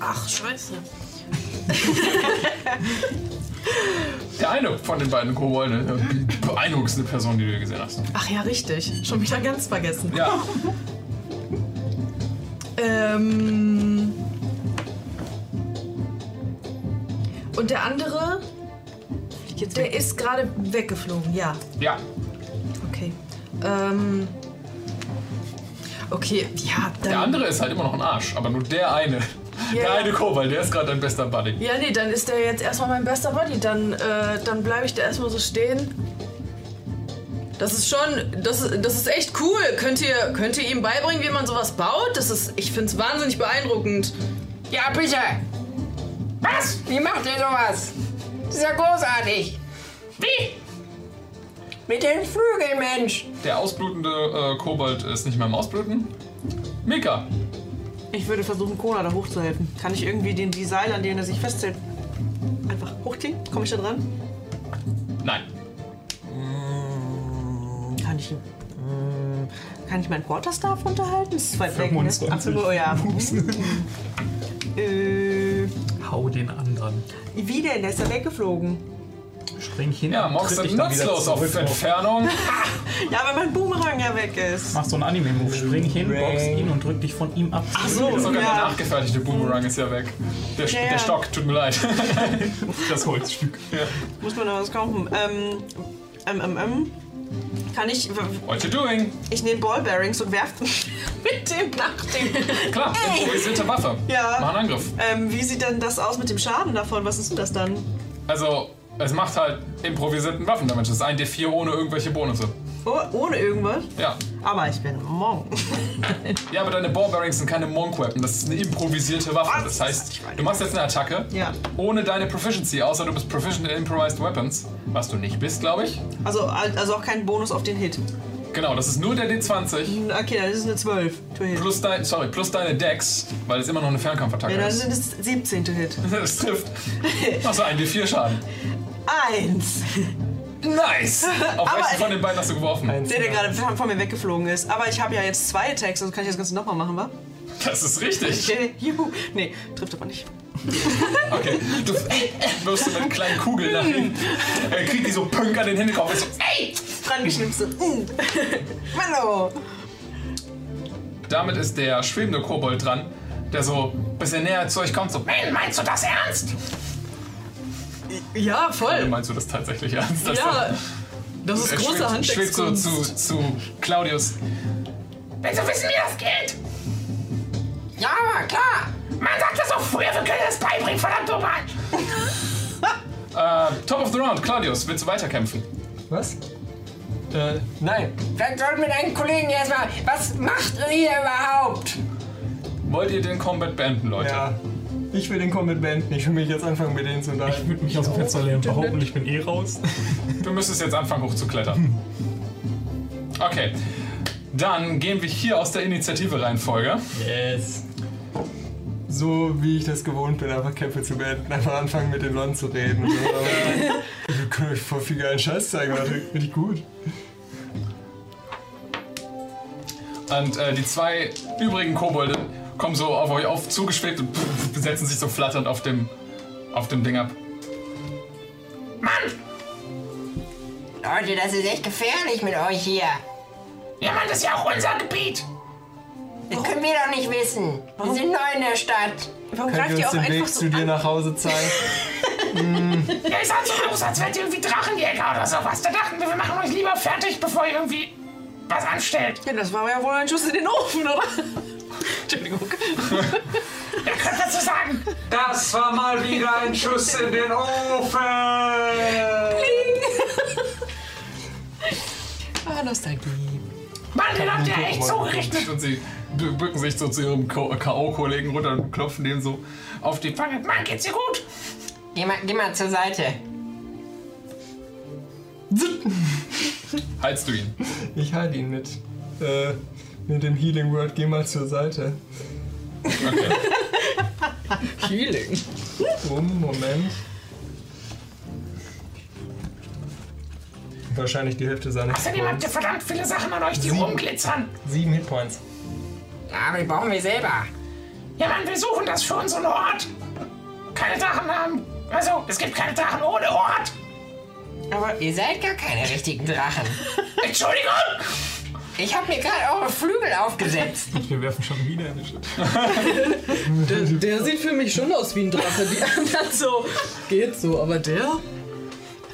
Ach, scheiße. Der eine von den beiden Kobolden, die beeindruckendste Person, die du je gesehen hast. Ach ja, richtig. Schon wieder ganz vergessen. Ja, Ähm. Und der andere, Jetzt der ist gerade weggeflogen, ja. ja. Okay. Ähm. Okay, ja, dann. Der andere ist halt immer noch ein Arsch, aber nur der eine. Der Ja. eine Kobold, der ist gerade dein bester Buddy. Ja, nee, dann ist der jetzt erstmal mein bester Buddy. Dann, äh, dann bleibe ich da erstmal so stehen. Das ist schon, das, ist- das ist echt cool. Könnt ihr, könnt ihr ihm beibringen, wie man sowas baut? Das ist, ich finde es wahnsinnig beeindruckend. Ja, bitte! Was? Wie macht ihr sowas? Das ist ja großartig! Wie? Mit den Flügeln, Mensch! Der ausblutende äh, Kobold ist nicht mehr im Ausbluten. Mika, Ich würde versuchen, Kona da hochzuhelfen. Kann ich irgendwie den, die Seile, an denen er sich festhält, einfach hochkriegen? Komme ich da dran? Nein. Kann ich ihn. mm, Kann ich meinen Quarterstaff runterhalten? Das ist weit weg, ne? 25. Ach so, oh ja. äh, Hau den anderen. wie denn? Der ist ja weggeflogen. Spring hin. Ja, und Mox sind dich dann wieder nutzlos auf Entfernung. Ja, weil mein Boomerang ja weg ist. Mach so einen Anime-Move. Spring hin, box ihn und drück dich von ihm ab. Ach so, Sogar der ja. nachgefertigte Boomerang ist ja weg. Der, Ja, ja. der Stock, tut mir leid. Das Holzstück. Muss man da was kaufen. Ähm, ähm, ähm, ähm. Kann ich. What you doing? Ich nehme Ballbearings und werfe mit dem nach dem. Klar, improvisierte Waffe. Ja. Mach einen Angriff. Ähm, wie sieht denn das aus mit dem Schaden davon? Was ist denn das dann? Also, es macht halt improvisierten Waffendamage. Das ist ein D4 ohne irgendwelche Bonusse. Oh, ohne irgendwas? Ja. Aber ich bin Monk. Ja, aber deine Ballbearings sind keine Monk Weapon. Das ist eine improvisierte Waffe. Was? Das heißt, du machst jetzt eine Attacke Ja. ohne deine Proficiency, außer du bist Proficient in Improvised Weapons. Was du nicht bist, glaube ich. Also, also auch kein Bonus auf den Hit. Genau, das ist nur der D20 Okay, dann ist eine 12 to Hit. plus, dein, sorry, plus deine Dex, weil es immer noch eine Fernkampfattacke Ja, dann ist. sind es 17 to Hit. Das trifft. Achso, ein D4 Schaden. Eins! Nice! Auf Aber- welchen von den beiden hast du geworfen? Der, der gerade von mir weggeflogen ist. Aber ich habe ja jetzt zwei Attacks, also kann ich das Ganze nochmal machen, wa? Das ist richtig. Okay, juhu. Nee, trifft aber nicht. Okay, du wirst mit kleinen Kugeln nach hinten. Er kriegt die so punk an den Hinterkopf. So, ey! Dran geschnipselt. Mm. Hallo! Damit ist der schwebende Kobold dran, der so ein bisschen näher zu euch kommt. So, "Man, meinst du das ernst? Ja, voll. Meinst du das tatsächlich ernst? Das Ja, das ist große schwebt, schwebt so Handwerkskunst. zu, zu Claudius. Willst du wissen, wie das geht? Ja, klar. Man sagt das auch früher, wir können das beibringen, verdammt nochmal. äh, Top of the Round, Claudius, willst du weiterkämpfen? Was? Äh, nein. Vielleicht sollten wir deinen Kollegen erstmal. Was macht ihr überhaupt? Wollt ihr den Combat beenden, Leute? Ja. Ich will den Combat beenden. Ich will mich jetzt anfangen, mit denen zu Ich unterhalten. würde mich aus dem Fenster lehnen und behaupten, ich bin eh raus. Du müsstest jetzt anfangen hochzuklettern. Okay. Dann gehen wir hier aus der Initiative-Reihenfolge. Yes. So wie ich das gewohnt bin, einfach Kämpfe zu beenden. Einfach anfangen, mit den Leuten zu reden. Wir können euch voll viel geilen Scheiß zeigen, Leute. Richtig gut. Und äh, die zwei übrigen Kobolde kommen so auf euch auf zugeschwebt und setzen sich so flatternd auf dem, auf dem Ding ab. Mann! Leute, das ist echt gefährlich mit euch hier. Ja, Mann, das ist ja auch unser Gebiet. Das können wir doch nicht wissen. Wir sind neu in der Stadt. Warum greift ihr auch den einfach Weg so zu dir an? nach Hause zeigen? Ja, ihr seid so aus, als wärt ihr irgendwie Drachenjäger oder sowas. Da dachten wir, wir machen euch lieber fertig, bevor ihr irgendwie was anstellt. Ja, das war ja wohl ein Schuss in den Ofen, oder? Entschuldigung. Wer könnte dazu sagen? Das war mal wieder ein Schuss in den Ofen. Ah, Nostalgie. Mann, den habt ihr echt so gerechnet. Und sie bücken sich so zu ihrem K.O.-Kollegen runter und klopfen dem so auf die Wange. Mann, geht's dir gut? Geh mal, geh mal zur Seite. Haltst du ihn? Ich halte ihn mit, äh, mit dem Healing Word. Geh mal zur Seite. Okay. Healing. Um, Moment. Wahrscheinlich die Hälfte seines Außerdem habt ihr verdammt viele Sachen an euch, die Sieben. rumglitzern. Sieben Hitpoints. Ja, aber die brauchen wir selber. Ja, Mann, wir suchen das für unseren Ort. Keine Drachen haben. Also, es gibt keine Drachen ohne Ort. Aber ihr seid gar keine richtigen Drachen. Entschuldigung! Ich habe mir gerade eure Flügel aufgesetzt. Wir werfen schon wieder in die Shit. Der, der sieht für mich schon aus wie ein Drache. Die anderen so, geht so, aber der?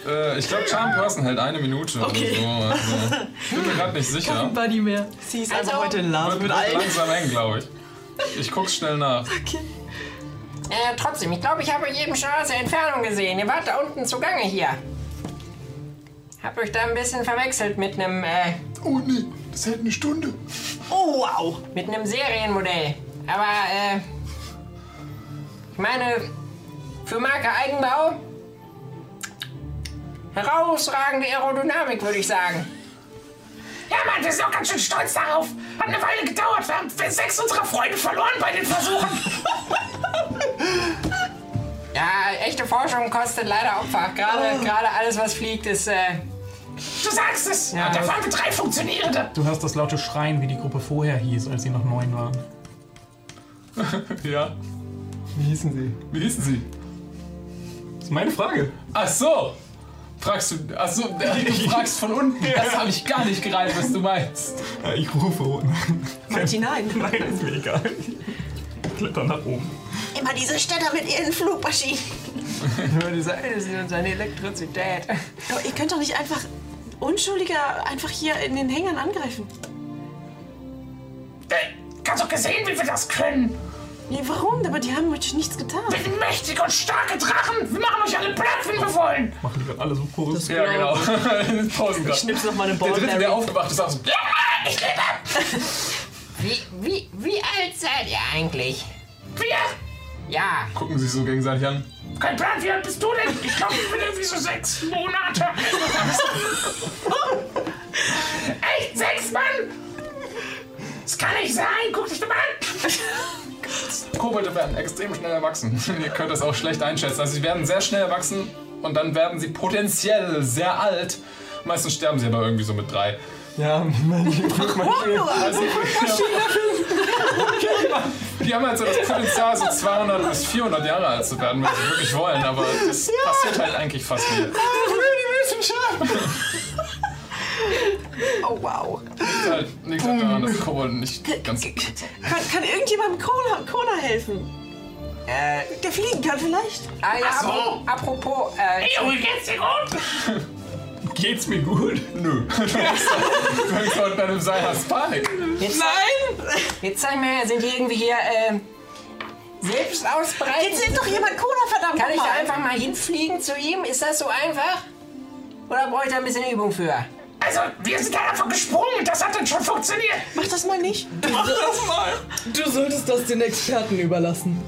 Äh, ich glaube, Charm Person hält eine Minute Okay. oder so. Also, ich bin mir gerade nicht sicher. Kein Buddy mehr. Sie ist Also, einfach heute in Love mit wird allen. langsam eng, glaube ich. Ich guck's schnell nach. Äh, trotzdem, ich glaube, ich habe euch eben schon aus der Entfernung gesehen. Ihr wart da unten zugange hier. Hab euch da ein bisschen verwechselt mit einem, äh, Oh nee, das hält eine Stunde. Oh, wow. mit einem Serienmodell. Aber, äh, ich meine, für Marke Eigenbau herausragende Aerodynamik, würde ich sagen. Ja, Mann, wir sind auch ganz schön stolz darauf. Hat eine Weile gedauert. Wir haben sechs unserer Freunde verloren bei den Versuchen. Ja, echte Forschung kostet leider Opfer. Gerade gerade alles, was fliegt, ist. Äh, Du sagst es. Ja, waren wir drei Funktionierende. Du hörst das laute Schreien, wie die Gruppe vorher hieß, als sie noch neun waren. Ja. Wie hießen sie? Wie hießen sie? Das ist meine Frage. Ach so. Fragst du. Ach so, du fragst von unten. Das habe ich gar nicht gereiht, was du meinst. Ja, ich rufe. Marty, nein. Nein, ist mir egal. Ich kletter nach oben. Immer diese Städter mit ihren Flugmaschinen. nur diese Eisen und seine Elektrizität. Aber ihr könnt doch nicht einfach Unschuldige einfach hier in den Hängern angreifen. Äh, Ganz doch gesehen, wie wir das können. Nee, warum? Aber die haben euch nichts getan. Wir sind mächtige und starke Drachen. Wir machen euch alle platt, wenn wir wollen. Machen die gerade alle so Kurs. Ja, genau. Pausen Ich schnipp's noch mal eine Der dritte, der aufgewacht ist, auch so. Ja, ich lebe. Wie, wie, wie alt seid ihr eigentlich? Wir. Ja, Gucken sich so gegenseitig an. Kein Plan, wie alt bist du denn? Ich glaube, ich bin irgendwie so sechs Monate. Echt, sechs, Mann? Das kann nicht sein. Guck dich doch mal an. Kobolde werden extrem schnell erwachsen. Ihr könnt das auch schlecht einschätzen. Also sie werden sehr schnell erwachsen und dann werden sie potenziell sehr alt. Meistens sterben sie aber irgendwie so mit drei. Ja, manche Flugmaschinen. Also, die haben halt so das Potenzial, so 200 bis 400 Jahre alt zu werden, wenn sie wirklich wollen. Aber das passiert halt eigentlich fast nie. Oh, wow. Liegt halt, liegt halt daran, dass Kobolde nicht ganz... Kann, kann irgendjemandem Kona, Kona helfen? äh, Der fliegen kann vielleicht? ah, ja Ach so. apro- apropos, äh, Hey, Junge, geht's dir gut? Geht's mir gut? Nö. Du hängst da unter einem Seil, hast Panik. jetzt, Nein! Jetzt sag mal, sind die irgendwie hier, äh, selbst ausbreiten? Jetzt nimmt doch jemand Kona, verdammt Kann ich da einfach mal hinfliegen zu ihm? Ist das so einfach? Oder brauche ich da ein bisschen Übung für? Also, wir sind da einfach gesprungen. Das hat dann schon funktioniert. Mach das mal nicht. Du solltest das den Experten überlassen.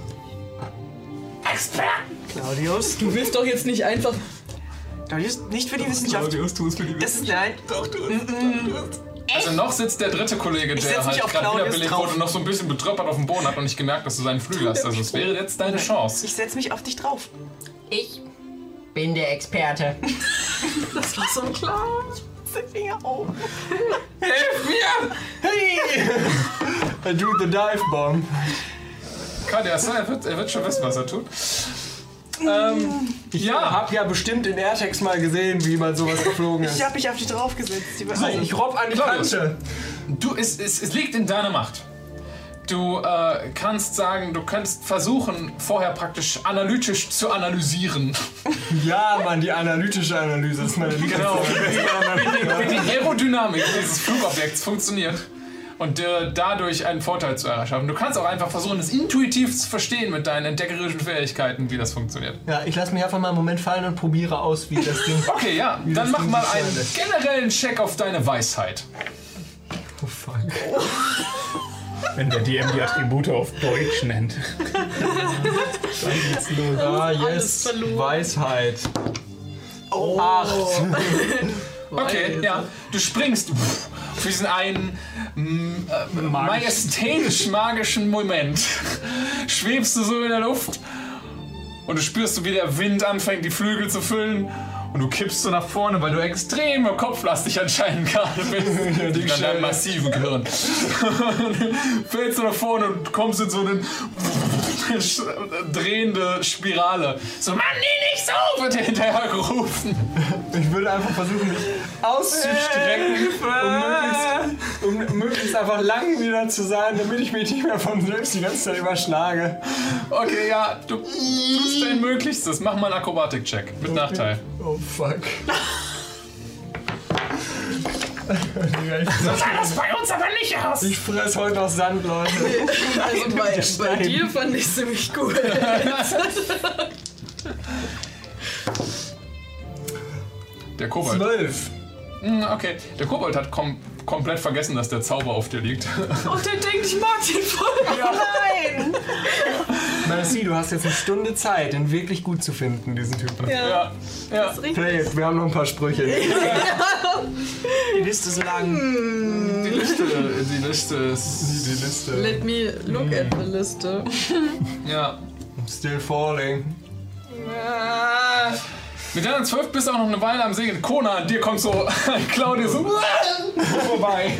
Experten. Claudius. Du willst doch jetzt nicht einfach. Claudius, nicht für die Wissenschaft. Claudius, tu es für die Das ist, nein. Doch, du es. Also noch sitzt der dritte Kollege, Ich der mich halt auf gerade Claudius wiederbelebt drauf. wurde und noch so ein bisschen betröppert auf dem Boden hat und nicht gemerkt, dass du seinen Flügel hast. Also es wäre jetzt deine Chance. Ich setz mich auf dich drauf. Ich bin der Experte. Das war so klar. Der Finger hoch. I do the dive bomb. Katja, so, er, wird, er wird schon wissen, was er tut. Ähm, Ich ja, hab ja bestimmt in Airtex mal gesehen, wie mal sowas geflogen ist. Ich hab mich auf dich draufgesetzt. Die So, ich robb an die. Kante. du, es, es, es liegt in deiner Macht. Du äh, kannst sagen, du könntest versuchen, vorher praktisch analytisch zu analysieren. Ja, Mann, die analytische Analyse ist meine Genau, Lieblingsfolge. wie die Aerodynamik dieses Flugobjekts funktioniert und dir dadurch einen Vorteil zu erschaffen. Du kannst auch einfach versuchen, es intuitiv zu verstehen mit deinen entdeckerischen Fähigkeiten, wie das funktioniert. Ja, ich lasse mich einfach mal einen Moment fallen und probiere aus, wie das Ding. Okay, ja, dann das mach Ding mal einen generellen Check auf deine Weisheit. Oh fuck. Wenn der DM die Attribute auf Deutsch nennt. Ah, yes. Weisheit. Oh. Acht. Okay, ja, du springst pff, für diesen einen mm, äh, majestätisch-magischen Moment. Schwebst du so in der Luft und du spürst, wie der Wind anfängt, die Flügel zu füllen. Und du kippst so nach vorne, weil du extrem kopflastig anscheinend gerade bist. Wegen an deinem massiven Gehirn. Fällst du nach vorne und kommst in so eine drehende Spirale. So, Mann, nee, nicht so, wird dir hinterher gerufen. Ich würde einfach versuchen, mich auszustrecken, um möglichst, um möglichst einfach lang wieder zu sein, damit ich mich nicht mehr von selbst die ganze Zeit überschlage. Okay, ja, du tust dein Möglichstes. Mach mal einen Akrobatik-Check mit Nachteil. Oh fuck. So sah das bei uns aber nicht aus. ich fress heute noch Sand, Leute. Also bei, bei dir fand ich ziemlich cool. Der Kobold. Zwölf. Hm, Okay, der Kobold hat kom komplett vergessen, dass der Zauber auf dir liegt. Und der denkt, ich mag den voll. Nein! Merci, du hast jetzt eine Stunde Zeit, den wirklich gut zu finden, diesen Typen. ja, ja. Play it, wir haben noch ein paar Sprüche. Die Liste ist lang. Die Liste, die Liste ist. Die Liste. Let me look at the Liste. Ja. Still falling. Mit deiner 12 bist du auch noch eine Weile am Singen. Kona, dir kommt so Claudia so vorbei.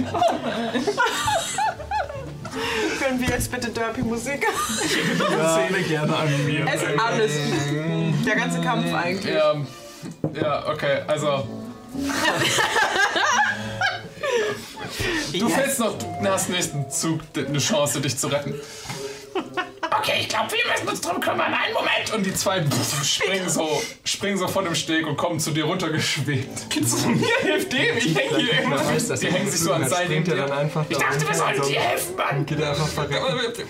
Können wir jetzt bitte Derpy-Musik? Szene gerne animieren. Es ist alles. Der ganze Kampf eigentlich. Ja, ja, okay, also. Du fällst noch, du hast nächsten Zug eine Chance, dich zu retten. Okay, ich glaube, wir müssen uns drum kümmern. Einen Moment. Und die zwei springen so, springen so von dem Steg und kommen zu dir runtergeschwebt. Geht's mir hilft dem? Ich häng hier immer. Die hängen sich so an Seilen er Ich dachte, wir sollten dir helfen, Mann. Geht er einfach verrecken.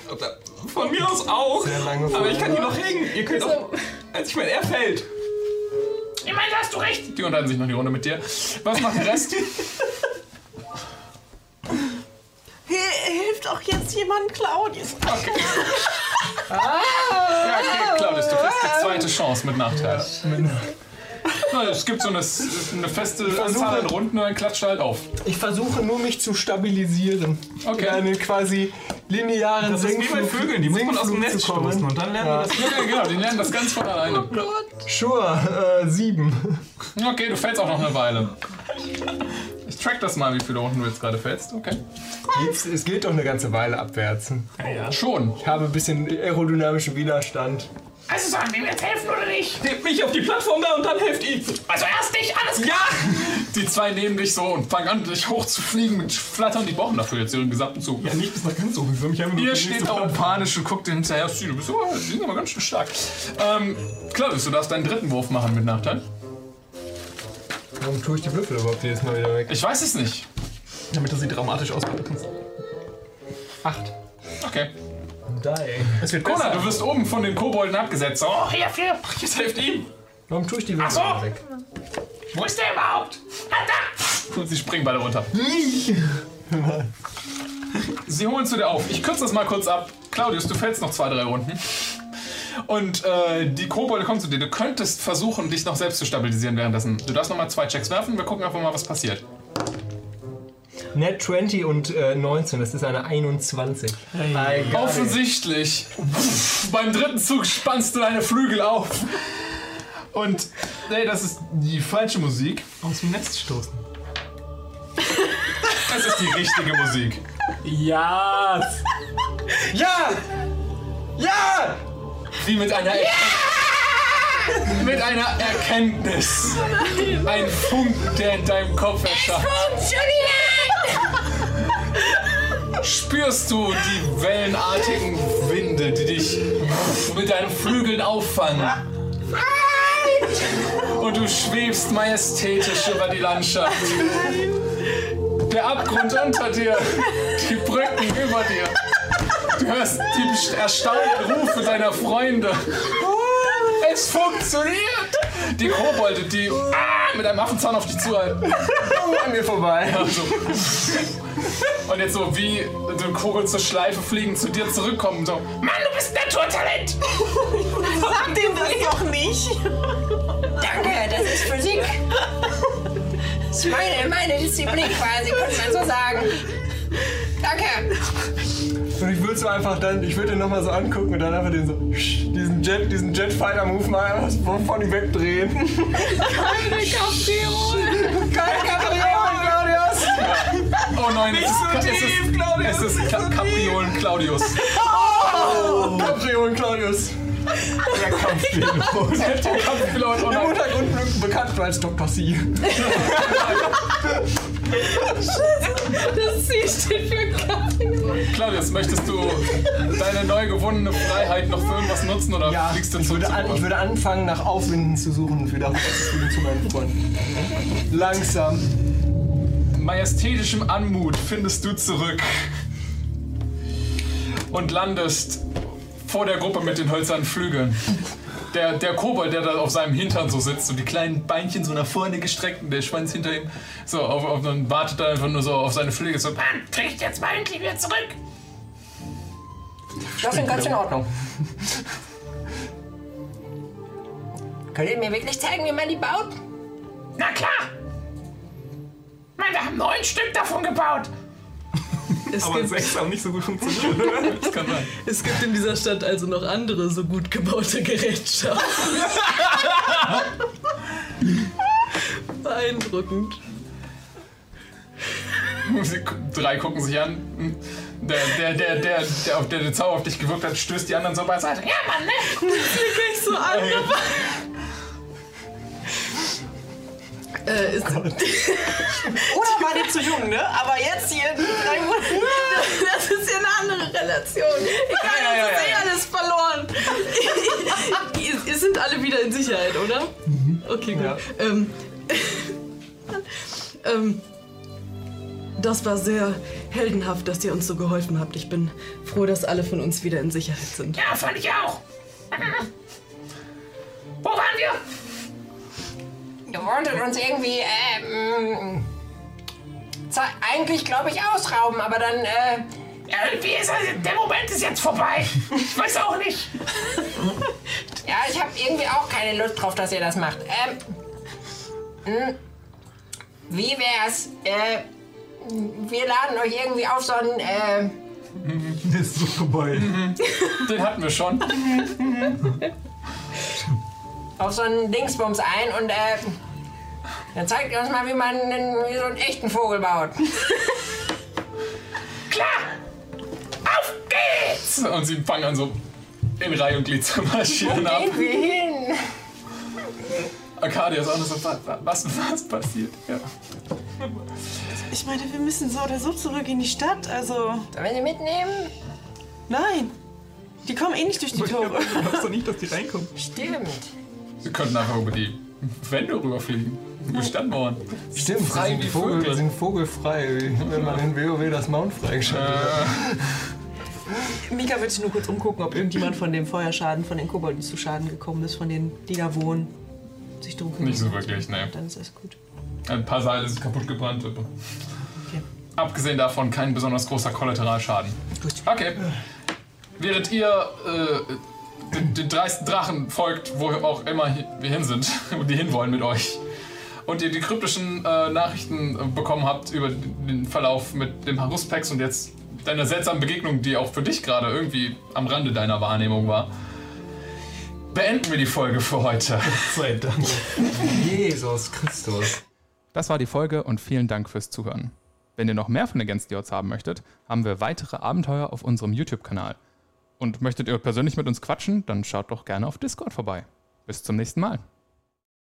Von mir aus auch. Sehr lange Aber ich kann hier noch hängen. Ihr könnt auch. Also ich meine, er fällt. Ich meine, da hast du recht. Die unterhalten sich noch die Runde mit dir. Was macht der Rest? Hi- Hilft auch jetzt jemand, Claudius? Ja, okay, Claudius, du kriegst die zweite Chance mit Nachteil. Na, es gibt so eine, eine feste Anzahl an Runden und dann klatscht er halt auf. Ich versuche nur mich zu stabilisieren. Okay. In einen quasi linearen Das ist wie bei Vögeln, die muss man aus dem kommen. stoßen und dann lernen wir das. Ja, genau, die lernen das ganz von alleine. Sure, äh, sieben. Okay, du fällst auch noch eine Weile. Ich track das mal, wie viele Runden du jetzt gerade fällst. Okay. Jetzt, es geht doch eine ganze Weile abwärts. Schon. Ich habe ein bisschen aerodynamischen Widerstand. Also sollen wir ihm jetzt helfen oder nicht? Nehmt mich auf die Plattform da und dann helft ihm. Also erst dich, alles klar. Die zwei nehmen dich so und fangen an, dich hochzufliegen mit Flattern. Die brauchen dafür jetzt ihren gesamten Zug. Ja, nicht bis nach ganz oben. Mich einfach Ihr steht da Plattform. panisch und guckt dir hinterher. Du bist die sind aber ganz schön stark. Ähm, Claudius, du darfst deinen dritten Wurf machen mit Nachteil. Warum tue ich die Würfel überhaupt jedes Mal wieder weg? Ich weiß es nicht. Damit du sie dramatisch ausmachen kannst. Acht. Okay. Die. Es wird Kona, du wirst oben von den Kobolden abgesetzt. Oh, Hier, hier. jetzt hilft ihm. Warum tue ich die Würfel Ach so. weg? Wo ist der überhaupt? Da. Und sie springen beide runter. Sie holen zu dir auf. Ich kürze das mal kurz ab. Claudius, du fällst noch zwei, drei Runden. Und äh, die Kobolde kommen zu dir. Du könntest versuchen, dich noch selbst zu stabilisieren währenddessen. Du darfst noch mal zwei Checks werfen. Wir gucken einfach mal, was passiert. Net 20 und äh, 19, das ist eine 21. Hey. Offensichtlich. Beim dritten Zug spannst du deine Flügel auf. Und, nee, das ist die falsche Musik. aus dem Nest stoßen. Das ist die richtige Musik. Ja! Ja! Ja! Wie mit einer Erkenntnis. Mit einer Erkenntnis. Ein Funken, der in deinem Kopf erscheint. Spürst du die wellenartigen Winde, die dich mit deinen Flügeln auffangen? Und du schwebst majestätisch über die Landschaft. Der Abgrund unter dir, die Brücken über dir. Du hörst die erstaunten Rufe deiner Freunde. Es funktioniert! Die Kobolde, die ah, mit einem Affenzahn auf dich zuhalten. An mir vorbei. Also. Und jetzt so wie den Kobold zur Schleife fliegen, zu dir zurückkommen. So, Mann, du bist ein Naturtalent. Sag dem das doch nicht. Danke, das ist Physik. Das ist meine, meine Disziplin quasi, könnte man so sagen. Danke. Und ich würde so einfach dann, ich würde den nochmal so angucken und dann einfach den so, diesen Jet, diesen Jetfighter-Move mal einfach von ihm wegdrehen. Keine Kapriolen! Keine Kapriolen, Claudius! oh nein, es ist, es ist, es ist Ka Kapriolen Claudius. Kapriolen, Claudius! Der Kampfpilot. Der Kampfpilot, Im. Untergrund bekannt als Dr. C. Das C steht für Kaffee. Claudius, möchtest du deine neu gewonnene Freiheit noch für irgendwas nutzen oder fliegst du ich würde, an, ich würde anfangen, nach Aufwinden zu suchen wieder rüberzufliegen zu meinen Freunden. Langsam. majestätischem Anmut findest du zurück und landest vor der Gruppe mit den hölzernen Flügeln. Der, der Kobold, der da auf seinem Hintern so sitzt, so die kleinen Beinchen so nach vorne gestreckt und der Schwanz hinter ihm, so auf, auf, und wartet da einfach nur so auf seine Flügel. So, Mann, krieg ich jetzt mal endlich wieder zurück. Das ist ganz in Ordnung. Könnt ihr mir wirklich zeigen, wie man die baut? Na klar. Mann, wir haben neun Stück davon gebaut. Es Aber gibt, sechs haben nicht so gut funktioniert, oder? Das kann sein. es gibt in dieser Stadt also noch andere so gut gebaute Gerätschaften. Beeindruckend. Sie, drei gucken sich an. Der, der, der, der, der, auf der den Zauber auf dich gewirkt hat, stößt die anderen so beiseite. Ja, Mann, ne? Ich so angefangen. Äh, ist, Oder war die zu jung, ne? Aber jetzt hier die drei Monate. das ist ja eine andere Relation. Egal, Ja, ja, ja, eh ja. alles verloren. ihr, sind alle wieder in Sicherheit, oder? Okay, gut. Ja. Ähm, ähm, das war sehr heldenhaft, dass ihr uns so geholfen habt. Ich bin froh, dass alle von uns wieder in Sicherheit sind. Ja, fand ich auch. Wo waren wir? Ihr wolltet uns irgendwie, ähm, ze- eigentlich glaube ich ausrauben, aber dann, äh, irgendwie ist also, der Moment ist jetzt vorbei. Ich weiß auch nicht. ja, ich habe irgendwie auch keine Lust drauf, dass ihr das macht. Ähm, mh, wie wär's, äh, wir laden euch irgendwie auf so einen, äh, Ist so vorbei. Den hatten wir schon. auf so einen Dingsbums ein und, äh, dann zeigt ihr uns mal, wie man einen, wie so einen echten Vogel baut. Klar. Auf geht's. Und sie fangen an so in Reihe und Glied zu marschieren ab. Gehen wir hin. Arcadia ist auch noch so, wa- wa- was, was passiert? Ja. Ich meine, wir müssen so oder so zurück in die Stadt. Also, Sollen wir sie mitnehmen? nein. Die kommen eh nicht durch die Tore. Ich glaubst doch nicht, dass die reinkommen. Stimmt. Wir könnten einfach über die Wände rüberfliegen. Über Stadtmauern. Stimmt, Frei sie wie sind, Vogel, Vögel. sind vogelfrei, wie wenn man in WoW das Mount freigeschaltet hat. Mika wird sich nur kurz umgucken, ob irgendjemand von dem Feuerschaden, von den Kobolden zu Schaden gekommen ist, von denen, die da wohnen. Sich drum kümmern. Nicht so wirklich, ne. Dann ist alles gut. Ein paar Seile sind kaputt gebrannt. aber Abgesehen davon kein besonders großer Kollateralschaden. Okay. Während ihr äh, den, den dreisten Drachen folgt, wo auch immer wir hin sind und die hinwollen mit euch, und ihr die kryptischen äh, Nachrichten äh, bekommen habt über den Verlauf mit dem Haruspex und jetzt deiner seltsamen Begegnung, die auch für dich gerade irgendwie am Rande deiner Wahrnehmung war, beenden wir die Folge für heute. Sei Dank. Jesus Christus. Das war die Folge und vielen Dank fürs Zuhören. Wenn ihr noch mehr von Against the Odds haben möchtet, haben wir weitere Abenteuer auf unserem YouTube-Kanal. Und möchtet ihr persönlich mit uns quatschen, dann schaut doch gerne auf Discord vorbei. Bis zum nächsten Mal.